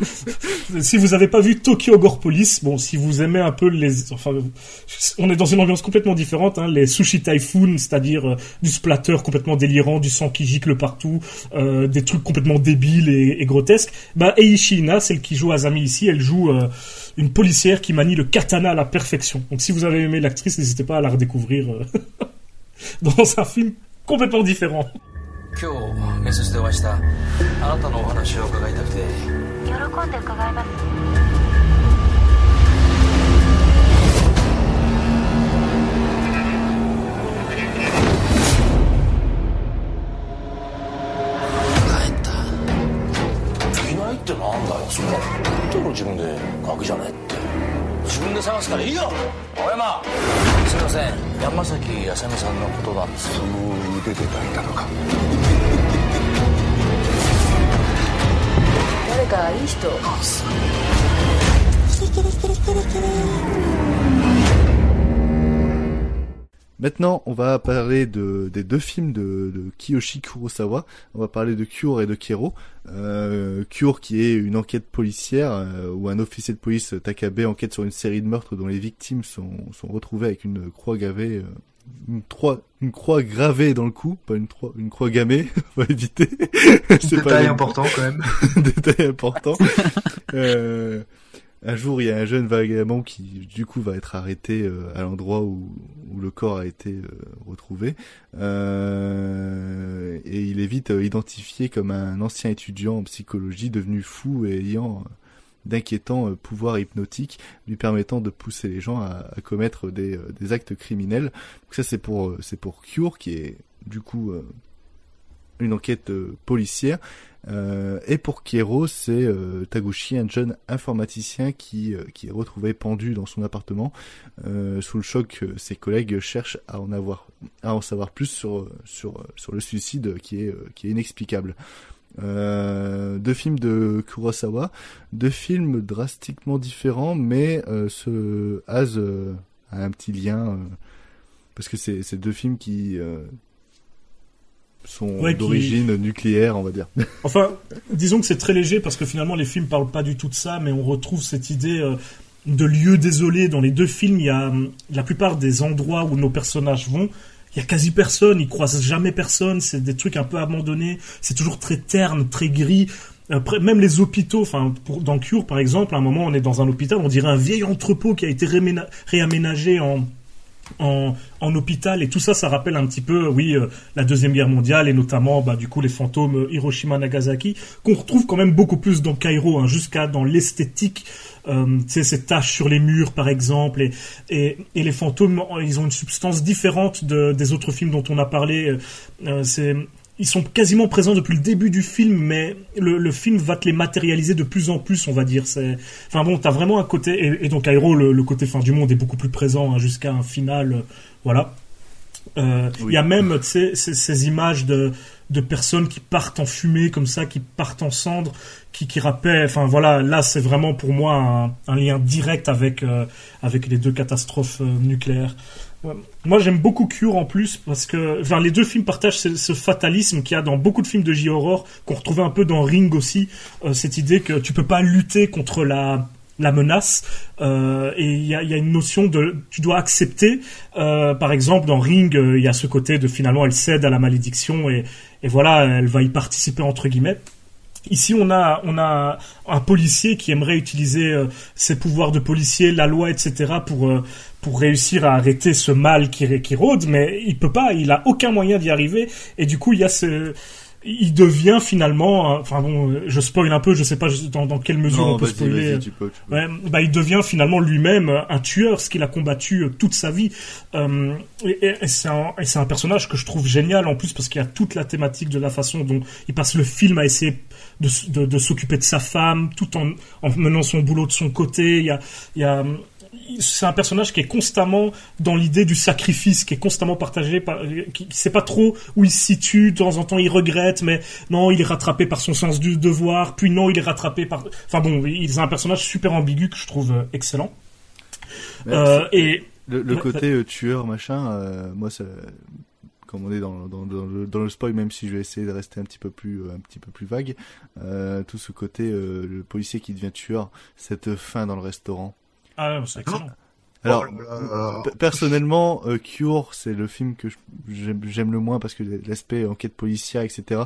S9: si vous n'avez pas vu Tokyo Gore Police, bon, si vous aimez un peu les, enfin, on est dans une ambiance complètement différente, hein, les sushi typhoon, c'est-à-dire du splatter complètement délirant, du sang qui gicle partout, des trucs complètement débiles et, et grotesque. Bah, Ina, celle qui joue Azami ici, elle joue euh, une policière qui manie le katana à la perfection. Donc si vous avez aimé l'actrice, n'hésitez pas à la redécouvrir euh, dans un film complètement différent.
S12: ってなんだよそれ。言っ自分でガキじゃねえって。自分で探すからいいよ。青山。すいません。山崎あさみさんのことなんですその腕で抱いたのか。
S20: 誰かいい人。
S24: キリキリキリキリキリ
S5: Maintenant, on va parler de, des deux films de, de, Kiyoshi Kurosawa. On va parler de Cure et de Kero. Euh, Cure qui est une enquête policière euh, où un officier de police Takabe enquête sur une série de meurtres dont les victimes sont, sont retrouvées avec une croix gravée, euh, une, croix, une croix gravée dans le cou, pas une, croix, une croix gammée. on va éviter.
S6: C'est détail important quand même.
S5: détail important. euh, un jour, il y a un jeune vagabond qui, du coup, va être arrêté euh, à l'endroit où, le corps a été euh, retrouvé. Euh, et il est vite identifié comme un ancien étudiant en psychologie devenu fou et ayant d'inquiétants pouvoirs hypnotiques lui permettant de pousser les gens à, commettre des, actes criminels. Ça, c'est pour Cure, qui est, du coup, une enquête policière. Euh, et pour Kiero, c'est euh, Taguchi, un jeune informaticien qui, euh, qui est retrouvé pendu dans son appartement. Sous le choc, ses collègues cherchent à en avoir, à en savoir plus sur sur sur le suicide qui est qui est inexplicable. deux films de Kurosawa, deux films drastiquement différents, mais ce As a un petit lien parce que c'est deux films qui sont d'origine nucléaire, on va dire.
S9: Enfin, disons que c'est très léger parce que finalement les films parlent pas du tout de ça, mais on retrouve cette idée euh, de lieu désolé dans les deux films. Il y a la plupart des endroits où nos personnages vont. Il y a quasi personne, ils croisent jamais personne, c'est des trucs un peu abandonnés, c'est toujours très terne, très gris. Après, même les hôpitaux, enfin, dans Cure par exemple, à un moment on est dans un hôpital, on dirait un vieil entrepôt qui a été réaménagé en, en, en, hôpital et tout ça, ça rappelle un petit peu, oui, euh, la deuxième guerre mondiale et notamment, bah, du coup, les fantômes euh, Hiroshima, Nagasaki, qu'on retrouve quand même beaucoup plus dans Cairo, hein, jusqu'à dans l'esthétique, euh, ces taches sur les murs, par exemple, et, et, et, les fantômes, ils ont une substance différente de, des autres films dont on a parlé. Euh, c'est ils sont quasiment présents depuis le début du film, mais le, le, film va te les matérialiser de plus en plus, on va dire. C'est, enfin bon, t'as vraiment un côté, et, et donc Aero, le, le, côté fin du monde est beaucoup plus présent hein, jusqu'à un final, euh, voilà. Euh, il y a même, ces, ces, images de, de personnes qui partent en fumée comme ça, qui partent en cendres, qui, qui rappellent, enfin voilà, là c'est vraiment pour moi un, un lien direct avec euh, avec les deux catastrophes nucléaires. Moi, j'aime beaucoup Cure en plus parce que, les deux films partagent ce, fatalisme qu'il y a dans beaucoup de films de J-horror qu'on retrouvait un peu dans Ring aussi, euh, cette idée que tu peux pas lutter contre la menace. Euh, et il y a, une notion de tu dois accepter. Euh, par exemple dans Ring il y a ce côté de finalement elle cède à la malédiction et voilà elle va y participer entre guillemets Ici, on a, a un policier qui aimerait utiliser euh, ses pouvoirs de policier, la loi, etc., pour, euh, pour réussir à arrêter ce mal qui, qui rôde, mais il peut pas, il a aucun moyen d'y arriver, et du coup, il y a ce, il devient finalement, enfin bon, je spoil un peu, je sais pas dans, dans quelle mesure
S5: non,
S9: on peut spoiler.
S5: Tu peux, tu peux.
S9: Ouais, bah il devient finalement lui-même un tueur, ce qu'il a combattu toute sa vie. Euh, et, et c'est un, un, personnage que je trouve génial en plus parce qu'il y a toute la thématique de la façon dont il passe le film à essayer de, de, de s'occuper de sa femme tout en, en menant son boulot de son côté. Il y a, il y a c'est un personnage qui est constamment dans l'idée du sacrifice, qui est constamment partagé, par, qui, qui sait pas trop où il se situe. De temps en temps, il regrette, mais non, il est rattrapé par son sens du devoir. Puis non, il est rattrapé par. Enfin bon, il est un personnage super ambigu que je trouve euh, excellent.
S5: Euh, et le, le côté euh, tueur machin, euh, moi ça comme on est dans, dans, dans, le, dans, le, spoil, même si je vais essayer de rester un petit peu plus, un petit peu plus vague, euh, tout ce côté, euh, le policier qui devient tueur, cette fin dans le restaurant.
S9: Ah, c'est excellent.
S5: Alors, personnellement, euh, Cure, c'est le film que j'aime le moins parce que l'aspect enquête policière, etc.,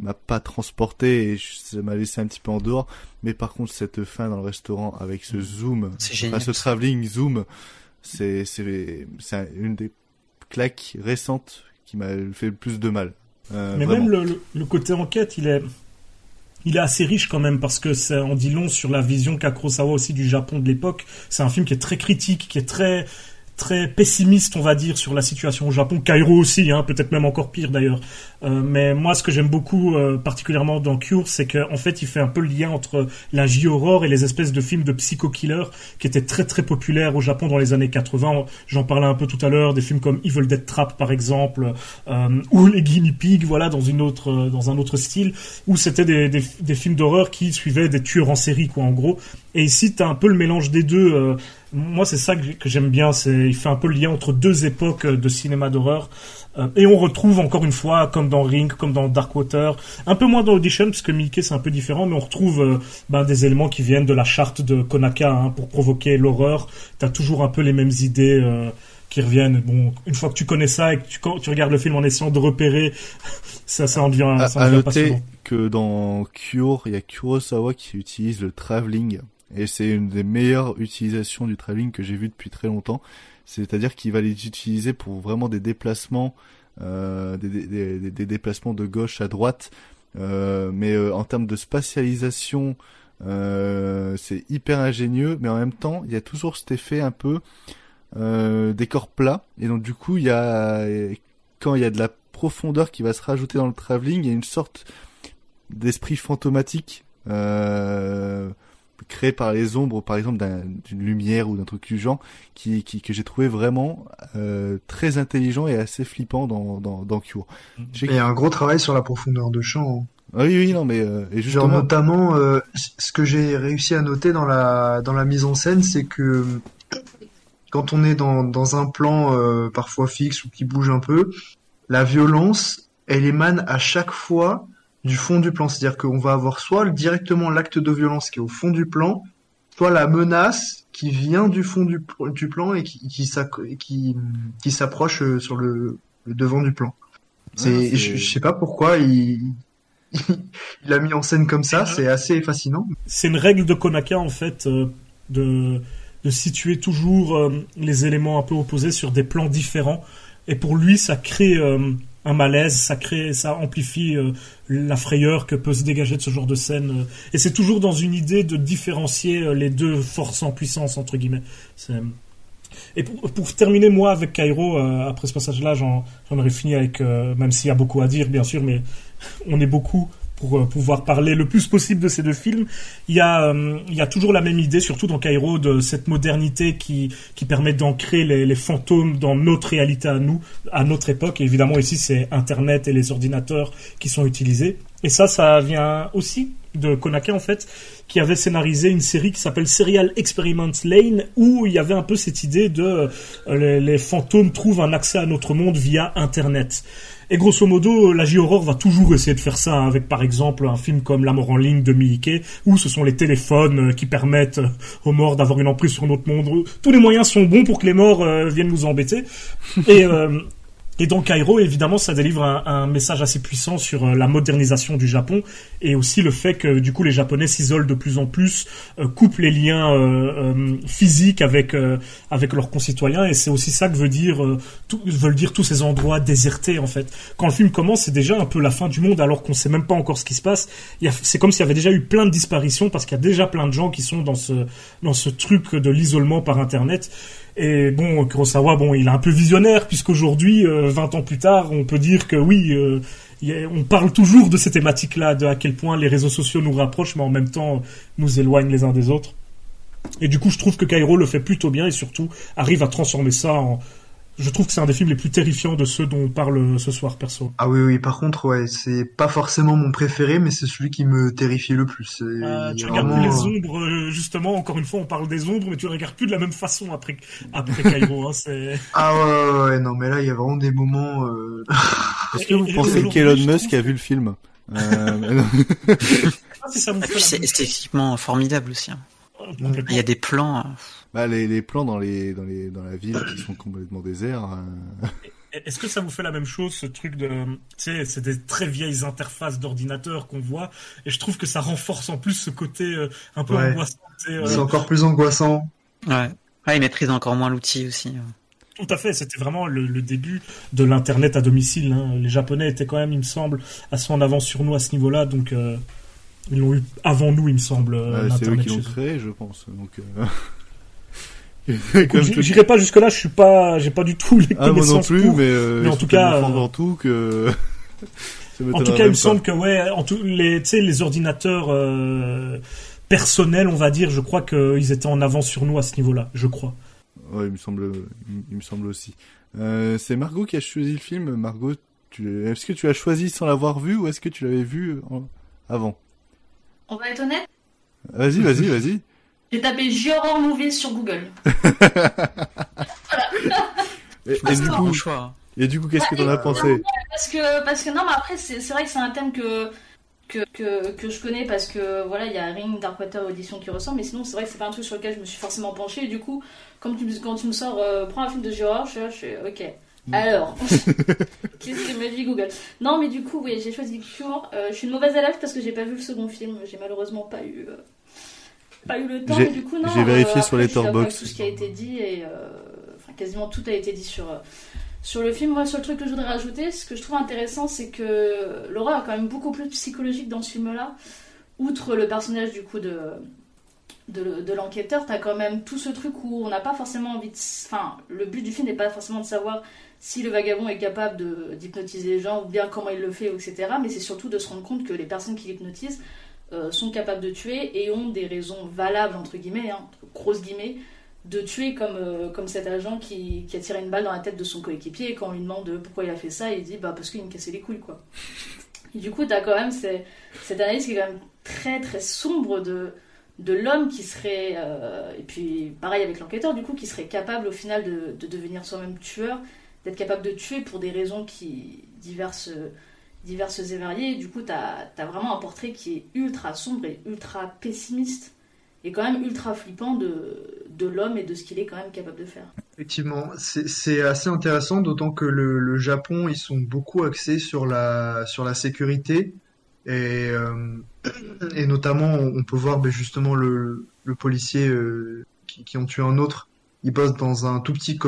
S5: m'a pas transporté et ça m'a laissé un petit peu en dehors. Mais par contre, cette fin dans le restaurant avec ce zoom, enfin, ce travelling zoom, c'est c'est une des claques récentes qui m'a fait le plus de mal.
S9: Euh, Mais vraiment. même le, le, côté enquête, il est, il est assez riche quand même parce que ça en dit long sur la vision qu'a Kurosawa aussi du Japon de l'époque. C'est un film qui est très critique, qui est très très pessimiste, on va dire, sur la situation au Japon. Cairo aussi, hein, peut-être même encore pire d'ailleurs. Euh, mais moi, ce que j'aime beaucoup, euh, particulièrement dans Cure, c'est qu'en fait, il fait un peu le lien entre la J-horror et les espèces de films de psycho-killer qui étaient très très populaires au Japon dans les années 80. J'en parlais un peu tout à l'heure, des films comme Evil Dead Trap par exemple, euh, ou les Guinea Pigs, voilà, dans une autre, dans un autre style, où c'était des, des, des, films d'horreur qui suivaient des tueurs en série, quoi, en gros. Et ici, t'as un peu le mélange des deux moi c'est ça que j'aime bien, c'est il fait un peu le lien entre deux époques de cinéma d'horreur. Euh, et on retrouve encore une fois, comme dans Ring, comme dans Darkwater, un peu moins dans Audition, parce que Mickey c'est un peu différent, mais on retrouve euh, ben, des éléments qui viennent de la charte de Konaka hein, pour provoquer l'horreur. T'as toujours un peu les mêmes idées euh, qui reviennent. Bon, une fois que tu connais ça et que tu, tu regardes le film en essayant de repérer, ça, ça en devient,
S5: à,
S9: ça en devient
S5: noter
S9: passionnant.
S5: que dans Cure, il y a Kurosawa qui utilise le travelling et c'est une des meilleures utilisations du travelling que j'ai vu depuis très longtemps. C'est-à-dire qu'il va les utiliser pour vraiment des déplacements, euh, des, déplacements de gauche à droite. Euh, mais euh, en termes de spatialisation, c'est hyper ingénieux. Mais en même temps, il y a toujours cet effet un peu décor plat. Et donc du coup, il y a quand il y a de la profondeur qui va se rajouter dans le travelling, il y a une sorte d'esprit fantomatique. Créé par les ombres, par exemple d'une lumière ou d'un truc du genre, qui, qui que j'ai trouvé vraiment euh, très intelligent et assez flippant dans dans, dans Cure.
S6: Il y a un gros travail sur la profondeur de champ.
S5: Ah oui, oui, non, mais euh, et justement...
S6: Genre notamment, euh, ce que j'ai réussi à noter dans la dans la mise en scène, c'est que quand on est dans dans un plan euh, parfois fixe ou qui bouge un peu, la violence, elle émane à chaque fois du fond du plan. C'est-à-dire qu'on va avoir soit directement l'acte de violence qui est au fond du plan, soit la menace qui vient du fond du, du plan et qui, qui, qui, qui s'approche euh, sur le, le, devant du plan. C'est, ah, je, je sais pas pourquoi il, il a mis en scène comme ça, c'est assez fascinant.
S9: C'est une règle de Konaka en fait euh, de, de situer toujours euh, les éléments un peu opposés sur des plans différents. Et pour lui, ça crée euh, un malaise, ça crée, ça amplifie euh, la frayeur que peut se dégager de ce genre de scène. euh. et c'est toujours dans une idée de différencier euh, les deux forces en puissance entre guillemets. Et pour, terminer moi avec Cairo, après ce passage-là, j'en j'en aurais fini avec, même s'il y a beaucoup à dire bien sûr, mais on est beaucoup pour euh, pouvoir parler le plus possible de ces deux films. Il y a, euh, il y a toujours la même idée, surtout dans Cairo, de cette modernité qui, permet d'ancrer les, fantômes dans notre réalité à nous, à notre époque. Évidemment, ici, c'est Internet et les ordinateurs qui sont utilisés. Et ça, ça vient aussi de Konaka, en fait, qui avait scénarisé une série qui s'appelle Serial Experiments Lane, où il y avait un peu cette idée de euh, les fantômes trouvent un accès à notre monde via Internet. Et grosso modo, la J-Horror va toujours essayer de faire ça hein, avec par exemple un film comme La mort en ligne de Miike, où ce sont les téléphones euh, qui permettent euh, aux morts d'avoir une emprise sur notre monde. Tous les moyens sont bons pour que les morts euh, viennent nous embêter. Et, euh, et dans Cairo, évidemment, ça délivre un, un message assez puissant sur euh, la modernisation du Japon et aussi le fait que du coup les Japonais s'isolent de plus en plus, euh, coupent les liens euh, euh, physiques avec avec leurs concitoyens et c'est aussi ça que veut dire tout, veulent dire tous ces endroits désertés en fait. Quand le film commence, c'est déjà un peu la fin du monde alors qu'on sait même pas encore ce qui se passe. C'est comme s'il y avait déjà eu plein de disparitions parce qu'il y a déjà plein de gens qui sont dans ce dans ce truc de l'isolement par internet. Et bon, Kurosawa, bon, il est un peu visionnaire puisqu'aujourd'hui, euh, 20 ans plus tard, on peut dire que oui, euh, on parle toujours de ces thématiques-là, de à quel point les réseaux sociaux nous rapprochent, mais en même temps nous éloignent les uns des autres. Et du coup, je trouve que Cairo le fait plutôt bien et surtout arrive à transformer ça en. Je trouve que c'est un des films les plus terrifiants de ceux dont on parle ce soir, perso.
S6: Ah oui, oui, par contre, ouais, c'est pas forcément mon préféré, mais c'est celui qui me terrifie le plus.
S9: Euh, tu regardes plus les
S6: euh,
S9: ombres, euh, justement, encore une fois, on parle des ombres, mais tu les regardes plus de la même façon après, après Cairo. Hein.
S6: Ah ouais, ouais, ouais, non, mais là, il y a vraiment des moments... euh,
S5: Est-ce que vous
S9: Et-
S5: pensez qu'Elon Musk a vu le film Euh,
S9: Ah,
S7: c'est
S9: même-
S7: esthétiquement formidable aussi. hein. Il y a des plans.
S5: Bah, les, les plans dans les dans les dans la ville qui sont complètement déserts. euh,
S9: Est-ce que ça vous fait la même chose, ce truc de... Tu sais, c'est des très vieilles interfaces d'ordinateur qu'on voit, et je trouve que ça renforce en plus ce côté euh, un peu
S6: Ouais.
S9: angoissant. euh,
S6: C'est encore plus angoissant.
S7: Ouais. Ouais, ils maîtrisent encore moins l'outil aussi. euh.
S9: Tout à fait, c'était vraiment le, le début de l'internet à domicile. hein. Les Japonais étaient quand même, il me semble, assez en avance sur nous à ce niveau-là, donc euh, ils l'ont eu avant nous, il me semble,
S5: ouais, c'est eux
S9: l'internet
S5: qui l'ont créé, je pense. Donc. euh,
S9: Écoute,
S5: comme
S9: j'i-
S5: tout-
S9: J'irai pas jusque là, je suis pas, j'ai pas du tout les
S5: Ah, moi non
S9: connaissances
S5: plus,
S9: pour,
S5: mais, euh,
S9: mais en tout cas, euh,
S5: dans tout que.
S9: En tout cas, il me semble que ouais, en tout, les, tu sais, les ordinateurs euh, personnels, on va dire, je crois qu'ils étaient en avance sur nous à ce niveau-là, je crois.
S5: Ouais, il me semble, il, me semble aussi. Euh, c'est Margot qui a choisi le film. Margot, tu, est-ce que tu as choisi sans l'avoir vu ou est-ce que tu l'avais vu en- avant?
S8: On va être honnête,
S5: Vas-y, vas-y, vas-y.
S8: J'ai tapé J-Horror Movie sur Google.
S5: Et, et du
S8: c'est
S5: coup,
S7: choix.
S5: et du coup, qu'est-ce que t'en as pensé
S8: Parce que, parce que non, mais après, c'est vrai que c'est un thème que, que, que, que je connais parce que voilà, il y a Ring, Darkwater, Audition qui ressemble, mais sinon, c'est vrai que c'est pas un truc sur lequel je me suis forcément penchée. Et du coup, comme tu, me- quand tu me sors, euh, prends un film de J-Horror, je suis là, je suis ok. Alors, qu'est-ce que me dit Google? Non, mais du coup, oui, j'ai choisi Cure. Euh, je suis une mauvaise élève parce que j'ai pas vu le second film. J'ai malheureusement pas eu, euh, pas eu le temps.
S5: J'ai-
S8: Mais du coup, non.
S5: j'ai vérifié sur Letterboxd.
S8: avec Tout ce qui a été dit et euh, enfin, quasiment tout a été dit sur. euh, sur le film, moi, le seul truc que je voudrais rajouter, ce que je trouve intéressant, c'est que l'horreur est quand même beaucoup plus psychologique dans ce film-là. Outre le personnage, du coup, de, de, de l'enquêteur, t'as quand même tout ce truc où on n'a pas forcément envie de... Enfin, le but du film n'est pas forcément de savoir si le vagabond est capable de- d'hypnotiser les gens ou bien comment il le fait, etc. Mais c'est surtout de se rendre compte que les personnes qui l'hypnotisent euh, sont capables de tuer et ont des raisons valables, entre guillemets, hein, grosses guillemets, de tuer comme, euh, comme cet agent qui, qui a tiré une balle dans la tête de son coéquipier et quand on lui demande pourquoi il a fait ça, il dit bah parce qu'il me cassait les couilles quoi. Du coup, t'as quand même cette analyse qui est quand même très très sombre de, de l'homme qui serait, euh, et puis pareil avec l'enquêteur du coup, qui serait capable au final de, de devenir soi-même tueur, d'être capable de tuer pour des raisons qui diverses, diverses et variées. Du coup, t'as as vraiment un portrait qui est ultra sombre et ultra pessimiste et quand même ultra flippant de, de l'homme et de ce qu'il est quand même capable de faire.
S6: Effectivement, c'est assez intéressant, d'autant que le, le Japon, ils sont beaucoup axés sur la, sur la sécurité. Et, euh, et notamment, on peut voir ben, justement le, le policier euh, qui, qui ont tué un autre. Il bosse dans un tout petit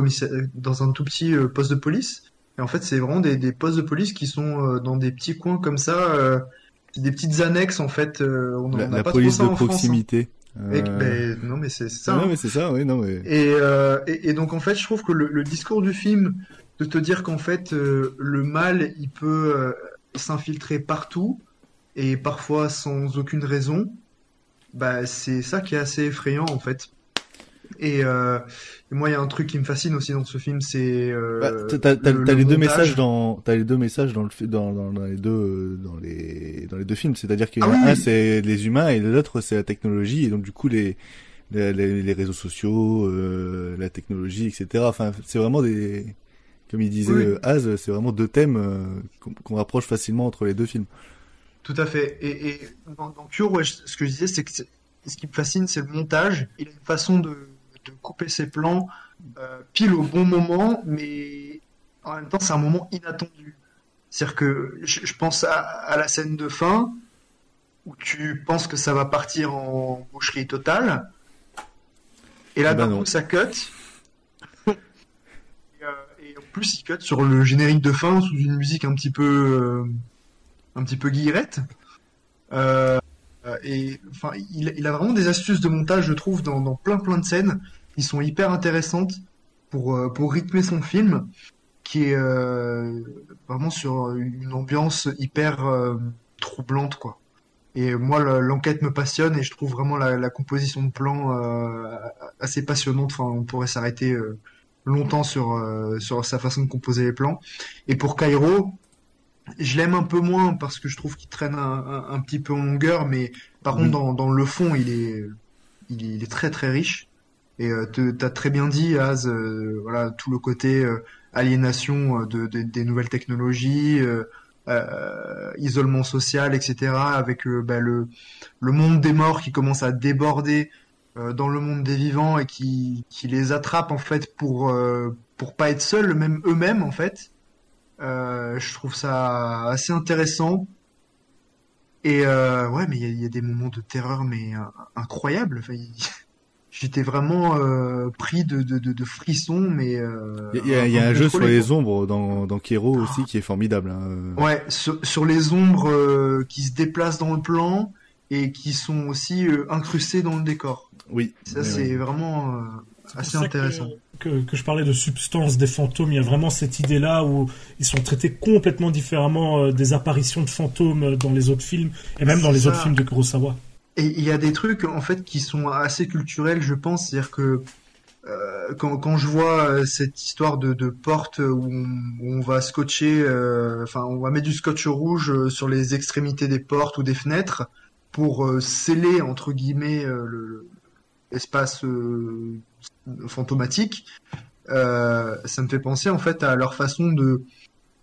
S6: dans un tout petit euh, poste de police. Et en fait, c'est vraiment des, des postes de police qui sont euh, dans des petits coins comme ça, euh, des petites annexes en fait. euh, on n'a
S5: la
S6: pas
S5: police
S6: trop ça
S5: de
S6: en France, hein.
S5: proximité.
S6: Et-
S5: Euh,
S6: ben, non mais c'est ça.
S5: Non, mais c'est ça, oui, non, mais.
S6: Et, euh, et, et donc en fait, je trouve que le, le discours du film, de te dire qu'en fait euh, le mal, il peut euh, s'infiltrer partout et parfois sans aucune raison, bah c'est ça qui est assez effrayant en fait. Et, euh, et moi, il y a un truc qui me fascine aussi dans ce film, c'est euh,
S5: Bah, t'as, t'as- t'as-
S6: le-
S5: t'as
S6: le
S5: les deux messages dans, t'as les deux messages dans le, dans, dans, dans les deux, dans les, dans les deux films. C'est-à-dire qu'il y en a
S6: Ah oui,
S5: un,
S6: oui.
S5: c'est les humains et l'autre, c'est la technologie. Et donc, du coup, les, les, réseaux sociaux, euh, la technologie, etc. Enfin, c'est vraiment des, comme il disait
S6: Oui.
S5: Az, c'est vraiment deux thèmes euh, qu'on, qu'on rapproche facilement entre les deux films.
S6: Tout à fait. Et, et dans, dans Cure, ouais, ce que je disais, c'est que c'est- ce qui me fascine, c'est le montage. Il a une façon de, de couper ses plans euh, pile au bon moment, mais en même temps, c'est un moment inattendu. C'est-à-dire que je, je pense à, à la scène de fin où tu penses que ça va partir en boucherie totale, et là,
S5: Eh ben
S6: d'un coup, ça cut. et, euh, et en plus, il cut sur le générique de fin sous une musique un petit peu, euh, un petit peu guillerette. Euh, et enfin, il, a vraiment des astuces de montage, je trouve, dans, plein plein de scènes qui sont hyper intéressantes pour euh, pour rythmer son film, qui est euh, vraiment sur une ambiance hyper euh, troublante, quoi. Et moi, le- l'enquête me passionne et je trouve vraiment la, composition de plan euh, assez passionnante. Enfin, on pourrait s'arrêter euh, longtemps sur, euh, sur sa façon de composer les plans. Et pour Cairo, je l'aime un peu moins parce que je trouve qu'il traîne un, un- un petit peu en longueur, mais par contre, dans, dans le fond, il est, il est, il est très très riche. Et euh, t'as très bien dit, Az, euh, voilà, tout le côté euh, aliénation euh, de, de- des nouvelles technologies, isolement social, etc. Avec bah, le, le monde des morts qui commence à déborder dans le monde des vivants et qui, qui les attrape en fait pour pour pas être seuls, même eux-mêmes en fait. Euh, je trouve ça assez intéressant. Et euh, ouais, mais il y, a- il y a des moments de terreur mais euh, incroyables. Enfin, J'étais vraiment euh, pris de, de, de, de frissons, mais euh,
S5: Il y a, y a un jeu sur les ombres dans, dans Kero aussi qui est formidable. hein. Euh,
S6: Ouais, sur, sur les ombres euh, qui se déplacent dans le plan et qui sont aussi euh, incrustées dans le décor.
S5: Oui.
S6: Ça, c'est
S5: oui.
S6: vraiment euh, assez
S9: que-
S6: intéressant.
S9: Que, que je parlais de substance des fantômes, il y a vraiment cette idée-là où ils sont traités complètement différemment euh, des apparitions de fantômes euh, dans les autres films et même dans les
S6: Ça.
S9: autres films de Kurosawa.
S6: Et il y a des trucs en fait qui sont assez culturels, je pense. C'est-à-dire que euh, quand, quand je vois cette histoire de, de porte où on, où on va scotcher, euh, enfin on va mettre du scotch rouge sur les extrémités des portes ou des fenêtres pour euh, sceller entre guillemets euh, le- l'espace euh, ça me fait penser en fait à leur façon de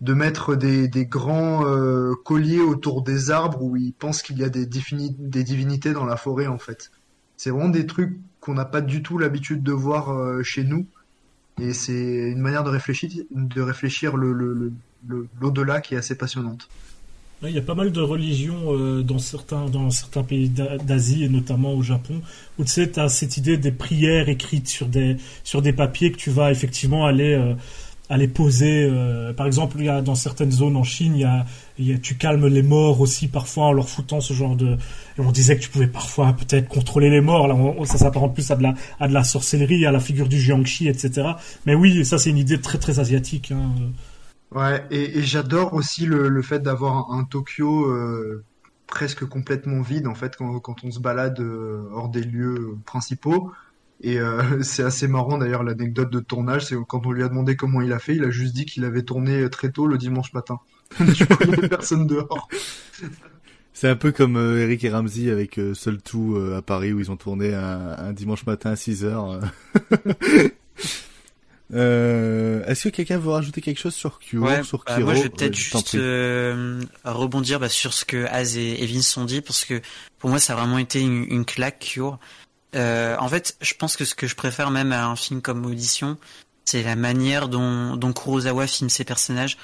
S6: de mettre des, des grands euh, colliers autour des arbres où ils pensent qu'il y a des, des divinités dans la forêt en fait. C'est vraiment des trucs qu'on n'a pas du tout l'habitude de voir euh, chez nous. Et c'est une manière de réfléchir, de réfléchir le, le, l'au-delà qui est assez passionnante.
S9: Il y a pas mal de religions euh, dans certains dans certains pays d'A- d'Asie et notamment au Japon où tu sais as cette idée des prières écrites sur des sur des papiers que tu vas effectivement aller euh, aller poser. euh, par exemple, y a dans certaines zones en Chine, y a, y a- tu calmes les morts aussi parfois en leur foutant ce genre de. et on disait que tu pouvais parfois peut-être contrôler les morts. Là, ça s'apparente plus à de la à de la sorcellerie, à la figure du Jiangxi, etc. Mais oui, ça c'est une idée très très asiatique. Hein.
S6: Ouais, et, j'adore aussi le, le fait d'avoir un, Tokyo euh, presque complètement vide en fait quand, quand on se balade euh, hors des lieux principaux. Et euh, c'est assez marrant d'ailleurs l'anecdote de tournage, c'est quand on lui a demandé comment il a fait, il a juste dit qu'il avait tourné très tôt le dimanche matin. il n'y avait personne dehors.
S5: C'est un peu comme Eric et Ramsey avec Seul Tout à Paris où ils ont tourné un, un dimanche matin à 6 heures. Euh, Est-ce que quelqu'un veut rajouter quelque chose sur Kyo,
S7: Ouais,
S5: sur
S7: bah,
S5: Kiro
S7: moi je vais peut-être
S5: t'en
S7: juste euh, rebondir bah, sur ce que Az et, Vince ont dit parce que pour moi ça a vraiment été une, une claque Cure. Euh, en fait, je pense que ce que je préfère même à un film comme Audition, c'est la manière dont, dont Kurosawa filme ses personnages.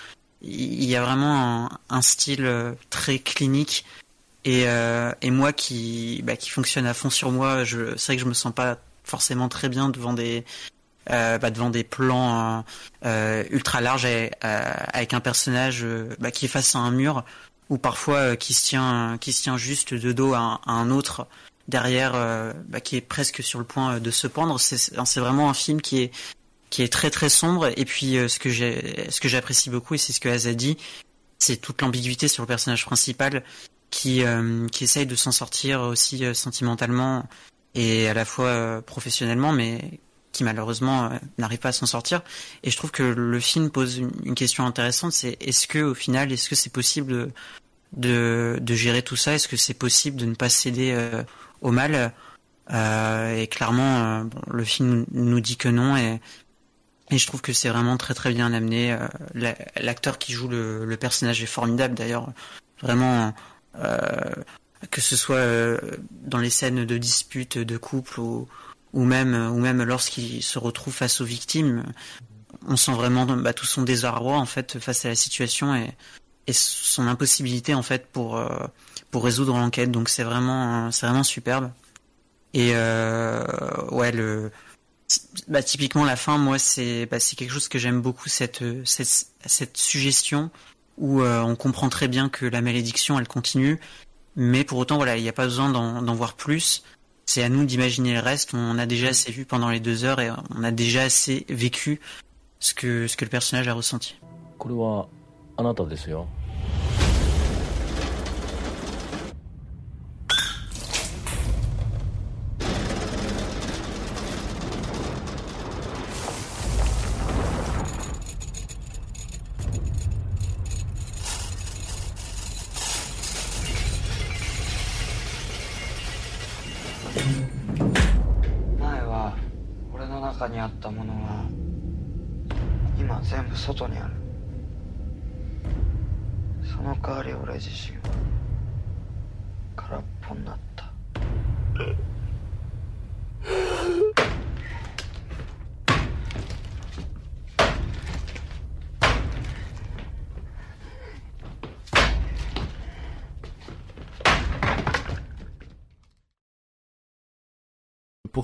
S7: Il y a vraiment un, un style euh, très clinique et, euh, et moi qui bah, qui fonctionne à fond sur moi, c'est vrai que je me sens pas forcément très bien devant des euh, bah, devant des plans euh, euh, ultra larges et, euh, avec un personnage euh, bah, qui est face à un mur ou parfois euh, qui se tient qui se tient juste de dos à un, autre derrière bah, qui est presque sur le point de se pendre. C'est vraiment un film qui est qui est très très sombre. Et puis ce que j'ai ce que j'apprécie beaucoup et c'est ce que Az a dit c'est toute l'ambiguïté sur le personnage principal qui qui essaye de s'en sortir aussi sentimentalement et à la fois professionnellement mais qui malheureusement euh, n'arrive pas à s'en sortir et je trouve que le film pose une, question intéressante c'est est-ce que au final est-ce que c'est possible de, de gérer tout ça? Est-ce que c'est possible de ne pas céder euh, au mal? Euh, et clairement bon, le film nous dit que non et et je trouve que c'est vraiment très très bien amené. La- L'acteur qui joue le, le personnage est formidable d'ailleurs. Vraiment, que ce soit dans les scènes de dispute de couple ou, ou même ou même lorsqu'il se retrouve face aux victimes, on sent vraiment bah, tout son désarroi en fait face à la situation et, et son impossibilité en fait pour euh, pour résoudre l'enquête. Donc c'est vraiment c'est vraiment superbe. Et euh, ouais le bah, typiquement la fin moi c'est bah, c'est quelque chose que j'aime beaucoup cette cette cette suggestion où euh, on comprend très bien que la malédiction elle continue mais pour autant voilà il n'y a pas besoin d'en d'en voir plus c'est à nous d'imaginer le reste on a déjà assez vu pendant les deux heures et on a déjà assez vécu ce que ce que le personnage a ressenti
S12: これはあなたですよ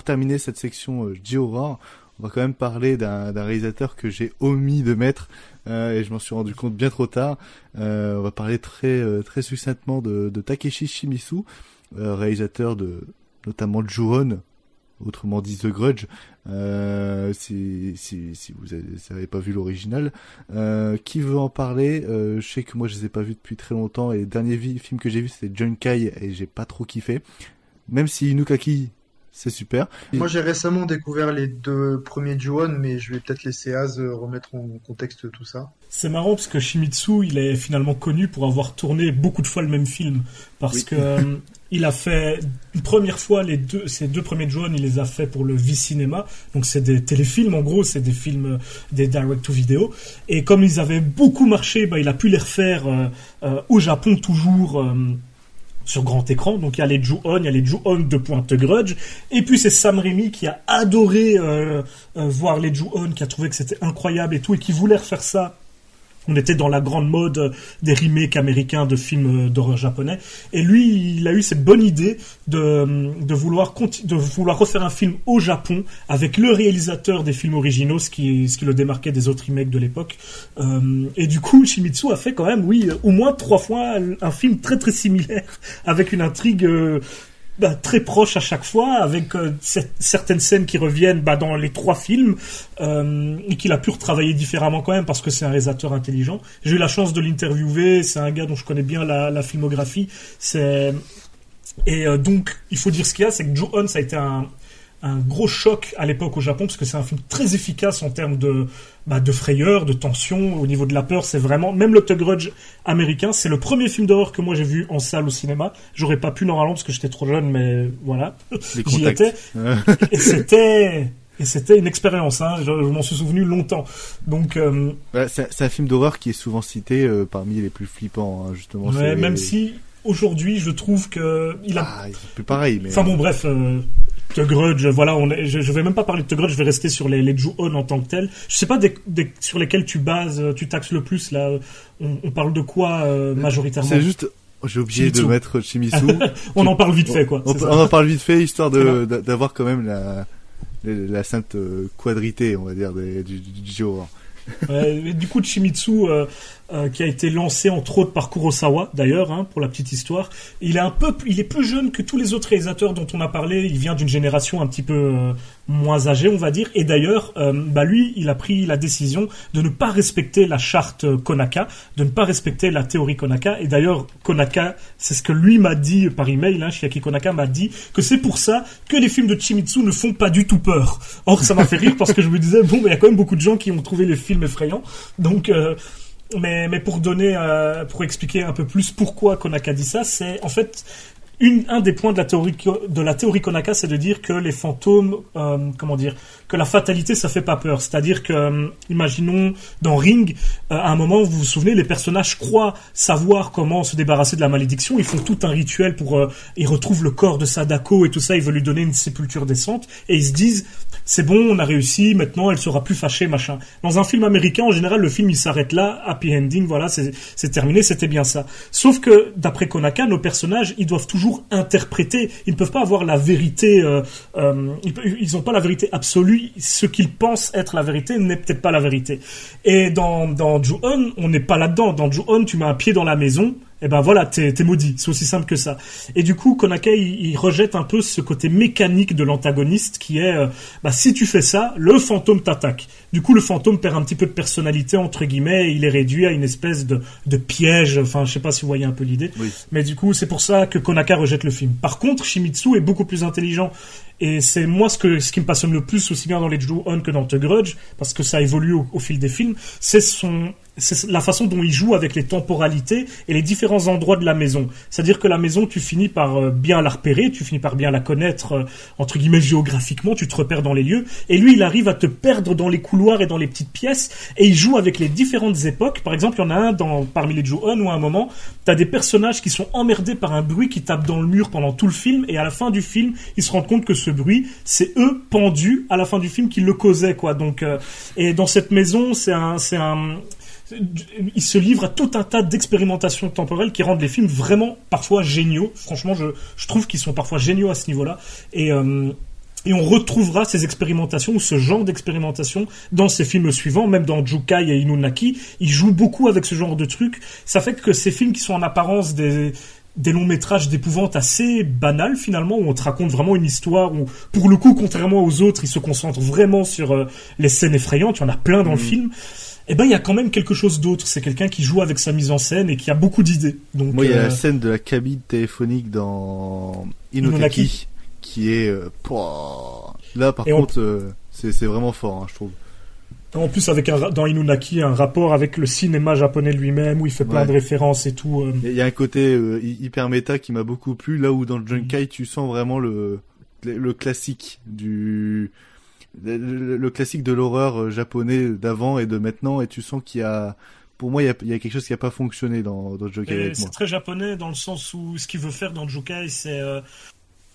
S5: Terminer cette section euh, J-Horror, on va quand même parler d'un réalisateur que j'ai omis de mettre euh, et je m'en suis rendu compte bien trop tard. Euh, on va parler très très succinctement de, Takeshi Shimizu, réalisateur de notamment Ju-On, autrement dit The Grudge, si, vous n'avez pas vu l'original. qui veut en parler? Je sais que moi je les ai pas vus depuis très longtemps et le dernier film que j'ai vu c'était Junkai et j'ai pas trop kiffé. Même si Inukaki c'est super.
S6: Moi, j'ai récemment découvert les deux premiers Ju-On, mais je vais peut-être laisser Az euh, remettre en contexte tout ça.
S9: C'est marrant parce que Shimizu, il est finalement connu pour avoir tourné beaucoup de fois le même film. Parce que euh, il a fait une première fois les deux, ces deux premiers Ju-On, il les a fait pour le V-Cinéma. Donc c'est des téléfilms en gros, c'est des films, euh, des direct-to-video. Et comme ils avaient beaucoup marché, bah, il a pu les refaire au Japon toujours sur grand écran. Donc il y a les Ju-On, il y a les Ju-On de Pointe Grudge. Et puis c'est Sam Raimi qui a adoré euh, euh, voir les Ju-On, qui a trouvé que c'était incroyable et tout, et qui voulait refaire ça on était dans la grande mode des remakes américains de films d'horreur japonais. Et lui, il a eu cette bonne idée de, vouloir, refaire un film au Japon avec le réalisateur des films originaux, ce qui, le démarquait des autres remakes de l'époque. Euh, et du coup, Shimizu a fait quand même, oui, au moins trois fois un film très très similaire avec une intrigue euh, bah, très proche à chaque fois, avec euh, certaines scènes qui reviennent bah, dans les trois films, euh, et qu'il a pu retravailler différemment quand même, parce que c'est un réalisateur intelligent. J'ai eu la chance de l'interviewer, c'est un gars dont je connais bien la, la filmographie. C'est Et euh, donc, il faut dire ce qu'il y a, c'est que Joe Hunt, ça a été un, un gros choc à l'époque au Japon, parce que c'est un film très efficace en termes de bah, de frayeur, de tension, au niveau de la peur, c'est vraiment même le Grudge américain, c'est le premier film d'horreur que moi j'ai vu en salle au cinéma. J'aurais pas pu normalement parce que j'étais trop jeune, mais voilà, j'y étais. et c'était et c'était une expérience, hein. je, m'en suis souvenu longtemps. Donc, euh...
S5: c'est un film d'horreur qui est souvent cité euh, parmi les plus flippants, hein, justement.
S9: Ouais, même si aujourd'hui, je trouve que il a.
S5: Ah, c'est plus pareil, mais.
S9: Enfin bon, bref, euh, The Grudge, voilà, on je, je, vais même pas parler de The Grudge, je vais rester sur les, les Ju-On en tant que tel. Je sais pas des, sur lesquels tu bases, tu taxes le plus là. On, on parle de quoi euh, majoritairement?
S5: C'est juste, j'ai oublié de mettre Shimizu.
S9: on en parle vite fait quoi.
S5: On, en parle vite fait histoire de d'avoir quand même la la sainte euh, quadrité, on va dire, du, du, du
S9: euh, du coup, Shimizu, euh, euh, qui a été lancé entre autres par Kurosawa, d'ailleurs, hein, pour la petite histoire, il est un peu, il est plus jeune que tous les autres réalisateurs dont on a parlé. Il vient d'une génération un petit peu euh, moins âgée, on va dire. Et d'ailleurs, euh, bah lui, il a pris la décision de ne pas respecter la charte Konaka, de ne pas respecter la théorie Konaka. Et d'ailleurs, Konaka, c'est ce que lui m'a dit par email. Hein, Shiaki Konaka m'a dit que c'est pour ça que les films de Shimizu ne font pas du tout peur. Or, ça m'a fait rire parce que je me disais bon, il y a quand même beaucoup de gens qui ont trouvé les films effrayants. Donc mais, mais pour donner, euh, pour expliquer un peu plus pourquoi Konaka dit ça, c'est en fait un des points de la théorie de la théorie Konaka, c'est de dire que les fantômes, euh, comment dire, que la fatalité, ça fait pas peur. C'est-à-dire que, euh, imaginons dans Ring, euh, à un moment, vous vous souvenez, les personnages croient savoir comment se débarrasser de la malédiction. Ils font tout un rituel pour, ils retrouvent le corps de Sadako et tout ça. Ils veulent lui donner une sépulture décente et ils se disent, c'est bon, on a réussi. Maintenant, elle sera plus fâchée, machin. Dans un film américain, en général, le film il s'arrête là, happy ending, voilà, c'est terminé, c'était bien ça. Sauf que d'après Konaka, nos personnages, ils doivent toujours interpréter. Ils ne peuvent pas avoir la vérité. Euh, euh, ils n'ont pas la vérité absolue. Ce qu'ils pensent être la vérité n'est peut-être pas la vérité. Et dans dans Ju-On, on n'est pas là-dedans. Dans Ju-On, tu mets un pied dans la maison et eh ben voilà, t'es maudit. C'est aussi simple que ça. Et du coup, Konaka, il, rejette un peu ce côté mécanique de l'antagoniste qui est, euh, bah, si tu fais ça, le fantôme t'attaque. Du coup, le fantôme perd un petit peu de personnalité, entre guillemets, et il est réduit à une espèce de, de piège. Enfin, je sais pas si vous voyez un peu l'idée. Mais du coup, c'est pour ça que Konaka rejette le film. Par contre, Shimizu est beaucoup plus intelligent. Et c'est moi ce, que, ce qui me passionne le plus, aussi bien dans les Ju-On que dans The Grudge, parce que ça évolue au, au fil des films, c'est son c'est la façon dont il joue avec les temporalités et les différents endroits de la maison. C'est-à-dire que la maison, tu finis par euh, bien la repérer, tu finis par bien la connaître, euh, entre guillemets, géographiquement, tu te repères dans les lieux. Et lui, il arrive à te perdre dans les couloirs et dans les petites pièces. Et il joue avec les différentes époques. Par exemple, il y en a un dans, parmi les Ju-On où à un moment, t'as des personnages qui sont emmerdés par un bruit qui tape dans le mur pendant tout le film. Et à la fin du film, ils se rendent compte que ce bruit, c'est eux pendus à la fin du film qui le causaient, quoi. Donc, euh, et dans cette maison, c'est un, c'est un, il se livre à tout un tas d'expérimentations temporelles qui rendent les films vraiment parfois géniaux. Franchement, je, je trouve qu'ils sont parfois géniaux à ce niveau-là. Et, euh, et on retrouvera ces expérimentations ou ce genre d'expérimentation dans ces films suivants, même dans Jukai et Inunaki. Ils jouent beaucoup avec ce genre de trucs. Ça fait que ces films qui sont en apparence des, des longs métrages d'épouvante assez banals finalement où on te raconte vraiment une histoire où pour le coup contrairement aux autres ils se concentrent vraiment sur euh, les scènes effrayantes il y en a plein dans le film eh ben il y a quand même quelque chose d'autre c'est quelqu'un qui joue avec sa mise en scène et qui a beaucoup d'idées donc
S5: moi il y a
S9: euh,
S5: la scène de la cabine téléphonique dans Inokaki,
S9: Inokaki.
S5: qui est euh, là par
S9: Et on-
S5: contre euh, c'est vraiment fort hein, je trouve
S9: En plus, avec un, dans Inunaki, un rapport avec le cinéma japonais lui-même, où il fait plein
S5: Ouais.
S9: de références et tout. euh.
S5: Il y a un côté euh, hy- hyper méta qui m'a beaucoup plu, là où dans le Junkai tu sens vraiment le, le classique du le, classique de l'horreur euh, japonais d'avant et de maintenant, et tu sens qu'il y a pour moi il y a, il y a quelque chose qui a pas fonctionné dans dans moi.
S9: C'est très japonais dans le sens où ce qu'il veut faire dans Jukai, c'est euh,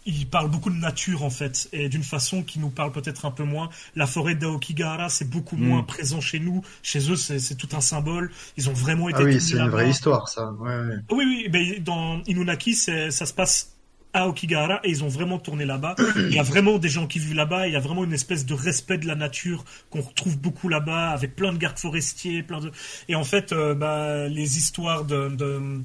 S9: il parle beaucoup de nature en fait et d'une façon qui nous parle peut-être un peu moins. La forêt d'Aokigahara, c'est beaucoup
S6: Mm.
S9: moins présent chez nous. Chez eux, c'est tout un symbole. Ils ont vraiment été
S6: Ah oui, c'est une vraie histoire, ça. Ouais, ouais.
S9: Oui, oui, ben, dans Inunaki, ça se passe à Okigahara et ils ont vraiment tourné là-bas. Il y a vraiment des gens qui vivent là-bas. Il y a vraiment une espèce de respect de la nature qu'on retrouve beaucoup là-bas, avec plein de gardes forestiers, plein de. Et en fait, euh, bah, les histoires de, de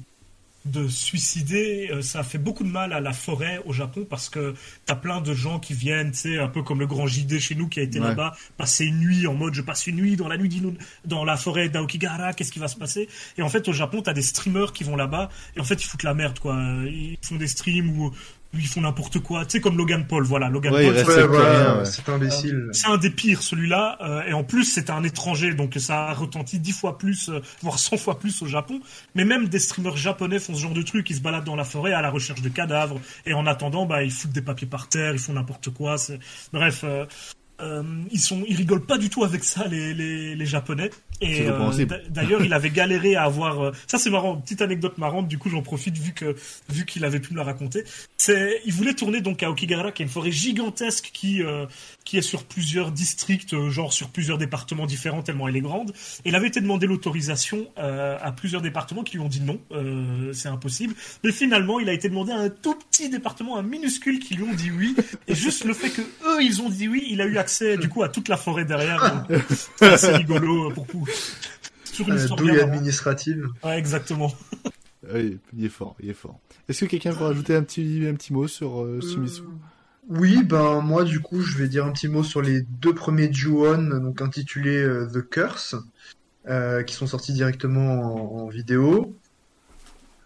S9: de suicider, euh, ça fait beaucoup de mal à la forêt au Japon parce que t'as plein de gens qui viennent, tu sais, un peu comme le grand JD chez nous qui a été
S5: Ouais.
S9: là-bas, passer une nuit en mode je passe une nuit dans la nuit dans la forêt d'Aokigahara, qu'est-ce qui va se passer? Et en fait au Japon t'as des streamers qui vont là-bas et en fait ils foutent la merde quoi, ils font des streams où ils font n'importe quoi, tu sais comme Logan Paul, voilà, Logan
S5: Ouais,
S9: Paul. c'est-
S5: ouais.
S6: Imbécile.
S9: c'est un des pires, celui-là. euh, et en plus, c'est un étranger, donc ça a retenti dix fois plus, euh, voire 100 fois plus au Japon. Mais même des streamers japonais font ce genre de truc. Ils se baladent dans la forêt à la recherche de cadavres. Et en attendant, bah, ils foutent des papiers par terre, ils font n'importe quoi. c'est- Bref, euh, euh, ils sont, ils rigolent pas du tout avec ça, les, les, les Japonais. Et euh, d'ailleurs, il avait galéré à avoir. euh, Ça, c'est marrant. Petite anecdote marrante. Du coup, j'en profite vu que vu qu'il avait pu me la raconter. C'est, il voulait tourner donc à Okigahara, qui est une forêt gigantesque qui euh, qui est sur plusieurs districts, euh, genre sur plusieurs départements différents tellement elle est grande. Et il avait été demandé l'autorisation euh, à plusieurs départements qui lui ont dit non, euh, c'est impossible. Mais finalement, il a été demandé à un tout petit département, un minuscule, qui lui ont dit oui. Et juste le fait que eux, ils ont dit oui, il a eu accès du coup à toute la forêt derrière. C'est rigolo pour pour- sur une
S6: Euh,
S9: histoire
S6: douille
S9: bien marrante.
S6: administrative.
S9: Ouais, exactement.
S5: Oui, il est fort, il est fort. Est-ce que quelqu'un veut rajouter un petit un petit mot sur euh, Sumisu?
S6: Oui, ben moi du coup je vais dire un petit mot sur les deux premiers Ju-On, donc intitulés euh, The Curse, euh, qui sont sortis directement en, en vidéo.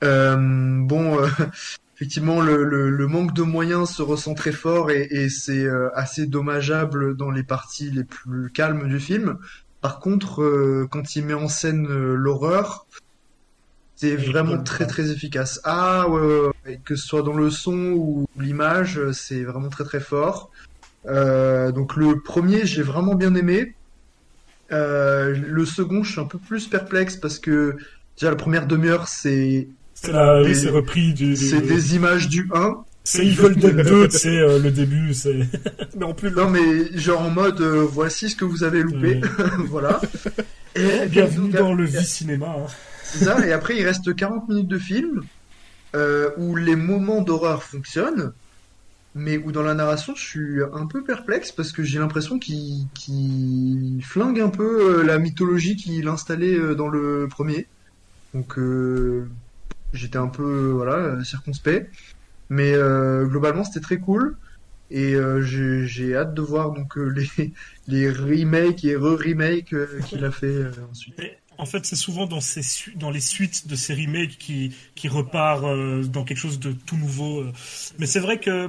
S6: Euh, bon, euh, effectivement le, le- le manque de moyens se ressent très fort et, et c'est euh, assez dommageable dans les parties les plus calmes du film. Par contre, euh, quand il met en scène euh, l'horreur, c'est vraiment très très efficace. Ah ouais, ouais, ouais, que ce soit dans le son ou l'image, euh, c'est vraiment très très fort. Euh, donc le premier, j'ai vraiment bien aimé. Le second, je suis un peu plus perplexe parce que déjà la première demi-heure, c'est
S9: C'est la- oui,
S6: des-
S9: c'est repris du.
S6: c'est des images du 1.
S9: C'est Evil Dead 2, tu sais, euh, le début, c'est. mais en plus.
S6: Non mais genre en mode euh, voici ce que vous avez loupé, voilà. Et
S9: Bienvenue
S6: donc,
S9: dans le vie cinéma. hein.
S6: C'est ça, et après il reste 40 minutes de film euh, où les moments d'horreur fonctionnent, mais où dans la narration je suis un peu perplexe parce que j'ai l'impression qu'il qu'il flingue un peu euh, la mythologie qu'il installait dans le premier. Donc j'étais un peu voilà circonspect, mais euh, globalement c'était très cool. Et euh, j'ai hâte de voir donc euh, les, les remakes et re-remakes qu'il a fait ensuite.
S9: Et en fait, c'est souvent dans, ces dans les suites de ces remakes qui, qui repart euh, dans quelque chose de tout nouveau. Mais c'est vrai que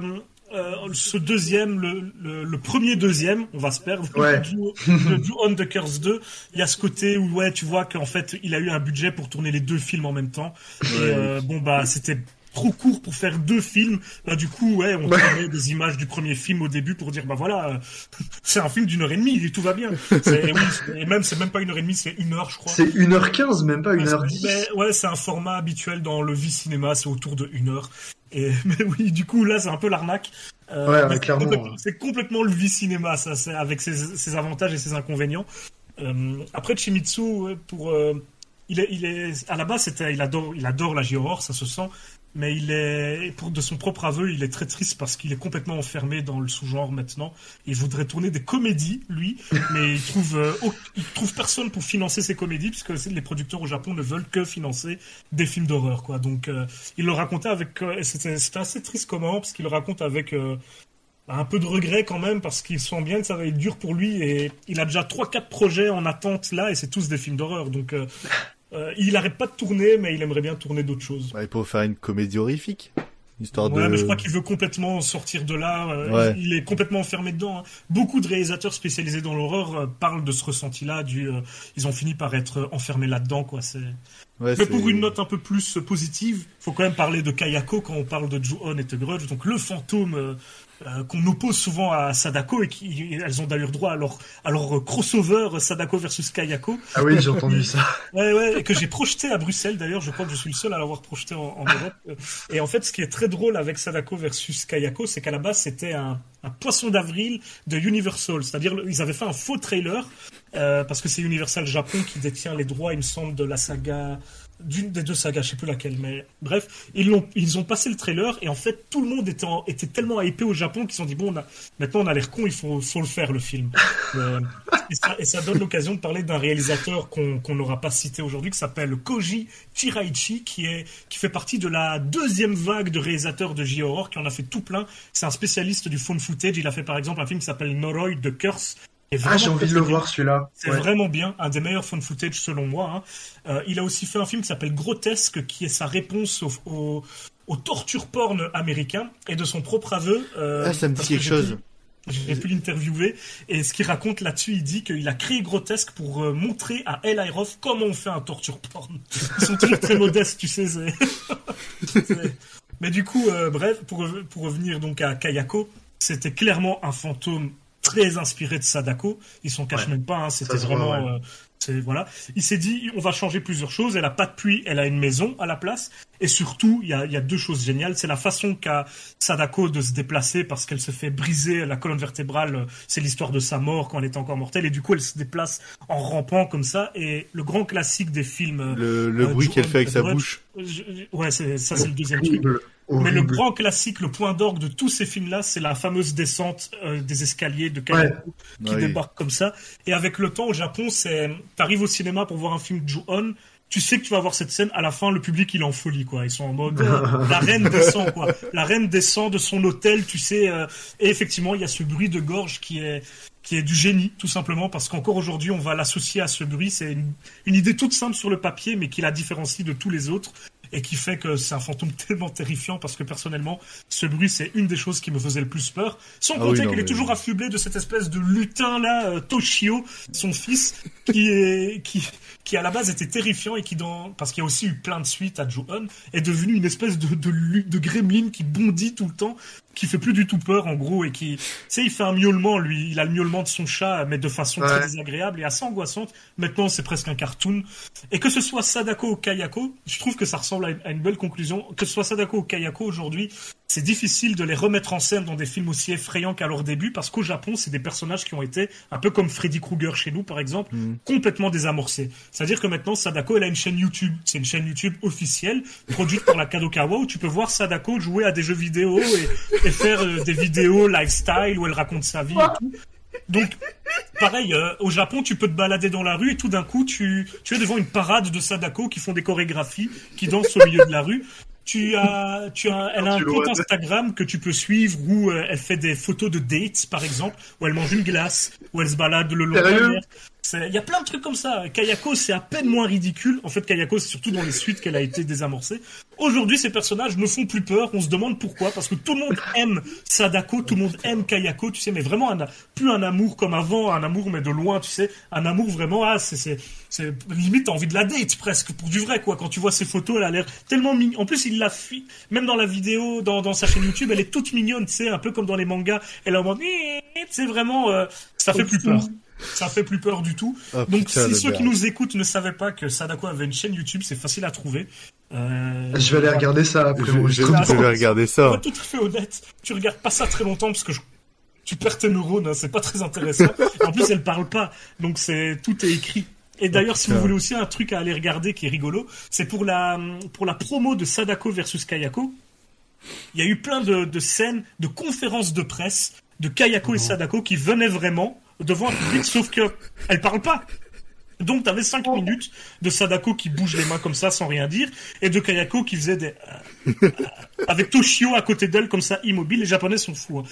S9: euh, ce deuxième, le, le, le premier deuxième, on va se perdre.
S6: Ouais.
S9: le Ju on the Curse 2, il y a ce côté où ouais, tu vois qu'en fait, il a eu un budget pour tourner les deux films en même temps. Et euh, bon bah, c'était trop court pour faire deux films. Bah, du coup, ouais, on tournait des images du premier film au début pour dire bah voilà, euh, c'est un film d'une heure et demie, et tout va bien. Oui, et même c'est même pas une heure et demie, c'est une heure, je crois.
S6: C'est 1h15, même pas
S9: Ouais,
S6: 1h10.
S9: c'est- mais ouais, c'est un format habituel dans le vie cinéma, c'est autour de une heure. Et mais oui, du coup là, c'est un peu l'arnaque. Euh,
S6: Ouais,
S9: c'est
S6: clairement,
S9: complètement-. C'est complètement le vie cinéma, ça, c'est avec ses, ses avantages et ses inconvénients. Euh, après Chimitsu, pour euh, il est, il est à la base, c'était, il adore, il adore la J-horror, ça se sent. Mais il est, de son propre aveu, il est très triste parce qu'il est complètement enfermé dans le sous-genre maintenant. Il voudrait tourner des comédies, lui, mais il trouve, euh, il trouve personne pour financer ses comédies puisque les producteurs au Japon ne veulent que financer des films d'horreur, quoi. Donc, euh, il le racontait avec, euh, c'était, assez triste comment, parce qu'il le raconte avec euh, un peu de regret quand même parce qu'il sent bien que ça va être dur pour lui et il a déjà trois, quatre projets en attente là et c'est tous des films d'horreur. Donc, euh, il arrête pas de tourner, mais il aimerait bien tourner d'autres choses.
S5: Ouais, pour faire une comédie horrifique. Histoire
S9: Ouais,
S5: de...
S9: mais je crois qu'il veut complètement sortir de là. euh,
S5: Ouais.
S9: il, il est complètement enfermé dedans. hein. Beaucoup de réalisateurs spécialisés dans l'horreur euh, parlent de ce ressenti-là. Du, ils ont fini par être enfermés là-dedans, quoi. C'est.
S5: Ouais,
S9: mais pour une note un peu plus positive, faut quand même parler de Kayako quand on parle de Ju-on et The Grudge, donc le fantôme euh, qu'on oppose souvent à Sadako et qui elles ont d'ailleurs droit à leur, à leur crossover Sadako versus Kayako.
S6: Ah oui, j'ai entendu ça.
S9: Ouais, ouais, et que j'ai projeté à Bruxelles d'ailleurs. Je crois que je suis le seul à l'avoir projeté en, en Europe. Et en fait, ce qui est très drôle avec Sadako versus Kayako, c'est qu'à la base, c'était un, un poisson d'avril de Universal. C'est-à-dire, ils avaient fait un faux trailer, euh, parce que c'est Universal Japon qui détient les droits, il me semble, de la saga d'une des deux sagas, je sais plus laquelle, mais bref, ils l'ont, ils ont passé le trailer et en fait tout le monde était, en- était tellement hypé au Japon qu'ils se sont dit bon, on a, maintenant on a l'air con, il faut, faut le faire le film. Euh, et, ça, et ça donne l'occasion de parler d'un réalisateur qu'on n'aura pas cité aujourd'hui, qui s'appelle Koji Chiraichi, qui est qui fait partie de la deuxième vague de réalisateurs de J-horror, qui en a fait tout plein. C'est un spécialiste du phone footage. Il a fait par exemple un film qui s'appelle Noroi de Curse.
S6: Ah, j'ai envie de le
S9: bien.
S6: voir celui-là.
S9: C'est
S6: Ouais.
S9: vraiment bien, un des meilleurs phone footage selon moi. hein. Euh, il a aussi fait un film qui s'appelle Grotesque, qui est sa réponse au, au, au torture porn américain et de son propre aveu. euh,
S5: Ah, ça me dit quelque chose.
S9: J'ai pu l'interviewer et ce qu'il raconte là-dessus, il dit qu'il a créé Grotesque pour euh, montrer à El Irof comment on fait un torture porn. Ils sont toujours très modestes, tu sais. Mais du coup, euh, bref, pour, pour revenir donc à Kayako, c'était clairement un fantôme très inspiré de Sadako. Ils s'en cachent
S6: Ouais.
S9: même pas. hein, C'était
S6: voit,
S9: vraiment.
S6: ouais.
S9: euh, c'est voilà. Il s'est dit, on va changer plusieurs choses. Elle a pas de puits, elle a une maison à la place. Et surtout, il y a, y a deux choses géniales. C'est la façon qu'a Sadako de se déplacer parce qu'elle se fait briser la colonne vertébrale. C'est l'histoire de sa mort quand elle était encore mortelle. Et du coup, elle se déplace en rampant comme ça. Et le grand classique des films.
S5: Le, le
S9: euh,
S5: bruit qu'elle fait avec sa bouche.
S9: je- Ouais, c'est, ça c'est le deuxième truc.
S6: Horrible.
S9: Mais le grand classique, le point d'orgue de tous ces films-là, c'est la fameuse descente euh, des escaliers de Kayako qui
S5: Oui.
S9: débarque comme ça. Et avec le temps au Japon, c'est t'arrives au cinéma pour voir un film de Ju-on, tu sais que tu vas voir cette scène. À la fin, le public il est en folie quoi. Ils sont en mode euh, la reine descend quoi. La reine descend de son hôtel, tu sais. euh, et effectivement, il y a ce bruit de gorge qui est qui est du génie, tout simplement, parce qu'encore aujourd'hui, on va l'associer à ce bruit. C'est une, une idée toute simple sur le papier, mais qui la différencie de tous les autres et qui fait que c'est un fantôme tellement terrifiant parce que personnellement, ce bruit, c'est une des choses qui me faisait le plus peur. Sans
S5: Ah
S9: compter
S5: oui,
S9: qu'il
S5: non,
S9: est
S5: mais-
S9: toujours affublé de cette espèce de lutin là, euh, Toshio, son fils, qui est qui qui à la base était terrifiant et qui dans parce qu'il y a aussi eu plein de suites à Ju-on est devenu une espèce de de, lu- de gremlin qui bondit tout le temps, qui fait plus du tout peur en gros et qui, tu sais, il fait un miaulement lui, il a le miaulement de son chat mais de façon très désagréable et assez angoissante. Maintenant, c'est presque un cartoon. Et que ce soit Sadako ou Kayako, je trouve que ça ressemble à une, à une belle conclusion. Que ce soit Sadako ou Kayako aujourd'hui, c'est difficile de les remettre en scène dans des films aussi effrayants qu'à leur début parce qu'au Japon, c'est des personnages qui ont été, un peu comme Freddy Krueger chez nous par exemple, complètement désamorcés. C'est-à-dire que maintenant, Sadako, elle a une chaîne YouTube. C'est une chaîne YouTube officielle, produite par la Kadokawa, où tu peux voir Sadako jouer à des jeux vidéo et, et faire euh, des vidéos lifestyle où elle raconte sa vie et tout. Donc, pareil, euh, au Japon, tu peux te balader dans la rue et tout d'un coup, tu, tu es devant une parade de Sadako qui font des chorégraphies, qui dansent au milieu de la rue. Tu as, tu as, elle a un compte. Instagram que tu peux suivre où euh, elle fait des photos de dates, par exemple, où elle mange une glace, où elle se balade le long de la mer. Il y a plein de trucs comme ça. Kayako, c'est à peine moins ridicule. En fait, Kayako, c'est surtout dans les suites qu'elle a été désamorcée. Aujourd'hui, ces personnages ne font plus peur. On se demande pourquoi, parce que tout le monde aime Sadako, tout le monde aime Kayako, tu sais, mais vraiment un, plus un amour comme avant, un amour mais de loin, tu sais, un amour vraiment, ah, c'est, limite t'as envie de la date presque pour du vrai quoi. Quand tu vois ses photos, elle a l'air tellement mignonne. En plus, il l'a fait, même dans la vidéo, dans, dans sa chaîne YouTube, elle est toute mignonne, tu sais, un peu comme dans les mangas. Elle est en mode, c'est vraiment, euh, ça fait plus peur ça fait plus peur du tout.
S5: Oh,
S9: Donc
S5: putain,
S9: si ceux qui nous écoutent ne savaient pas que Sadako avait une chaîne YouTube, c'est facile à trouver. Euh,
S6: Je vais aller regarder ça après
S5: Je-
S6: l'enregistrement.
S5: je vais regarder ça.
S9: Pour être tout à fait honnête, tu regardes pas ça très longtemps parce que je- tu perds tes neurones, hein, c'est pas très intéressant. en plus, elle parle pas, donc c'est tout est écrit. Et d'ailleurs, si vous voulez aussi un truc à aller regarder qui est rigolo, c'est pour la pour la promo de Sadako versus Kayako. Il y a eu plein de, de scènes, de conférences de presse de Kayako et Sadako qui venaient vraiment devant un public, sauf que elle parle pas. Donc t'avais 5 minutes de Sadako qui bouge les mains comme ça sans rien dire et de Kayako qui faisait des euh, avec Toshio à côté d'elle comme ça immobile. Les Japonais sont fous. hein.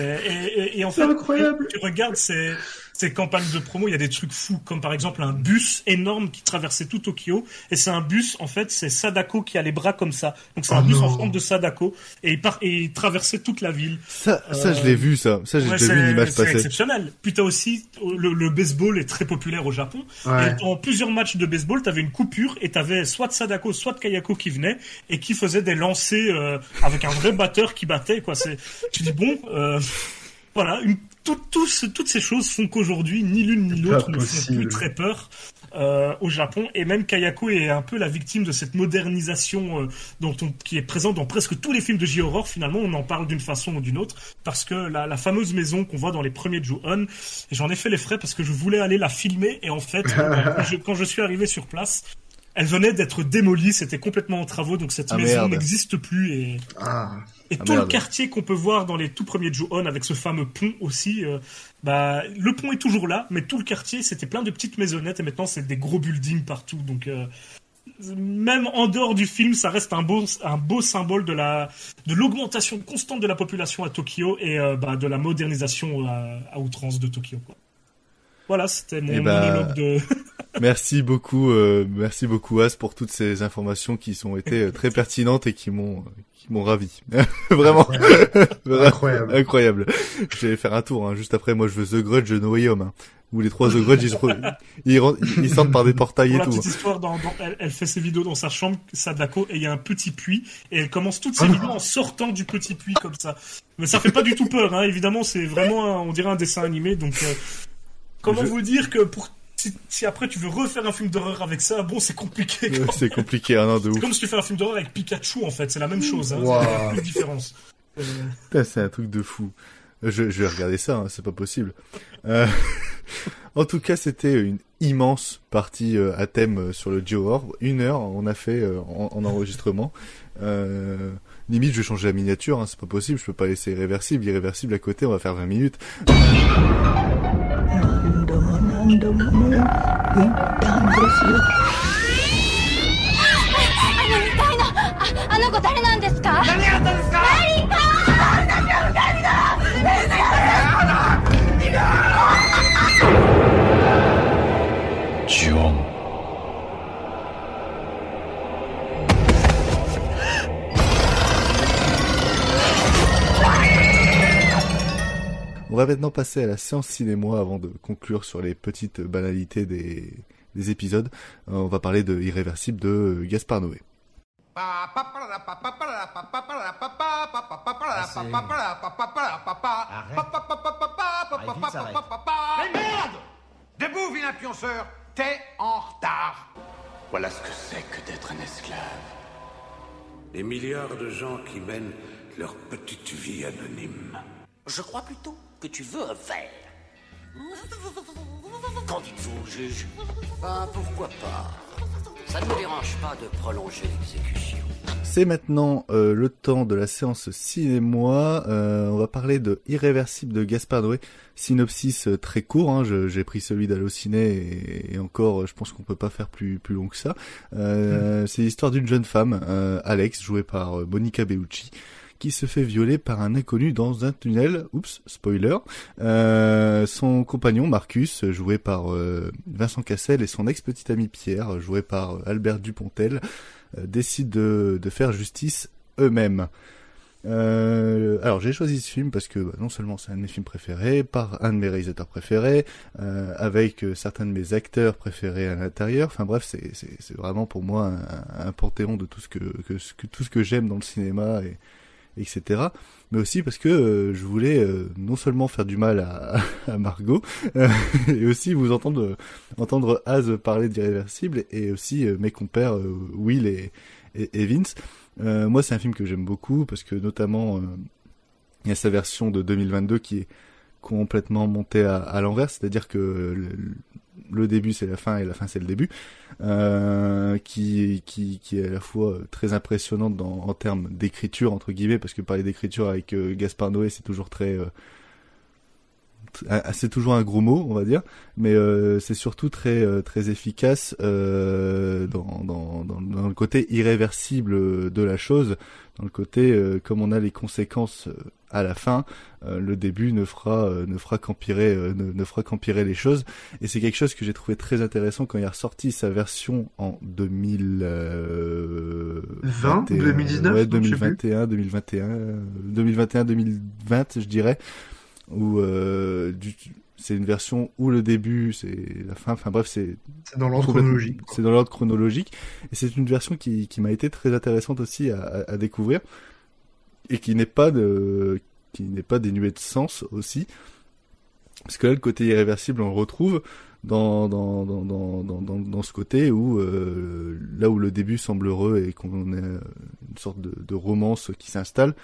S9: Et- et en fait,
S6: incroyable.
S9: tu regardes ces, ces campagnes de promo, il y a des trucs fous comme par exemple un bus énorme qui traversait tout Tokyo et c'est un bus en fait c'est Sadako qui a les bras comme ça. Donc c'est un
S5: Oh
S9: bus en forme de Sadako et il part et il traversait toute la ville.
S5: Ça, ça,
S9: Euh,
S5: je l'ai vu, ça. Ça, j'ai
S9: Ouais,
S5: vu une
S9: c'est-
S5: image
S9: c'est
S5: passer.
S9: exceptionnel. Puis t'as aussi le, le baseball est très populaire au Japon.
S5: Ouais.
S9: Et dans plusieurs matchs de baseball, t'avais une coupure et t'avais soit Sadako, soit Kayako qui venait et qui faisait des lancers euh, avec un vrai batteur qui battait. Quoi, c'est. Tu dis bon, euh, voilà, une, tout- tout ce- toutes ces choses font qu'aujourd'hui ni l'une ni l'autre ne font plus très peur. euh, au Japon. Et même Kayako est un peu la victime de cette modernisation euh, dont on, qui est présente dans presque tous les films de J-horror finalement on en parle d'une façon ou d'une autre parce que la, la fameuse maison qu'on voit dans les premiers Ju-on j'en ai fait les frais parce que je voulais aller la filmer. Et en fait quand, je, quand je suis arrivé sur place elle venait d'être démolie c'était complètement en travaux donc cette
S5: Ah,
S9: maison n'existe plus et
S6: Ah.
S9: et
S5: Ah,
S9: tout le quartier qu'on peut voir dans les tout premiers Ju-on avec ce fameux pont aussi, euh, bah, le pont est toujours là, mais tout le quartier c'était plein de petites maisonnettes et maintenant c'est des gros buildings partout. Donc euh, même en dehors du film, ça reste un beau, un beau symbole de la de l'augmentation constante de la population à Tokyo et euh, bah, de la modernisation à, à outrance de Tokyo. Quoi. Voilà, c'était mon
S5: Eh bah,
S9: monologue de.
S5: Merci beaucoup, euh, merci beaucoup As pour toutes ces informations qui sont été euh, très pertinentes et qui m'ont qui m'ont ravi. Vraiment
S6: Incroyable.
S5: incroyable. Je vais faire un tour hein. juste après. Moi, je veux The Grudge No Way Home. Hein, où les trois The Grudge ils, ils, ils sortent par des portails
S9: Pour
S5: et
S9: la
S5: tout.
S9: petite
S5: hein.
S9: histoire, dans, dans- elle, elle fait ses vidéos dans sa chambre, Sadako, et il y a un petit puits, et elle commence toutes ses
S6: Oh.
S9: vidéos en sortant du petit puits comme ça. Mais ça fait pas du tout peur, hein. évidemment, c'est vraiment, un- on dirait un dessin animé, donc euh, comment
S5: Je-
S9: vous dire que pour si, si après tu veux refaire un film d'horreur avec ça, bon, c'est compliqué.
S5: C'est compliqué, hein, non, de
S9: C'est
S5: ouf.
S9: comme si tu fais un film d'horreur avec Pikachu, en fait, c'est la même chose, hein.
S6: Wow.
S9: Il y a plus de différence. Euh,
S5: c'est un truc de fou. Je, je vais regarder ça, hein, c'est pas possible. Euh, en tout cas, c'était une immense partie euh, à thème euh, sur le Horror. Une heure, on a fait euh, en, en enregistrement. Euh, limite, je vais changer la miniature, hein, c'est pas possible. Je peux pas laisser irréversible, irréversible à côté. On va faire 20 minutes.
S17: 何度も言ったんですよ
S24: あのみたいなああの子誰なんですか？何があったんですか？何か？何だ何だ
S18: Juon.
S5: On va maintenant passer à la séance cinéma avant de conclure sur les petites banalités des, des épisodes. Euh, on va parler de Irréversible de Gaspard Noé.
S4: Mais merde Debout, vilain pionceur T'es en retard
S25: Voilà ce que c'est que d'être un esclave. Des milliards de gens qui mènent leur petite vie anonyme.
S12: Je crois plutôt que tu veux un verre. Qu'en dites-vous, juge? Ben, pourquoi pas Ça ne me dérange pas de prolonger l'exécution.
S5: C'est maintenant euh, le temps de la séance cinéma. Euh, on va parler de Irréversible de Gaspard Noé. Synopsis euh, très court. Hein, J'ai pris celui d'Allociné et, et encore, je pense qu'on peut pas faire plus plus long que ça. Euh, C'est l'histoire d'une jeune femme, euh, Alex, jouée par euh, Monica Bellucci, qui se fait violer par un inconnu dans un tunnel. Oups, spoiler. Euh, son compagnon Marcus, joué par euh, Vincent Cassel, et son ex-petit ami Pierre, joué par Albert Dupontel, euh, décident de, faire justice eux-mêmes. Euh, alors j'ai choisi ce film parce que bah, non seulement c'est un de mes films préférés, par un de mes réalisateurs préférés, euh, avec euh, certains de mes acteurs préférés à l'intérieur. Enfin bref, c'est vraiment pour moi un, un panthéon de tout ce que, que, que tout ce que j'aime dans le cinéma et etc. Mais aussi parce que euh, je voulais euh, non seulement faire du mal à, Margot, euh, et aussi vous entendre entendre Az parler d'irréversible, et aussi mes compères Will et, et, Vince. Moi, c'est un film que j'aime beaucoup parce que notamment il y a sa version de 2022 qui est complètement montée à, l'envers, c'est-à-dire que le début c'est la fin et la fin c'est le début, euh, qui, qui, est à la fois très impressionnante en termes d'écriture entre guillemets, parce que parler d'écriture avec euh, Gaspard Noé c'est toujours très euh, c'est toujours un gros mot, on va dire, mais euh, c'est surtout très euh, très efficace euh, dans, dans, dans, le côté irréversible de la chose, dans le côté euh, comme on a les conséquences à la fin, euh, le début ne fera ne fera qu'empirer ne, ne, fera qu'empirer les choses, et c'est quelque chose que j'ai trouvé très intéressant quand il a ressorti sa version en 2020,
S6: 2019,
S5: ouais, 2021, 2021, 2021, 2020, je dirais où euh, du, c'est une version où le début c'est la fin enfin bref c'est
S6: c'est dans l'ordre chronologique
S5: c'est dans l'ordre chronologique. Et c'est une version qui, qui m'a été très intéressante aussi à, à, à découvrir et qui n'est pas de qui n'est pas dénuée de sens aussi. Parce que là le côté irréversible on le retrouve dans ce côté où euh, là où le début semble heureux et qu'on a une sorte de romance qui s'installe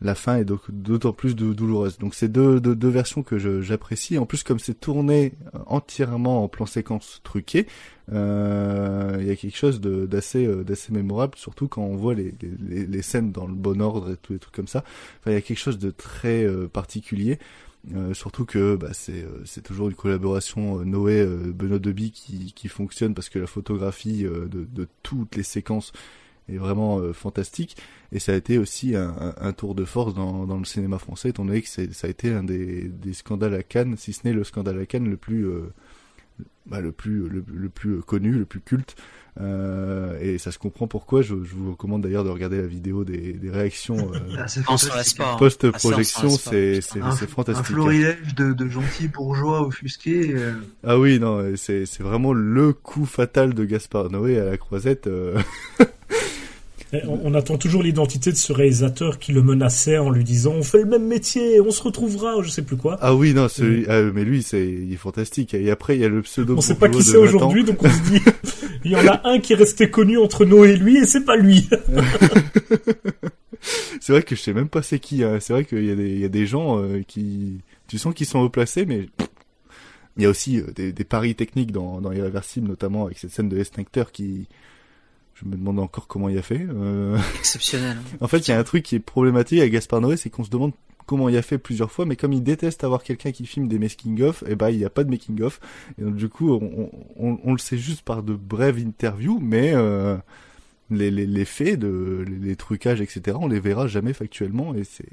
S5: la fin est d'autant plus douloureuse. Donc c'est deux, deux, deux, versions que j'apprécie. En plus, comme c'est tourné entièrement en plan séquence truqué, euh, il y a quelque chose d'assez d'assez mémorable, surtout quand on voit les, les, les, scènes dans le bon ordre et tous les trucs comme ça. Enfin, il y a quelque chose de très euh, particulier. Euh, surtout que bah, c'est c'est toujours une collaboration Noé Benoît Deby qui qui fonctionne parce que la photographie de, de toutes les séquences est vraiment euh, fantastique. Et ça a été aussi un, un, un tour de force dans, dans, le cinéma français étant donné que ça a été un des, des, scandales à Cannes si ce n'est le scandale à Cannes le plus euh, bah, le plus le, le, plus connu le plus culte. Euh, et ça se comprend pourquoi. Je, je vous recommande d'ailleurs de regarder la vidéo des, des réactions
S6: ah,
S5: post projection c'est c'est fantastique
S6: un florilège de, de gentils bourgeois offusqués euh...
S5: ah oui non c'est c'est vraiment le coup fatal de Gaspard Noé à la croisette
S9: on, on, attend toujours l'identité de ce réalisateur qui le menaçait en lui disant on fait le même métier, on se retrouvera, je sais plus quoi.
S5: Ah oui, non, celui, mmh. ah, mais lui, c'est, il est fantastique. Et après, il y a le pseudo.
S9: On sait pas qui c'est aujourd'hui, donc on se dit, il y en a un qui est resté connu entre Noé et lui, et c'est pas lui.
S5: c'est vrai que je sais même pas c'est qui. Hein. C'est vrai qu'il y a des, il y a des gens euh, qui, tu sens qu'ils sont haut placés, mais il y a aussi euh, des, des, paris techniques dans, dans Irréversible, notamment avec cette scène de extincteur qui, je me demande encore comment il a fait. Euh...
S7: Exceptionnel.
S5: en fait, il y a un truc qui est problématique avec Gaspard Noé, c'est qu'on se demande comment il a fait plusieurs fois, mais comme il déteste avoir quelqu'un qui filme des making-of, et eh ben il n'y a pas de making-of. Et donc du coup, on, on, on, le sait juste par de brèves interviews, mais euh, les, les, les, faits, de, les, les, trucages, etc., on les verra jamais factuellement, et c'est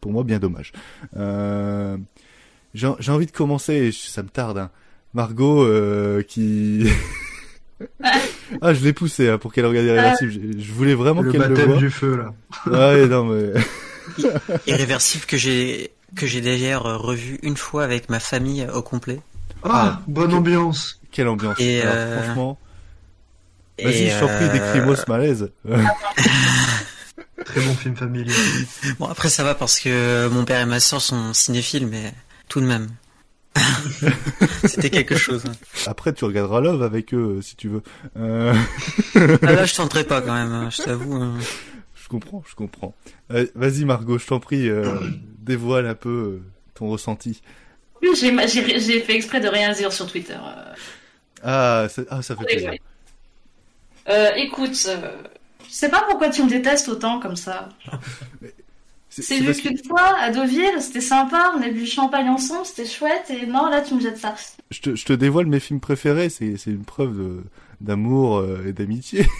S5: pour moi bien dommage. Euh, J'ai envie de commencer, ça me tarde. Hein. Margot euh, qui ah, je l'ai poussé hein, pour qu'elle regarde Irréversible. Je, je voulais vraiment qu'elle le voie.
S6: du feu là.
S5: ouais, non mais.
S7: Irréversible que j'ai que j'ai d'ailleurs revu une fois avec ma famille au complet.
S6: Ah, ah bonne
S5: que...
S6: ambiance.
S5: Quelle ambiance. Et Alors, euh... franchement. Vas-y, je t'en prie, décris-moi ce malaise.
S6: Très bon film familial.
S7: Bon, après ça va parce que mon père et ma soeur sont cinéphiles, mais tout de même. C'était quelque chose.
S5: Après, tu regarderas Love avec eux si tu veux. Euh...
S7: ah là, je tenterai pas quand même, hein, je t'avoue. Hein.
S5: Je comprends, je comprends. Euh, Vas-y, Margot, je t'en prie, euh, dévoile un peu euh, ton ressenti.
S8: J'ai fait exprès de rien dire sur Twitter.
S5: Ah, ça, ah, ça fait plaisir.
S8: Euh, écoute, je sais pas pourquoi tu me détestes autant comme ça. C'est juste qu'une que... fois, à Deauville, c'était sympa, on a bu du champagne ensemble, c'était chouette, et non, là, tu me jettes ça.
S5: Je te, je te dévoile mes films préférés, c'est une preuve d'amour euh, et d'amitié.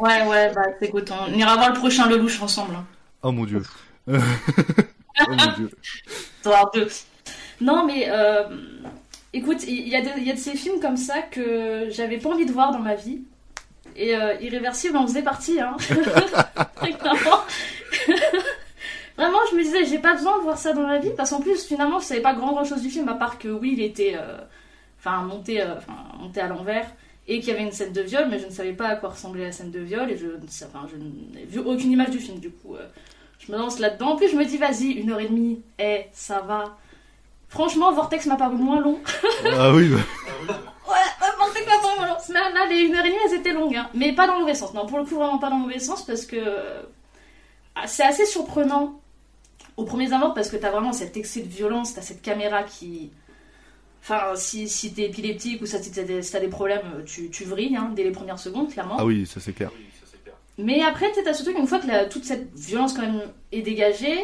S8: Ouais, ouais, bah écoute, on ira voir le prochain Lelouch ensemble. Hein.
S5: Oh mon dieu. oh mon dieu.
S8: Non, mais euh, écoute, il y, y, a de ces films comme ça que j'avais pas envie de voir dans ma vie. Et euh, Irréversible en faisait partie, hein. Vraiment, je me disais, j'ai pas besoin de voir ça dans la vie, parce qu'en plus, finalement, je savais pas grand grand chose du film, à part que oui, il était euh, enfin monté, euh, monté à l'envers, et qu'il y avait une scène de viol, mais je ne savais pas à quoi ressemblait la scène de viol, et je, enfin, je n'ai vu aucune image du film, du coup. euh, je me lance là-dedans. En plus, je me dis, vas-y, une heure et demie, eh, ça va. Franchement, Vortex m'a paru moins long.
S5: Ah oui, bah.
S8: Ouais, Vortex m'a paru moins long. Là, là, les une heure et demie, elles étaient longues. hein. Mais pas dans le mauvais sens. Non, pour le coup, vraiment pas dans le mauvais sens, parce que ah, c'est assez surprenant au premier abord, parce que t'as vraiment cet excès de violence, t'as cette caméra qui. Enfin, si, si t'es épileptique ou ça, si t'as des, si des problèmes, tu, tu vrilles hein, dès les premières secondes, clairement.
S5: Ah oui, ça c'est clair.
S8: Mais après, t'as ce truc, une fois que la- toute cette violence quand même est dégagée,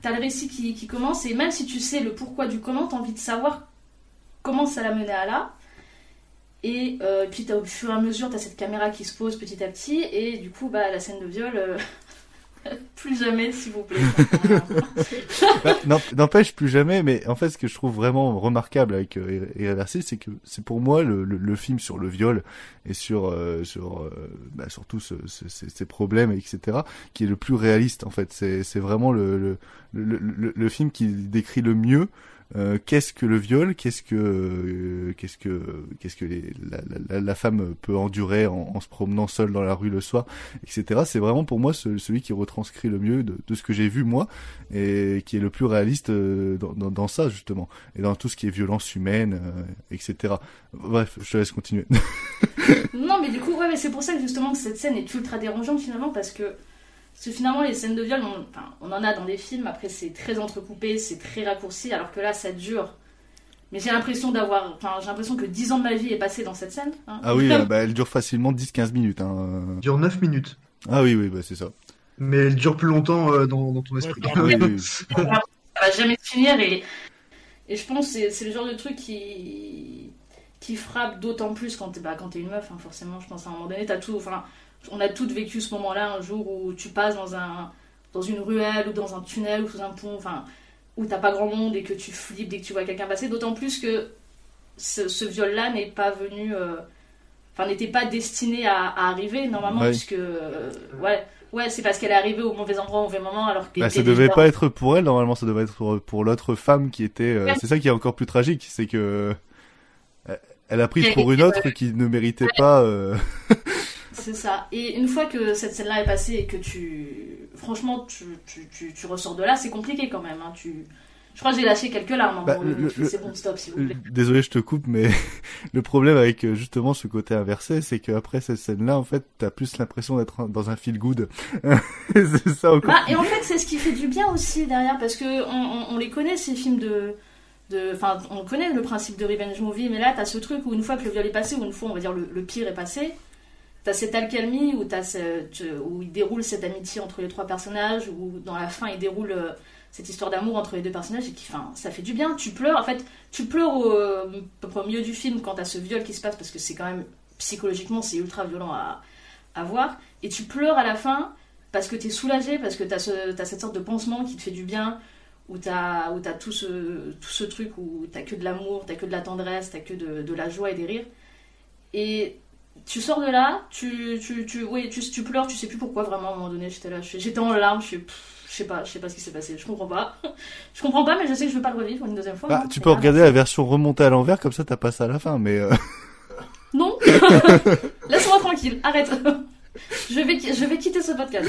S8: t'as le récit qui, qui commence, et même si tu sais le pourquoi du comment, t'as envie de savoir comment ça l'a mené à là. Et euh, puis au fur et à mesure, t'as cette caméra qui se pose petit à petit, et du coup, bah, la scène de viol, euh, plus jamais, s'il vous plaît.
S5: Bah, N'empêche plus jamais, mais en fait, ce que je trouve vraiment remarquable avec euh, c'est que c'est pour moi le, film sur le viol et sur euh, euh, bah, sur tous ce- ce- ces, problèmes, etc., qui est le plus réaliste. En fait, c'est vraiment le film qui décrit le mieux. Euh, qu'est-ce que le viol? Qu'est-ce que euh, qu'est-ce que qu'est-ce que les, la, la, la femme peut endurer en, en se promenant seule dans la rue le soir, etc. C'est vraiment pour moi ce- celui qui retranscrit le mieux de, de ce que j'ai vu moi et qui est le plus réaliste euh, dans, dans, dans ça justement et dans tout ce qui est violence humaine, euh, etc. Bref, je te laisse continuer.
S8: non, mais du coup, ouais, mais c'est pour ça que justement que cette scène est ultra dérangeante finalement, parce que, parce que finalement, les scènes de viol, on, enfin, on en a dans des films, après c'est très entrecoupé, c'est très raccourci, alors que là, ça dure. Mais j'ai l'impression d'avoir. Enfin, j'ai l'impression que 10 ans de ma vie est passé dans cette scène. hein.
S5: ah oui, euh, bah, elle dure facilement 10-15 minutes. Hein.
S6: Elle dure 9 minutes.
S5: Ah oui, oui, bah, c'est ça.
S6: Mais elle dure plus longtemps euh, dans, dans ton esprit.
S5: Ah oui, oui.
S8: ça va jamais se finir et, et je pense que c'est- le genre de truc qui, qui frappe d'autant plus quand t'es bah, quand t'es une meuf, hein, forcément. Je pense à un moment donné, t'as tout, enfin, on a toutes vécu ce moment-là, un jour où tu passes dans, un, dans une ruelle ou dans un tunnel ou sous un pont, enfin, où t'as pas grand monde et que tu flippes dès que tu vois quelqu'un passer, d'autant plus que ce, ce viol-là n'est pas venu. euh, Enfin, n'était pas destiné à, à arriver normalement,
S5: Ouais.
S8: puisque. euh, ouais, ouais c'est parce qu'elle est arrivée au mauvais endroit au mauvais moment, alors que.
S5: Bah, ça devait pas être pour elle normalement, ça devait être pour, pour l'autre femme qui était. euh. C'est ça qui est encore plus tragique, c'est que euh, elle a pris pour une autre qui ne méritait pas. euh,
S8: C'est ça. Et une fois que cette scène-là est passée et que tu. Franchement, tu, tu, tu, tu ressors de là, c'est compliqué quand même. hein. Tu... Je crois que j'ai lâché quelques larmes. hein,
S5: Bah,
S8: C'est bon, stop, s'il vous plaît.
S5: Désolé, je te coupe, mais le problème avec euh, justement ce côté inversé, c'est qu'après cette scène-là, en fait, t'as plus l'impression d'être dans un feel good. c'est ça encore.
S8: Bah, et en fait, c'est ce qui fait du bien aussi derrière, parce que on, on- on les connaît, ces films de. de- Enfin, on connaît le principe de revenge movie, mais là, t'as ce truc où une fois que le viol est passé, ou une fois, on va dire, le, le pire est passé, t'as cette alcalmie où, tu- où il déroule cette amitié entre les trois personnages, où dans la fin, il déroule euh, cette histoire d'amour entre les deux personnages, et qui, enfin, ça fait du bien. Tu pleures, en fait, tu pleures au, euh, milieu du film quand t'as ce viol qui se passe, parce que c'est quand même, psychologiquement, c'est ultra violent à, voir, et tu pleures à la fin parce que t'es soulagé, parce que t'as ce, t'as cette sorte de pansement qui te fait du bien, où t'as, t'as tout, ce, tout ce truc où t'as que de l'amour, t'as que de la tendresse, t'as que de, de la joie et des rires. Et tu sors de là, tu, tu, tu, oui, tu, tu pleures, tu sais plus pourquoi vraiment à un moment donné, j'étais là, j'étais en larmes, je suis, je sais pas, je sais pas ce qui s'est passé, je comprends pas. je comprends pas, mais je sais que je veux pas le revivre une deuxième fois.
S5: Bah, tu peux regarder la version remontée à l'envers, comme ça t'as pas ça à la fin, mais. euh,
S8: Non Laisse-moi tranquille, arrête je vais, je vais quitter ce podcast.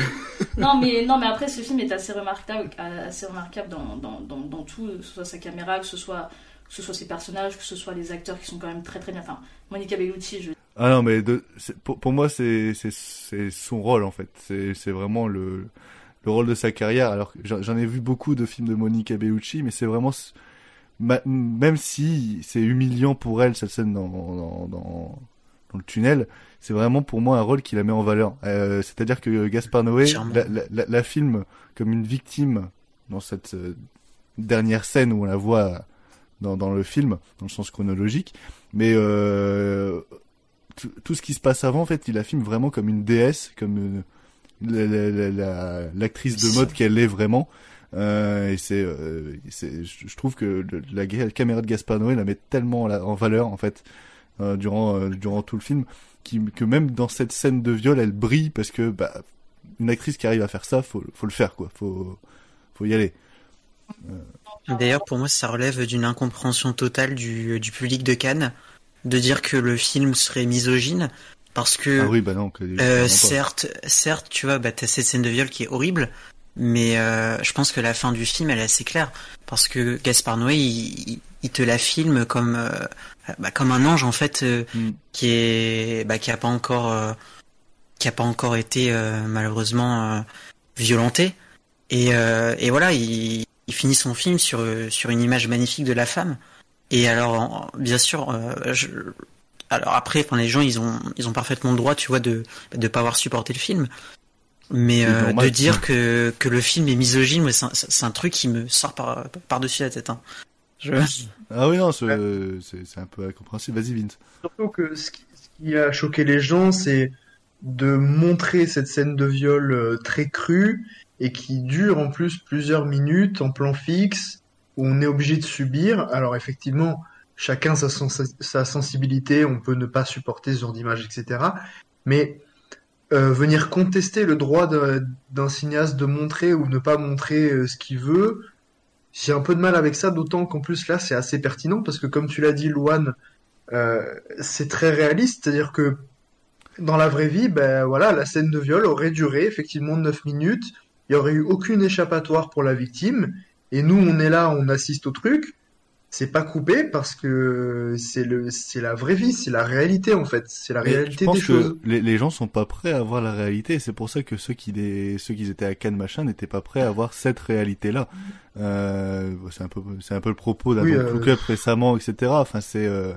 S8: Non mais, non, mais après, ce film est assez remarquable, assez remarquable dans, dans, dans, dans tout, que ce soit sa caméra, que ce soit, que ce soit ses personnages, que ce soit les acteurs qui sont quand même très très bien. Enfin, Monica Bellucci, je...
S5: Ah non, mais de, pour, pour moi, c'est son rôle en fait. C'est vraiment le le rôle de sa carrière. Alors j'en ai vu beaucoup de films de Monica Bellucci, mais c'est vraiment ma- même si c'est humiliant pour elle cette scène dans dans dans, dans le tunnel, c'est vraiment pour moi un rôle qui la met en valeur. Euh, C'est-à-dire que Gaspard Noé
S7: Charmant.
S5: la, la, la- la filme comme une victime dans cette euh, dernière scène où on la voit dans, dans le film, dans le sens chronologique, mais euh, tout, ce qui se passe avant, en fait, il la filme vraiment comme une déesse, comme la- l'actrice de mode qu'elle est vraiment. Euh, et c'est, euh, je trouve que la, caméra de Gaspard Noé la met tellement en, valeur en fait euh, durant euh, durant tout le film que même dans cette scène de viol, elle brille parce que bah, une actrice qui arrive à faire ça, faut, faut le faire, quoi. Faut, faut y aller.
S7: D'ailleurs, pour moi, ça relève d'une incompréhension totale du public de Cannes de dire que le film serait misogyne parce que
S5: ah oui, bah non, que,
S7: euh, certes, certes, tu vois, bah t'as cette scène de viol qui est horrible, mais euh, je pense que la fin du film elle est assez claire parce que Gaspard Noé il, il te la filme comme euh, bah, comme un ange en fait
S5: Mm.
S7: qui est bah, qui a pas encore qui a pas encore été malheureusement violenté. Et et voilà il, il finit son film sur sur une image magnifique de la femme et alors en- bien sûr euh, je, alors après enfin les gens ils ont ils ont parfaitement le droit tu vois de de pas avoir supporté le film mais euh, de dire que que le film est misogyne c'est un, truc qui me sort par par dessus la tête hein. Je...
S5: Ah oui, non, c'est c'est- c'est un peu incompréhensible. Vas-y, Vince.
S6: Surtout que ce qui, ce qui a choqué les gens, c'est de montrer cette scène de viol euh, très crue et qui dure en plus plusieurs minutes en plan fixe où on est obligé de subir. Alors effectivement, chacun sa, sens- sa sensibilité, on peut ne pas supporter ce genre d'image, etc. Mais euh, venir contester le droit d'un cinéaste de montrer ou ne pas montrer euh, ce qu'il veut, j'ai un peu de mal avec ça, d'autant qu'en plus là c'est assez pertinent parce que comme tu l'as dit, Louane, euh, c'est très réaliste, c'est-à-dire que dans la vraie vie, ben voilà, la scène de viol aurait duré effectivement 9 minutes, il y aurait eu aucune échappatoire pour la victime, et nous on est là, on assiste au truc, c'est pas coupé parce que c'est le, c'est la vraie vie, c'est la réalité en fait, c'est la
S5: Mais
S6: réalité
S5: je pense
S6: des choses.
S5: les, les gens sont pas prêts à voir la réalité. C'est pour ça que ceux qui les, ceux qui étaient à Cannes machin n'étaient pas prêts à voir cette réalité-là. Euh, c'est un peu, c'est un peu le propos d'un
S6: Oui, euh,
S5: Up récemment, etc. Enfin, c'est, euh,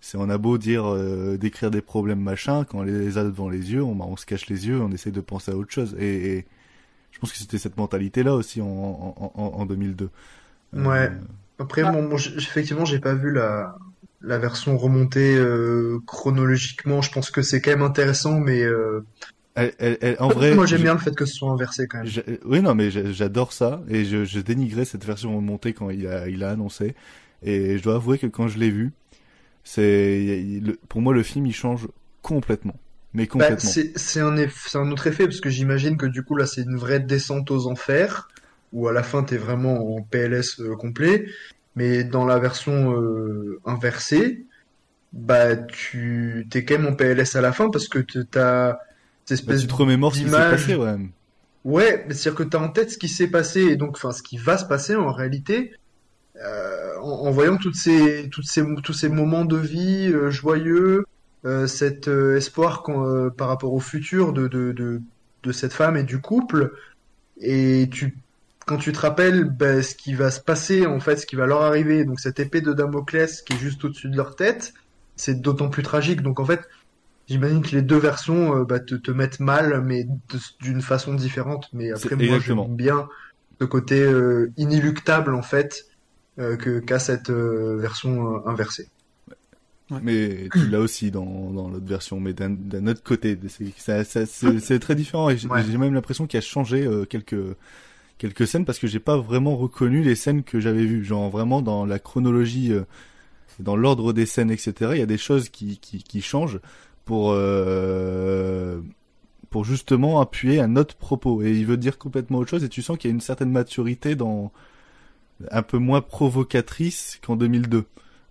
S5: c'est on a beau dire, euh, décrire des problèmes machin, quand on les a devant les yeux, on, bah, on se cache les yeux, on essaie de penser à autre chose. Et, et je pense que c'était cette mentalité-là aussi en, en, en, en 2002. Euh,
S6: Ouais. Après, bon, bon, j- effectivement, j'ai pas vu la, la version remontée euh, chronologiquement. Je pense que c'est quand même intéressant, mais euh,
S5: Elle, elle- elle- en vrai,
S6: moi j'aime bien le fait que ce soit inversé quand même.
S5: Je- oui, non, mais j'a- j'adore ça et je, je dénigrais cette version remontée quand il a, il a annoncé. Et je dois avouer que quand je l'ai vu, c'est, pour moi, le film il change complètement, mais
S6: Bah,
S5: complètement.
S6: c'est c'est un un autre effet parce que j'imagine que du coup là c'est une vraie descente aux enfers où à la fin t'es vraiment en PLS euh, complet, mais dans la version euh, inversée, bah tu t'es quand même en PLS à la fin parce que t'as cette
S5: Bah,
S6: espèce
S5: tu te remémores ce qui s'est passé, ouais.
S6: Ouais, mais c'est-à-dire que t'as en tête ce qui s'est passé et donc enfin ce qui va se passer en réalité euh, en, en voyant toutes ces toutes ces tous ces moments de vie euh, joyeux, cet euh, espoir qu'on, euh, par rapport au futur de, de de de cette femme et du couple et tu quand tu te rappelles ben, ce qui va se passer en fait, ce qui va leur arriver, donc cette épée de Damoclès qui est juste au-dessus de leur tête, c'est d'autant plus tragique. Donc en fait, J'imagine que les deux versions euh, bah, te, te mettent mal, mais d'une façon différente. Mais après, moi, j'aime bien ce côté euh, inéluctable, en fait, euh, que qu'a cette euh, version euh,
S5: Mais tu l'as aussi dans, dans l'autre version, mais d'un autre côté. C'est- très différent et j'ai
S6: Ouais.
S5: même l'impression qu'il a changé euh, quelques quelques scènes parce que j'ai pas vraiment reconnu les scènes que j'avais vues. Genre vraiment dans la chronologie, euh, dans l'ordre des scènes, etc. Il y a des choses qui qui, qui changent pour euh, pour justement appuyer un autre propos et il veut dire complètement autre chose et tu sens qu'il y a une certaine maturité dans un peu moins provocatrice qu'en 2002.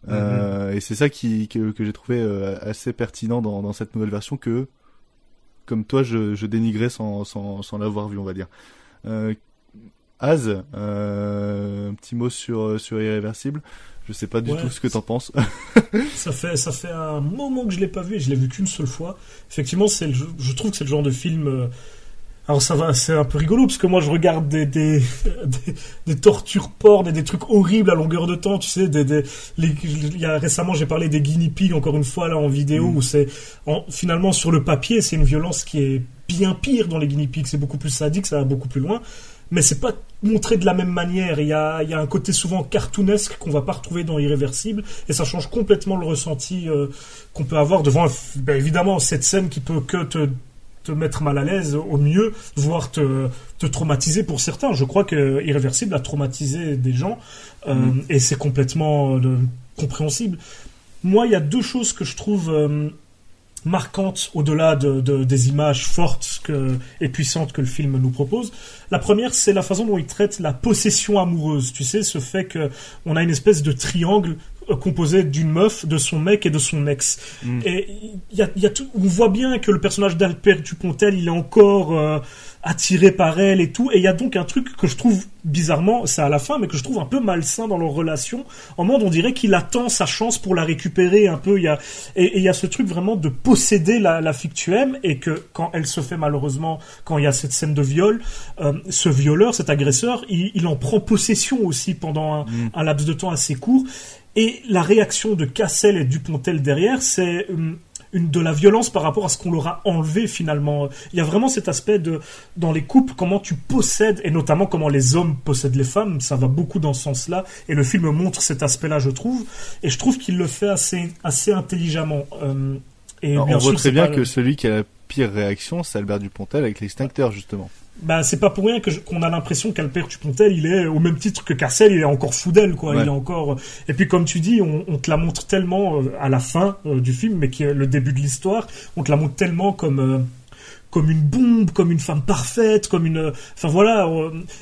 S5: Euh, et c'est ça qui, que, que j'ai trouvé euh, assez pertinent dans, dans cette nouvelle version que, comme toi, je, je dénigrais sans, sans, sans l'avoir vu, on va dire. Euh, Az, un petit mot sur, sur Irréversible. Je sais pas du
S9: Ouais.
S5: tout ce que t'en penses.
S9: ça fait ça fait un moment que je l'ai pas vu et je l'ai vu qu'une seule fois. Effectivement, c'est je trouve que c'est le genre de film. Alors ça va, c'est un peu rigolo parce que moi je regarde des des, des, des tortures porn et des trucs horribles à longueur de temps, tu sais. Des, des, les- il y a récemment j'ai parlé des guinea pigs encore une fois là en vidéo où c'est en- finalement sur le papier c'est une violence qui est bien pire dans les guinea pigs, c'est beaucoup plus sadique, ça va beaucoup plus loin mais c'est pas montré de la même manière. Il y a, il y a un côté souvent cartoonesque qu'on va pas retrouver dans Irréversible, et ça change complètement le ressenti euh, qu'on peut avoir devant, ben, évidemment, cette scène qui peut que te, te mettre mal à l'aise, au mieux, voire te, te traumatiser pour certains. Je crois que Irréversible a traumatisé des gens, euh,
S5: Mhm.
S9: et c'est complètement euh, compréhensible. Moi, il y a deux choses que je trouve euh, marquantes au-delà de, de- des images fortes que, et puissantes que le film nous propose. La première, c'est la façon dont il traite la possession amoureuse. Tu sais, ce fait que on a une espèce de triangle composé d'une meuf, de son mec et de son ex.
S5: Mm.
S9: Et il y a, y a tout, on voit bien que le personnage d'Albert Dupontel, il est encore euh, attiré par elle et tout. Et il y a donc un truc que je trouve bizarrement, c'est à la fin, mais que je trouve un peu malsain dans leur relation. En mode, on dirait qu'il attend sa chance pour la récupérer un peu. Il y a, et il y a ce truc vraiment de posséder la, la aimes et que quand elle se fait malheureusement, quand il y a cette scène de viol, euh, ce violeur, cet agresseur, il, il en prend possession aussi pendant un, un laps de temps assez court. Et la réaction de Cassel et Dupontel derrière, c'est hum, une de la violence par rapport à ce qu'on leur a enlevé finalement. Il y a vraiment cet aspect de dans les couples comment tu possèdes et notamment comment les hommes possèdent les femmes. Ça va beaucoup dans ce sens-là et le film montre cet aspect-là, je trouve. Et je trouve qu'il le fait assez assez intelligemment. Euh, et
S5: Alors,
S9: bien
S5: on
S9: sûr,
S5: voit très
S9: c'est
S5: bien
S9: pas-
S5: que celui qui a la pire réaction, c'est Albert Dupontel avec l'extincteur, justement.
S9: Bah, c'est pas pour rien que je- qu'on a l'impression qu'Albert Dupontel, il est au même titre que Carcel, il est encore fou d'elle, quoi.
S5: Ouais.
S9: Il est encore. Et puis, comme tu dis, on, on te la montre tellement euh, à la fin euh, du film, mais qui est le début de l'histoire, on te la montre tellement comme. Comme une bombe, comme une femme parfaite, comme une... Enfin voilà,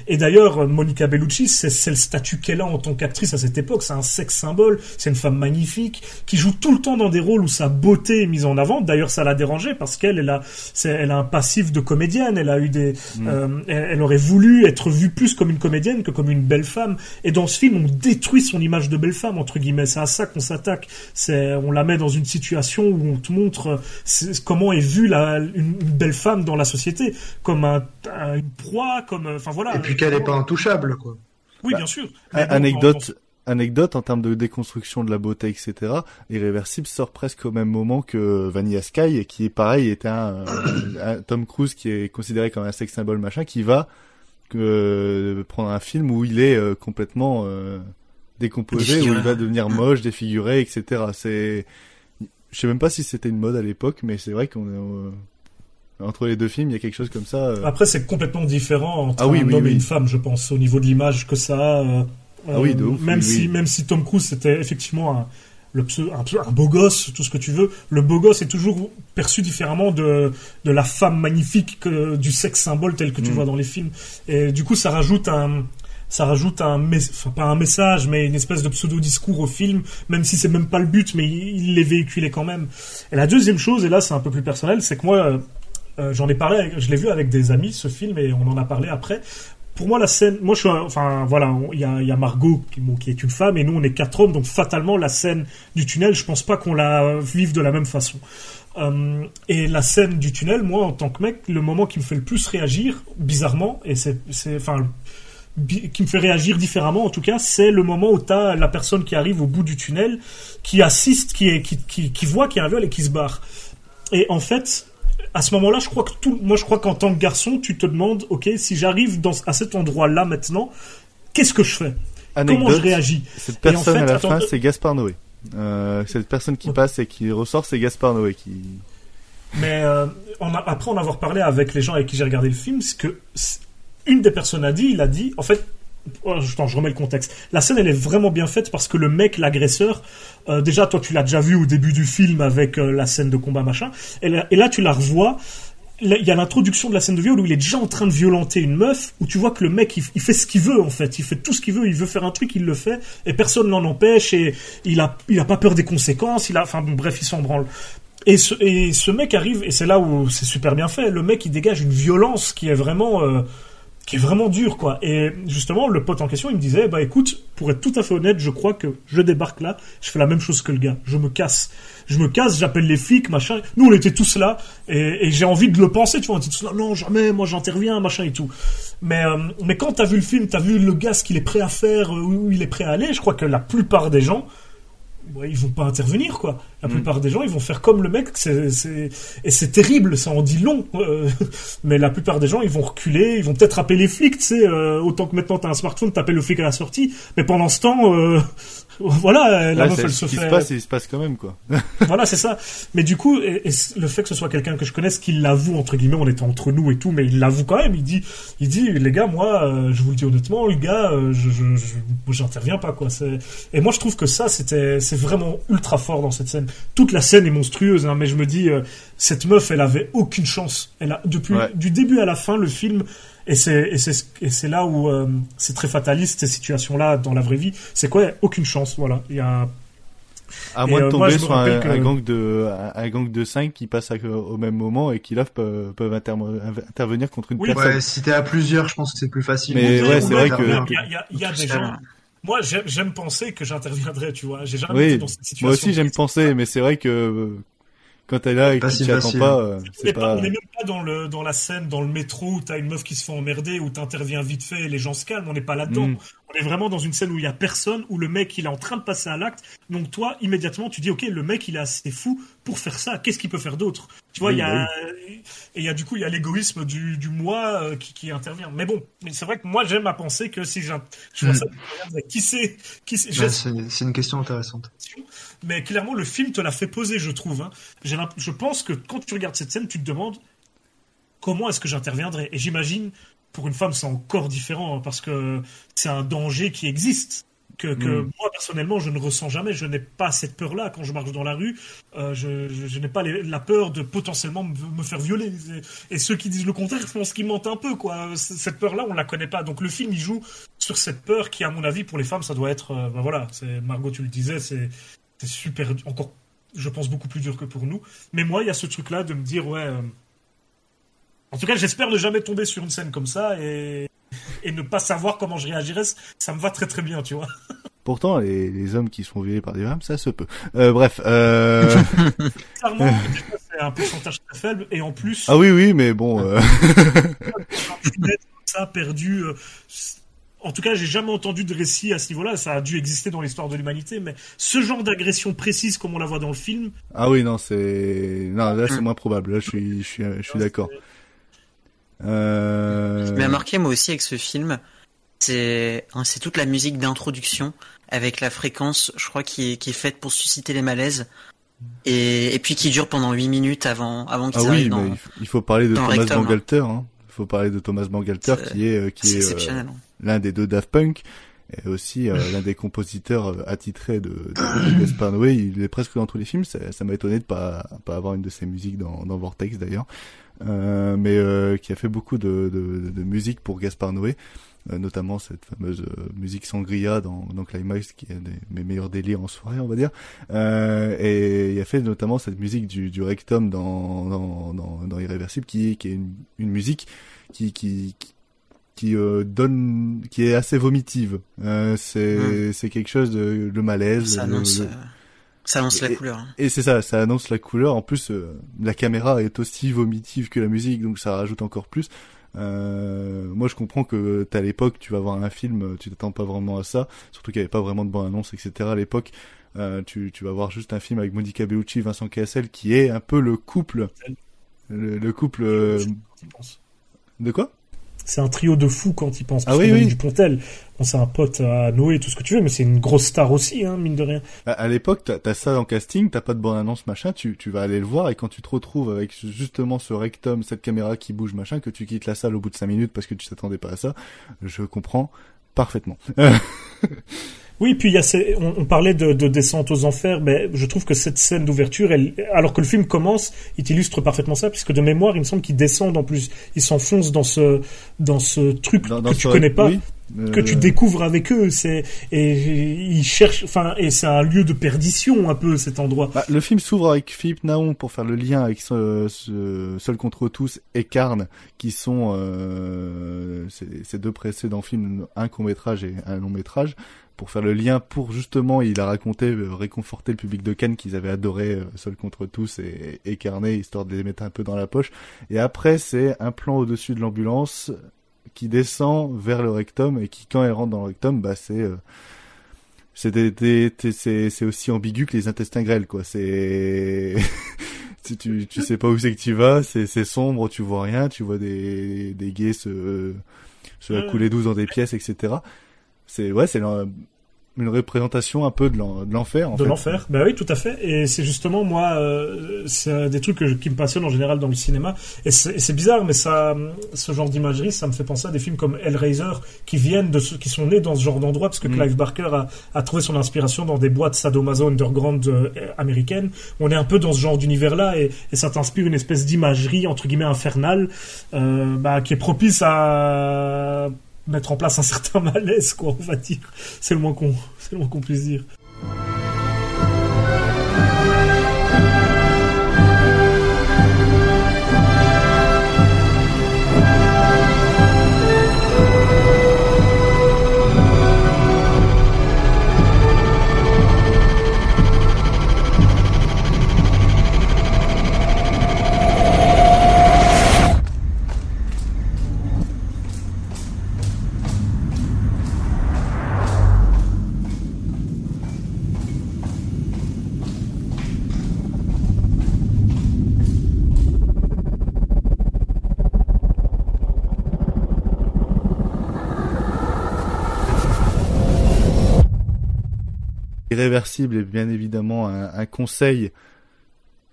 S9: et d'ailleurs, Monica Bellucci, c'est le statut qu'elle a en tant qu'actrice à cette époque, c'est un sexe symbole, c'est une femme magnifique, qui joue tout le temps dans des rôles où sa beauté est mise en avant, d'ailleurs ça l'a dérangée, parce qu'elle elle a, elle a un passif de comédienne, elle a eu des... euh, elle, elle aurait voulu être vue plus comme une comédienne que comme une belle femme, et dans ce film, on détruit son image de belle femme, entre guillemets, c'est à ça qu'on s'attaque, c'est on la met dans une situation où on te montre euh, comment est vue la, une, une belle femme dans la société, comme un, un- une proie, comme... euh, Enfin voilà.
S6: Et puis qu'elle est pas intouchable, quoi.
S9: Oui,
S5: Bah,
S9: bien sûr.
S5: A-
S9: Mais bon,
S5: anecdote, anecdote en termes de déconstruction de la beauté, etc. Irréversible sort presque au même moment que Vanilla Sky, et qui est pareil, était un, un Tom Cruise qui est considéré comme un sex symbole machin, qui va euh, prendre un film où il est euh, complètement euh, décomposé, où il va devenir moche, défiguré, etc. C'est, je sais même pas si c'était une mode à l'époque, mais c'est vrai qu'on est euh, entre les deux films, il y a quelque chose comme ça. euh,
S9: Après, c'est complètement différent entre
S5: Ah oui,
S9: un
S5: oui,
S9: homme
S5: oui.
S9: et une femme, je pense, au niveau de l'image que ça a. euh,
S5: Ah oui, de
S9: euh,
S5: ouf,
S9: même si, même si Tom Cruise c'était effectivement un, le pseu- un, un beau gosse, tout ce que tu veux, le beau gosse est toujours perçu différemment de, de la femme magnifique que du sexe symbole tel que tu
S5: Mm.
S9: vois dans les films. Et du coup, ça rajoute un, ça rajoute un, enfin pas un message, mais une espèce de pseudo discours au film, même si c'est même pas le but, mais il, il l'est véhiculé quand même. Et la deuxième chose, et là c'est un peu plus personnel, c'est que moi, euh, j'en ai parlé, je l'ai vu avec des amis ce film et on en a parlé après. Pour moi, la scène, moi je suis, enfin voilà, il y a, Margot qui, est une femme et nous on est quatre hommes, donc fatalement la scène du tunnel, je pense pas qu'on la vive de la même façon. Euh, et la scène du tunnel, moi en tant que mec, le moment qui me fait le plus réagir, bizarrement, et c'est, enfin, qui me fait réagir différemment en tout cas, c'est le moment où t'as la personne qui arrive au bout du tunnel, qui assiste, qui, est, qui, qui voit qu'il y a un viol et qui se barre. Et en fait, à ce moment-là, je crois que tout, moi je crois qu'en tant que garçon, tu te demandes, ok, si j'arrive dans, à cet endroit-là maintenant, qu'est-ce que je fais? Comment je réagis?
S5: Cette
S9: en
S5: personne
S9: fait,
S5: à la
S9: attends,
S5: fin,
S9: euh,
S5: c'est Gaspard Noé. Euh, cette personne qui passe et qui ressort, c'est Gaspard Noé qui.
S9: Mais euh, on a- après en avoir parlé avec les gens avec qui j'ai regardé le film, c'est que une des personnes a dit, il a dit, en fait, attends, je remets le contexte. La scène, elle est vraiment bien faite parce que le mec, l'agresseur, euh, déjà, toi, tu l'as déjà vu au début du film avec euh, la scène de combat machin, et là, tu la revois. Il y a l'introduction de la scène de viol où il est déjà en train de violenter une meuf, où tu vois que le mec il, fait ce qu'il veut en fait, il fait tout ce qu'il veut, il veut faire un truc, il le fait, et personne n'en empêche, et il a, il a pas peur des conséquences, il a, enfin bon, bref, il s'en branle. Et ce, et ce mec arrive, et c'est là où c'est super bien fait, le mec il dégage une violence qui est vraiment, euh, qui est vraiment dure quoi. Et justement, le pote en question il me disait, bah écoute, pour être tout à fait honnête, je crois que je débarque là, je fais la même chose que le gars, je me casse. Je me casse, j'appelle les flics, machin. Nous, on était tous là, et, et j'ai envie de le penser, tu vois, on était tous là, non, jamais, moi j'interviens, machin et tout. Mais, euh, mais quand t'as vu le film, t'as vu le gars, ce qu'il est prêt à faire, euh, où il est prêt à aller, je crois que la plupart des gens, ouais, ils vont pas intervenir quoi. La
S5: Mm.
S9: plupart des gens ils vont faire comme le mec, c'est, c'est... et c'est terrible, ça en dit long. euh, mais la plupart des gens ils vont reculer, ils vont peut-être appeler les flics, tu sais, euh, autant que maintenant t'as un smartphone, t'appelles le flic à la sortie. Mais pendant ce temps, euh, voilà, la
S5: Là,
S9: meuf elle
S5: ce
S9: se
S5: qui
S9: fait.
S5: se passe, il se passe quand même quoi.
S9: voilà, c'est ça. Mais du coup, et, et le fait que ce soit quelqu'un que je connaisse qui l'avoue entre guillemets, on était entre nous et tout, mais il l'avoue quand même. Il dit, il dit, les gars, moi, euh, je vous le dis honnêtement, les gars, euh, je, je, je- moi, j'interviens pas quoi. C'est... Et moi, je trouve que ça, c'était, c'est vraiment ultra fort dans cette scène. toute la scène est monstrueuse, hein, mais je me dis, euh, cette meuf, elle avait aucune chance. Elle a depuis
S5: Ouais.
S9: du début à la fin le film. Et c'est là où euh, c'est très fataliste ces situations-là dans la vraie vie. C'est quoi? Aucune chance, voilà. Il y a
S5: À
S9: Et,
S5: moins de
S9: euh,
S5: tomber
S9: moi,
S5: sur un,
S9: rappelle que-
S5: un gang de un, un gang de 5 qui passent à- au même moment et qui là peuvent, peuvent inter- intervenir contre une
S9: Oui,
S5: personne.
S6: Ouais, si t'es à plusieurs, je pense que c'est plus facile.
S5: Mais ouais,
S6: Ou
S5: c'est vrai que-.
S9: Il y a, il y a- il y a des gens. Moi, j'aime j'aime penser que j'interviendrai, tu vois. J'ai jamais
S5: Oui,
S9: été dans cette situation.
S5: moi aussi j'aime penser, mais c'est vrai que euh, quand t'es là et que tu t'y attends pas, euh,
S9: On
S5: c'est
S9: est, pas,
S5: pas.
S9: on est même pas dans, le, dans la scène, dans le métro où t'as une meuf qui se fait emmerder, où t'interviens vite fait et les gens se calment. On n'est pas là-dedans.
S5: Mm.
S9: On est vraiment dans une scène où il y a personne, où le mec il est en train de passer à l'acte. Donc toi, immédiatement, tu dis ok, le mec il est assez fou pour faire ça. Qu'est-ce qu'il peut faire d'autre? Tu vois,
S5: Oui,
S9: il y a
S5: bah
S9: et il y a du coup il y a l'égoïsme du, du moi euh, qui, qui intervient. Mais bon, mais c'est vrai que moi j'aime à penser que si je vois
S6: Mm.
S9: ça, qui c'est, qui c'est. Je-
S6: c'est c'est une question intéressante.
S9: Mais clairement le film te l'a fait poser, je trouve. hein. Je pense que quand tu regardes cette scène, tu te demandes comment est-ce que j'interviendrai. Et j'imagine pour une femme c'est encore différent hein, parce que c'est un danger qui existe. Que, que
S5: Mm.
S9: moi personnellement je ne ressens jamais, je n'ai pas cette peur-là quand je marche dans la rue, Euh, je, je- je n'ai pas les- la peur de potentiellement me, me faire violer. Et, et ceux qui disent le contraire, je pense qu'ils mentent un peu quoi. Cette peur-là on la connaît pas, donc le film il joue sur cette peur qui à mon avis pour les femmes ça doit être, euh, ben voilà, c'est Margot tu le disais, c'est c'est super encore je pense beaucoup plus dur que pour nous mais moi il y a ce truc là de me dire ouais euh, en tout cas j'espère ne jamais tomber sur une scène comme ça et et ne pas savoir comment je réagirais ça me va très très bien tu vois
S5: Pourtant, les, les hommes qui sont violés par des femmes, ça se peut. Euh, bref. Euh...
S9: c'est un pourcentage très faible et en plus
S5: ah oui, oui, mais bon. euh,
S9: ça perdu en tout cas, j'ai jamais entendu de récit à ce niveau-là. Ça a dû exister dans l'histoire de l'humanité, mais ce genre d'agression précise comme on la voit dans le film,
S5: ah oui, non, c'est non, là c'est moins probable. Là, je suis, je suis, je suis d'accord. Euh...
S7: Ce qui m'a marqué moi aussi avec ce film, c'est hein, c'est toute la musique d'introduction avec la fréquence, je crois, qui est, qui est faite pour susciter les malaises. Et, et puis qui dure pendant 8 minutes avant, avant qu'ils
S5: Ah oui,
S7: dans...
S5: il faut- il faut parler de Thomas
S7: hein.
S5: Bangalter. Hein. Il faut parler de Thomas Bangalter qui est euh, qui
S7: c'est
S5: est euh,
S7: exceptionnel, hein.
S5: L'un des deux Daft Punk et aussi euh, l'un des compositeurs euh, attitrés de, de, de Gaspar Noé. Il est presque dans tous les films. Ça ça m'a étonné de pas pas avoir une de ses musiques dans, dans Vortex d'ailleurs, euh, mais euh, qui a fait beaucoup de, de, de musique pour Gaspar Noé. euh, notamment cette fameuse musique sangria dans, dans Climax qui est un des mes meilleurs délires en soirée on va dire euh, et il a fait notamment cette musique du, du rectum dans, dans, dans, dans Irréversible qui, qui est une, une musique qui, qui, qui qui euh, donne qui est assez vomitive. Euh, c'est c'est quelque chose de le malaise
S7: Ça
S5: le-
S7: annonce,
S5: le-
S7: euh, ça annonce la
S5: et-
S7: couleur. hein.
S5: et c'est ça ça annonce la couleur. En plus euh, la caméra est aussi vomitive que la musique donc ça rajoute encore plus. Euh, moi je comprends que t'es à l'époque tu vas voir un film tu t'attends pas vraiment à ça surtout qu'il y avait pas vraiment de bonne annonce etc à l'époque. Euh, tu, tu vas voir juste un film avec Monica Bellucci Vincent Cassel qui est un peu le couple le, le couple euh, de quoi?
S9: C'est un trio de fous quand ils pensent.
S5: Ah
S9: Parce
S5: oui,
S9: que
S5: oui.
S9: Denis Dupontel, bon, c'est un pote à Noé, tout ce que tu veux, mais c'est une grosse star aussi, hein, mine de rien.
S5: À, à l'époque, t'as as ça en casting, t'as pas de bonne annonce, machin, tu, tu vas aller le voir et quand tu te retrouves avec justement ce rectum, cette caméra qui bouge, machin, que tu quittes la salle au bout de cinq minutes parce que tu t'attendais pas à ça, je comprends parfaitement.
S9: Oui, puis il y a ces- on, on parlait de, de descente aux enfers, mais je trouve que cette scène d'ouverture, alors que le film commence, il illustre parfaitement ça, puisque de mémoire, il me semble qu'ils descendent en plus, ils s'enfoncent dans ce dans ce truc
S5: dans
S9: que tu
S5: ce-
S9: connais pas,
S5: oui,
S9: que
S5: euh,
S9: tu découvres avec eux. C'est et ils cherchent, enfin, et c'est un lieu de perdition un peu cet endroit.
S5: Bah, le film s'ouvre avec Philippe Naon pour faire le lien avec ce, ce Seul contre tous et Carne, qui sont euh, ces, ces deux précédents films, un court métrage et un long métrage, pour faire le lien pour justement, il a raconté, euh, réconforter le public de Cannes qu'ils avaient adoré euh, Seul contre tous et, et Carnet, histoire de les mettre un peu dans la poche. Et après, c'est un plan au-dessus de l'ambulance qui descend vers le rectum et qui, quand elle rentre dans le rectum, bah c'est euh, c'est aussi ambigu que les intestins grêles quoi c'est si tu tu sais pas où c'est que tu vas c'est c'est sombre tu vois rien tu vois des des gays se se la
S9: Ouais.
S5: couler douce dans des pièces etc c'est ouais c'est une représentation un peu de l'en- de l'enfer. en
S9: de l'enfer, ben oui, tout à fait. Et c'est justement moi, euh, c'est des trucs que je- qui me passionnent en général dans le cinéma. Et c'est bizarre, mais ça, ce genre d'imagerie, ça me fait penser à des films comme Hellraiser qui viennent de ceux qui sont nés dans ce genre d'endroit, parce que
S5: Mm.
S9: Clive Barker a, a trouvé son inspiration dans des boîtes sadomaso underground euh, américaines. On est un peu dans ce genre d'univers-là, et, et ça t'inspire une espèce d'imagerie entre guillemets infernale, euh, bah, qui est propice à mettre en place un certain malaise, quoi, on va dire. C'est le moins qu'on, c'est le moins qu'on puisse dire.
S5: Irréversible est bien évidemment un, un conseil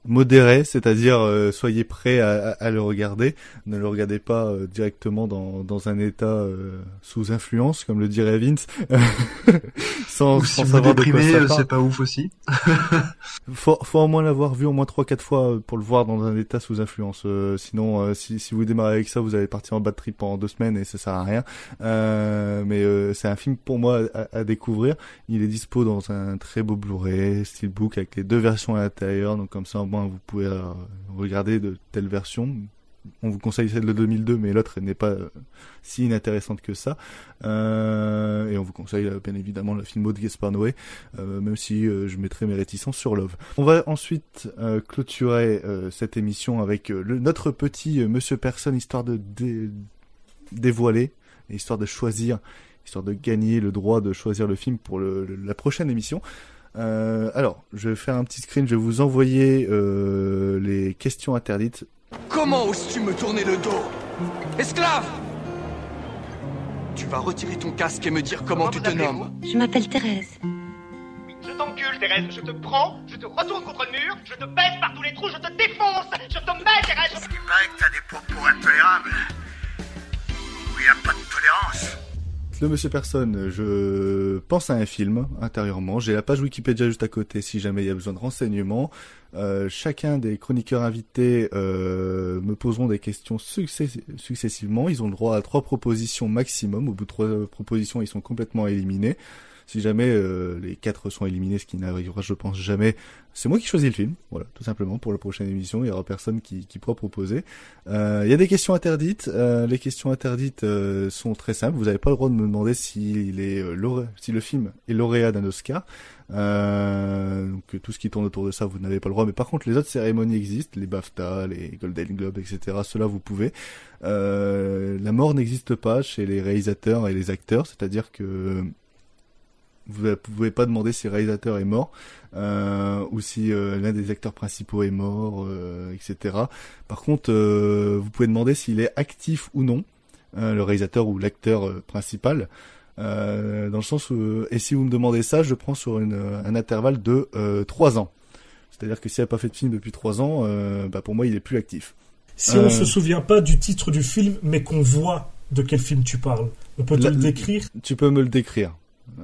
S5: modéré, c'est-à-dire euh, soyez prêts à, à- à le regarder. Ne le regardez pas euh, directement dans, dans un état euh, sous influence, comme le dirait Vince, sans,
S6: Ou
S5: sans
S6: si vous
S5: savoir de quoi
S6: déprimez,
S5: ça
S6: euh, c'est pas ouf aussi.
S5: faut, faut au moins l'avoir vu au moins trois quatre fois euh, pour le voir dans un état sous influence. Euh, sinon, euh, si, si vous démarrez avec ça, vous allez partir en bad trip pendant deux semaines et ça sert à rien. Euh, mais euh, c'est un film pour moi à, à découvrir. Il est dispo dans un très beau Blu-ray, Steelbook avec les deux versions à l'intérieur. Donc comme ça, vous pouvez euh, regarder de telles versions. On vous conseille celle de 2002, mais l'autre n'est pas euh, si inintéressante que ça. Euh, et on vous conseille bien évidemment le film de Gaspar Noé, même si je mettrai mes réticences sur Love. On va ensuite clôturer cette émission avec notre petit Monsieur Personne, histoire de dé- dévoiler, histoire de choisir, histoire de gagner le droit de choisir le film pour la prochaine émission. Euh, alors, je vais faire un petit screen, je vais vous envoyer euh, les questions interdites.
S26: Comment oses-tu me tourner le dos? Esclave Tu vas retirer ton casque et me dire comment, tu te nommes.
S27: Je m'appelle Thérèse.
S28: Je t'encule, Thérèse, je te prends, je te retourne contre le mur, je te baisse par tous les trous, je te défonce, je te mets, Thérèse.
S25: Il paraît que t'as des propos intolérables. Où il n'y a pas de tolérance.
S5: Le Monsieur Personne, je pense à un film intérieurement. J'ai la page Wikipédia juste à côté si jamais il y a besoin de renseignements. Euh, chacun des chroniqueurs invités euh, me poseront des questions success- successivement. Ils ont le droit à trois propositions maximum. Au bout de trois euh, propositions, ils sont complètement éliminés. Si jamais euh, les quatre sont éliminés, ce qui n'arrivera, je pense, jamais, c'est moi qui choisis le film. Voilà, tout simplement. Pour la prochaine émission, il y aura personne qui, qui pourra proposer. Euh, il y a des questions interdites. Euh, les questions interdites euh, sont très simples. Vous n'avez pas le droit de me demander s'il est euh, si le film est lauréat d'un Oscar. Euh, donc tout ce qui tourne autour de ça, vous n'avez pas le droit. Mais par contre, les autres cérémonies existent, les BAFTA, les Golden Globes, etc. Cela, vous pouvez. Euh, la mort n'existe pas chez les réalisateurs et les acteurs, c'est-à-dire que vous ne pouvez pas demander si le réalisateur est mort euh, ou si euh, l'un des acteurs principaux est mort, euh, etc. Par contre, euh, vous pouvez demander s'il est actif ou non, euh, le réalisateur ou l'acteur principal. Euh, dans le sens où, et si vous me demandez ça, je prends sur une, un intervalle de euh, 3 ans. C'est-à-dire que s'il n'a pas fait de film depuis 3 ans, euh, bah pour moi, il est plus actif.
S9: Si on se souvient pas du titre du film, mais qu'on voit de quel film tu parles, on peut te
S5: La-
S9: le décrire?
S5: Tu peux me le décrire,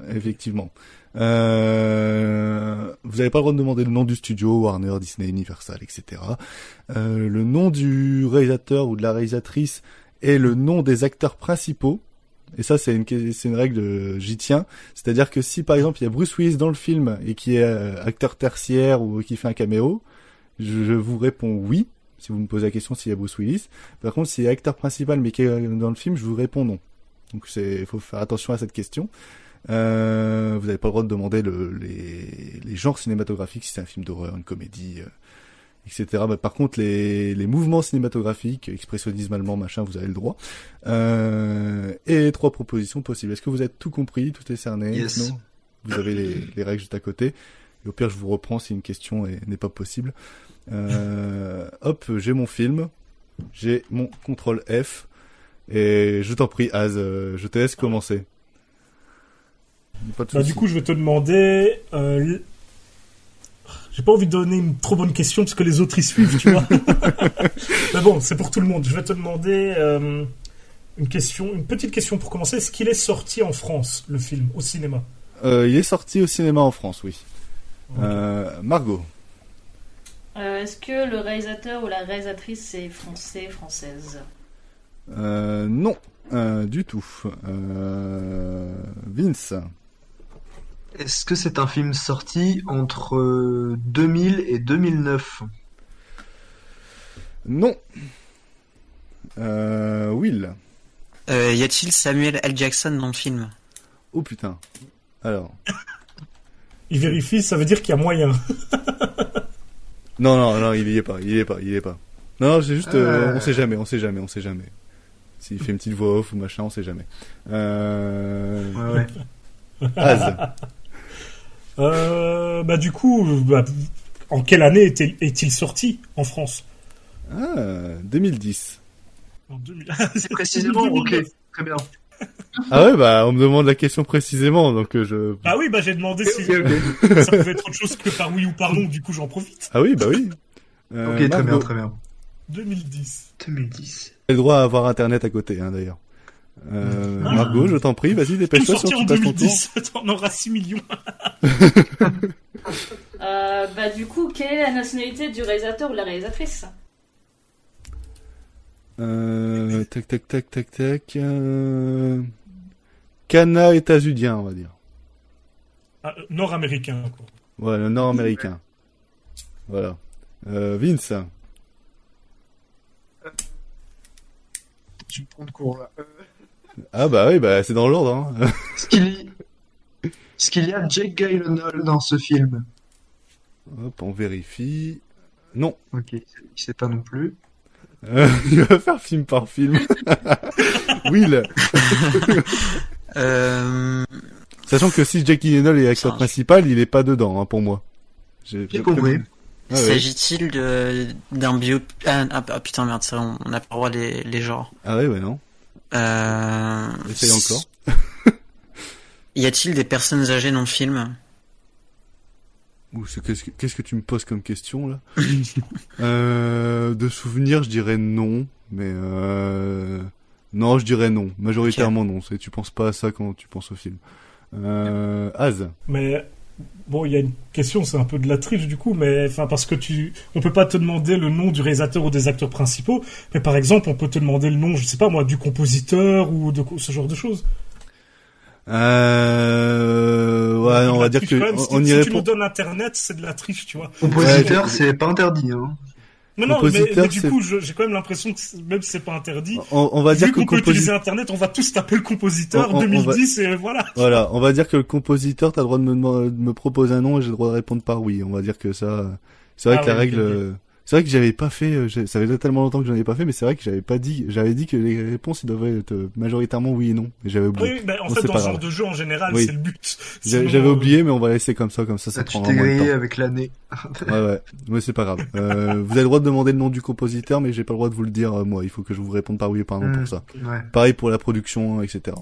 S5: effectivement. Euh, vous n'avez pas le droit de demander le nom du studio, Warner, Disney, Universal, etc. Euh, le nom du réalisateur ou de la réalisatrice et le nom des acteurs principaux. Et ça, c'est une, une règle, euh, j'y tiens. C'est-à-dire que si, par exemple, il y a Bruce Willis dans le film et qui est acteur tertiaire ou qui fait un caméo, je, vous réponds oui. Si vous me posez la question s'il y a Bruce Willis. Par contre, s'il est acteur principal mais qui est dans le film, je vous réponds non. Donc c'est, faut faire attention à cette question. Euh, vous n'avez pas le droit de demander le, les, les genres cinématographiques, si c'est un film d'horreur, une comédie, euh, etc. Bah, par contre, les, les mouvements cinématographiques, expressionnisme allemand, machin, vous avez le droit. Euh, et trois propositions possibles. Est-ce que vous avez tout compris, tout est cerné?
S6: Yes.
S5: Non? Vous avez les, les règles juste à côté. Et au pire, je vous reprends si une question est- n'est pas possible. Euh, hop, j'ai mon film, j'ai mon contrôle F, et je t'en prie, Az, je te laisse commencer. Pas de
S9: Bah, du coup, je vais te demander. Euh, l- J'ai pas envie de donner une trop bonne question parce que les autres y suivent, tu vois. Mais bon, c'est pour tout le monde. Je vais te demander euh, une question, une petite question pour commencer. Est-ce qu'il est sorti en France, le film, au cinéma?
S5: Euh, il est sorti au cinéma en France, oui. Euh, Margot.
S8: Euh, Est-ce que le réalisateur ou la réalisatrice est français, française?
S5: Euh, non, euh, du tout. Euh, Vince.
S6: Est-ce que c'est un film sorti entre euh, 2000 et 2009
S5: Non. Euh, Will.
S7: Euh, y a-t-il Samuel L. Jackson dans le film?
S5: Oh putain. Alors.
S9: Il vérifie, ça veut dire qu'il y a moyen.
S5: Non, non, non, il y est pas, il y est pas, il y est pas. Non, non, c'est juste, euh,
S9: Euh.
S5: on sait jamais, on sait jamais, on sait jamais. S'il fait une petite voix off ou machin, on sait jamais. Euh...
S6: Ouais, ouais.
S5: Az.
S9: Euh, bah, du coup, bah, en quelle année est-il sorti en France?
S5: Ah, 2010.
S9: En 2000.
S6: C'est précisément, ok, très bien.
S5: Ah ouais, bah, on me demande la question précisément, donc euh, je...
S9: Ah oui, bah j'ai demandé si ça pouvait être autre chose que par oui ou par non, du coup j'en profite.
S5: Ah oui, bah oui. Euh,
S6: Ok, très bien,
S5: Margot.
S6: très bien.
S9: 2010.
S6: 2010.
S5: T'as le droit à avoir internet à côté, hein, d'ailleurs. Euh, Margot, je t'en prie, vas-y, dépêche-toi,
S9: sorti
S5: sinon
S9: en
S5: tu passes ton tour.
S9: 2010, t'en auras 6 millions.
S8: Euh, Bah du coup, quelle est la nationalité du réalisateur ou la réalisatrice?
S5: Euh, tac, tac, tac, tac, tac. Euh... Cana états-unien, on va dire.
S9: Ah, euh, Nord-américain, quoi.
S5: Ouais, le nord-américain. Voilà. Euh, Vince.
S6: Tu me prends de court là.
S5: Ah bah oui, bah c'est dans l'ordre. Hein.
S6: Est-ce qu'il y... Est-ce qu'il y a Jake Gyllenhaal dans ce film
S5: Hop, on vérifie. Non.
S6: Ok, il sait pas non plus.
S5: Euh, il va faire film par film. Will.
S7: Euh...
S5: Sachant que si Jackie Gyllenhaal est acteur principal, il est pas dedans, hein, pour moi. J'ai
S6: compris.
S5: Ah ouais.
S7: S'agit-il de d'un bio ah, ah, ah, putain merde ça on on n'a pas le droit les les genres.
S5: Ah ouais, ouais, non.
S7: Euh...
S5: Essaye encore.
S7: Y a-t-il des personnes âgées dans le film?
S5: Ouh, c'est- qu'est-ce que, qu'est-ce que tu me poses comme question là? Euh, De souvenirs, je dirais non, mais euh... non, je dirais non. Majoritairement non. C'est, tu penses pas à ça quand tu penses au film. Euh... Az.
S9: Mais bon, il y a une question, c'est un peu de la triche du coup, mais enfin parce que tu, on peut pas te demander le nom du réalisateur ou des acteurs principaux, mais par exemple, on peut te demander le nom, je sais pas moi, du compositeur ou de ce genre de choses.
S5: Euh... Ouais, on va dire que
S9: quand même, si,
S5: on
S9: si
S5: y
S9: tu
S5: répond.
S9: nous donnes internet, c'est de la triche, tu vois.
S6: Compositeur, c'est pas interdit. Hein.
S9: Non, non, mais, mais du coup, j'ai quand même l'impression que même si c'est pas interdit,
S5: On, on va
S9: vu
S5: dire que
S9: qu'on peut utiliser internet, on va tous taper le compositeur
S5: On- on- on va-
S9: 2010 et voilà.
S5: Voilà, on va dire que le compositeur, t'as le droit de me, de me proposer un nom et j'ai le droit de répondre par oui. On va dire que ça, c'est vrai
S9: Ah
S5: que la règle, c'est vrai que j'avais pas fait, euh, ça faisait tellement longtemps que j'en ai pas fait, mais c'est vrai que j'avais pas dit, j'avais dit que les réponses, ils devraient être euh, majoritairement oui et non, et j'avais oublié.
S9: Oui, mais en
S5: Bon,
S9: fait,
S5: c'est
S9: dans ce genre de jeu, en général,
S5: Oui.
S9: c'est le but. Sinon,
S5: J'avais
S9: euh,
S5: oublié, mais on va laisser comme ça, comme ça, ça
S6: Ah, tu
S5: prendra
S6: t'es avec l'année.
S5: Ouais, ouais, mais c'est pas grave. Euh, vous avez le droit de demander le nom du compositeur, mais j'ai pas le droit de vous le dire, euh, moi. Il faut que je vous réponde par oui ou par non
S6: Hmm,
S5: pour ça.
S6: ouais.
S5: Pareil pour la production, etc.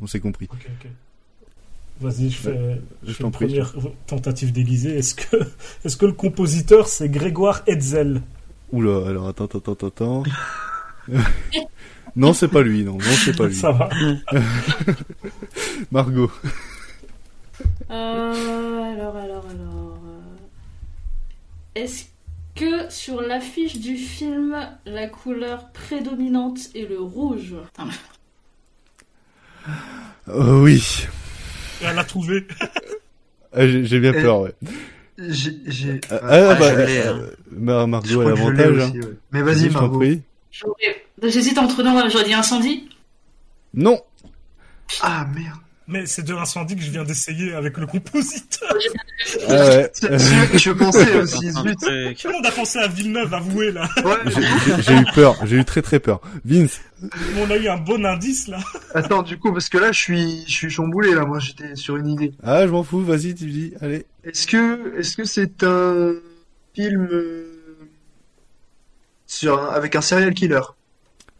S5: On s'est compris.
S9: Ok, ok. Vas-y, je fais,
S5: je
S9: une
S5: prie.
S9: première tentative déguisée. Est-ce que, est-ce que le compositeur c'est Grégoire Hetzel?
S5: Oula, alors attends, attends, attends, attends. non, c'est pas lui, non, non, c'est pas lui.
S9: Ça va.
S5: Margot.
S8: Euh, alors, alors, alors. euh, Est-ce que sur l'affiche du film, la couleur prédominante est le rouge?
S5: Euh, oui.
S9: Elle l'a trouvé.
S5: Ah, J'ai bien peur, ouais.
S6: J'ai. j'ai-
S5: Ah,
S6: Ah,
S5: ah, bah, euh,
S6: hein.
S5: Mar-
S6: Je
S5: Margot a l'avantage.
S6: aussi,
S5: hein.
S6: ouais. Mais vas-y, Margot.
S8: J'hésite entre deux, j'aurais dit incendie?
S5: Non.
S6: Ah merde.
S9: Mais c'est de l'incendie que je viens d'essayer avec le compositeur.
S5: Ah ouais.
S6: Je, je pensais aussi, zut.
S9: Tout le monde a pensé à Villeneuve, avoué là.
S5: J'ai- eu peur, j'ai eu très très peur. Vince.
S9: On a eu un bon indice là.
S6: Attends, du coup, parce que là, je suis, je suis chamboulé, là. Moi, j'étais sur une idée.
S5: Ah, je m'en fous, vas-y, tu dis, allez.
S6: Est-ce que, est-ce que c'est un film euh, sur un- avec un serial killer?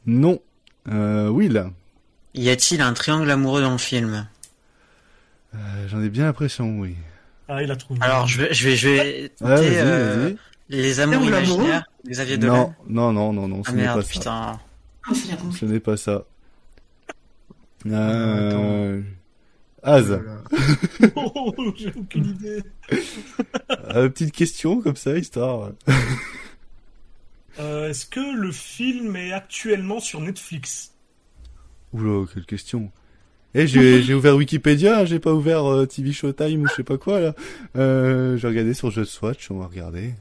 S5: Non. Euh, Will.
S7: Y a-t-il un triangle amoureux dans le film?
S5: Euh, J'en ai bien l'impression, oui.
S9: Ah, il a trouvé.
S7: Alors, je vais, je vais, je vais euh, les amours imaginaires, Xavier Dolan.
S5: Non, non, non, non, non, ce
S7: Ah
S5: n'est
S7: merde,
S5: pas ça.
S7: putain.
S8: Ah, c'est bien compris.
S5: Ce n'est pas ça.
S6: Ah,
S5: Euh... Az,
S9: Oh, j'ai aucune idée.
S5: euh, petite question comme ça, histoire.
S9: Euh, Est-ce que le film est actuellement sur Netflix?
S5: Oula, quelle question. Eh, j'ai j'ai ouvert Wikipédia, hein, j'ai pas ouvert euh, TV Showtime ou je sais pas quoi là. Euh, j'ai regardé sur Just Watch, on va regarder.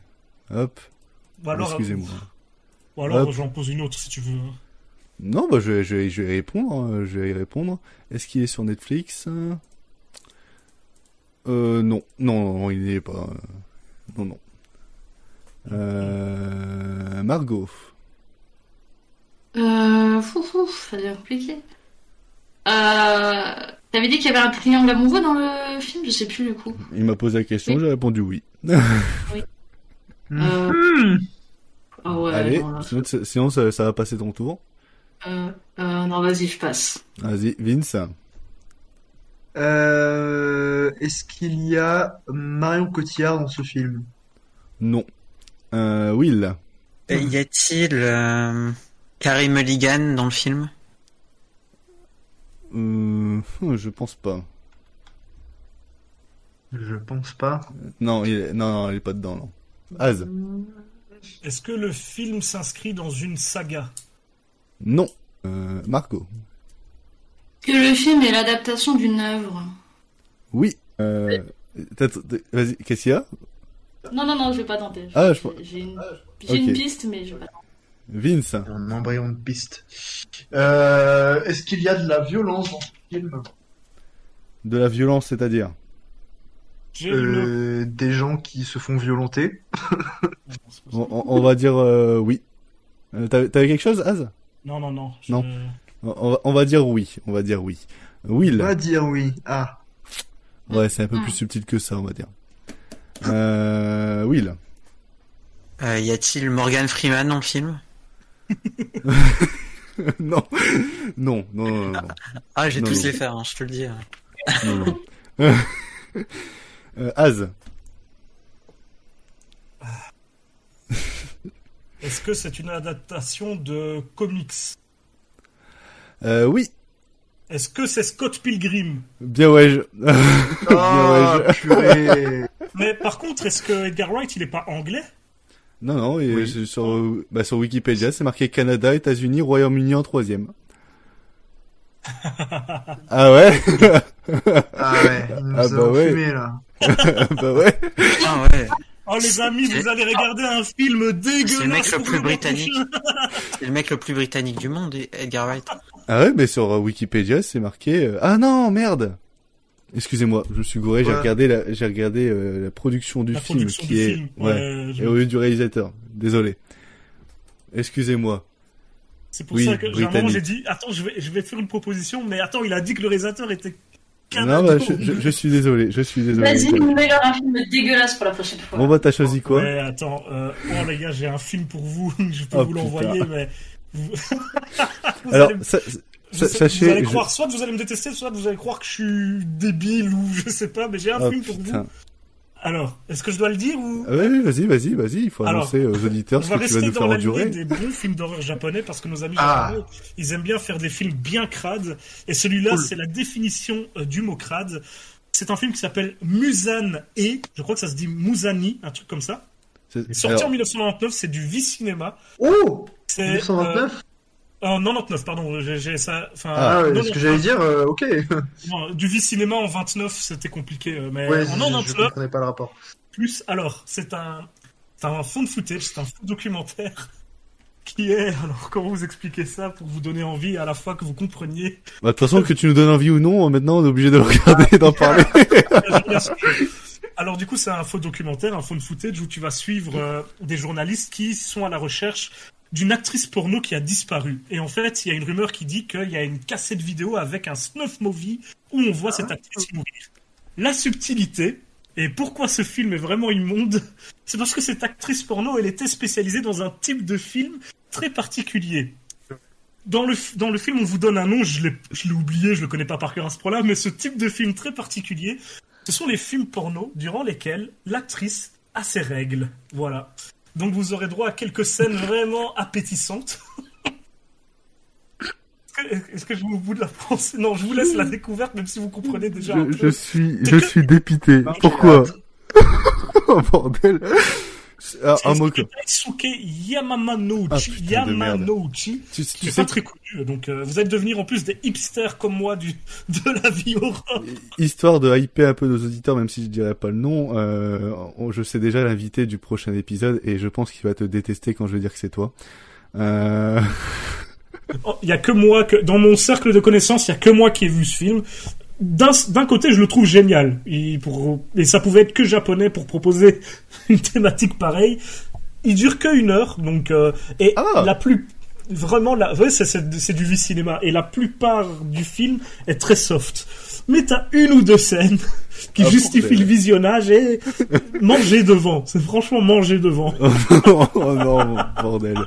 S5: Hop.
S9: Alors,
S5: Excusez-moi.
S9: Ou alors
S5: Hop.
S9: j'en pose une autre si tu veux.
S5: Non, bah je vais, je vais, je vais y répondre. hein, Je vais y répondre. Est-ce qu'il est sur Netflix Euh, non, non, non, il n'y est pas. Non, non. Euh, Margot.
S8: Euh, fou, fou, ça devient compliqué. Euh, t'avais dit qu'il y avait un triangle amoureux dans le film, je sais plus du coup.
S5: Il m'a posé la question, j'ai répondu oui.
S8: Oui. Euh... Ah ouais,
S5: Allez,
S8: non, là,
S5: sinon, ça- sinon ça, ça va passer ton tour.
S8: euh, euh, non, vas-y, je passe.
S5: Vas-y, Vince.
S6: Euh, Est-ce qu'il y a Marion Cotillard dans ce film?
S5: Non. Euh, Will.
S7: Et Y a-t-il euh, Carey Mulligan dans le film?
S5: Euh, je pense pas.
S6: Je pense pas.
S5: Non, il est, non, non, il est pas dedans, non. Az.
S9: Est-ce que le film s'inscrit dans une saga?
S5: Non. Euh, Margot.
S8: Que le film est l'adaptation d'une œuvre.
S5: Oui. Euh, vas-y, qu'est-ce qu'il y a?
S8: Non, non, non, je vais pas tenter.
S5: Ah, je-
S8: J'ai j'ai une, une
S5: Ok.
S8: piste, mais je vais pas tenter.
S5: Vince.
S6: Un embryon de piste. Euh, Est-ce qu'il y a de la violence dans ce film?
S5: De la violence, c'est-à-dire?
S6: Euh, Des gens qui se font violenter
S5: on, on- on va dire euh, oui. T'avais t'avais quelque chose, Az?
S9: Non, non, non. je-
S5: Non. On va, on va dire oui. On va dire oui. Will.
S6: On va dire oui. Ah.
S5: Ouais, c'est un peu plus subtil que ça, on va dire. Euh, Will.
S7: Euh, Y a-t-il Morgan Freeman dans le film?
S5: non. Non, non, non, non.
S7: Ah, j'ai tous les faire, hein, je te le dis.
S5: Non, non. Euh, Az.
S9: Est-ce que c'est une adaptation de comics
S5: Euh, oui.
S9: Est-ce que c'est Scott Pilgrim
S5: Bien ouais. Je... Bien
S6: Oh,
S5: ouais. je-
S6: purée.
S9: Mais par contre, est-ce que Edgar Wright, il est pas anglais?
S5: Non, non, et sur, bah, sur Wikipédia, c'est marqué Canada, États-Unis, Royaume-Uni en troisième. ah ouais?
S6: Ah ouais, nous
S5: Ah bah ouais.
S6: enfumé, là.
S5: bah ouais.
S7: Ah ouais.
S9: Oh les amis, vous allez regarder un film dégueulasse
S7: C'est le mec le plus britannique. C'est le mec le plus britannique du monde, Edgar Wright.
S5: Ah ouais, mais sur euh, Wikipédia, c'est marqué. euh, Ah non, merde. Excusez-moi, je me suis gouré. J'ai regardé la, j'ai regardé euh, la production du
S9: La
S5: film
S9: production
S5: qui
S9: du
S5: est,
S9: film,
S5: ouais, et au lieu du réalisateur. Désolé. Excusez-moi.
S9: C'est pour
S5: Oui,
S9: ça que moment j'ai dit attends, je vais, je vais faire une proposition, mais attends, il a dit que le réalisateur était
S5: Non,
S9: canadien.
S5: bah, je, je, je suis désolé, je suis désolé.
S8: Vas-y, nous regarde un film dégueulasse pour la prochaine fois.
S5: Bon bah t'as choisi quoi?
S9: Ouais, attends, euh, oh les gars, j'ai un film pour vous, je peux
S5: Oh,
S9: vous l'envoyer, mais vous, vous
S5: Alors,
S9: allez-
S5: ça-
S9: sais-
S5: sachez-
S9: vous allez
S5: je-
S9: croire, soit vous allez me détester, soit vous allez croire que je suis débile ou je sais pas, mais j'ai un
S5: Oh,
S9: film pour
S5: putain.
S9: vous. Alors, est-ce que je dois le dire ou?
S5: Ah oui, vas-y, vas-y, vas-y. Il faut
S9: Alors,
S5: annoncer aux auditeurs
S9: on
S5: ce
S9: va
S5: que tu vas
S9: rester
S5: nous
S9: dans
S5: faire
S9: la
S5: endurer.
S9: lignée des bons films d'horreur japonais parce que nos amis
S5: Ah.
S9: japonais, ils aiment bien faire des films bien crades. Et celui-là,
S5: Cool.
S9: c'est la définition euh, du mot crade. C'est un film qui s'appelle Musan E. Je crois que ça se dit Musani, un truc comme ça. Sorti
S5: alors-
S9: en 1999, c'est du V-Cinéma.
S6: Oh
S9: C'est
S6: 1929
S9: euh, euh, 99, pardon. J'ai ça. Enfin,
S6: Ah, ouais,
S9: non,
S6: ce que j'allais dire, euh, ok.
S9: non, du V-Cinéma en 29, c'était compliqué. euh, Mais
S6: Ouais,
S9: en
S6: je, je
S9: 99,
S6: comprenais pas le rapport.
S9: plus, alors, c'est un, c'est un fond de footage, c'est un faux documentaire qui est, alors, comment vous expliquer ça pour vous donner envie et à la fois que vous compreniez
S5: Bah, de toute façon, que tu nous donnes envie ou non, maintenant on est obligé de le regarder et d'en parler.
S9: Bien sûr. Alors du coup, c'est un faux documentaire, un faux de footage où tu vas suivre euh, des journalistes qui sont à la recherche d'une actrice porno qui a disparu. Et en fait, il y a une rumeur qui dit qu'il y a une cassette vidéo avec un snuff movie où on voit cette actrice mourir. La subtilité, et pourquoi ce film est vraiment immonde, c'est parce que cette actrice porno, elle était spécialisée dans un type de film très particulier. dans le, dans le film, on vous donne un nom, je l'ai, je l'ai oublié, je le connais pas par cœur à ce point-là, mais ce type de film très particulier, ce sont les films porno durant lesquels l'actrice a ses règles. Voilà. Donc vous aurez droit à quelques scènes vraiment appétissantes. Est-ce que- je vous bout de la France Non, je vous laisse la découverte, même si vous comprenez déjà un
S5: Je,
S9: peu.
S5: je suis, je suis dépité. Pourquoi? Oh bordel. Ah, un mot que...
S9: Daisuke Yamamanouchi.
S5: Ah.
S9: Yamanouchi.
S5: Tu- tu
S9: qui est
S5: sais
S9: pas très connu. Donc, euh, vous allez devenir en plus des hipsters comme moi du, de la vie horreur.
S5: Histoire de hyper un peu nos auditeurs, même si je dirais pas le nom, euh, je sais déjà l'invité du prochain épisode et je pense qu'il va te détester quand je vais dire que c'est toi. Euh...
S9: Oh, Il y a que moi, que, dans mon cercle de connaissances, il y a que moi qui ai vu ce film. D'un, côté, je le trouve génial. Et, pour, et ça pouvait être que japonais pour proposer une thématique pareille. Il dure que une heure, donc, euh, et la plus, vraiment, la, ouais, c'est, du vie cinéma. Et la plupart du film est très soft. Mais t'as une ou deux scènes qui
S5: Ah,
S9: justifient le visionnage et manger devant. C'est franchement manger devant.
S5: oh non, bordel.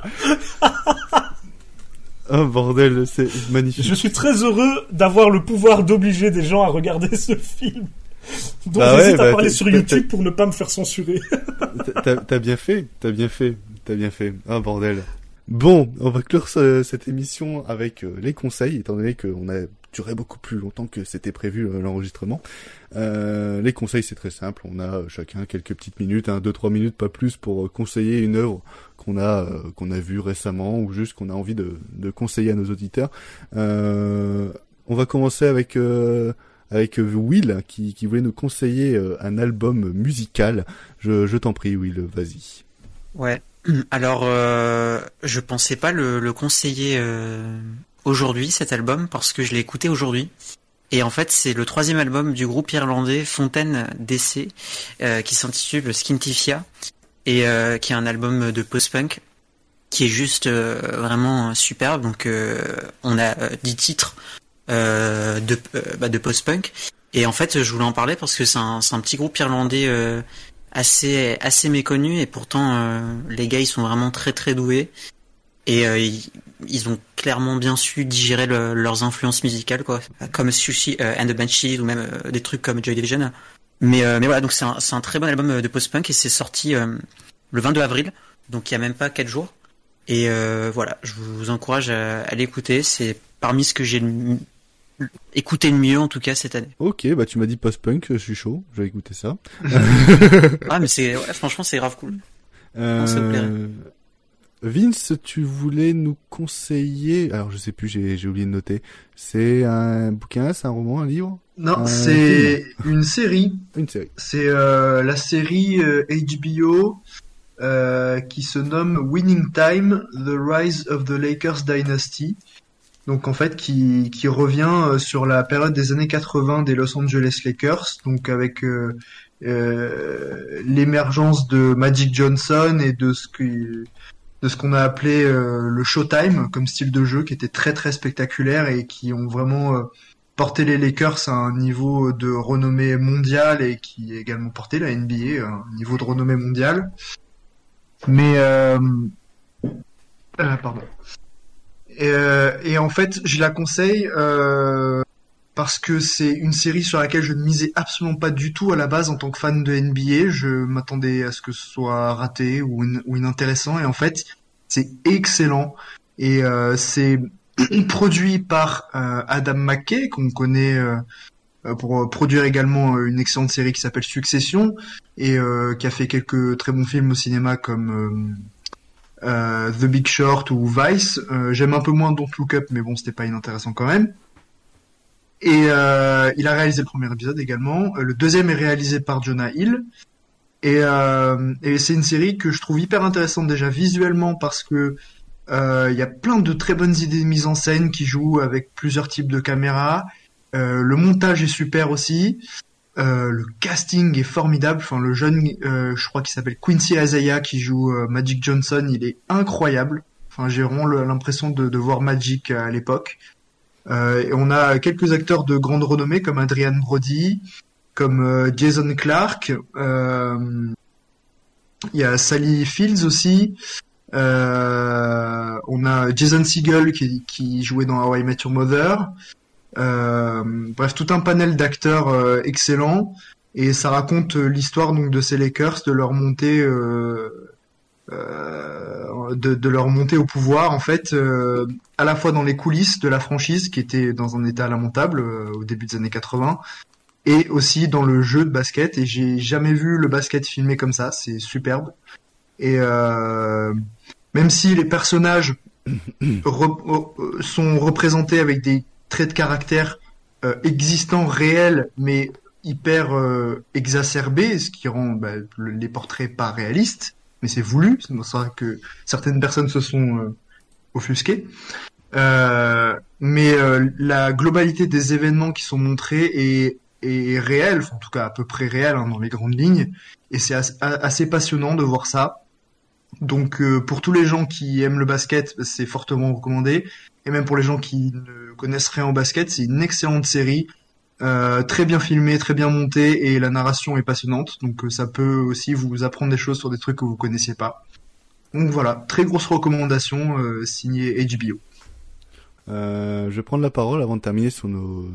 S5: Oh bordel, c'est magnifique.
S9: Je suis très heureux d'avoir le pouvoir d'obliger des gens à regarder ce film. Donc
S5: Bah ouais,
S9: j'hésite à
S5: bah,
S9: parler sur YouTube pour ne pas me faire censurer.
S5: T'as- bien fait, t'as bien fait, t'as bien fait. Ah bordel. Bon, on va clore ce- cette émission avec euh, les conseils, étant donné qu'on a duré beaucoup plus longtemps que c'était prévu euh, l'enregistrement. Euh, les conseils, c'est très simple. On a chacun quelques petites minutes, un, deux, trois minutes, pas plus, pour euh, conseiller une œuvre qu'on a euh, qu'on a vue récemment ou juste qu'on a envie de, de conseiller à nos auditeurs. Euh, on va commencer avec euh, avec Will qui, qui voulait nous conseiller un album musical. Je, t'en prie, Will, vas-y.
S7: Ouais. Alors, je pensais pas le, le conseiller aujourd'hui cet album parce que je l'ai écouté aujourd'hui. Et en fait, c'est le troisième album du groupe irlandais Fontaine DC qui s'intitule Skintifia et euh, qui est un album de post-punk qui est juste euh, vraiment superbe. Donc, euh, on a euh, 10 titres euh, de, euh, bah, de post-punk. Et en fait, je voulais en parler parce que c'est un, un petit groupe irlandais euh, assez assez méconnu et pourtant euh, les gars ils sont vraiment très très doués et euh, ils, ils ont clairement bien su digérer le- leurs influences musicales quoi comme Sushi euh, and the Banshees ou même euh, des trucs comme Joy Division mais euh, mais voilà donc c'est un, c'est un très bon album euh, de post-punk et c'est sorti euh, le 22 avril. Donc il y a même pas 4 jours. Et euh, voilà je vous encourage à, à l'écouter. C'est parmi ce que j'ai écouté le mieux en tout cas cette année.
S5: Ok, bah tu m'as dit post-punk, je suis chaud, je vais écouter ça.
S7: ah mais c'est ouais, franchement c'est grave cool.
S5: Euh,
S7: ça me plairait.
S5: Vince, tu voulais nous conseiller, alors je sais plus, j'ai oublié de noter, c'est un bouquin, c'est un roman, un livre?
S6: Non,
S5: Un
S6: c'est une série.
S5: Une série.
S6: C'est euh, la série euh, HBO euh, qui se nomme Winning Time: The Rise of the Lakers Dynasty. Donc en fait, qui, qui revient euh, sur la période des années 80 des Los Angeles Lakers, donc avec euh, euh, l'émergence de Magic Johnson et de ce que de ce qu'on a appelé euh, le Showtime comme style de jeu, qui était très très spectaculaire et qui ont vraiment euh, porté les Lakers à un niveau de renommée mondiale et qui a également porté la NBA à un niveau de renommée mondiale. Mais euh, euh, pardon. Et, euh, et en fait, je la conseille euh, parce que c'est une série sur laquelle je ne misais absolument pas du tout à la base en tant que fan de NBA. Je m'attendais à ce que ce soit raté ou, in- ou inintéressant. Et en fait, c'est excellent. Et euh, c'est produit par euh, Adam McKay, qu'on connaît euh, euh, pour produire également euh, une excellente série qui s'appelle Succession et euh, qui a fait quelques très bons films au cinéma comme euh, euh, The Big Short ou Vice. Euh, J'aime un peu moins Don't Look Up, mais bon, c'était pas inintéressant quand même. Et euh, il a réalisé le premier épisode également. Euh, Le deuxième est réalisé par Jonah Hill. Et, euh, et c'est une série que je trouve hyper intéressante déjà visuellement parce que euh, il y a plein de très bonnes idées de mise en scène qui jouent avec plusieurs types de caméras. Euh, le montage est super aussi. Le casting est formidable. Enfin, le jeune, je crois qu'il s'appelle Quincy Isaiah qui joue Magic Johnson, il est incroyable. Enfin, j'ai vraiment l'impression de, de voir Magic à l'époque. Euh, on a quelques acteurs de grande renommée comme Adrian Brody, comme euh, Jason Clark. euh, Il y a Sally Fields aussi. Euh, on a Jason Segel qui, qui jouait dans How I Met Your Mother. Euh, bref, tout un panel d'acteurs euh, excellents. Et ça raconte l'histoire donc de ces Lakers, de leur montée, de, de leur montée au pouvoir en fait, euh, à la fois dans les coulisses de la franchise qui était dans un état lamentable euh, au début des années 80, et aussi dans le jeu de basket. Et j'ai jamais vu le basket filmé comme ça, c'est superbe. Et euh, même si les personnages euh, sont représentés avec des traits de caractère euh, existants, réels, mais hyper euh, exacerbés, ce qui rend bah, le- les portraits pas réalistes, mais c'est voulu, c'est pour ça que certaines personnes se sont euh, offusquées. Euh, mais euh, la globalité des événements qui sont montrés est, est réelle, en tout cas à peu près réelle hein, dans les grandes lignes, et c'est assez passionnant de voir ça. Donc euh, pour tous les gens qui aiment le basket, c'est fortement recommandé. Et même pour les gens qui ne connaissent rien au basket, c'est une excellente série, euh, très bien filmée, très bien montée, et la narration est passionnante. Donc euh, ça peut aussi vous apprendre des choses sur des trucs que vous connaissiez pas. Donc voilà, très grosse recommandation euh, signée HBO.
S5: Euh, je vais prendre la parole avant de terminer sur nos,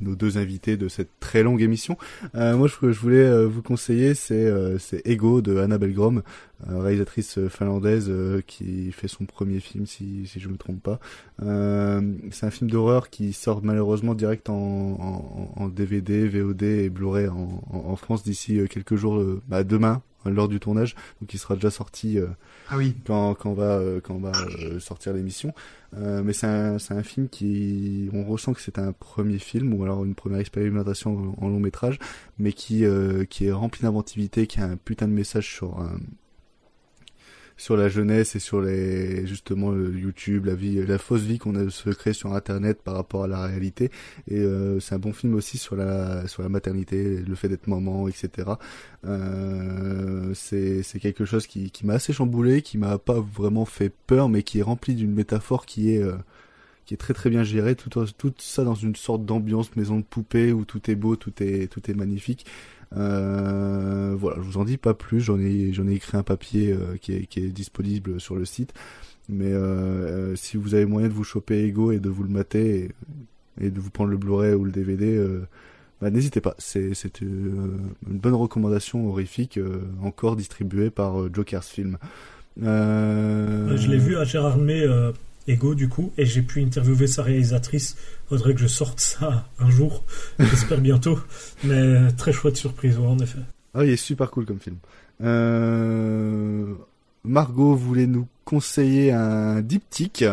S5: nos, deux invités de cette très longue émission. Euh, moi, je, je voulais euh, vous conseiller, c'est euh, c'est Ego de Annabelle Grom, euh, réalisatrice finlandaise euh, qui fait son premier film, si, si je me trompe pas. Euh, c'est un film d'horreur qui sort malheureusement direct en, en, en DVD, VOD et Blu-ray en, en, France d'ici quelques jours, bah, demain lors du tournage, donc il sera déjà sorti euh,
S6: Ah oui.
S5: quand, quand on va, euh, quand on va euh, sortir l'émission. Euh, mais c'est un, un film qui, on ressent que c'est un premier film ou alors une première expérimentation en, long métrage, mais qui, euh, qui est rempli d'inventivité, qui a un putain de message sur un, sur la jeunesse et sur les justement le YouTube, la vie, la fausse vie qu'on a se crée sur Internet par rapport à la réalité. Et euh, c'est un bon film aussi sur la sur la maternité, le fait d'être maman, etc. Euh, c'est c'est quelque chose qui qui m'a assez chamboulé, qui m'a pas vraiment fait peur, mais qui est rempli d'une métaphore qui est euh, qui est très très bien gérée, tout, tout ça dans une sorte d'ambiance maison de poupée où tout est beau, tout est tout est magnifique. Euh, voilà, je vous en dis pas plus. J'en ai j'en ai écrit un papier euh, qui est qui est disponible sur le site. Mais euh, si vous avez moyen de vous choper Ego et de vous le mater et, de vous prendre le Blu-ray ou le DVD, bah, n'hésitez pas. C'est c'est une bonne recommandation horrifique, encore distribuée par Joker's Film.
S9: Je l'ai vu à Gérardmer euh, Ego du coup, et j'ai pu interviewer sa réalisatrice. Faudrait que je sorte ça un jour, j'espère bientôt. Mais très chouette surprise, ouais, en effet.
S5: Ah, il est super cool comme film. Euh... Margot voulait nous conseiller un diptyque.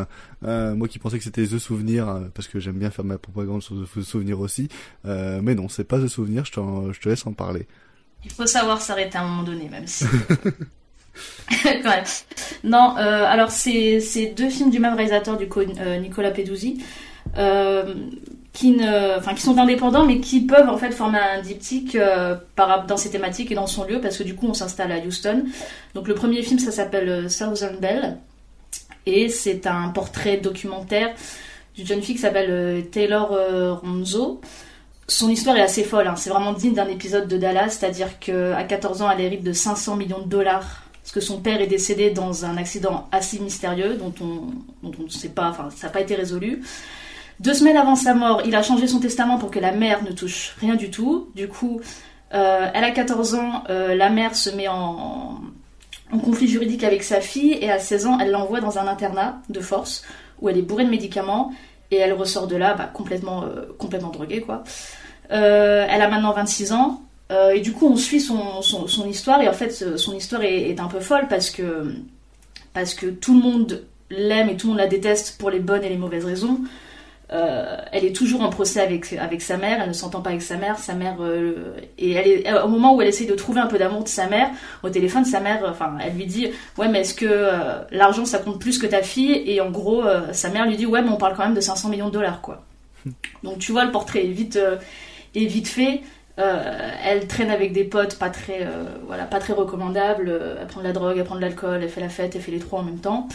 S5: Euh, moi qui pensais que c'était The Souvenir, euh, parce que j'aime bien faire ma propagande sur The Souvenir aussi. Euh, mais non, c'est pas The Souvenir, je, je te laisse en parler.
S8: Il faut savoir s'arrêter à un moment donné, même si. Non, euh, alors c'est deux films du même réalisateur, du coup, euh, Nicolas Peduzzi, euh, qui ne, qui sont indépendants, mais qui peuvent en fait former un diptyque par dans ses thématiques et dans son lieu, parce que du coup on s'installe à Houston. Donc le premier film, ça s'appelle Southern Belle, et c'est un portrait documentaire d'une jeune fille qui s'appelle Taylor Ronzo. Son histoire est assez folle, hein. c'est vraiment digne d'un épisode de Dallas, c'est-à-dire qu'à 14 ans, elle hérite de 500 millions de dollars, parce que son père est décédé dans un accident assez mystérieux, dont on dont on ne sait pas, enfin ça n'a pas été résolu. Deux semaines avant sa mort, il a changé son testament pour que la mère ne touche rien du tout. Du coup, euh, elle a 14 ans, euh, la mère se met en, conflit juridique avec sa fille, et à 16 ans, elle l'envoie dans un internat de force, où elle est bourrée de médicaments, et elle ressort de là bah, complètement, euh, complètement droguée, quoi. Elle a maintenant 26 ans, euh, et du coup, on suit son, son, son histoire, et en fait, son histoire est, est un peu folle parce que, parce que tout le monde l'aime et tout le monde la déteste pour les bonnes et les mauvaises raisons. Euh, elle est toujours en procès avec, avec sa mère, elle ne s'entend pas avec sa mère, sa mère euh, et elle est au moment où elle essaye de trouver un peu d'amour de sa mère, au téléphone sa mère, enfin elle lui dit ouais mais est-ce que euh, l'argent ça compte plus que ta fille? Et en gros sa mère lui dit ouais mais on parle quand même de 500 millions de dollars quoi. Donc tu vois le portrait est vite est vite fait. Euh, elle traîne avec des potes pas très euh, voilà pas très recommandables. Euh, Elle prend de la drogue, elle prend de l'alcool, elle fait la fête, elle fait les trois en même temps.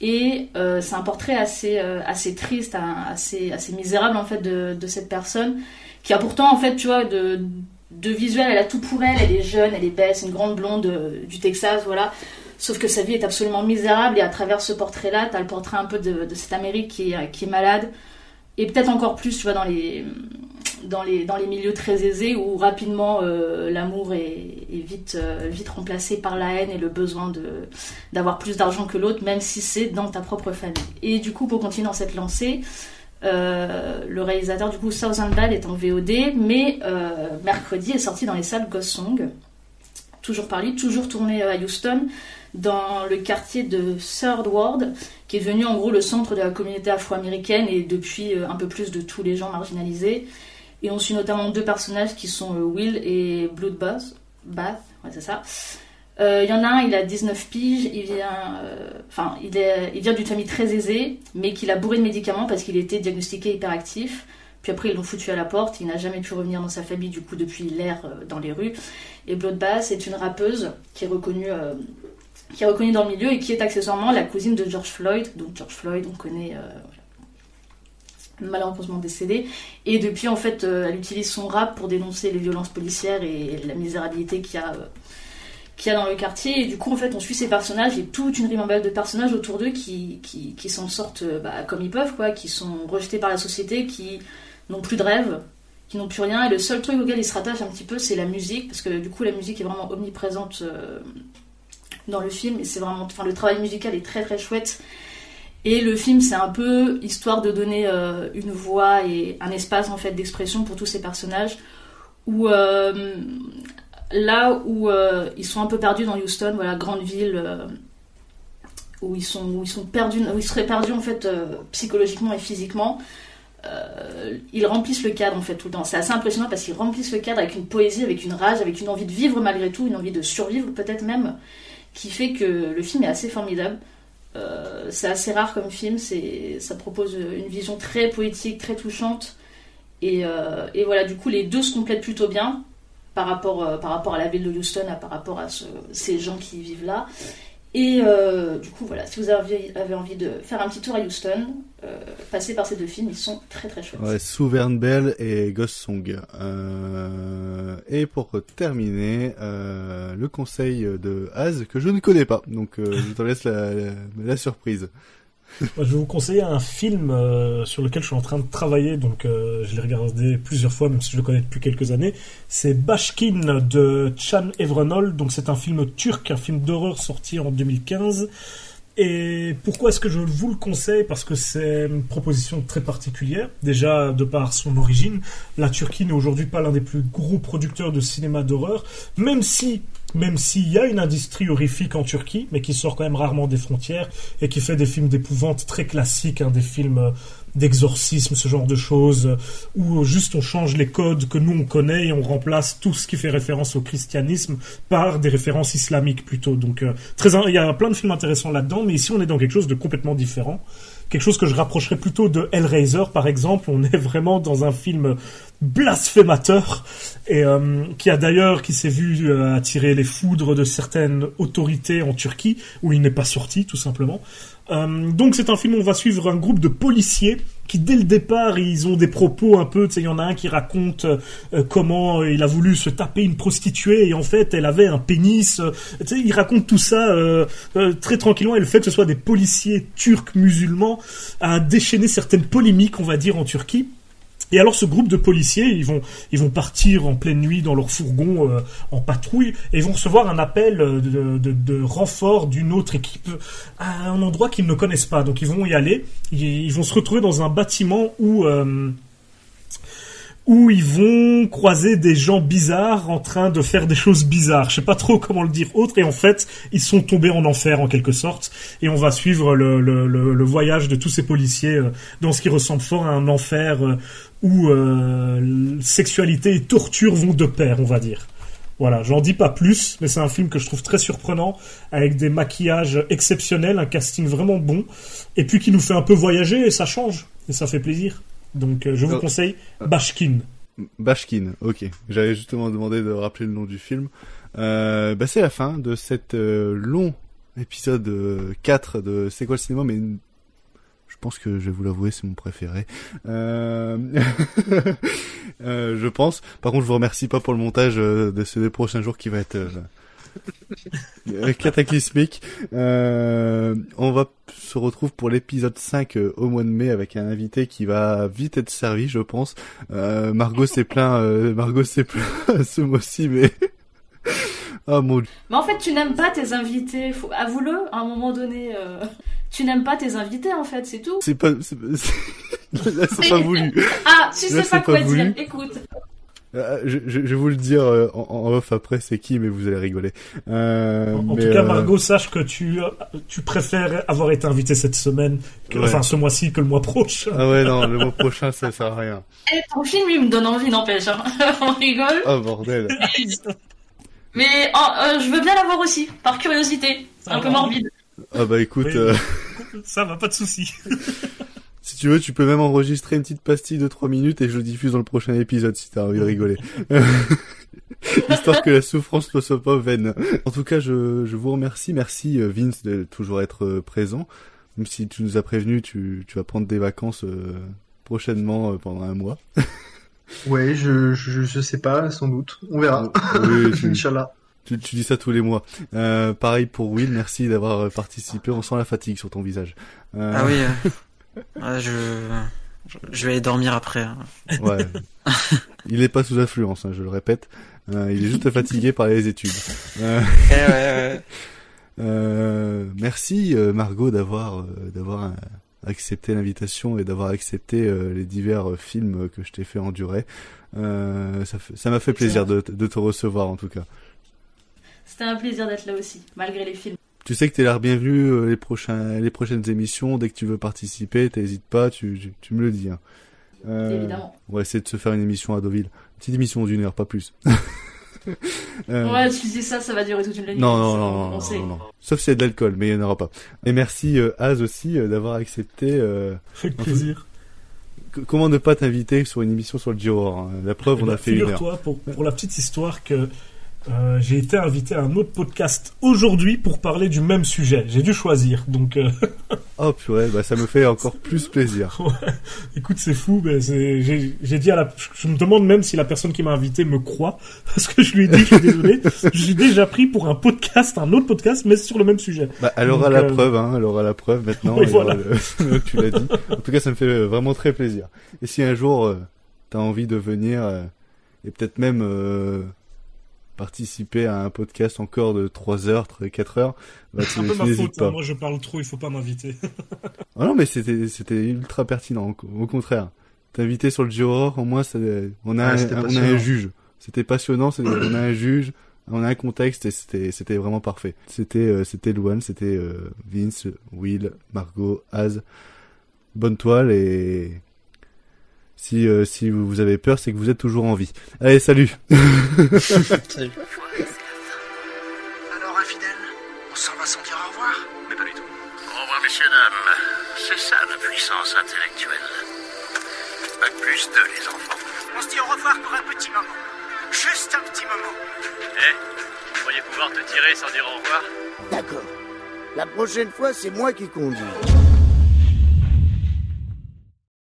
S8: Et c'est un portrait assez, assez triste, un- assez, assez misérable en fait de, cette personne qui a pourtant en fait tu vois de, de visuel, elle a tout pour elle, elle est jeune, elle est belle, c'est une grande blonde du Texas, voilà. Sauf que sa vie est absolument misérable et à travers ce portrait-là, t'as le portrait un peu de, cette Amérique qui qui est malade et peut-être encore plus, tu vois, dans les dans les dans les milieux très aisés où rapidement euh, l'amour est, vite euh, vite remplacé par la haine et le besoin d'avoir plus d'argent que l'autre, même si c'est dans ta propre famille. Et du coup, pour continuer dans cette lancée. Euh, le réalisateur du coup Thousand Ball est en VOD, mais mercredi est sorti dans les salles Ghost Song, toujours par lui, toujours tourné à Houston, dans le quartier de Third Ward, qui est devenu en gros le centre de la communauté afro-américaine et depuis un peu plus de tous les gens marginalisés. Et on suit notamment deux personnages qui sont euh, Will et Bloodbath. Bath, ouais, c'est ça. Euh, Il y en a un, il a 19 piges, il vient, euh, il, il vient d'une famille très aisée, mais qu'il a bourré de médicaments parce qu'il était diagnostiqué hyperactif. Puis après, ils l'ont foutu à la porte, il n'a jamais pu revenir dans sa famille, du coup, depuis l'ère euh, dans les rues. Et Bloodbath est une rappeuse qui est reconnue, qui est reconnue dans le milieu et qui est accessoirement la cousine de George Floyd. Donc, George Floyd, on connaît. Malheureusement décédé. Et depuis en fait euh, elle utilise son rap pour dénoncer les violences policières et la misérabilité qu'il y a euh, y a dans le quartier. Et du coup en fait on suit ces personnages. Et toute une ribambelle de personnages autour d'eux qui, qui, qui s'en sortent euh, bah, comme ils peuvent quoi qui sont rejetés par la société qui n'ont plus de rêve qui n'ont plus rien. Et le seul truc auquel ils se rattachent un petit peu c'est la musique parce que du coup la musique est vraiment omniprésente dans le film. Et c'est vraiment enfin le travail musical est très très chouette et le film, c'est un peu histoire de donner euh, une voix et un espace en fait d'expression pour tous ces personnages. Où euh, là où euh, ils sont un peu perdus dans Houston, voilà, grande ville, où ils sont où ils sont perdus, où ils seraient perdus en fait psychologiquement et physiquement. ils remplissent le cadre en fait tout le temps. C'est assez impressionnant parce qu'ils remplissent le cadre avec une poésie, avec une rage, avec une envie de vivre malgré tout, une envie de survivre peut-être même, qui fait que le film est assez formidable. Euh, c'est assez rare comme film, ça propose une vision très poétique, très touchante. Et, euh, et voilà, du coup, les deux se complètent plutôt bien par rapport, euh, à la ville de Houston, à- par rapport à ce- ces gens qui vivent là. Et euh, du coup, voilà, si vous avez, envie de faire un petit tour à Houston, euh, passez par ces deux films, ils sont très très chouettes.
S5: Ouais, Souvern Bell et Ghost Song. Euh, et pour terminer, le conseil de Az que je ne connais pas. Donc je te laisse la, la, la surprise.
S9: Je vais vous conseiller un film euh, sur lequel je suis en train de travailler, donc euh, je l'ai regardé plusieurs fois, même si je le connais depuis quelques années. C'est Bashkin de Chan Evrenol, donc c'est un film turc, un film d'horreur sorti en 2015. Et pourquoi est-ce que je vous le conseille? Parce que c'est une proposition très particulière. Déjà, de par son origine, la Turquie n'est aujourd'hui pas l'un des plus gros producteurs de cinéma d'horreur, même si même s'il y a une industrie horrifique en Turquie, mais qui sort quand même rarement des frontières et qui fait des films d'épouvante très classiques, hein, des films euh, d'exorcisme, ce genre de choses, euh, où juste on change les codes que nous on connaît et on remplace tout ce qui fait référence au christianisme par des références islamiques plutôt. Donc euh, très, il y a plein de films intéressants là-dedans, mais ici on est dans quelque chose de complètement différent. Quelque chose que je rapprocherais plutôt de Hellraiser par exemple. On est vraiment dans un film blasphémateur et euh, qui a d'ailleurs qui s'est vu euh, attirer les foudres de certaines autorités en Turquie où il n'est pas sorti tout simplement. Euh, donc c'est un film où on va suivre un groupe de policiers qui dès le départ ils ont des propos un peu, tu sais, il y en a un qui raconte euh, comment il a voulu se taper une prostituée et en fait elle avait un pénis, euh, tu sais, il raconte tout ça euh, très tranquillement et le fait que ce soit des policiers turcs musulmans a déchaîné certaines polémiques on va dire en Turquie. Et alors ce groupe de policiers, ils vont, ils vont partir en pleine nuit dans leur fourgon euh, en patrouille et ils vont recevoir un appel euh, de, de, de renfort d'une autre équipe à un endroit qu'ils ne connaissent pas. Donc ils vont y aller, ils, ils vont se retrouver dans un bâtiment où... euh, où ils vont croiser des gens bizarres en train de faire des choses bizarres. Je sais pas trop comment le dire autre. Et en fait, ils sont tombés en enfer en quelque sorte. Et on va suivre le, le, le, voyage de tous ces policiers euh, dans ce qui ressemble fort à un enfer euh, où euh, sexualité et torture vont de pair, on va dire. Voilà, j'en dis pas plus, mais c'est un film que je trouve très surprenant, avec des maquillages exceptionnels, un casting vraiment bon, et puis qui nous fait un peu voyager, et ça change, et ça fait plaisir. Donc euh, je vous
S5: Euh,
S9: conseille Bashkin.
S5: Bashkin, ok. J'avais justement demandé de rappeler le nom du film. Euh, bah c'est la fin de cet euh, long épisode euh, 4 de C'est quoi le cinéma, mais je pense que je vais vous l'avouer, c'est mon préféré. Euh... euh, je pense. Par contre, je vous remercie pas pour le montage euh, de ces deux prochains jours qui va être euh, Euh, cataclysmique. Euh, on va se retrouve pour l'épisode 5 euh, au mois de mai avec un invité qui va vite être servi, je pense. Euh, Margot s'est plaint, euh, Margot s'est plaint ce mois-ci, mais ah mon Dieu.
S8: Mais en fait, tu n'aimes pas tes invités. Faut... Avoue-le, à un moment donné. euh, Tu n'aimes pas tes invités, en fait, c'est tout.
S5: C'est pas, là c'est pas voulu.
S8: Ah, tu
S5: Là,
S8: sais pas quoi
S5: voulu.
S8: dire. Écoute.
S5: Euh, je, je, vais vous le dire euh, en, en off après, c'est qui, mais vous allez rigoler. Euh,
S9: En
S5: mais,
S9: tout cas,
S5: euh,
S9: Margot, sache que tu, tu préfères avoir été invité cette semaine, que,
S5: Ouais.
S9: enfin ce mois-ci que le mois prochain.
S5: Ah ouais, non, le mois prochain, ça sert à rien.
S8: Eh, ton film, lui, me donne envie, n'empêche. hein. On rigole.
S5: Oh bordel.
S8: Mais oh, euh, je veux bien l'avoir aussi, par curiosité. C'est un
S9: Ah
S8: peu morbide.
S5: Ah bah écoute,
S9: Oui.
S5: euh,
S9: Ça va, pas de souci.
S5: Si tu veux, tu peux même enregistrer une petite pastille de 3 minutes et je le diffuse dans le prochain épisode si t'as envie de rigoler. Histoire que la souffrance ne soit pas vaine. En tout cas, je, je vous remercie. Merci euh, Vince de toujours être euh, présent. Même si tu nous as prévenu, tu, tu vas prendre des vacances euh, prochainement euh, pendant un mois.
S6: Ouais, je, je, je sais pas, sans doute. On verra.
S5: Oui, tu-
S6: Inch'Allah.
S5: Tu, tu dis ça tous les mois. Euh, pareil pour Will, merci d'avoir participé. On sent la fatigue sur ton visage. Euh,
S7: Ah oui, euh, ouais, je... vais aller dormir après. hein.
S5: Ouais. il est pas sous influence, hein, je le répète. Euh, il est juste fatigué par les études. Euh,
S7: Eh ouais, ouais.
S5: euh, merci Margot d'avoir d'avoir accepté l'invitation et d'avoir accepté les divers films que je t'ai fait endurer. Euh, ça fait- ça m'a fait plaisir de, de te recevoir en tout cas.
S8: C'était un plaisir d'être là aussi, malgré les films.
S5: Tu sais que t'es la bienvenue euh, les prochains les prochaines émissions. Dès que tu veux participer, t'hésites pas, tu, tu, tu me le dis. Hein. Euh,
S8: Évidemment.
S5: On va essayer de se faire une émission à Deauville. Une petite émission d'une heure, pas plus. Euh,
S8: Ouais, tu dis ça, ça va durer toute une nuit.
S5: Non, non, non,
S8: on-
S5: non. Sauf s'il y a de l'alcool, mais il n'y en aura pas. Et merci euh, Az aussi euh, d'avoir accepté. Euh,
S9: Avec plaisir.
S5: Comment ne pas t'inviter sur une émission sur le Giro hein? La preuve, on
S9: ben,
S5: a fait une heure.
S9: Figure-toi, pour, pour la petite histoire, que euh, j'ai été invité à un autre podcast aujourd'hui pour parler du même sujet. J'ai dû choisir, donc euh,
S5: Oh purée, bah ça me fait encore plus plaisir.
S9: ouais. écoute, c'est fou. J'ai j'ai dit à la, je me demande même si la personne qui m'a invité me croit, parce que je lui ai dit, je suis désolé, suis déjà pris pour un podcast, un autre podcast, mais sur le même sujet.
S5: Bah, elle aura
S9: Donc,
S5: la
S9: euh,
S5: preuve, hein, elle aura la preuve maintenant.
S9: Oui, voilà.
S5: le- tu l'as dit. En tout cas, ça me fait euh, vraiment très plaisir. Et si un jour t'as envie de venir euh, et peut-être même euh, participer à un podcast encore de 3 heures, 4 heures, bah,
S9: C'est un peu ma faute.
S5: pas.
S9: hein, moi, je parle trop, il faut pas m'inviter.
S5: Ah non, mais c'était c'était ultra pertinent. Au contraire, t'inviter sur le Giro, au moins, ça, on a un, on a un juge. C'était passionnant. on a un juge, on a un contexte et c'était c'était vraiment parfait. C'était euh, c'était Luan, c'était euh, Vince, Will, Margot, Az. Bonne toile et si euh, si vous avez peur, c'est que vous êtes toujours en vie. Allez, salut.
S7: Salut.
S22: Alors, infidèle, on s'en va sans dire au revoir
S25: Mais pas du tout. Au revoir, messieurs, dames. C'est ça la puissance intellectuelle. Bac plus 2, les enfants.
S28: On se dit au revoir pour un petit moment. Juste un petit moment.
S29: Eh, vous croyez pouvoir te tirer sans dire au revoir?
S22: D'accord. La prochaine fois, c'est moi qui conduis.